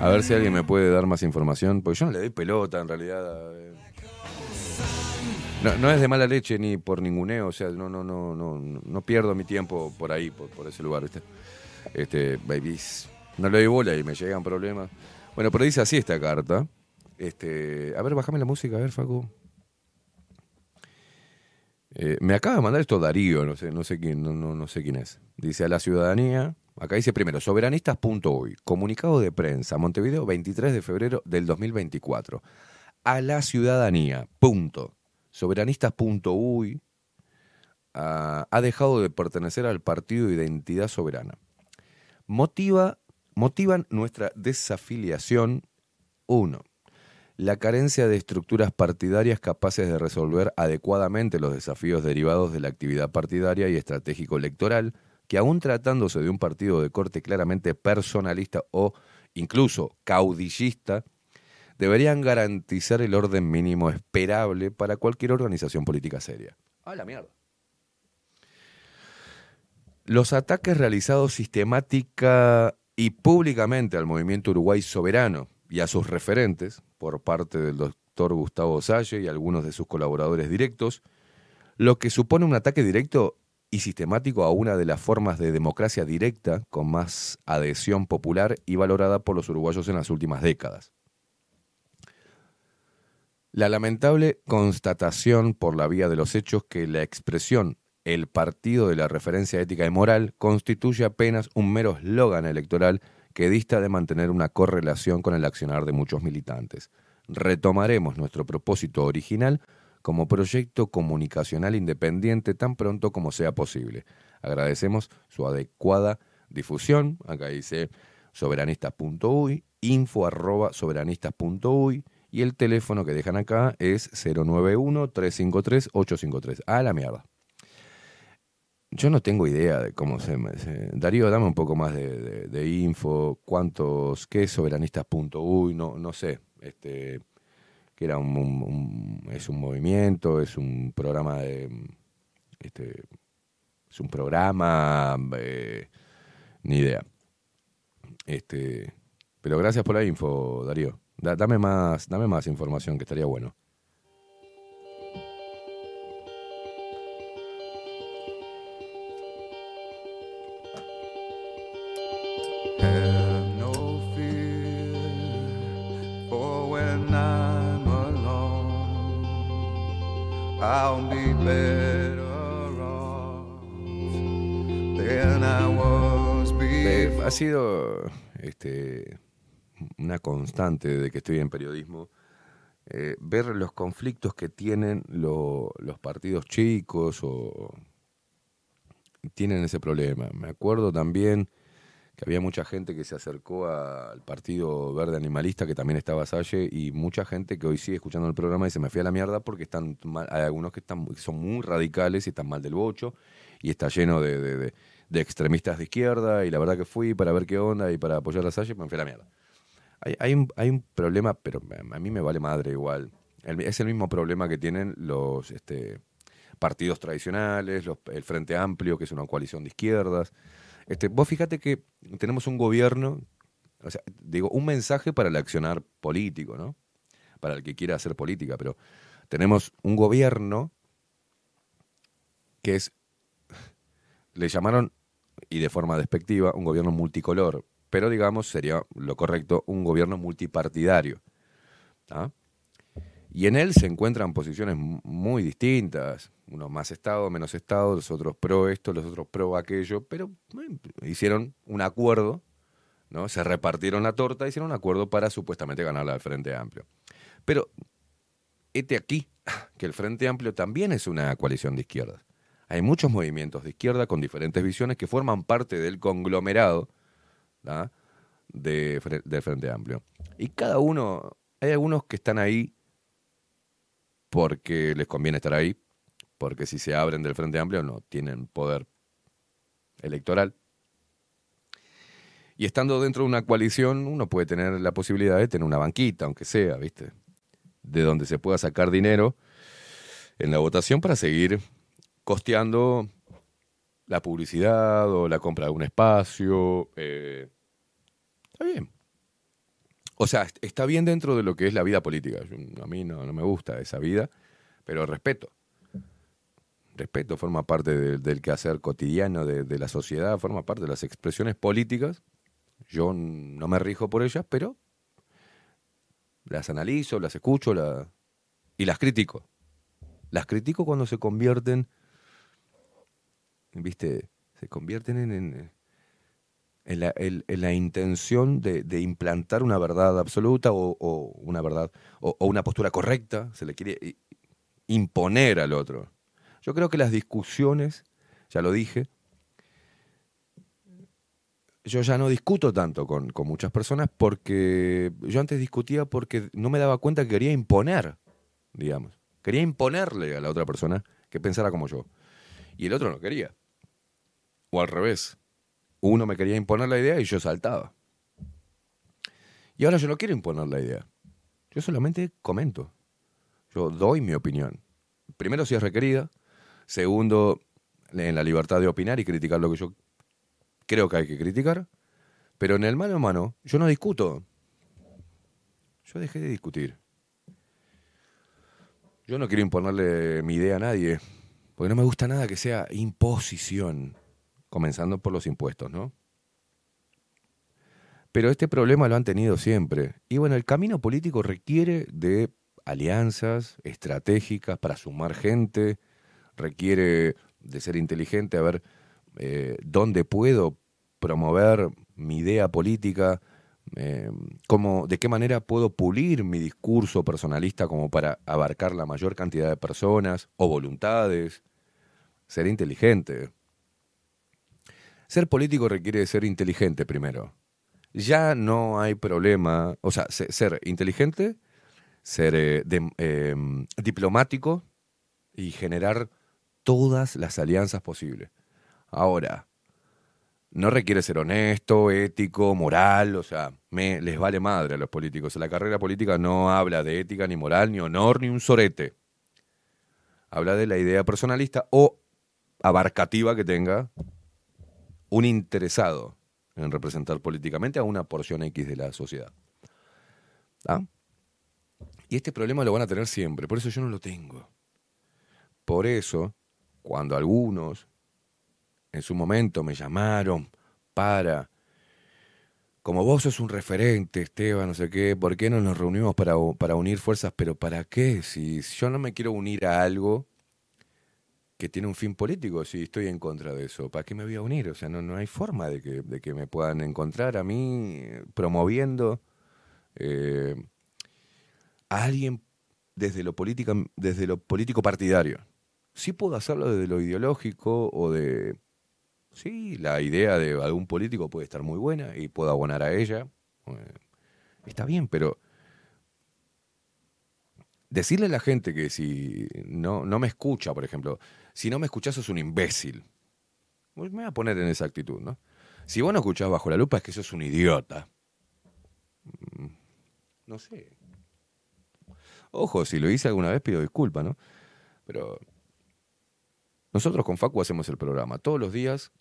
A ver si alguien me puede dar más información, porque yo no le doy pelota en realidad. eh. No, es de mala leche ni por ninguneo, o sea, no, no, no, no, no pierdo mi tiempo por ahí, por, por ese lugar, ¿viste? Este, babies. No le doy bola y me llegan problemas. Bueno, pero dice así esta carta. Este, a ver, bájame la música, a ver, Facu. Eh, me acaba de mandar esto Darío, no sé, no sé quién, no, no, no sé quién es. Dice a la ciudadanía, acá dice primero, soberanistas.uy, comunicado de prensa, Montevideo, 23 de febrero del 2024. A la ciudadanía, punto. Soberanistas.uy ah, ha dejado de pertenecer al partido Identidad Soberana. Motiva, motivan nuestra desafiliación, uno, la carencia de estructuras partidarias capaces de resolver adecuadamente los desafíos derivados de la actividad partidaria y estratégico electoral, que aún tratándose de un partido de corte claramente personalista o incluso caudillista, deberían garantizar el orden mínimo esperable para cualquier organización política seria. ¡A la mierda! Los ataques realizados sistemática y públicamente al movimiento Uruguay soberano y a sus referentes por parte del doctor Gustavo Salle y algunos de sus colaboradores directos, lo que supone un ataque directo y sistemático a una de las formas de democracia directa con más adhesión popular y valorada por los uruguayos en las últimas décadas. La lamentable constatación por la vía de los hechos que la expresión el partido de la referencia ética y moral constituye apenas un mero eslogan electoral que dista de mantener una correlación con el accionar de muchos militantes. Retomaremos nuestro propósito original como proyecto comunicacional independiente tan pronto como sea posible. Agradecemos su adecuada difusión. Acá dice soberanistas.uy, info arroba soberanistas.uy y el teléfono que dejan acá es 091-353-853. A la mierda. Yo no tengo idea de cómo se... se- Darío, dame un poco más de, de- info, cuántos, qué es soberanistas.uy, no, no sé. Este, que era un, es un movimiento, es un programa de... Este, es un programa, eh, ni idea. Este, pero gracias por la info, Darío. Da- dame, más, dame más información, que estaría bueno. Sido este, una constante de que estoy en periodismo eh, ver los conflictos que tienen lo- los partidos chicos o tienen ese problema. Me acuerdo también que había mucha gente que se acercó al Partido Verde Animalista, que también estaba Salle, y mucha gente que hoy sigue escuchando el programa y se me fui a la mierda porque están mal- hay algunos que están, son muy radicales y están mal del bocho, y está lleno de- de extremistas de izquierda, y la verdad que fui para ver qué onda y para apoyar a Salle, me fui a la mierda. Hay, hay, un, hay un problema, pero a mí me vale madre igual. Es el mismo problema que tienen los este, partidos tradicionales, el Frente Amplio, que es una coalición de izquierdas. Este, vos fíjate que tenemos un gobierno, o sea, digo, un mensaje para el accionar político, ¿no? Para el que quiera hacer política, pero tenemos un gobierno que es, le llamaron, y de forma despectiva, un gobierno multicolor, pero digamos sería lo correcto, un gobierno multipartidario. Y en él se encuentran posiciones mu- muy distintas, unos más Estado, menos Estado, los otros pro esto, los otros pro aquello, pero hicieron un acuerdo, ¿no? Se repartieron la torta, hicieron un acuerdo para supuestamente ganarla al Frente Amplio. Pero, este aquí, que el Frente Amplio también es una coalición de izquierdas. Hay muchos movimientos de izquierda con diferentes visiones que forman parte del conglomerado del Frente Amplio. Y cada uno, hay algunos que están ahí porque les conviene estar ahí, porque si se abren del Frente Amplio no tienen poder electoral. Y estando dentro de una coalición, uno puede tener la posibilidad de tener una banquita, aunque sea, ¿viste? De donde se pueda sacar dinero en la votación para seguir costeando la publicidad o la compra de un espacio. eh, está bien. O sea, est- está bien dentro de lo que es la vida política. A mí no, me gusta esa vida, pero respeto. Respeto, forma parte de- del quehacer cotidiano de, la sociedad, forma parte de las expresiones políticas. Yo no me rijo por ellas, pero las analizo, las escucho y las critico. Las critico cuando se convierten, viste, se convierten en, en- en la, en- en la intención de, implantar una verdad absoluta o, una verdad o, una postura correcta, se le quiere imponer al otro. Yo creo que las discusiones, ya lo dije, yo ya no discuto tanto con, con muchas personas porque yo antes discutía porque no me daba cuenta que quería imponer, digamos. Quería imponerle a la otra persona que pensara como yo. Y el otro no quería. O al revés. Uno me quería imponer la idea y yo saltaba. Y ahora yo no quiero imponer la idea. Yo solamente comento. Yo doy mi opinión. Primero si es requerida. Segundo, en la libertad de opinar y criticar lo que yo creo que hay que criticar. Pero en el mano a mano, yo no discuto. Yo dejé de discutir. Yo no quiero imponerle mi idea a nadie, porque no me gusta nada que sea imposición, comenzando por los impuestos, ¿no? Pero este problema lo han tenido siempre. Y bueno, el camino político requiere de alianzas estratégicas para sumar gente, requiere de ser inteligente, a ver eh, dónde puedo promover mi idea política, eh, cómo, de qué manera puedo pulir mi discurso personalista como para abarcar la mayor cantidad de personas o voluntades, ser inteligente. Ser político requiere ser inteligente primero. Ya no hay problema, o sea, se- ser inteligente, ser eh, eh, diplomático y generar todas las alianzas posibles. Ahora, no requiere ser honesto, ético, moral, o sea, me, les vale madre a los políticos. La carrera política no habla de ética, ni moral, ni honor, ni un sorete. Habla de la idea personalista o abarcativa que tenga un interesado en representar políticamente a una porción X de la sociedad. ¿Ah? Y este problema lo van a tener siempre, por eso yo no lo tengo. Por eso, cuando algunos en su momento me llamaron para, como vos sos un referente, Esteban, no sé qué, ¿por qué no nos reunimos para, para unir fuerzas? Pero ¿para qué? Si yo no me quiero unir a algo que tiene un fin político, si estoy en contra de eso, ¿para qué me voy a unir? O sea, no, no hay forma de que, de que me puedan encontrar a mí eh, promoviendo eh, a alguien desde lo, política, desde lo político partidario. Sí puedo hacerlo desde lo ideológico o de... Sí, la idea de algún político puede estar muy buena y puedo abonar a ella. eh, está bien, pero decirle a la gente que si no, no me escucha, por ejemplo, si no me escuchás sos un imbécil. Pues me voy a poner en esa actitud, ¿no? Si vos no escuchás bajo la lupa es que sos un idiota. Mm, No sé. Ojo, si lo hice alguna vez pido disculpas, ¿no? Pero nosotros con Facu hacemos el programa. Todos los días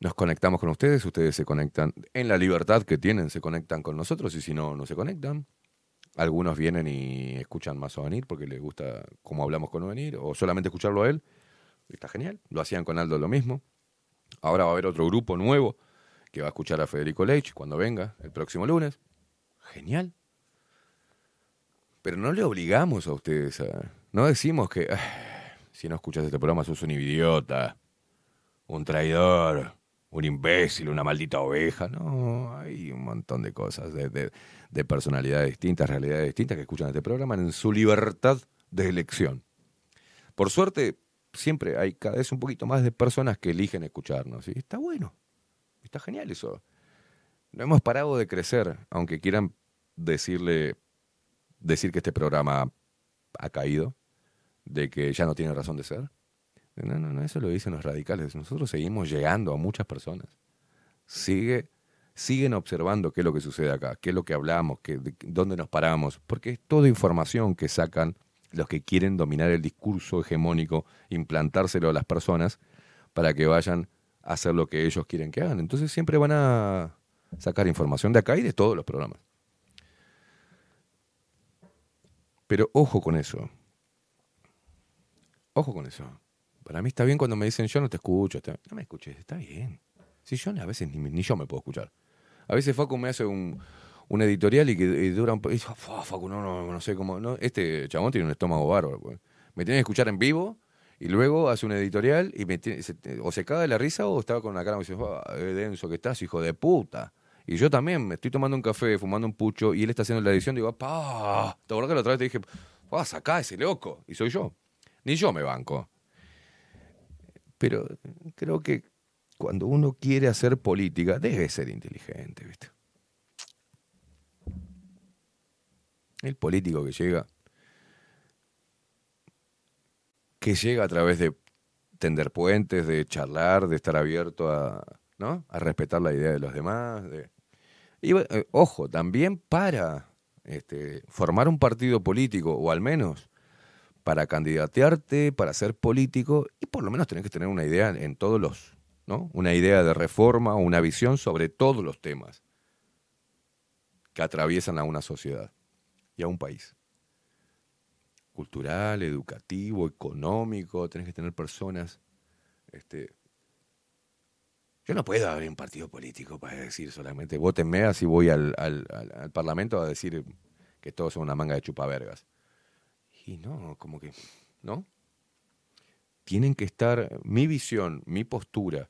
nos conectamos con ustedes, ustedes se conectan en la libertad que tienen, se conectan con nosotros y si no, no se conectan. Algunos vienen y escuchan más a venir porque les gusta cómo hablamos con venir o solamente escucharlo a él. Está genial. Lo hacían con Aldo lo mismo. Ahora va a haber otro grupo nuevo que va a escuchar a Federico Leich cuando venga el próximo lunes. Genial. Pero no le obligamos a ustedes a... No decimos que "Ah, si no escuchas este programa sos un idiota, un traidor, un imbécil, una maldita oveja. No, hay un montón de cosas, de, de- de personalidades distintas, realidades distintas que escuchan este programa en su libertad de elección. Por suerte, siempre hay cada vez un poquito más de personas que eligen escucharnos. Y está bueno, está genial eso. No hemos parado de crecer, aunque quieran decirle, decir que este programa ha caído, de que ya no tiene razón de ser. No, no, no, eso lo dicen los radicales. Nosotros seguimos llegando a muchas personas. Sigue, siguen observando qué es lo que sucede acá, qué es lo que hablamos, qué, de- dónde nos paramos, porque es toda información que sacan los que quieren dominar el discurso hegemónico, implantárselo a las personas para que vayan a hacer lo que ellos quieren que hagan. Entonces siempre van a sacar información de acá y de todos los programas. Pero ojo con eso. Ojo con eso. Para mí está bien cuando me dicen yo no te escucho. No me escuches, está bien. Si yo a veces ni, yo me puedo escuchar. A veces Facu me hace un, un editorial y que dura un poco. Y digo, "Fa, Facu, no, no, no sé cómo. Este chabón tiene un estómago bárbaro. pues. Me tiene que escuchar en vivo y luego hace un editorial y me tiene- o se caga de la risa o estaba con una cara y me dice, "Ah, qué denso que estás, hijo de puta. Y yo también me estoy tomando un café, fumando un pucho y él está haciendo la edición. Digo, pa, ¿te acordás que la otra vez te dije, va, sacá ese loco? Y soy yo. Ni yo me banco. Pero creo que cuando uno quiere hacer política, debe ser inteligente, ¿viste? El político que llega, que llega a través de tender puentes, de charlar, de estar abierto a, ¿no? a respetar la idea de los demás. de- Y eh, ojo, también para este, formar un partido político, o al menos para candidatearte, para ser político, y por lo menos tenés que tener una idea en todos los, ¿no? Una idea de reforma o una visión sobre todos los temas que atraviesan a una sociedad y a un país. Cultural, educativo, económico, tenés que tener personas. Este, yo no puedo abrir un partido político para decir solamente votenme así voy al, al, Parlamento a decir que todos son una manga de chupavergas. Y no, como que, ¿no? Tienen que estar, mi visión, mi postura,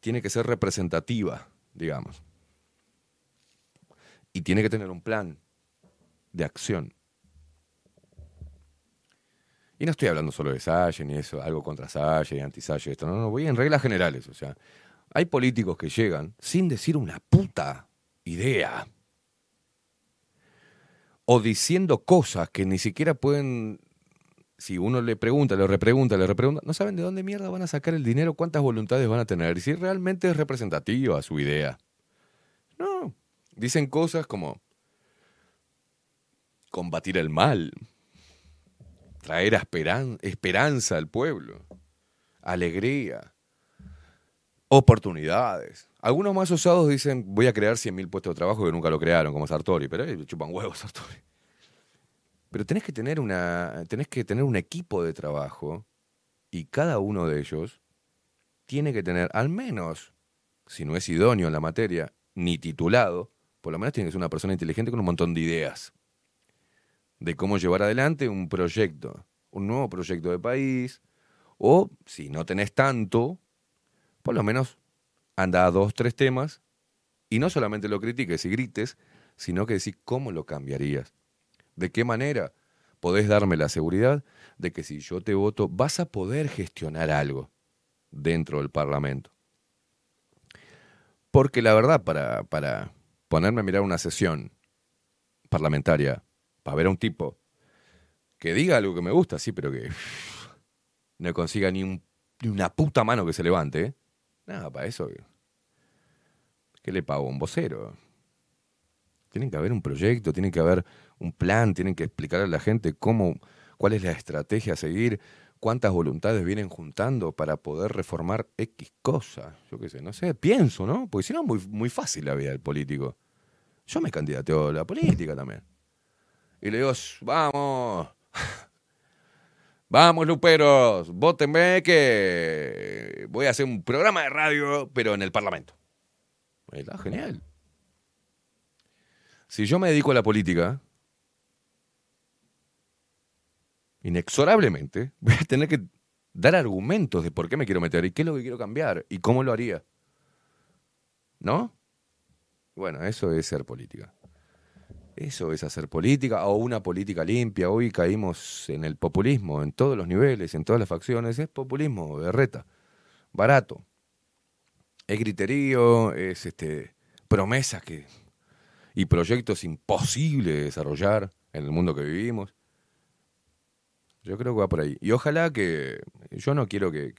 tiene que ser representativa, digamos. Y tiene que tener un plan de acción. Y no estoy hablando solo de Salle, ni eso, algo contra Salle anti-Salle, esto, no, no, voy en reglas generales, o sea, hay políticos que llegan sin decir una puta idea o diciendo cosas que ni siquiera pueden, si uno le pregunta, le repregunta, le repregunta, no saben de dónde mierda van a sacar el dinero, cuántas voluntades van a tener, si realmente es representativa su idea. No, dicen cosas como combatir el mal, traer esperan- esperanza al pueblo, alegría, oportunidades. Algunos más osados dicen, voy a crear 100.000 puestos de trabajo que nunca lo crearon, como Sartori, pero eh, chupan huevos Sartori. Pero tenés que tener una, tenés que tener un equipo de trabajo y cada uno de ellos tiene que tener al menos, si no es idóneo en la materia, ni titulado, por lo menos tiene que ser una persona inteligente con un montón de ideas de cómo llevar adelante un proyecto, un nuevo proyecto de país, o si no tenés tanto, por lo menos anda a dos, tres temas y no solamente lo critiques y grites, sino que decís cómo lo cambiarías. ¿De qué manera podés darme la seguridad de que si yo te voto vas a poder gestionar algo dentro del Parlamento? Porque la verdad, para, para ponerme a mirar una sesión parlamentaria, para ver a un tipo que diga algo que me gusta, sí, pero que no consiga ni, un, ni una puta mano que se levante, ¿eh? Nada, para eso. ¿Qué le pago? Un vocero. Tiene que haber un proyecto, tiene que haber un plan, tienen que explicar a la gente cómo, cuál es la estrategia a seguir, cuántas voluntades vienen juntando para poder reformar X cosa. Yo qué sé, no sé, pienso, ¿no? Porque si no es muy, muy fácil la vida del político. Yo me candidateo a la política también. Y le digo, vamos, vamos Luperos, votenme que voy a hacer un programa de radio, pero en el Parlamento. Está genial. Si yo me dedico a la política, inexorablemente voy a tener que dar argumentos de por qué me quiero meter y qué es lo que quiero cambiar y cómo lo haría. ¿No? Bueno, eso es ser política. Eso es hacer política o una política limpia. Hoy caímos en el populismo en todos los niveles, en todas las facciones. Es populismo de reta, barato. Es griterío, es este, promesas que, y proyectos imposibles de desarrollar en el mundo que vivimos. Yo creo que va por ahí. Y ojalá que. Yo no quiero que.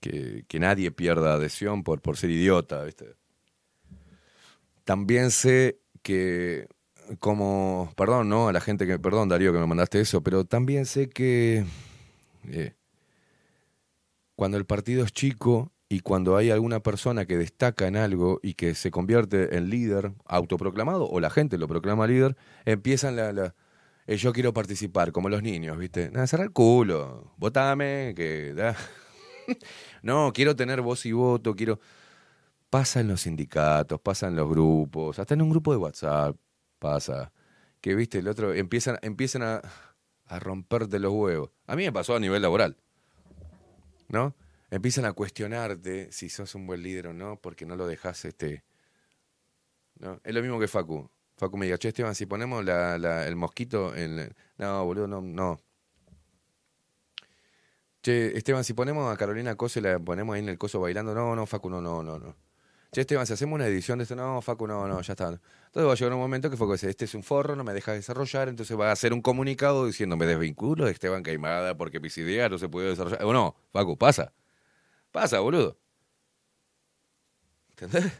que, que, nadie pierda adhesión por, por ser idiota, ¿viste? También sé que. Como. Perdón, ¿no? A la gente que. Perdón, Darío, que me mandaste eso, pero también sé que. Eh, cuando el partido es chico y cuando hay alguna persona que destaca en algo y que se convierte en líder autoproclamado o la gente lo proclama líder, empiezan la, la eh, yo quiero participar, como los niños, ¿viste? Nada, cerrar el culo, votame, que... No, quiero tener voz y voto, quiero... Pasa en los sindicatos, pasa en los grupos, hasta en un grupo de WhatsApp pasa. Que, viste, el otro... Empiezan, empiezan a, romperte los huevos. A mí me pasó a nivel laboral, ¿no? Empiezan a cuestionarte si sos un buen líder o no, porque no lo dejas este... ¿no? Es lo mismo que Facu. Facu me diga, che, Esteban, si ponemos la, la, el mosquito en... No, boludo, no, no. Che, Esteban, si ponemos a Carolina Coso y la ponemos ahí en el coso bailando, no, no, Facu, no, no, no, no. Che, Esteban, si hacemos una edición de esto, no, Facu, no, no, ya está. Entonces va a llegar un momento que Facu dice, este es un forro, no me deja desarrollar, entonces va a hacer un comunicado diciendo, me desvinculo de Esteban Caimada porque mis ideas no se puede desarrollar. O no, Facu, pasa. Pasa, boludo. ¿Entendés?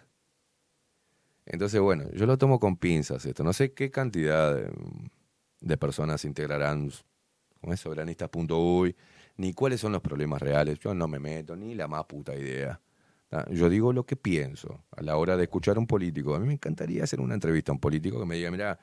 Entonces, bueno, yo lo tomo con pinzas esto. No sé qué cantidad de, personas integrarán con soberanistas.uy, ni cuáles son los problemas reales. Yo no me meto, ni la más puta idea. Yo digo lo que pienso a la hora de escuchar a un político. A mí me encantaría hacer una entrevista a un político que me diga, mira,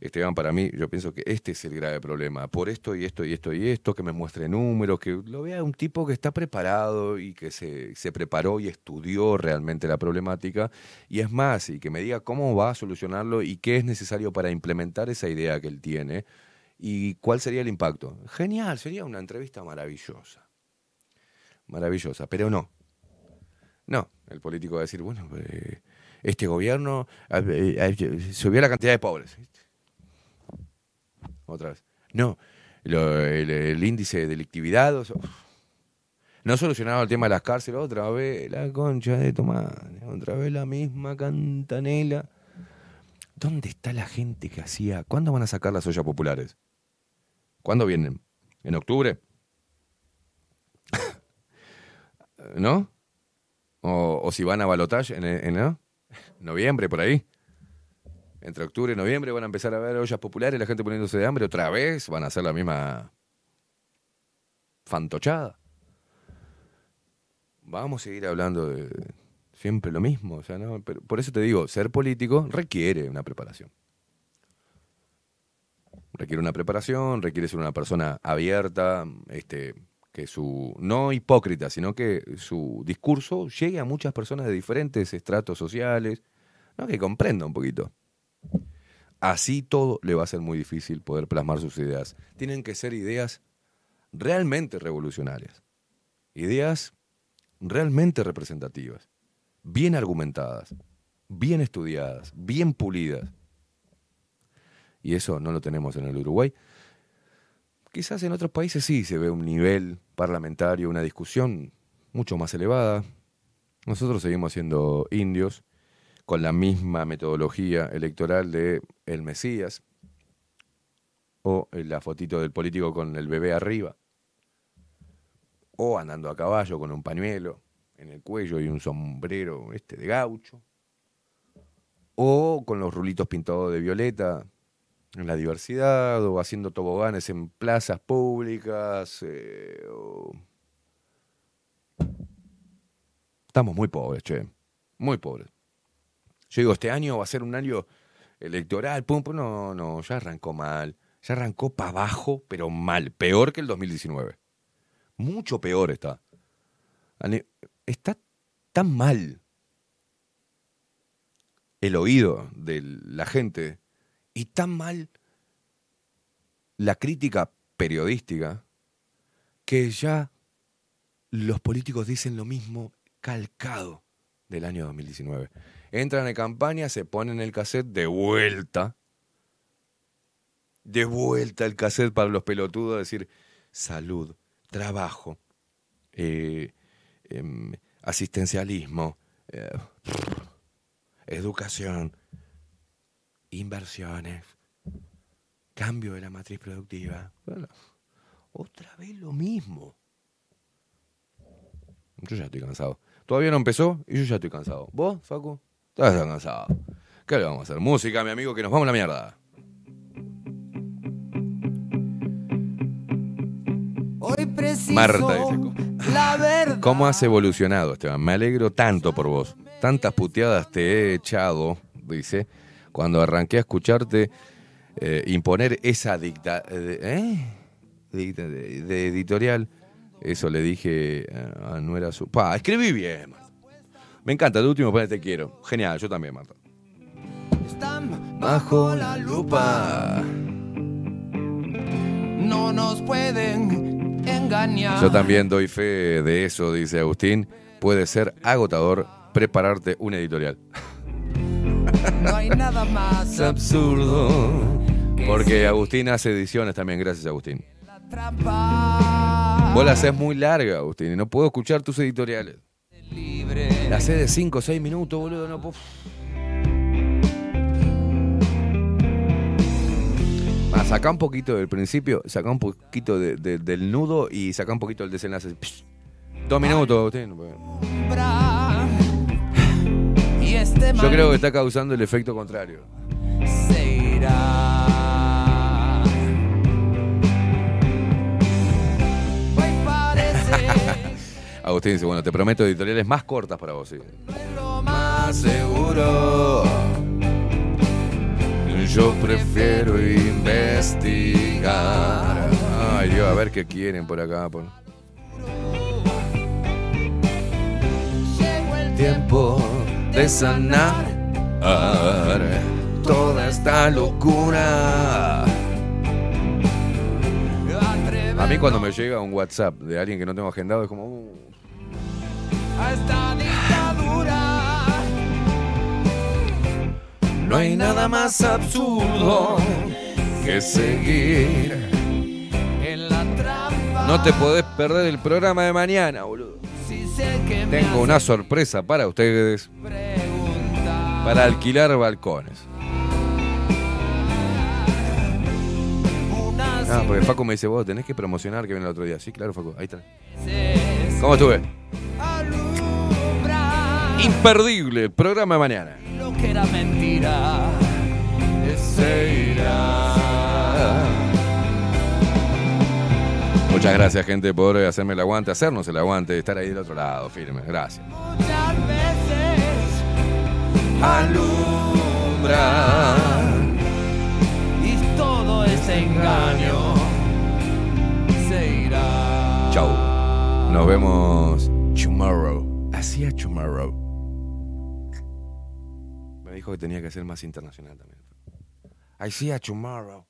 Esteban, para mí, yo pienso que este es el grave problema. Por esto y esto y esto y esto, que me muestre números, que lo vea un tipo que está preparado y que se, se, preparó y estudió realmente la problemática. Y es más, y que me diga cómo va a solucionarlo y qué es necesario para implementar esa idea que él tiene y cuál sería el impacto. Genial, sería una entrevista maravillosa. Maravillosa, pero no. No, el político va a decir, bueno, eh, este gobierno eh, eh, subió la cantidad de pobres otra vez. No, el, índice de delictividad. no solucionaba el tema de las cárceles, otra vez la concha de Tomás, otra vez la misma cantanela. ¿Dónde está la gente que hacía? ¿Cuándo van a sacar las ollas populares? ¿Cuándo vienen? ¿En octubre? ¿No? O, si van a balotaje en, en noviembre, por ahí entre octubre y noviembre van a empezar a ver ollas populares, la gente poniéndose de hambre otra vez, van a hacer la misma fantochada. vamos a seguir hablando de siempre lo mismo. O sea, ¿no? Pero por eso te digo, ser político requiere una preparación. Requiere una preparación, requiere ser una persona abierta, este, que su, no hipócrita, sino que su discurso llegue a muchas personas de diferentes estratos sociales, ¿no? que comprenda un poquito. Así todo le va a ser muy difícil poder plasmar sus ideas. Tienen que ser ideas realmente revolucionarias, ideas realmente representativas, bien argumentadas, bien estudiadas, bien pulidas. Y eso no lo tenemos en el Uruguay. Quizás en otros países sí se ve un nivel parlamentario, una discusión mucho más elevada. Nosotros seguimos siendo indios con la misma metodología electoral de el Mesías o la fotito del político con el bebé arriba o andando a caballo con un pañuelo en el cuello y un sombrero este de gaucho o con los rulitos pintados de violeta en la diversidad o haciendo toboganes en plazas públicas. eh, o- Estamos muy pobres, che. Muy pobres. Yo digo, este año va a ser un año electoral. Pum, pum. No, no, ya arrancó mal. Ya arrancó para abajo, pero mal. Peor que el 2019. Mucho peor está. Está tan mal el oído de la gente y tan mal la crítica periodística que ya los políticos dicen lo mismo calcado del año 2019. Entran en campaña, se ponen el cassette de vuelta. De vuelta el cassette para los pelotudos, decir salud, trabajo, eh, em, asistencialismo, eh, educación, inversiones, cambio de la matriz productiva. Bueno, otra vez lo mismo. Yo ya estoy cansado. Todavía no empezó y yo ya estoy cansado. ¿Vos, Facu? Estás cansado. ¿Qué le vamos a hacer? Música, mi amigo, que nos vamos a la mierda. Hoy preciso Marta dice, la verdad. ¿Cómo has evolucionado, Esteban? Me alegro tanto por vos. Tantas puteadas te he echado, dice, cuando arranqué a escucharte eh, imponer esa dicta... eh, ¿eh? Dicta- de, de editorial. Eso le dije a no era su... Pa, escribí bien, Marta. Me encanta, el último pone te quiero. Genial, yo también, Marta. Están Bajo la lupa. No nos pueden engañar. Yo también doy fe de eso, dice Agustín. Puede ser agotador prepararte un editorial. No hay nada más Es absurdo. Porque Agustín hace ediciones también, gracias Agustín. Vos la haces muy larga, Agustín, y no puedo escuchar tus editoriales. La haces de 5 o 6 minutos, boludo, no puedo. Ah, saca un poquito del principio, saca un poquito de- de- del nudo y saca un poquito del desenlace. Psh. Dos minutos, Agustín. Este Yo creo que está causando el efecto contrario. se irá. Hoy parece Agustín dice, bueno, te prometo editoriales más cortas para vos. sí. lo más seguro. Yo prefiero investigar. Ay, Dios, a ver qué quieren por acá. Por... Llegó el Tiempo de sanar toda esta locura. A mí cuando me llega un WhatsApp de alguien que no tengo agendado es como... uh. No hay nada más absurdo que seguir. En la trampa. No te podés perder el programa de mañana, boludo. Tengo una sorpresa para ustedes. Para alquilar balcones. Ah, porque Facu me dice, vos tenés que promocionar que viene el otro día. Sí, claro, Facu, ahí está. ¿Cómo estuve? Imperdible, el programa de mañana. lo que era mentira se irá. Muchas gracias, gente, por hacerme el aguante, hacernos el aguante, estar ahí del otro lado, firme. Gracias. Muchas veces alumbra y todo ese engaño se irá. Chau. Nos vemos tomorrow. Hacía tomorrow. Me dijo que tenía que ser más internacional también. I see you tomorrow.